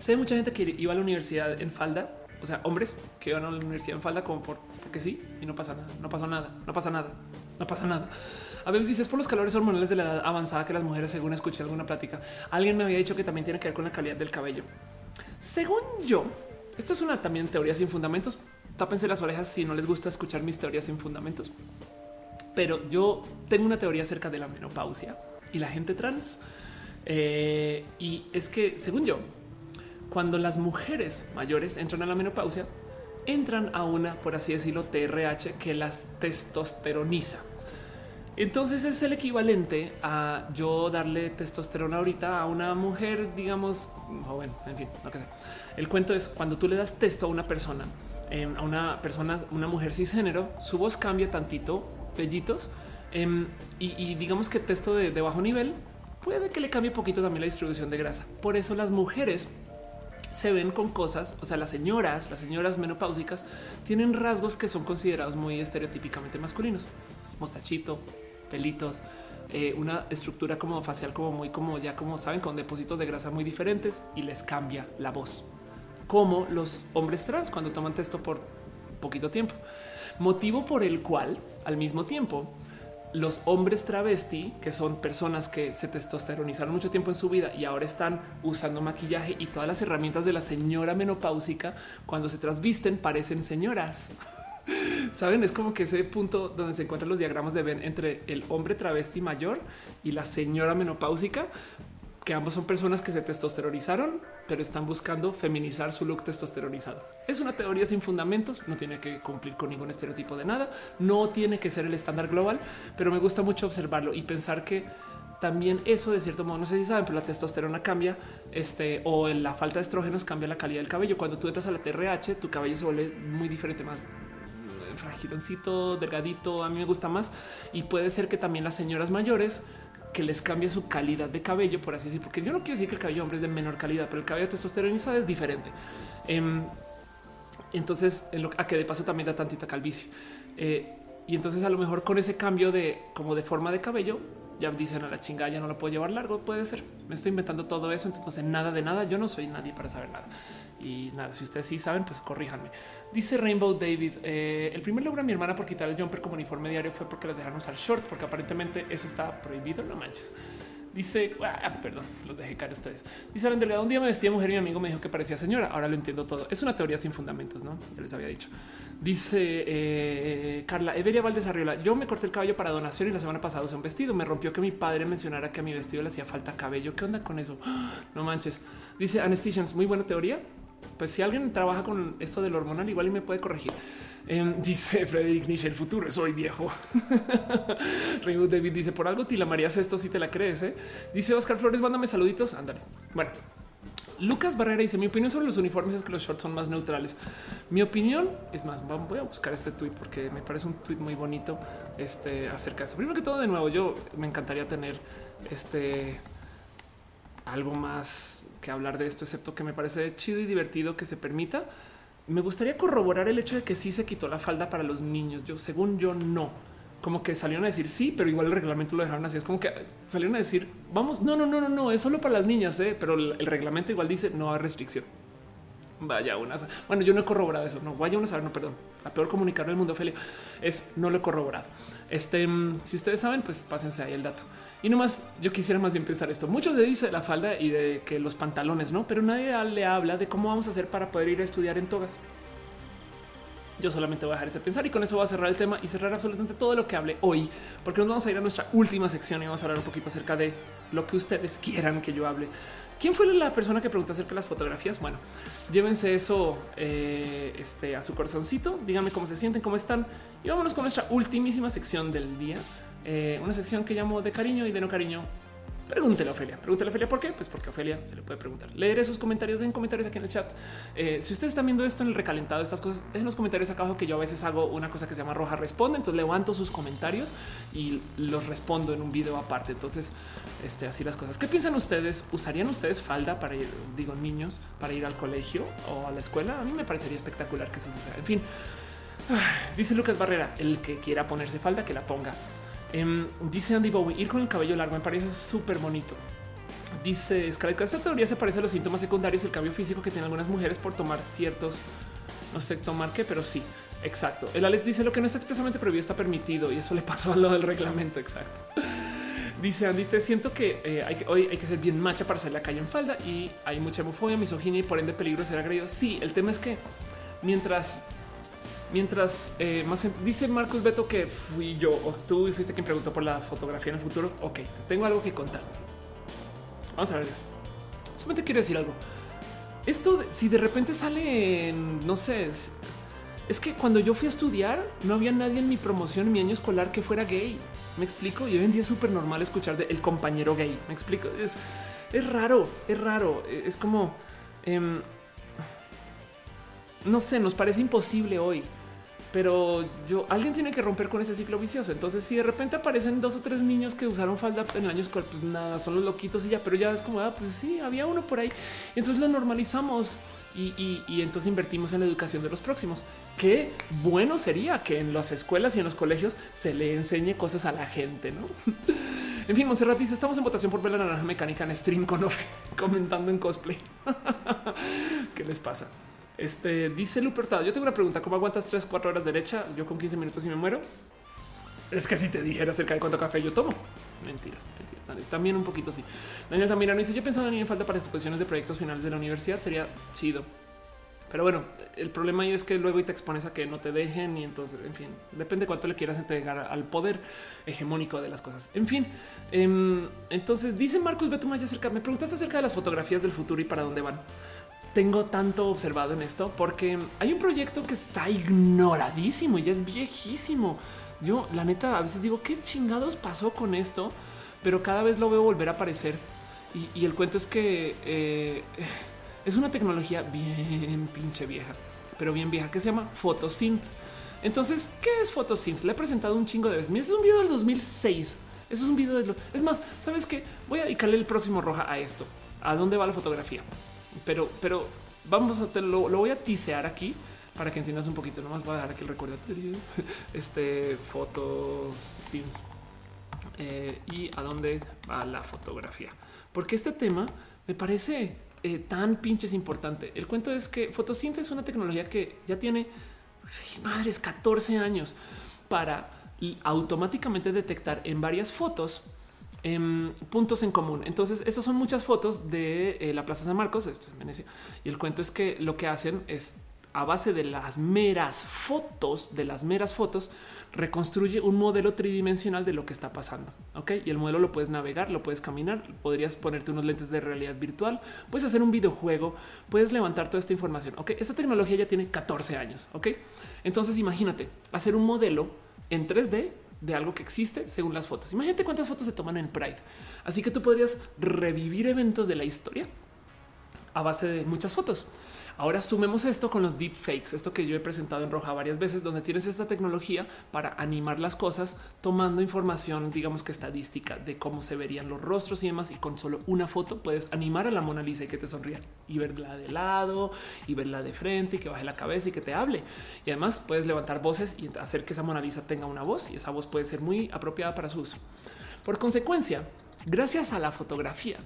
Sé mucha gente que iba a la universidad en falda, o sea, hombres que iban a la universidad en falda como por, porque sí, y no pasa nada, no pasa nada, no pasa nada, no pasa nada. A veces dices por los calores hormonales de la edad avanzada que las mujeres, según escuché alguna plática, alguien me había dicho que también tiene que ver con la calidad del cabello. Según yo, esto es una también teoría sin fundamentos. Tápense las orejas si no les gusta escuchar mis teorías sin fundamentos. Pero yo tengo una teoría acerca de la menopausia y la gente trans. Eh, y es que, según yo, cuando las mujeres mayores entran a la menopausia, entran a una, por así decirlo, TRH que las testosteroniza. Entonces es el equivalente a yo darle testosterona ahorita a una mujer, digamos, joven, en fin, lo que sea. El cuento es cuando tú le das testo a una persona, em, a una persona, una mujer cisgénero, su voz cambia tantito, pellitos, em, y, digamos que texto de, de bajo nivel puede que le cambie un poquito también la distribución de grasa. Por eso las mujeres se ven con cosas, o sea, las señoras, las señoras menopáusicas tienen rasgos que son considerados muy estereotípicamente masculinos. Mostachito, pelitos, eh, una estructura como facial, como muy como ya como saben, con depósitos de grasa muy diferentes y les cambia la voz. Como los hombres trans cuando toman texto por poquito tiempo. Motivo por el cual al mismo tiempo los hombres travesti, que son personas que se testosteronizaron mucho tiempo en su vida y ahora están usando maquillaje y todas las herramientas de la señora menopáusica, cuando se trasvisten parecen señoras. [laughs] Saben, es como que ese punto donde se encuentran los diagramas de Ben entre el hombre travesti mayor y la señora menopáusica, que ambos son personas que se testosteronizaron, pero están buscando feminizar su look testosteronizado. Es una teoría sin fundamentos, no tiene que cumplir con ningún estereotipo de nada, no tiene que ser el estándar global, pero me gusta mucho observarlo y pensar que también eso de cierto modo, no sé si saben, pero la testosterona cambia, este o la falta de estrógenos cambia la calidad del cabello. Cuando tú entras a la TRH, tu cabello se vuelve muy diferente, más eh, fragiloncito, delgadito. A mí me gusta más y puede ser que también las señoras mayores que les cambia su calidad de cabello, por así decir, porque yo no quiero decir que el cabello hombre es de menor calidad, pero el cabello testosteronizado es diferente. Em, Entonces, a que de paso también da tantita calvicie. Eh, y entonces a lo mejor con ese cambio de como de forma de cabello, ya dicen a la chingada, ya no lo puedo llevar largo, puede ser. Me estoy inventando todo eso, entonces nada de nada, yo no soy nadie para saber nada. Y nada, si ustedes sí saben, pues corríjanme. Dice Rainbow David, eh, el primer logro a mi hermana por quitar el jumper como uniforme diario fue porque les dejaron usar short, porque aparentemente eso está prohibido, no manches. Dice, ah, perdón, los dejé caer ustedes. Dice Alan Delgado, un día me vestía mujer y mi amigo me dijo que parecía señora. Ahora lo entiendo todo. Es una teoría sin fundamentos, ¿no? Ya les había dicho. Dice eh, Carla, Everia Valdez Arriola, yo me corté el cabello para donación y la semana pasada usé un vestido. Me rompió que mi padre mencionara que a mi vestido le hacía falta cabello. ¿Qué onda con eso? [gasps] No manches. Dice Anestesians, muy buena teoría. Pues si alguien trabaja con esto del hormonal, igual y me puede corregir. Em, [laughs] dice Frederick Nietzsche, el futuro soy viejo. [laughs] Raymond David dice, por algo Tila María esto si te la crees. ¿eh? Dice Oscar Flores, mándame saluditos. Ándale. Bueno, Lucas Barrera dice: Mi opinión sobre los uniformes es que los shorts son más neutrales. Mi opinión es más, voy a buscar este tweet porque me parece un tweet muy bonito este, acerca de eso. Primero que todo, de nuevo, yo me encantaría tener este algo más que hablar de esto, excepto que me parece chido y divertido que se permita. Me gustaría corroborar el hecho de que sí se quitó la falda para los niños. Yo, según yo, no. Como que salieron a decir sí, pero igual el reglamento lo dejaron así. Es como que salieron a decir vamos, no, no, no, no, no, es solo para las niñas, ¿eh? pero el reglamento igual dice no hay restricción. Vaya una. Bueno, yo no he corroborado eso. No vaya una saber, no, perdón. La peor comunicar del mundo, Ophelia, es no lo he corroborado. Este, si ustedes saben, pues pásense ahí el dato. Y nomás yo quisiera más bien pensar esto. Muchos le dice la falda y de que los pantalones, no, pero nadie le habla de cómo vamos a hacer para poder ir a estudiar en togas. Yo solamente voy a dejar ese pensar y con eso voy a cerrar el tema y cerrar absolutamente todo lo que hable hoy, porque nos vamos a ir a nuestra última sección y vamos a hablar un poquito acerca de lo que ustedes quieran que yo hable. ¿Quién fue la persona que preguntó acerca de las fotografías? Bueno, llévense eso eh, este, a su corazoncito. Díganme cómo se sienten, cómo están. Y vámonos con nuestra ultimísima sección del día. Eh, una sección que llamo de cariño y de no cariño Pregúntele a Ofelia. Pregúntele a Ofelia por qué? Pues porque a Ofelia se le puede preguntar. Leeré sus comentarios en comentarios aquí en el chat. Eh, si ustedes están viendo esto en el recalentado, estas cosas, en los comentarios acá abajo que yo a veces hago una cosa que se llama roja responde. Entonces levanto sus comentarios y los respondo en un video aparte. Entonces, este, así las cosas. ¿Qué piensan ustedes? ¿Usarían ustedes falda para ir, digo, niños para ir al colegio o a la escuela? A mí me parecería espectacular que eso suceda. En fin, [sighs] dice Lucas Barrera, el que quiera ponerse falda, que la ponga. Em, dice Andy Bowie, ir con el cabello largo me parece súper bonito. Dice Scarlett, esta teoría se parece a los síntomas secundarios del cambio físico que tienen algunas mujeres por tomar ciertos, no sé tomar qué, pero sí, exacto. El Alex dice lo que no está expresamente prohibido está permitido y eso le pasó a lo del reglamento, exacto. [laughs] Dice Andy, te siento que eh, que, hoy hay que ser bien macha para salir a la calle en falda y hay mucha homofobia, misoginia y por ende peligro de ser agredido. Sí, el tema es que mientras Mientras eh, más dice Marcos Beto que fui yo o tú fuiste quien preguntó por la fotografía en el futuro. Ok, tengo algo que contar. Vamos a ver eso. Solamente quiero decir algo. Esto, si de repente sale no sé, es, que cuando yo fui a estudiar no había nadie en mi promoción, en mi año escolar que fuera gay. Me explico. Y hoy en día es súper normal escuchar de el compañero gay. Me explico. Es, raro, es raro. Es como, em, no sé, nos parece imposible hoy pero yo alguien tiene que romper con ese ciclo vicioso. Entonces, si de repente aparecen dos o tres niños que usaron falda en el año escolar, pues nada, son los loquitos y ya, pero ya es como, ah, pues sí, había uno por ahí. Entonces lo normalizamos y, entonces invertimos en la educación de los próximos. Qué bueno sería que en las escuelas y en los colegios se le enseñe cosas a la gente, no? [laughs] en fin, Monserrat dice: Estamos en votación por ver la naranja mecánica en stream con Ofe [laughs] comentando en cosplay. [laughs] ¿Qué les pasa? Este dice Lupertado. Yo tengo una pregunta: ¿Cómo aguantas 3, 4 horas derecha? Yo con 15 minutos y me muero. Es que si te dijera acerca de cuánto café yo tomo. Mentiras, mentiras. También un poquito así. Daniel Tamirano dice: Yo pensaba en falta para exposiciones de proyectos finales de la universidad. Sería chido. Pero bueno, el problema ahí es que luego te expones a que no te dejen y entonces, en fin, depende cuánto le quieras entregar al poder hegemónico de las cosas. En fin, em, entonces dice Marcos Betumaya acerca, me preguntaste acerca de las fotografías del futuro y para dónde van tengo tanto observado en esto porque hay un proyecto que está ignoradísimo y ya es viejísimo. Yo, la neta, a veces digo qué chingados pasó con esto, pero cada vez lo veo volver a aparecer. Y, el cuento es que eh, es una tecnología bien pinche vieja, pero bien vieja que se llama Photosynth. Entonces, ¿qué es Photosynth? Le he presentado un chingo de veces. Ese es un video del 2006. Eso es un video de... Es más, ¿sabes qué? Voy a dedicarle el próximo roja a esto. ¿A dónde va la fotografía? Pero, pero vamos a te lo, voy a tisear aquí para que entiendas un poquito. Nomás voy a dejar aquí el recordatorio. [laughs] Este fotos sims eh, y a dónde va la fotografía, porque este tema me parece eh, tan pinches importante. El cuento es que fotosíntesis es una tecnología que ya tiene madres 14 años para automáticamente detectar en varias fotos em, puntos en común. Entonces, estas son muchas fotos de eh, la Plaza San Marcos, esto es Venecia. Y el cuento es que lo que hacen es a base de las meras fotos, de las meras fotos, reconstruye un modelo tridimensional de lo que está pasando. Ok, y el modelo lo puedes navegar, lo puedes caminar, podrías ponerte unos lentes de realidad virtual, puedes hacer un videojuego, puedes levantar toda esta información. Ok, esta tecnología ya tiene 14 años. Ok, entonces imagínate hacer un modelo en 3D de algo que existe según las fotos. Imagínate cuántas fotos se toman en Pride. Así que tú podrías revivir eventos de la historia a base de muchas fotos. Ahora sumemos esto con los deepfakes, esto que yo he presentado en Roja varias veces, donde tienes esta tecnología para animar las cosas, tomando información, digamos que estadística de cómo se verían los rostros y demás. Y con solo una foto puedes animar a la Mona Lisa y que te sonría y verla de lado y verla de frente y que baje la cabeza y que te hable. Y además puedes levantar voces y hacer que esa Mona Lisa tenga una voz y esa voz puede ser muy apropiada para su uso. Por consecuencia, gracias a la fotografía,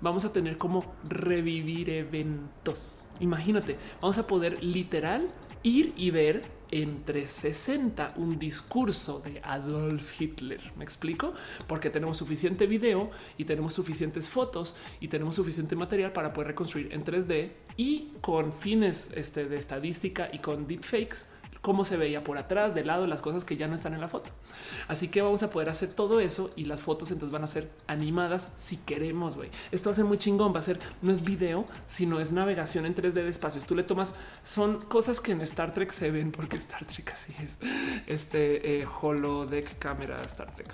vamos a tener como revivir eventos. Imagínate, vamos a poder literal ir y ver entre 60 un discurso de Adolf Hitler. ¿Me explico? Porque tenemos suficiente video y tenemos suficientes fotos y tenemos suficiente material para poder reconstruir en 3D y con fines este, de estadística y con deepfakes cómo se veía por atrás, de lado, las cosas que ya no están en la foto. Así que vamos a poder hacer todo eso y las fotos entonces van a ser animadas si queremos. güey. Esto ser muy chingón. Va a ser no es video, sino es navegación en 3D de espacios. Tú le tomas, son cosas que en Star Trek se ven porque Star Trek así es. Este eh, holodeck cámara Star Trek.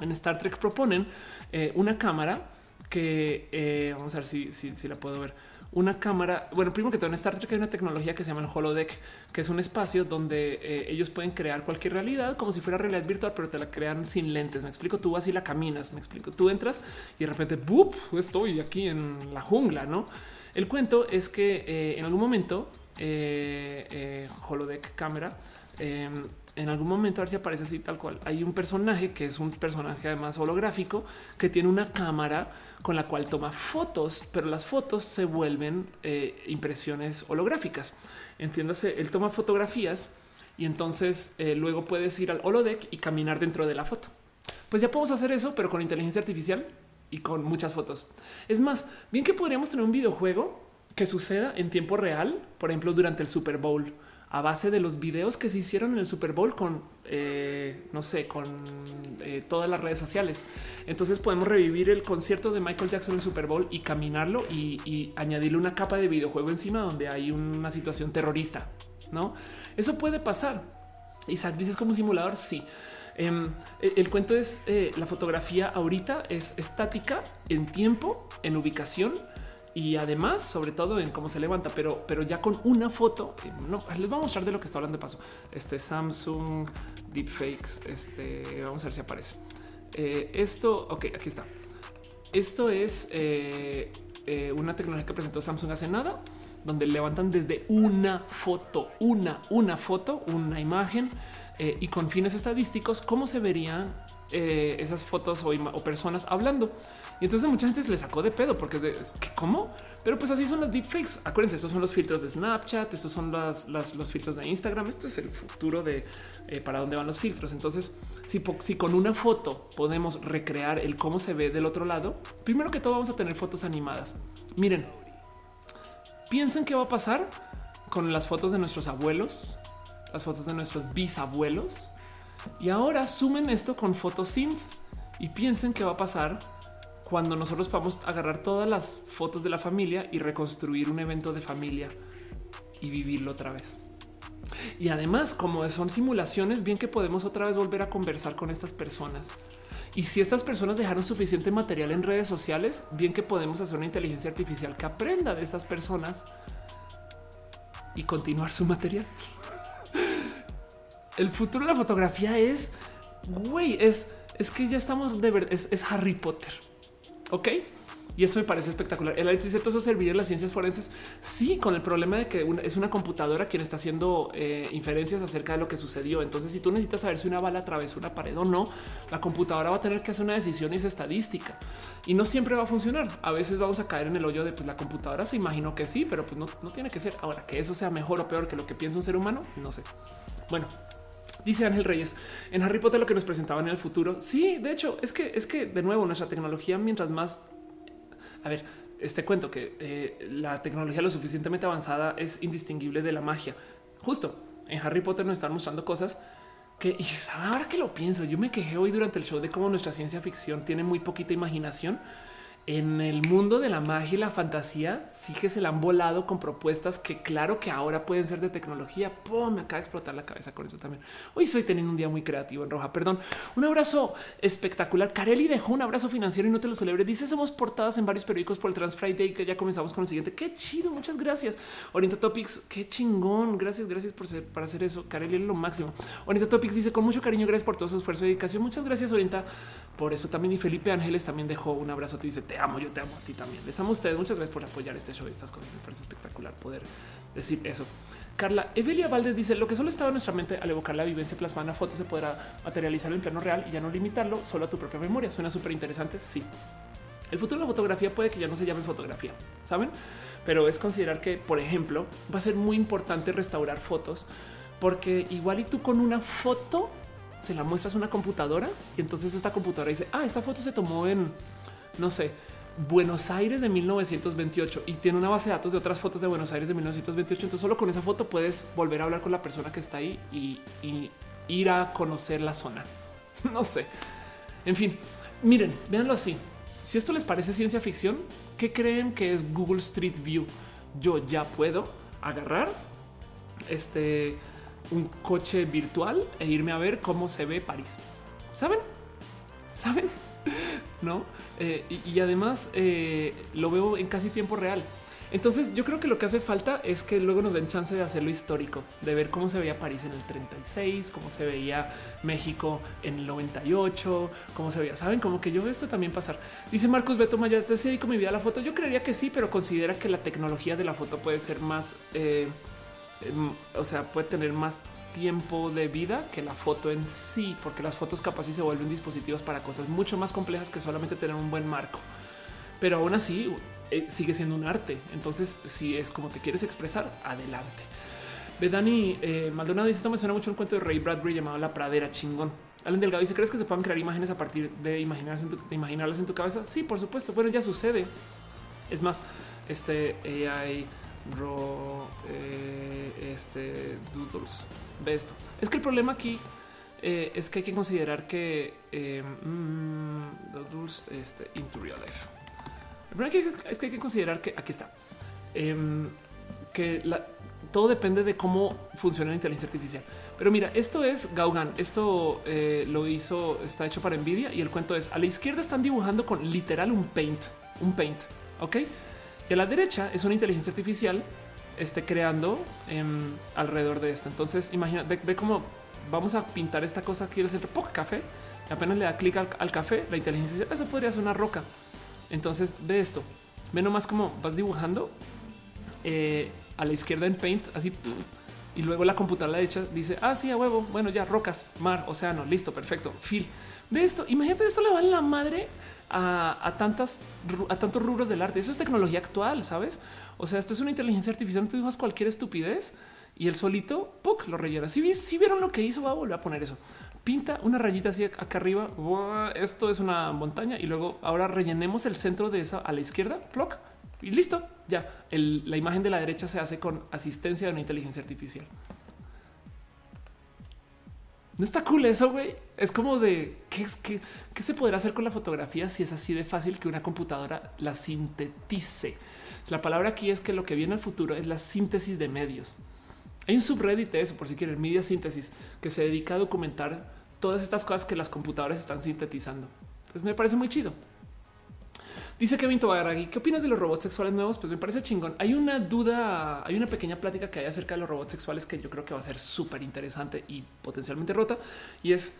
En Star Trek proponen eh, una cámara que eh, vamos a ver si, si la puedo ver una cámara. Bueno, primero que todo en Star Trek hay una tecnología que se llama el holodeck, que es un espacio donde eh, ellos pueden crear cualquier realidad como si fuera realidad virtual, pero te la crean sin lentes. Me explico. Tú vas y la caminas. Me explico. Tú entras y de repente ¡bup! estoy aquí en la jungla. No, el cuento es que eh, en algún momento eh, holodeck cámara em, en algún momento a ver si aparece así tal cual. Hay un personaje que es un personaje además holográfico que tiene una cámara con la cual toma fotos, pero las fotos se vuelven eh, impresiones holográficas. Entiéndase, él toma fotografías y entonces eh, luego puedes ir al holodeck y caminar dentro de la foto. Pues ya podemos hacer eso, pero con inteligencia artificial y con muchas fotos. Es más, bien que podríamos tener un videojuego que suceda en tiempo real, por ejemplo, durante el Super Bowl a base de los videos que se hicieron en el Super Bowl con, eh, no sé, con eh, todas las redes sociales. Entonces podemos revivir el concierto de Michael Jackson en el Super Bowl y caminarlo y, añadirle una capa de videojuego encima donde hay una situación terrorista. No, eso puede pasar. Isaac dices como simulador. Sí. Em, el, cuento es eh, la fotografía ahorita es estática en tiempo, en ubicación y además, sobre todo en cómo se levanta, pero, pero ya con una foto, eh, no, les voy a mostrar de lo que está hablando de paso. Este Samsung Deepfakes, este vamos a ver si aparece. Eh, esto, ok, aquí está. Esto es eh, una tecnología que presentó Samsung hace nada, donde levantan desde una foto, una, una foto, una imagen y con fines estadísticos, cómo se verían esas fotos o, o personas hablando. Y entonces mucha gente se le sacó de pedo porque es de cómo, pero pues así son las deepfakes. Acuérdense, estos son los filtros de Snapchat, estos son las, los filtros de Instagram. Esto es el futuro de eh, para dónde van los filtros. Entonces, si, si con una foto podemos recrear el cómo se ve del otro lado, primero que todo vamos a tener fotos animadas. Miren, piensen qué va a pasar con las fotos de nuestros abuelos, las fotos de nuestros bisabuelos. Y ahora sumen esto con synth y piensen qué va a pasar cuando nosotros podamos agarrar todas las fotos de la familia y reconstruir un evento de familia y vivirlo otra vez. Y además, como son simulaciones, bien que podemos otra vez volver a conversar con estas personas. Y si estas personas dejaron suficiente material en redes sociales, bien que podemos hacer una inteligencia artificial que aprenda de estas personas y continuar su material. [laughs] El futuro de la fotografía es, güey, es, es que ya estamos de verdad, es Harry Potter. Ok, Y eso me parece espectacular. El análisis de todo eso serviría en las ciencias forenses. Sí, con el problema de que es una computadora quien está haciendo eh, inferencias acerca de lo que sucedió. Entonces, si tú necesitas saber si una bala atravesó una pared o no, la computadora va a tener que hacer una decisión y es estadística y no siempre va a funcionar. A veces vamos a caer en el hoyo de pues, la computadora. Se imaginó que sí, pero pues no, no tiene que ser. Ahora que eso sea mejor o peor que lo que piensa un ser humano, no sé. Bueno, Dice Ángel Reyes en Harry Potter lo que nos presentaban en el futuro. Sí, de hecho, es que es que de nuevo nuestra tecnología, mientras más a ver, este cuento que eh, la tecnología lo suficientemente avanzada es indistinguible de la magia. Justo en Harry Potter nos están mostrando cosas que y ahora que lo pienso, yo me quejé hoy durante el show de cómo nuestra ciencia ficción tiene muy poquita imaginación en el mundo de la magia y la fantasía sí que se la han volado con propuestas que claro que ahora pueden ser de tecnología. Me acaba de explotar la cabeza con eso también. Hoy estoy teniendo un día muy creativo en roja. Perdón. Un abrazo espectacular. Carelli dejó un abrazo financiero y no te lo celebre. Dice somos portadas en varios periódicos por el Trans Friday que ya comenzamos con el siguiente. Qué chido. Muchas gracias. Orienta Topics. Qué chingón. Gracias. Gracias por para hacer eso. Carelli es lo máximo. Orienta Topics dice con mucho cariño. Gracias por todo su esfuerzo y dedicación. Muchas gracias. Orienta por eso también. Y Felipe Ángeles también dejó un abrazo. Te dice te amo. Yo te amo a ti también. Les amo a ustedes. Muchas gracias por apoyar este show y estas cosas. Me parece espectacular poder decir eso. Carla Evelia Valdés dice lo que solo estaba en nuestra mente al evocar la vivencia plasmada en foto se podrá materializar en plano real y ya no limitarlo solo a tu propia memoria. Suena súper interesante. Sí. El futuro de la fotografía puede que ya no se llame fotografía, saben? Pero es considerar que, por ejemplo, va a ser muy importante restaurar fotos porque igual y tú con una foto se la muestras a una computadora y entonces esta computadora dice, ah, esta foto se tomó en, no sé, Buenos Aires de 1928 y tiene una base de datos de otras fotos de Buenos Aires de 1928. Entonces solo con esa foto puedes volver a hablar con la persona que está ahí y, ir a conocer la zona. [laughs] No sé. En fin, miren, véanlo así. Si esto les parece ciencia ficción, ¿qué creen que es Google Street View? Yo ya puedo agarrar este un coche virtual e irme a ver cómo se ve París. ¿Saben? ¿Saben? [laughs] no? Eh, y, además eh, lo veo en casi tiempo real. Entonces yo creo que lo que hace falta es que luego nos den chance de hacerlo histórico, de ver cómo se veía París en el 36, cómo se veía México en el 98, cómo se veía. Saben como que yo veo esto también pasar. Dice Marcos Beto Maya, entonces dedico mi vida a la foto. Yo creería que sí, pero considera que la tecnología de la foto puede ser más, eh, em, o sea, puede tener más tiempo de vida que la foto en sí, porque las fotos capaz y se vuelven dispositivos para cosas mucho más complejas que solamente tener un buen marco. Pero aún así eh, sigue siendo un arte. Entonces, si es como te quieres expresar, adelante. Bedani eh, Maldonado dice: Esto me suena mucho un cuento de Ray Bradbury llamado La Pradera Chingón. Alan Delgado dice: ¿Crees que se puedan crear imágenes a partir de, imaginarlas en tu, cabeza? Sí, por supuesto. Bueno, ya sucede. Es más, este AI Ro, eh, este Doodles. Ve esto. Es que el problema aquí eh, es que hay que considerar que eh, mm, Doodles este, into real life. El problema es que hay que considerar que aquí está em, que todo depende de cómo funciona la inteligencia artificial. Pero mira, esto es Gaugan. Esto lo hizo, está hecho para Nvidia y el cuento es a la izquierda están dibujando con literal un paint, un paint. Ok. Y a la derecha es una inteligencia artificial esté creando em, alrededor de esto. Entonces, imagina, ve, cómo vamos a pintar esta cosa quiero hacer poco café. Apenas le da clic al, café, la inteligencia dice eso podría ser una roca. Entonces, ve esto. Ve nomás cómo vas dibujando eh, a la izquierda en Paint, así. Y luego la computadora a la derecha dice, ah, sí, a huevo. Bueno, ya rocas, mar, océano, listo, perfecto. Phil, ve esto. Imagínate, esto le va en la madre a, tantas, a tantos rubros del arte. Eso es tecnología actual, sabes? O sea, esto es una inteligencia artificial. Tú dibujas cualquier estupidez y el solito ¡puc! lo rellena. Si, si vieron lo que hizo, va a volver a poner eso. Pinta una rayita así acá arriba. Esto es una montaña y luego ahora rellenemos el centro de esa a la izquierda. Ploc y listo. Ya la imagen de la derecha se hace con asistencia de una inteligencia artificial. No está cool eso, güey. Es como de ¿qué, qué, qué se podrá hacer con la fotografía si es así de fácil que una computadora la sintetice. La palabra aquí es que lo que viene al futuro es la síntesis de medios. Hay un subreddit de eso, por si quieren, media síntesis, que se dedica a documentar todas estas cosas que las computadoras están sintetizando. Entonces me parece muy chido. Dice Kevin Tobaragui, ¿qué opinas de los robots sexuales nuevos? Pues me parece chingón. Hay una duda, hay una pequeña plática que hay acerca de los robots sexuales que yo creo que va a ser súper interesante y potencialmente rota. Y es,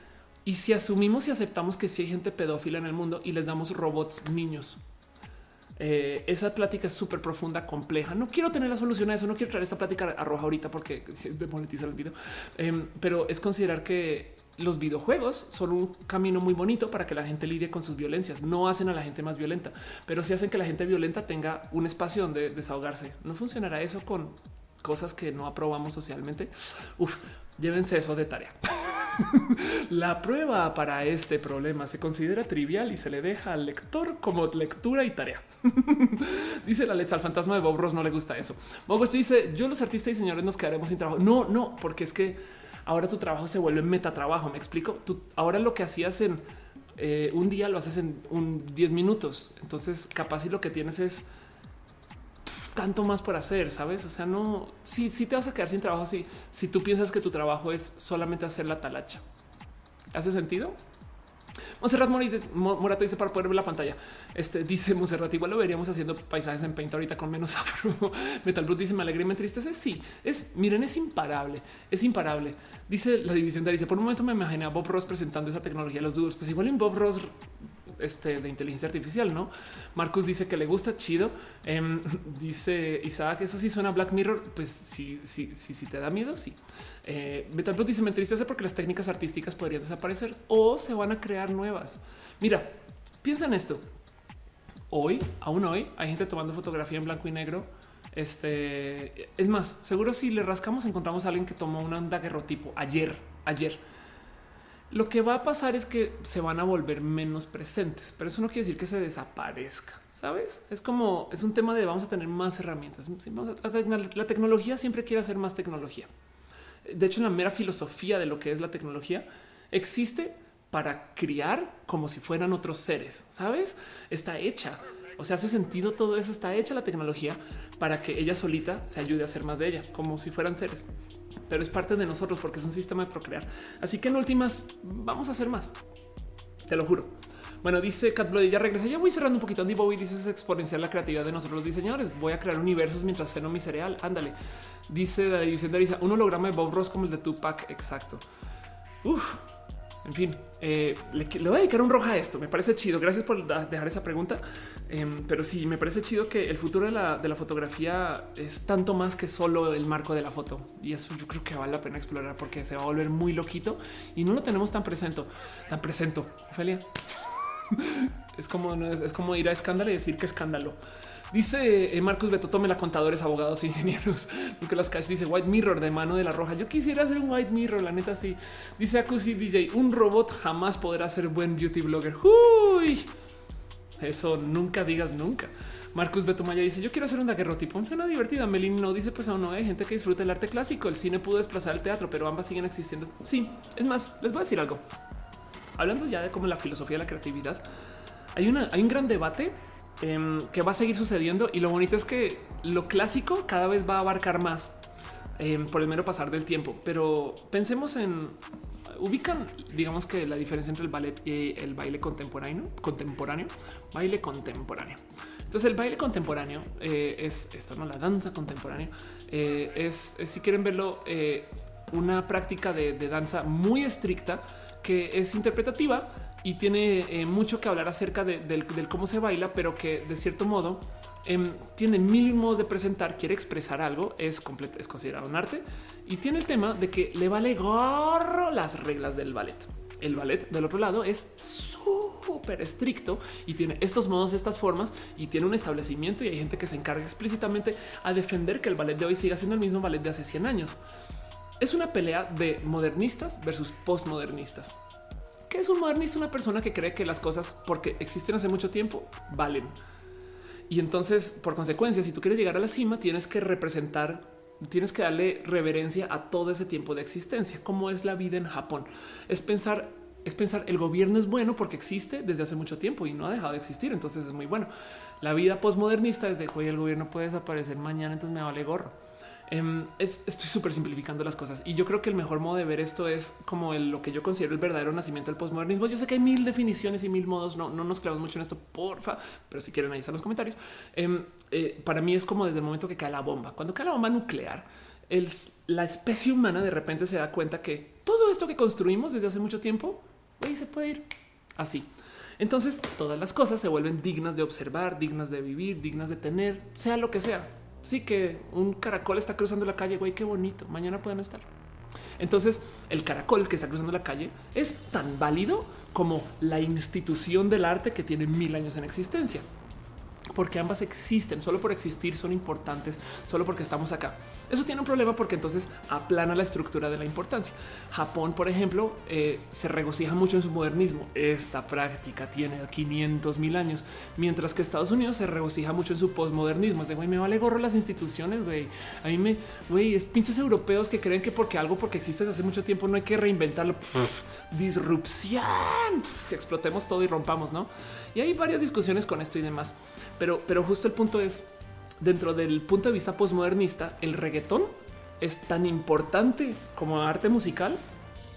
¿y si asumimos y aceptamos que sí hay gente pedófila en el mundo y les damos robots niños? Eh, esa plática es súper profunda, compleja. No quiero tener la solución a eso. No quiero traer esta plática a roja ahorita porque [laughs] demonetiza el video, em, pero es considerar que los videojuegos son un camino muy bonito para que la gente lidie con sus violencias. No hacen a la gente más violenta, pero sí hacen que la gente violenta tenga un espacio donde desahogarse. No funcionará eso con cosas que no aprobamos socialmente. Uf, llévense eso de tarea. [laughs] la prueba para este problema se considera trivial y se le deja al lector como lectura y tarea. [laughs] dice la letra al fantasma de Bob Ross no le gusta eso. Bob Ross dice yo los artistas y señores nos quedaremos sin trabajo. No, no, porque es que ahora tu trabajo se vuelve metatrabajo. Me explico. Ahora lo que hacías en eh, un día lo haces en un 10 minutos. Entonces, capaz y lo que tienes es tanto más por hacer, sabes? O sea, no, si, si te vas a quedar sin trabajo, si, si tú piensas que tu trabajo es solamente hacer la talacha. ¿Hace sentido? Monserrat Morato dice para poder ver la pantalla. Este dice Monserrat, igual lo veríamos haciendo paisajes en Paint ahorita con menos [laughs] afro. Metal Blue dice me alegré y me entristece. Sí, es miren, es imparable, es imparable. Dice la división de dice por un momento me imaginé a Bob Ross presentando esa tecnología a los dudos. Pues igual en Bob Ross este, de inteligencia artificial, ¿no? Marcus dice que le gusta chido. Em, [laughs] dice Isaac, eso sí suena Black Mirror. Pues sí, sí, sí, sí te da miedo, sí. Eh, Metalplot dice, me entristece porque las técnicas artísticas podrían desaparecer o se van a crear nuevas. Mira, piensa en esto. Hoy, aún hoy, hay gente tomando fotografía en blanco y negro. Este es más, seguro si le rascamos, encontramos a alguien que tomó un daguerrotipo ayer, ayer lo que va a pasar es que se van a volver menos presentes, pero eso no quiere decir que se desaparezca. Sabes? Es como es un tema de vamos a tener más herramientas. La tecnología siempre quiere hacer más tecnología. De hecho, la mera filosofía de lo que es la tecnología existe para criar como si fueran otros seres. Sabes? Está hecha. O sea, hace sentido todo eso. Está hecha la tecnología para que ella solita se ayude a hacer más de ella, como si fueran seres pero es parte de nosotros porque es un sistema de procrear. Así que en últimas vamos a hacer más. Te lo juro. Bueno, dice Cat ya regresa. Ya voy cerrando un poquito. Andy Bowie dice es exponencial la creatividad de nosotros los diseñadores. Voy a crear universos mientras ceno mi cereal. Ándale. Dice la división de Arisa, un holograma de Bob Ross como el de Tupac. Exacto. Uf, en fin, eh, le, voy a dedicar un roja a esto. Me parece chido. Gracias por dejar esa pregunta. Em, pero sí, me parece chido que el futuro de la, fotografía es tanto más que solo el marco de la foto. Y eso yo creo que vale la pena explorar porque se va a volver muy loquito y no lo tenemos tan presente, tan presento. Ophelia. [laughs] es como, es como ir a escándalo y decir que escándalo. Dice eh, Marcus Beto, tome la contadores, abogados, ingenieros. [laughs] Nicolás Cash dice White Mirror de mano de la roja. Yo quisiera hacer un White Mirror, la neta sí. Dice Acusi DJ, un robot jamás podrá ser buen beauty blogger. Uy, eso nunca digas nunca. Marcus Beto Maya dice: Yo quiero hacer un daguerrotipo. Suena divertida. Melin no dice: Pues aún no hay gente que disfrute el arte clásico. El cine pudo desplazar el teatro, pero ambas siguen existiendo. Sí, es más, les voy a decir algo. Hablando ya de cómo la filosofía de la creatividad, hay, una, hay un gran debate Em, que va a seguir sucediendo. Y lo bonito es que lo clásico cada vez va a abarcar más em, por el mero pasar del tiempo. Pero pensemos en ubican, digamos que la diferencia entre el ballet y el baile contemporáneo, contemporáneo, baile contemporáneo. Entonces el baile contemporáneo eh, es esto, no la danza contemporánea eh, es, si quieren verlo, eh, una práctica de danza muy estricta que es interpretativa y tiene eh, mucho que hablar acerca de, del, cómo se baila, pero que de cierto modo em, tiene mil modos de presentar, quiere expresar algo, es, es considerado un arte y tiene el tema de que le vale gorro las reglas del ballet. El ballet del otro lado es súper estricto y tiene estos modos, estas formas y tiene un establecimiento y hay gente que se encarga explícitamente a defender que el ballet de hoy siga siendo el mismo ballet de hace 100 años. Es una pelea de modernistas versus postmodernistas que es un modernista, una persona que cree que las cosas porque existen hace mucho tiempo valen. Y entonces, por consecuencia, si tú quieres llegar a la cima, tienes que representar, tienes que darle reverencia a todo ese tiempo de existencia, como es la vida en Japón. Es pensar, es pensar, el gobierno es bueno porque existe desde hace mucho tiempo y no ha dejado de existir. Entonces es muy bueno. La vida postmodernista es de, hoy el gobierno puede desaparecer mañana, entonces me vale gorro. Em, estoy súper simplificando las cosas y yo creo que el mejor modo de ver esto es como lo que yo considero el verdadero nacimiento del postmodernismo. Yo sé que hay mil definiciones y mil modos, no, no nos clavamos mucho en esto, porfa, pero si quieren ahí están los comentarios. Em, eh, para mí es como desde el momento que cae la bomba. Cuando cae la bomba nuclear, la especie humana de repente se da cuenta que todo esto que construimos desde hace mucho tiempo, se puede ir así. Entonces todas las cosas se vuelven dignas de observar, dignas de vivir, dignas de tener, sea lo que sea. Sí que un caracol está cruzando la calle, güey, qué bonito. Mañana pueden estar. Entonces, el caracol que está cruzando la calle es tan válido como la institución del arte que tiene mil años en existencia porque ambas existen, solo por existir son importantes, solo porque estamos acá. Eso tiene un problema porque entonces aplana la estructura de la importancia. Japón, por ejemplo, eh, se regocija mucho en su modernismo. Esta práctica tiene 500 mil años, mientras que Estados Unidos se regocija mucho en su posmodernismo. Es de güey, me vale gorro las instituciones, güey. A mí me, güey, es pinches europeos que creen que porque algo porque existe hace mucho tiempo no hay que reinventarlo. disrupción, explotemos todo y rompamos, ¿no? Y hay varias discusiones con esto y demás. Pero, pero justo el punto es, dentro del punto de vista postmodernista, el reggaetón es tan importante como arte musical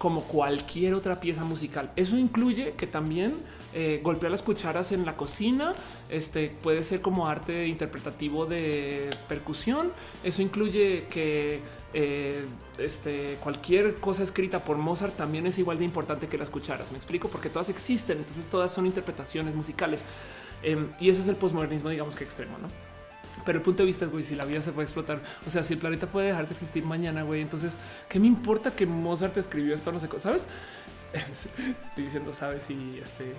como cualquier otra pieza musical. Eso incluye que también eh, golpea las cucharas en la cocina. Este puede ser como arte interpretativo de percusión. Eso incluye que eh, este, cualquier cosa escrita por Mozart también es igual de importante que las cucharas. Me explico porque todas existen. Entonces todas son interpretaciones musicales. Em, y ese es el posmodernismo, digamos que extremo, no? Pero el punto de vista es, güey, si la vida se puede explotar, o sea, si el planeta puede dejar de existir mañana, güey, entonces, ¿qué me importa que Mozart escribió esto? No sé, ¿sabes? [laughs] Estoy diciendo, ¿sabes? Y este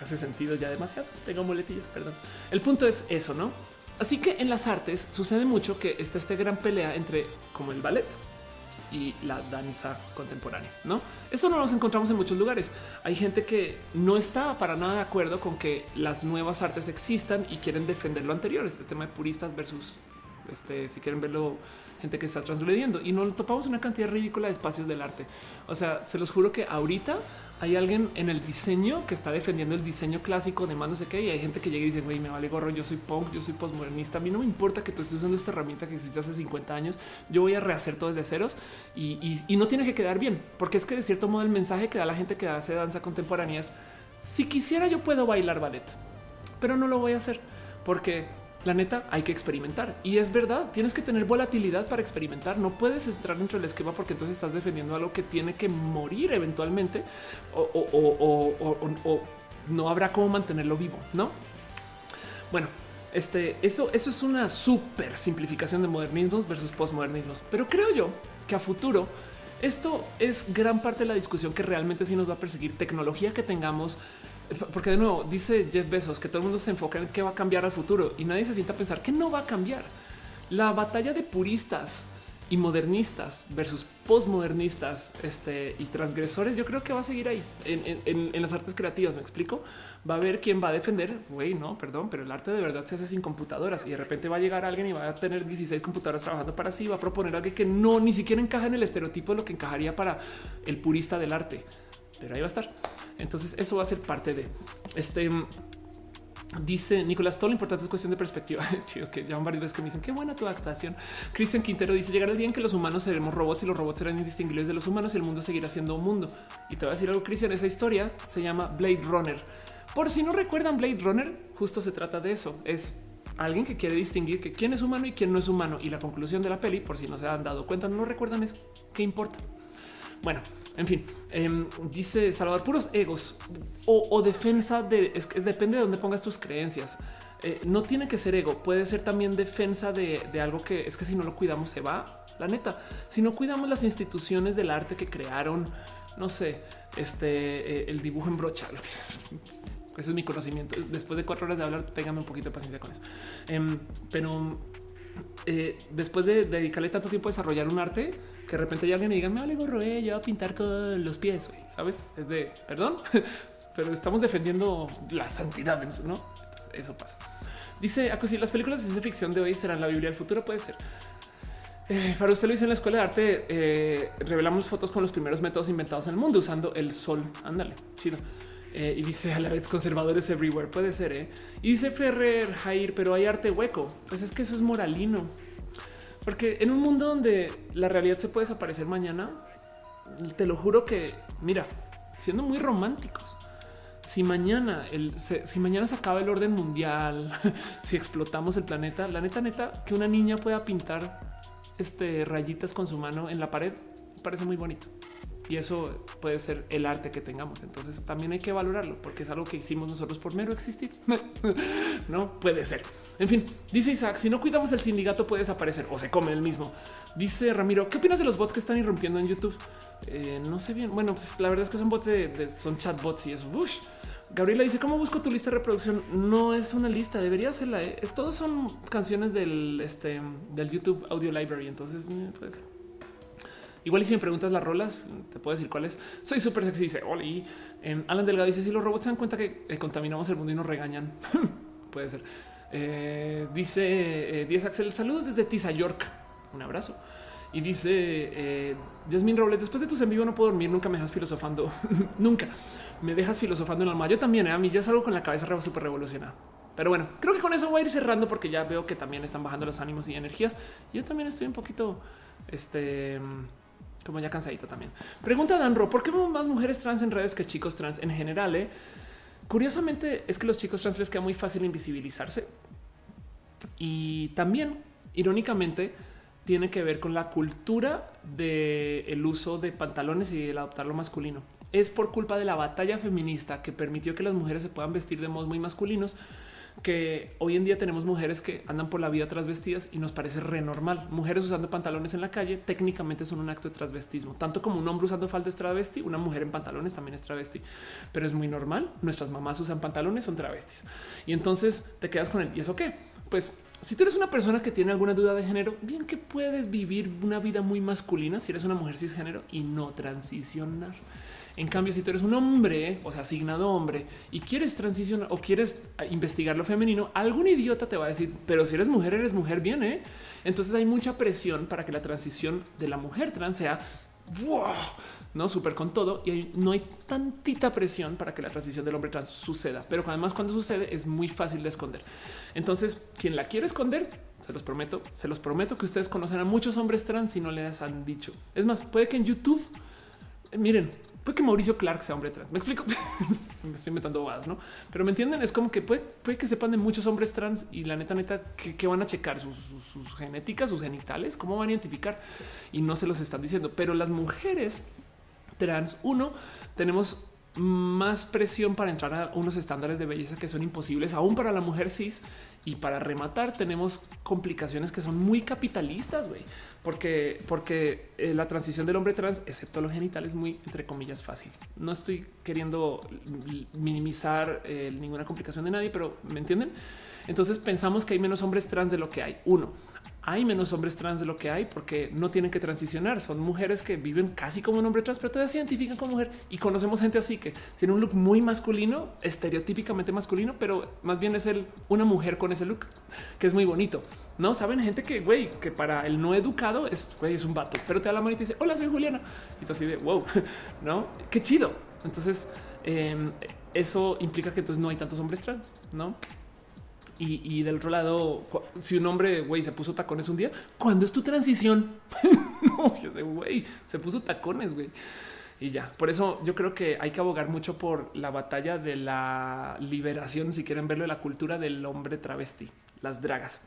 hace sentido ya demasiado. Tengo muletillas, perdón. El punto es eso, ¿no? Así que en las artes sucede mucho que está esta gran pelea entre como el ballet y la danza contemporánea, ¿no? Eso no nos encontramos en muchos lugares. Hay gente que no está para nada de acuerdo con que las nuevas artes existan y quieren defender lo anterior, este tema de puristas versus este, si quieren verlo, gente que está transgrediendo y nos topamos una cantidad ridícula de espacios del arte. O sea, se los juro que ahorita hay alguien en el diseño que está defendiendo el diseño clásico de más no sé qué. Y hay gente que llega y dice, güey, me vale gorro. Yo soy punk, yo soy postmodernista. A mí no me importa que tú estés usando esta herramienta que existe hace 50 años. Yo voy a rehacer todo desde ceros y, no tiene que quedar bien, porque es que de cierto modo el mensaje que da la gente que hace danza contemporánea es si quisiera, yo puedo bailar ballet, pero no lo voy a hacer porque la neta hay que experimentar y es verdad. Tienes que tener volatilidad para experimentar. No puedes entrar dentro del esquema porque entonces estás defendiendo algo que tiene que morir eventualmente o, no habrá cómo mantenerlo vivo, no? Bueno, este, eso, eso es una súper simplificación de modernismos versus postmodernismos, pero creo yo que a futuro esto es gran parte de la discusión que realmente sí nos va a perseguir tecnología que tengamos porque de nuevo dice Jeff Bezos que todo el mundo se enfoca en qué va a cambiar al futuro y nadie se sienta a pensar que no va a cambiar. La batalla de puristas y modernistas versus postmodernistas este, y transgresores, yo creo que va a seguir ahí en, las artes creativas. Me explico. Va a haber quien va a defender. Güey, no, perdón, pero el arte de verdad se hace sin computadoras y de repente va a llegar alguien y va a tener 16 computadoras trabajando para sí. Va a proponer algo que no ni siquiera encaja en el estereotipo de lo que encajaría para el purista del arte pero ahí va a estar. Entonces eso va a ser parte de este. Dice Nicolás, todo lo importante es cuestión de perspectiva. [laughs] Chido que llaman varias veces que me dicen qué buena tu actuación. Cristian Quintero dice llegar el día en que los humanos seremos robots y los robots serán indistinguibles de los humanos y el mundo seguirá siendo un mundo. Y te voy a decir algo, Cristian, esa historia se llama Blade Runner. Por si no recuerdan Blade Runner, justo se trata de eso. Es alguien que quiere distinguir que quién es humano y quién no es humano. Y la conclusión de la peli, por si no se han dado cuenta, no recuerdan eso. ¿Qué importa? Bueno, en fin, em, dice Salvador, puros egos o, defensa de es, que depende de dónde pongas tus creencias. Eh, no tiene que ser ego, puede ser también defensa de, algo que es que si no lo cuidamos se va. La neta, si no cuidamos las instituciones del arte que crearon, no sé, este eh, el dibujo en brocha. [laughs] Ese es mi conocimiento. Después de cuatro horas de hablar, téngame un poquito de paciencia con eso. Em, pero eh, después de dedicarle tanto tiempo a desarrollar un arte, que de repente hay alguien y diga, me vale gorro, eh, yo a pintar con los pies, ¿sabes? Es de, perdón, [laughs] pero estamos defendiendo la santidad, ¿no? eso pasa. Dice, si las películas de ciencia ficción de hoy serán la Biblia del futuro, puede ser. Eh, para usted lo hizo en la escuela de arte. revelamos fotos con los primeros métodos inventados en el mundo usando el sol. Ándale, chido. Eh, y dice a la vez conservadores everywhere. Puede ser. ¿eh? Y dice Ferrer Jair, pero hay arte hueco. Pues es que eso es moralino, porque en un mundo donde la realidad se puede desaparecer mañana, te lo juro que, mira, siendo muy románticos, si mañana el, si mañana se acaba el orden mundial, [laughs] si explotamos el planeta, la neta, neta, que una niña pueda pintar este rayitas con su mano en la pared, parece muy bonito. Y eso puede ser el arte que tengamos. Entonces también hay que valorarlo porque es algo que hicimos nosotros por mero existir. [laughs] no puede ser. En fin, dice Isaac, si no cuidamos el sindicato puede desaparecer o se come el mismo. Dice Ramiro, ¿qué opinas de los bots que están irrumpiendo en YouTube? Eh, no sé bien. Bueno, pues la verdad es que son bots de, son chatbots y eso. Gabriela dice cómo busco tu lista de reproducción. No es una lista, debería serla. ¿eh? Todos son canciones del este del YouTube Audio Library. Entonces mm, puede ser. Igual y si me preguntas las rolas, te puedo decir cuáles. Soy súper sexy. Dice Oli. Eh, Alan Delgado dice si los robots se dan cuenta que eh, contaminamos el mundo y nos regañan. [laughs] puede ser. dice 10 Axel. Saludos desde Tisa York. Un abrazo. Y dice eh, Yasmin Robles, después de tus en vivo no puedo dormir, nunca me dejas filosofando, [laughs] nunca me dejas filosofando en el alma. Yo también, ¿eh? a mí ya salgo con la cabeza súper revolucionada. Pero bueno, creo que con eso voy a ir cerrando porque ya veo que también están bajando los ánimos y energías. Yo también estoy un poquito, este, como ya cansadito también. Pregunta Danro, ¿por qué vemos más mujeres trans en redes que chicos trans en general? Eh? Curiosamente es que los chicos trans les queda muy fácil invisibilizarse. Y también, irónicamente, tiene que ver con la cultura del el uso de pantalones y el adoptar lo masculino. Es por culpa de la batalla feminista que permitió que las mujeres se puedan vestir de modos muy masculinos que hoy en día tenemos mujeres que andan por la vida transvestidas y nos parece re normal. Mujeres usando pantalones en la calle técnicamente son un acto de transvestismo, tanto como un hombre usando falda es travesti, una mujer en pantalones también es travesti, pero es muy normal. Nuestras mamás usan pantalones, son travestis y entonces te quedas con él. ¿Y eso qué? Pues si tú eres una persona que tiene alguna duda de género, bien que puedes vivir una vida muy masculina si eres una mujer cisgénero y no transicionar. En cambio, si tú eres un hombre, o sea, asignado hombre y quieres transicionar o quieres investigar lo femenino, algún idiota te va a decir, pero si eres mujer, eres mujer bien. ¿eh? Entonces hay mucha presión para que la transición de la mujer trans sea no súper con todo y no hay tantita presión para que la transición del hombre trans suceda, pero además cuando sucede es muy fácil de esconder. Entonces, quien la quiere esconder, se los prometo, se los prometo que ustedes conocen a muchos hombres trans y no les han dicho. Es más, puede que en YouTube, eh, miren, puede que Mauricio Clark sea hombre trans. Me explico, [laughs] me estoy inventando bobadas, no? Pero me entienden, es como que puede, que sepan de muchos hombres trans y la neta, neta, que, van a checar sus genéticas, sus genitales, cómo van a identificar y no se los están diciendo. Pero las mujeres trans, uno, tenemos más presión para entrar a unos estándares de belleza que son imposibles aún para la mujer cis y para rematar tenemos complicaciones que son muy capitalistas, güey, porque porque eh, la transición del hombre trans, excepto los genitales, es muy entre comillas fácil. No estoy queriendo minimizar eh, ninguna complicación de nadie, pero me entienden. Entonces pensamos que hay menos hombres trans de lo que hay. Uno, hay menos hombres trans de lo que hay porque no tienen que transicionar. Son mujeres que viven casi como un hombre trans, pero todavía se identifican como mujer y conocemos gente así que tiene un look muy masculino, estereotípicamente masculino, pero más bien es una mujer con ese look que es muy bonito. No saben gente que güey, que para el no educado es, es un vato, pero te da la mano y te dice hola, soy Juliana y tú así de wow, [laughs] no qué chido. Entonces, em, eso implica que entonces no hay tantos hombres trans, no? Y, del otro lado, si un hombre güey se puso tacones un día, ¿cuándo es tu transición? [laughs] no, güey, se puso tacones, güey. Y ya, por eso yo creo que hay que abogar mucho por la batalla de la liberación, si quieren verlo, de la cultura del hombre travesti, las dragas.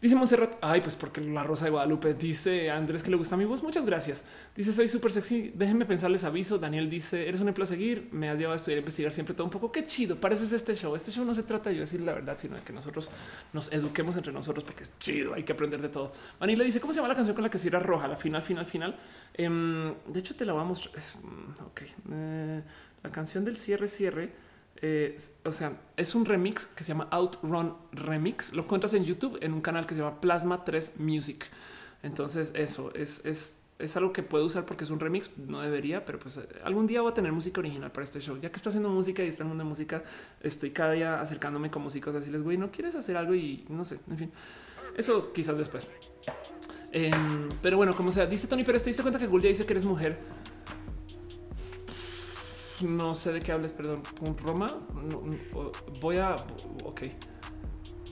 Dice Monserrat, ay, pues porque la rosa de Guadalupe dice Andrés que le gusta mi voz. Muchas gracias. Dice soy súper sexy. Déjenme pensarles aviso. Daniel dice eres un empleo a seguir. Me has llevado a estudiar, a investigar siempre todo un poco. Qué chido. Pareces este show. Este show no se trata de yo decir la verdad, sino de que nosotros nos eduquemos entre nosotros porque es chido. Hay que aprender de todo. Vanilla dice cómo se llama la canción con la que cierra roja, la final, final, final. Em, de hecho, te la vamos a mostrar. Mm, ok, eh, la canción del cierre, cierre eh, o sea, es un remix que se llama Outrun Remix. Lo encuentras en YouTube en un canal que se llama Plasma 3 Music. Entonces, eso es, es, es algo que puedo usar porque es un remix. No debería, pero pues eh, algún día voy a tener música original para este show. Ya que está haciendo música y está en mundo de música, estoy cada día acercándome con músicos. Así les güey, no quieres hacer algo y no sé, en fin, eso quizás después. Em, pero bueno, como sea, dice Tony, pero te diste cuenta que Gulia dice que eres mujer no sé de qué hables, perdón, Roma. voy a, ok.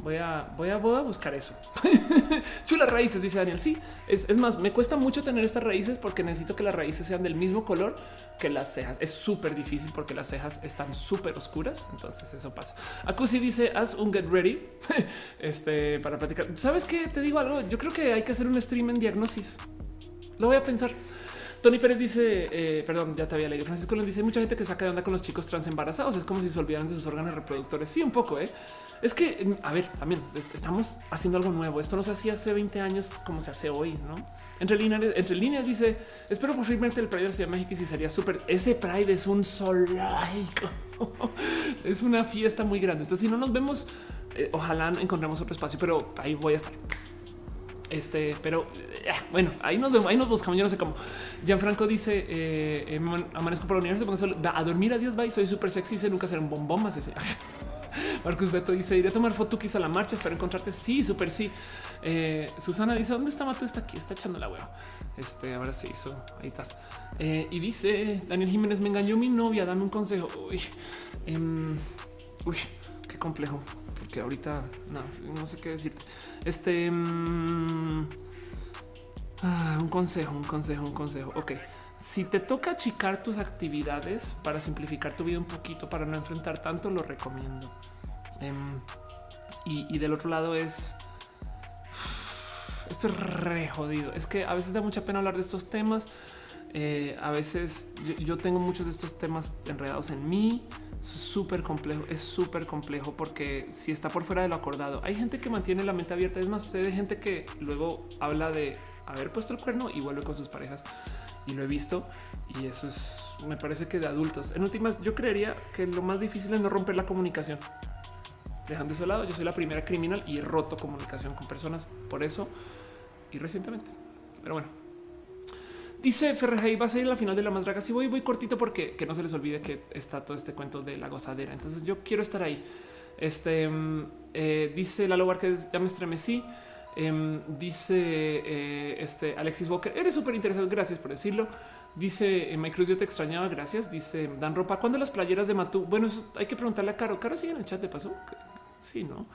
Voy a, voy a, voy a buscar eso. [laughs] Chulas raíces, dice Daniel. Sí, es, es, más, me cuesta mucho tener estas raíces porque necesito que las raíces sean del mismo color que las cejas. Es súper difícil porque las cejas están súper oscuras. Entonces eso pasa. Acusi dice, haz un get ready [laughs] este, para platicar. ¿Sabes qué? Te digo algo. Yo creo que hay que hacer un stream en diagnosis. Lo voy a pensar. Tony Pérez dice, eh, perdón, ya te había leído. Francisco le dice mucha gente que saca de onda con los chicos trans embarazados. Es como si se olvidaran de sus órganos reproductores. Sí, un poco, ¿eh? Es que, a ver, también estamos haciendo algo nuevo. Esto no se hacía hace 20 años como se hace hoy, ¿no? Entre líneas, entre líneas dice, espero por firmemente el Pride de Ciudad de México y si sería súper. Ese Pride es un zoológico. [laughs] es una fiesta muy grande. Entonces, si no nos vemos, eh, ojalá encontremos otro espacio, pero ahí voy a estar. Este, pero eh, bueno, ahí nos vemos, ahí nos buscamos. Yo no sé cómo. Gianfranco dice: eh, Amanezco por la universidad, a dormir. Adiós, bye. Soy súper sexy. Se nunca ser un bombón más. Ese. [laughs] Marcus Beto dice: Iré a tomar fotukis a la marcha. Espero encontrarte. Sí, súper sí. Eh, Susana dice: ¿Dónde está Mato? Está aquí, está echando la hueva. Este ahora se hizo. Ahí estás. Eh, y dice Daniel Jiménez: Me engañó mi novia. Dame un consejo. Uy, em, uy qué complejo, porque ahorita no, no sé qué decirte. Este em, ah, un consejo, un consejo, un consejo. Ok si te toca achicar tus actividades para simplificar tu vida un poquito, para no enfrentar tanto, lo recomiendo. Em, y, del otro lado es [sighs] esto es re jodido. Es que a veces da mucha pena hablar de estos temas. Eh, a veces yo, tengo muchos de estos temas enredados en mí. Es súper complejo, es súper complejo porque si está por fuera de lo acordado, hay gente que mantiene la mente abierta. Es más, sé de gente que luego habla de haber puesto el cuerno y vuelve con sus parejas y lo he visto y eso es, me parece que de adultos. En últimas, yo creería que lo más difícil es no romper la comunicación. Dejando ese lado, yo soy la primera criminal y he roto comunicación con personas por eso y recientemente. Pero bueno, dice Ferrejay, va a ser la final de la más draga. Si voy, voy cortito porque que no se les olvide que está todo este cuento de la gozadera. Entonces yo quiero estar ahí. Este mm, eh, dice Lalo que ya me estremecí. Em, dice eh, este Alexis Walker, eres súper interesante. Gracias por decirlo. Dice eh, Mike Cruz, yo te extrañaba. Gracias. Dice Dan Ropa, ¿cuándo las playeras de Matú? Bueno, hay que preguntarle a Caro. Caro sigue en el chat de paso. Sí, no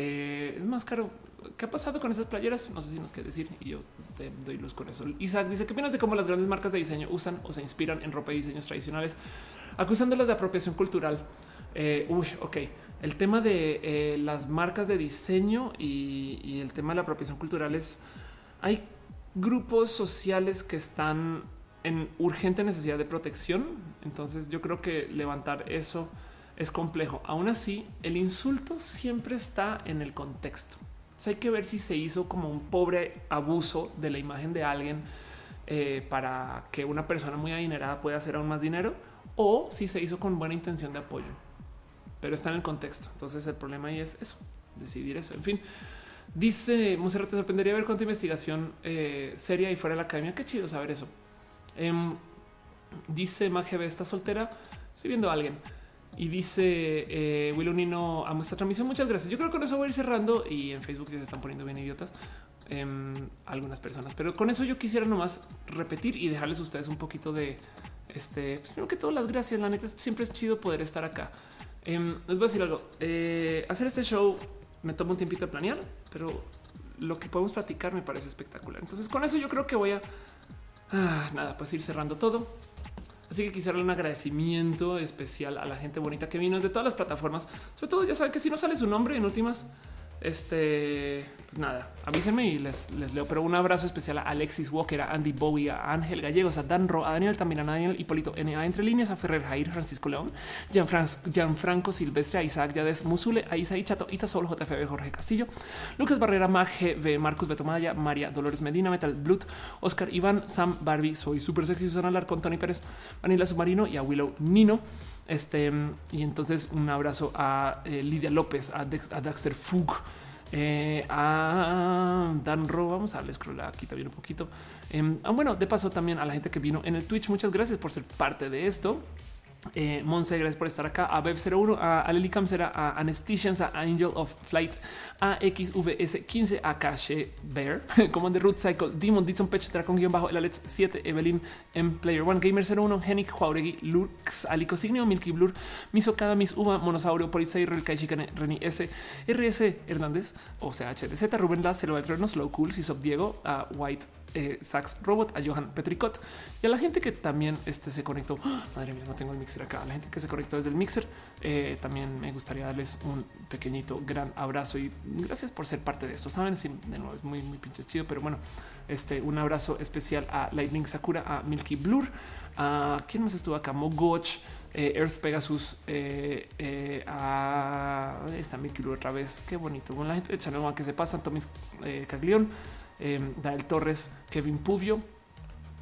eh, es más caro. ¿Qué ha pasado con esas playeras? No sé si nos qué decir y yo te doy luz con eso. Isaac dice: ¿Qué opinas de cómo las grandes marcas de diseño usan o se inspiran en ropa y diseños tradicionales, acusándolas de apropiación cultural? uy, ok el tema de eh, las marcas de diseño y, el tema de la apropiación cultural es hay grupos sociales que están en urgente necesidad de protección. Entonces yo creo que levantar eso es complejo. Aún así, el insulto siempre está en el contexto. hay que ver si se hizo como un pobre abuso de la imagen de alguien eh, para que una persona muy adinerada pueda hacer aún más dinero o si se hizo con buena intención de apoyo pero está en el contexto. Entonces el problema ahí es eso, decidir eso. En fin, dice Monserrat, te sorprendería ver cuánta investigación eh, seria y fuera de la academia. Qué chido saber eso. Em, dice MagB, está soltera. Estoy viendo a alguien. Y dice eh, Will Unino a nuestra transmisión. Muchas gracias. Yo creo que con eso voy a ir cerrando y en Facebook ya se están poniendo bien idiotas em, algunas personas, pero con eso yo quisiera nomás repetir y dejarles a ustedes un poquito de este. Pues, primero que todas las gracias. La neta siempre es chido poder estar acá. Em, les voy a decir algo. Eh, hacer este show me toma un tiempito de planear, pero lo que podemos platicar me parece espectacular. Entonces, con eso yo creo que voy a ah, nada, pues ir cerrando todo. Así que quisiera un agradecimiento especial a la gente bonita que vino desde todas las plataformas. Sobre todo, ya saben que si no sale su nombre en últimas, este, pues nada, avísenme y les, les leo. Pero un abrazo especial a Alexis Walker, a Andy Bowie, a Ángel Gallegos, a Dan Ro, a Daniel también, a Daniel Hipólito, N.A. Entre líneas, a Ferrer Jair, Francisco León, Gianfranco Silvestre, a Isaac Yadez Musule, a Isaí Chato, Itasol, JFB, Jorge Castillo, Lucas Barrera, Maje, V, Marcus Betomaya, María Dolores Medina, Metal Blood, Oscar Iván, Sam Barbie, Soy Super Sexy, Susana con Tony Pérez, Vanilla Submarino y a Willow Nino. Este, y entonces un abrazo a eh, Lidia López, a, Dexter Fug, eh, a Dan Ro. Vamos a darle scroll aquí también un poquito. Em, ah, bueno, de paso también a la gente que vino en el Twitch. Muchas gracias por ser parte de esto. Eh, Monse, gracias por estar acá. A Web01, a Aleli a Anestesians, a Angel of Flight, a XVS15, a Cache Bear, [laughs] Commander Root Cycle, Demon, Ditson Pech, Dracon guion bajo, el Alex 7, Evelyn, M Player One, Gamer 01, Genic, Jauregui, Lux, Alico Signio, Milky Blur, Misocada, Mis Uma, Monosaurio, Polisei, Relkai Chicane, Reni S, RS Hernández, o sea, HDZ, Rubén La, Celo Tronos, Low Cool, Sisop Diego, a White eh, Sax Robot, a Johan Petricot y a la gente que también este, se conectó. ¡Ah! Madre mía, no tengo el mixer acá. La gente que se conectó desde el mixer, eh, también me gustaría darles un pequeñito gran abrazo y gracias por ser parte de esto. Saben, sí, de nuevo es muy, muy pinches chido, pero bueno, este un abrazo especial a Lightning Sakura, a Milky Blur, a quién más estuvo acá, Mogoch. Eh, Earth Pegasus a esta Milky Blur otra vez. Qué bonito. Con la gente de que se pasan, Tomis Caglión, eh, Dael Torres, Kevin Pubio,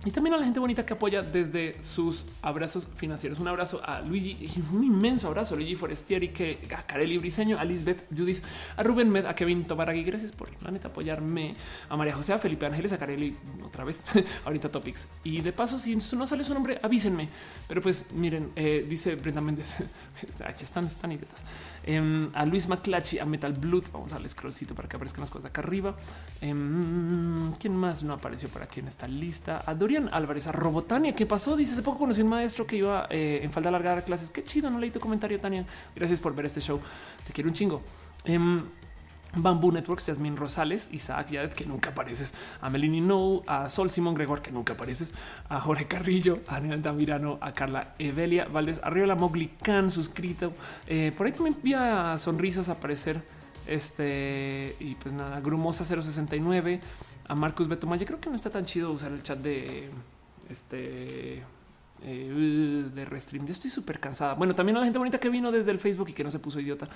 y también a la gente bonita que apoya desde sus abrazos financieros. Un abrazo a Luigi, un inmenso abrazo a Luigi Forestieri, que a Kareli Briseño, a Lisbeth Judith, a Rubén Med, a Kevin Tomaragui. Gracias por la neta apoyarme, a María José, a Felipe Ángeles, a Kareli otra vez, [laughs] ahorita Topics. Y de paso, si no sale su nombre, avísenme. Pero pues miren, eh, dice Brenda Méndez, [laughs] están, están idiotas. Eh, a Luis Maclachi, a Metal Blood. Vamos al scrollcito para que aparezcan las cosas acá arriba. Eh, ¿Quién más no apareció por aquí en esta lista? A Dorian Álvarez, a Robotania. ¿Qué pasó? Dice hace poco conocí un maestro que iba eh, en falda larga a dar clases. Qué chido. No leí tu comentario, Tania. Gracias por ver este show. Te quiero un chingo. Bamboo Networks, Yasmin Rosales, Isaac Yadet, que nunca apareces, a Melini No, a Sol Simón Gregor, que nunca apareces, a Jorge Carrillo, a Daniel Damirano, a Carla Evelia Valdés, Arriola Mogli Khan, suscrito. Eh, por ahí también vi a sonrisas aparecer. Este y pues nada, Grumosa 069, a Marcus Betomaya. Creo que no está tan chido usar el chat de este de Restream. Yo estoy súper cansada. Bueno, también a la gente bonita que vino desde el Facebook y que no se puso idiota.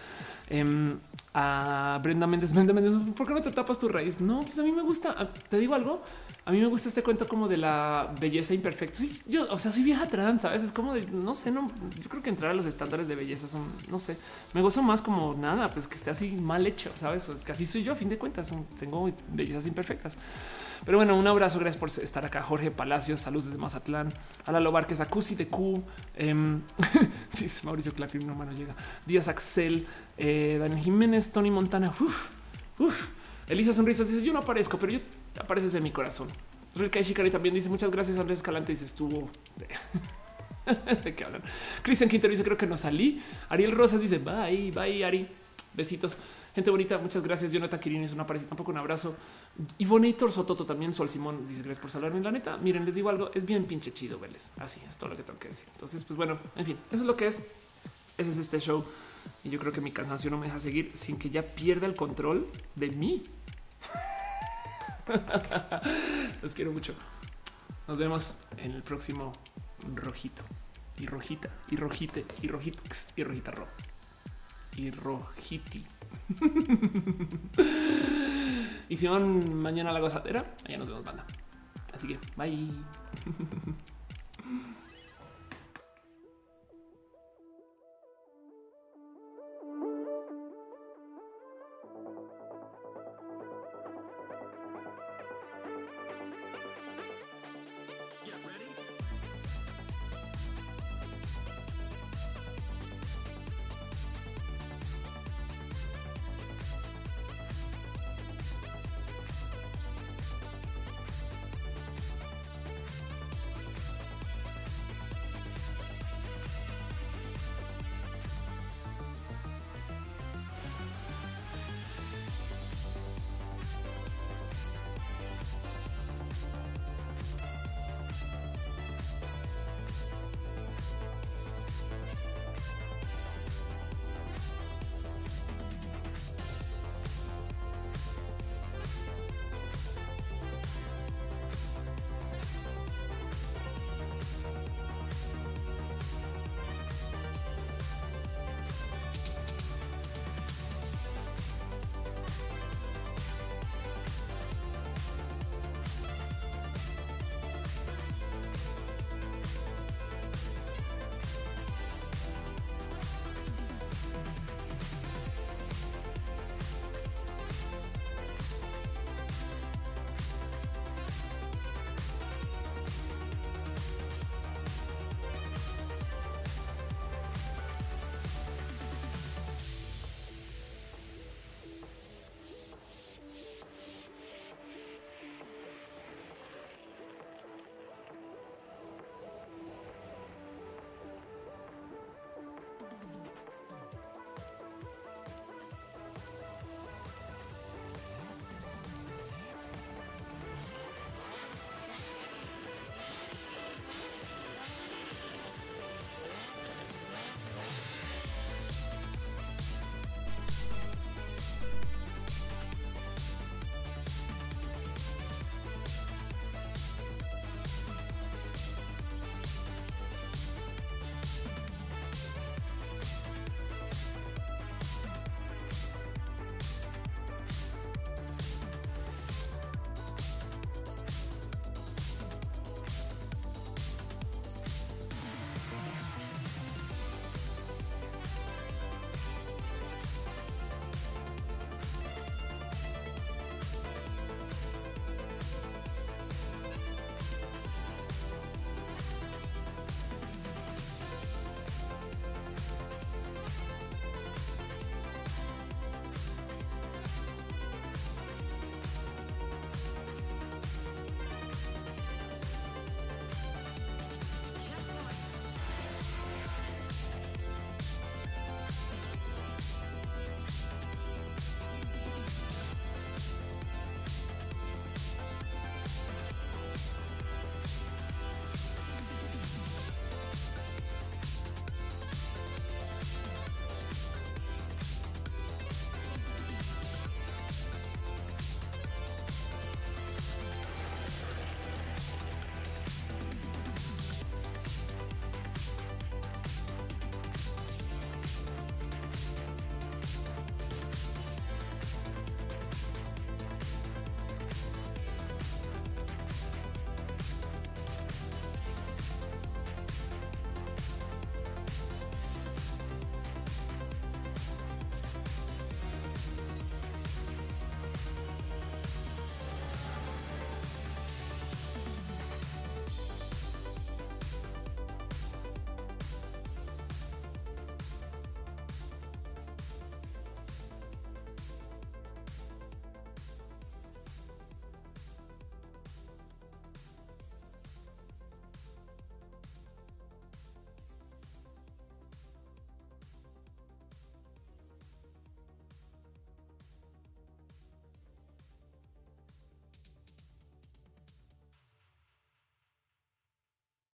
Eh, a Brenda Méndez, [laughs] Brenda Méndez, ¿por qué no te tapas tu raíz? No, pues a mí me gusta. Te digo algo. A mí me gusta este cuento como de la belleza imperfecta. yo, o sea, soy vieja trans, sabes? Es como de no sé, no. Yo creo que entrar a los estándares de belleza son, no sé, me gozo más como nada, pues que esté así mal hecho, sabes? Es que así soy yo. A fin de cuentas, tengo bellezas imperfectas. Pero bueno, un abrazo. Gracias por estar acá. Jorge Palacios, saludos desde Mazatlán. A la Lobar, a Cusi de Q. [laughs] Eh, Mauricio Clacrim, no mano llega. Díaz Axel, eh, Daniel Jiménez, Tony Montana. Uf, uf. Elisa Sonrisas dice: Yo no aparezco, pero yo apareces en mi corazón. Rilka Shikari también dice: Muchas gracias. Andrés Escalante dice: Estuvo. [laughs] ¿De qué hablan? Cristian Quintero dice: Creo que no salí. Ariel Rosas dice: Bye, bye, Ari. Besitos. Gente bonita, muchas gracias. Jonathan Quirini es una parecida, tampoco un abrazo. Y Bonator Sototo también, Sol Simón, dice gracias por saludarme. La neta, miren, les digo algo, es bien pinche chido verles. Así es todo lo que tengo que decir. Entonces, pues bueno, en fin, eso es lo que es. Eso es este show. Y yo creo que mi cansancio no me deja seguir sin que ya pierda el control de mí. [laughs] Los quiero mucho. Nos vemos en el próximo rojito y rojita y rojite y rojitix y rojita ro y rojiti. [laughs] y si van mañana a la gozadera, allá nos vemos banda. Así que bye. [laughs]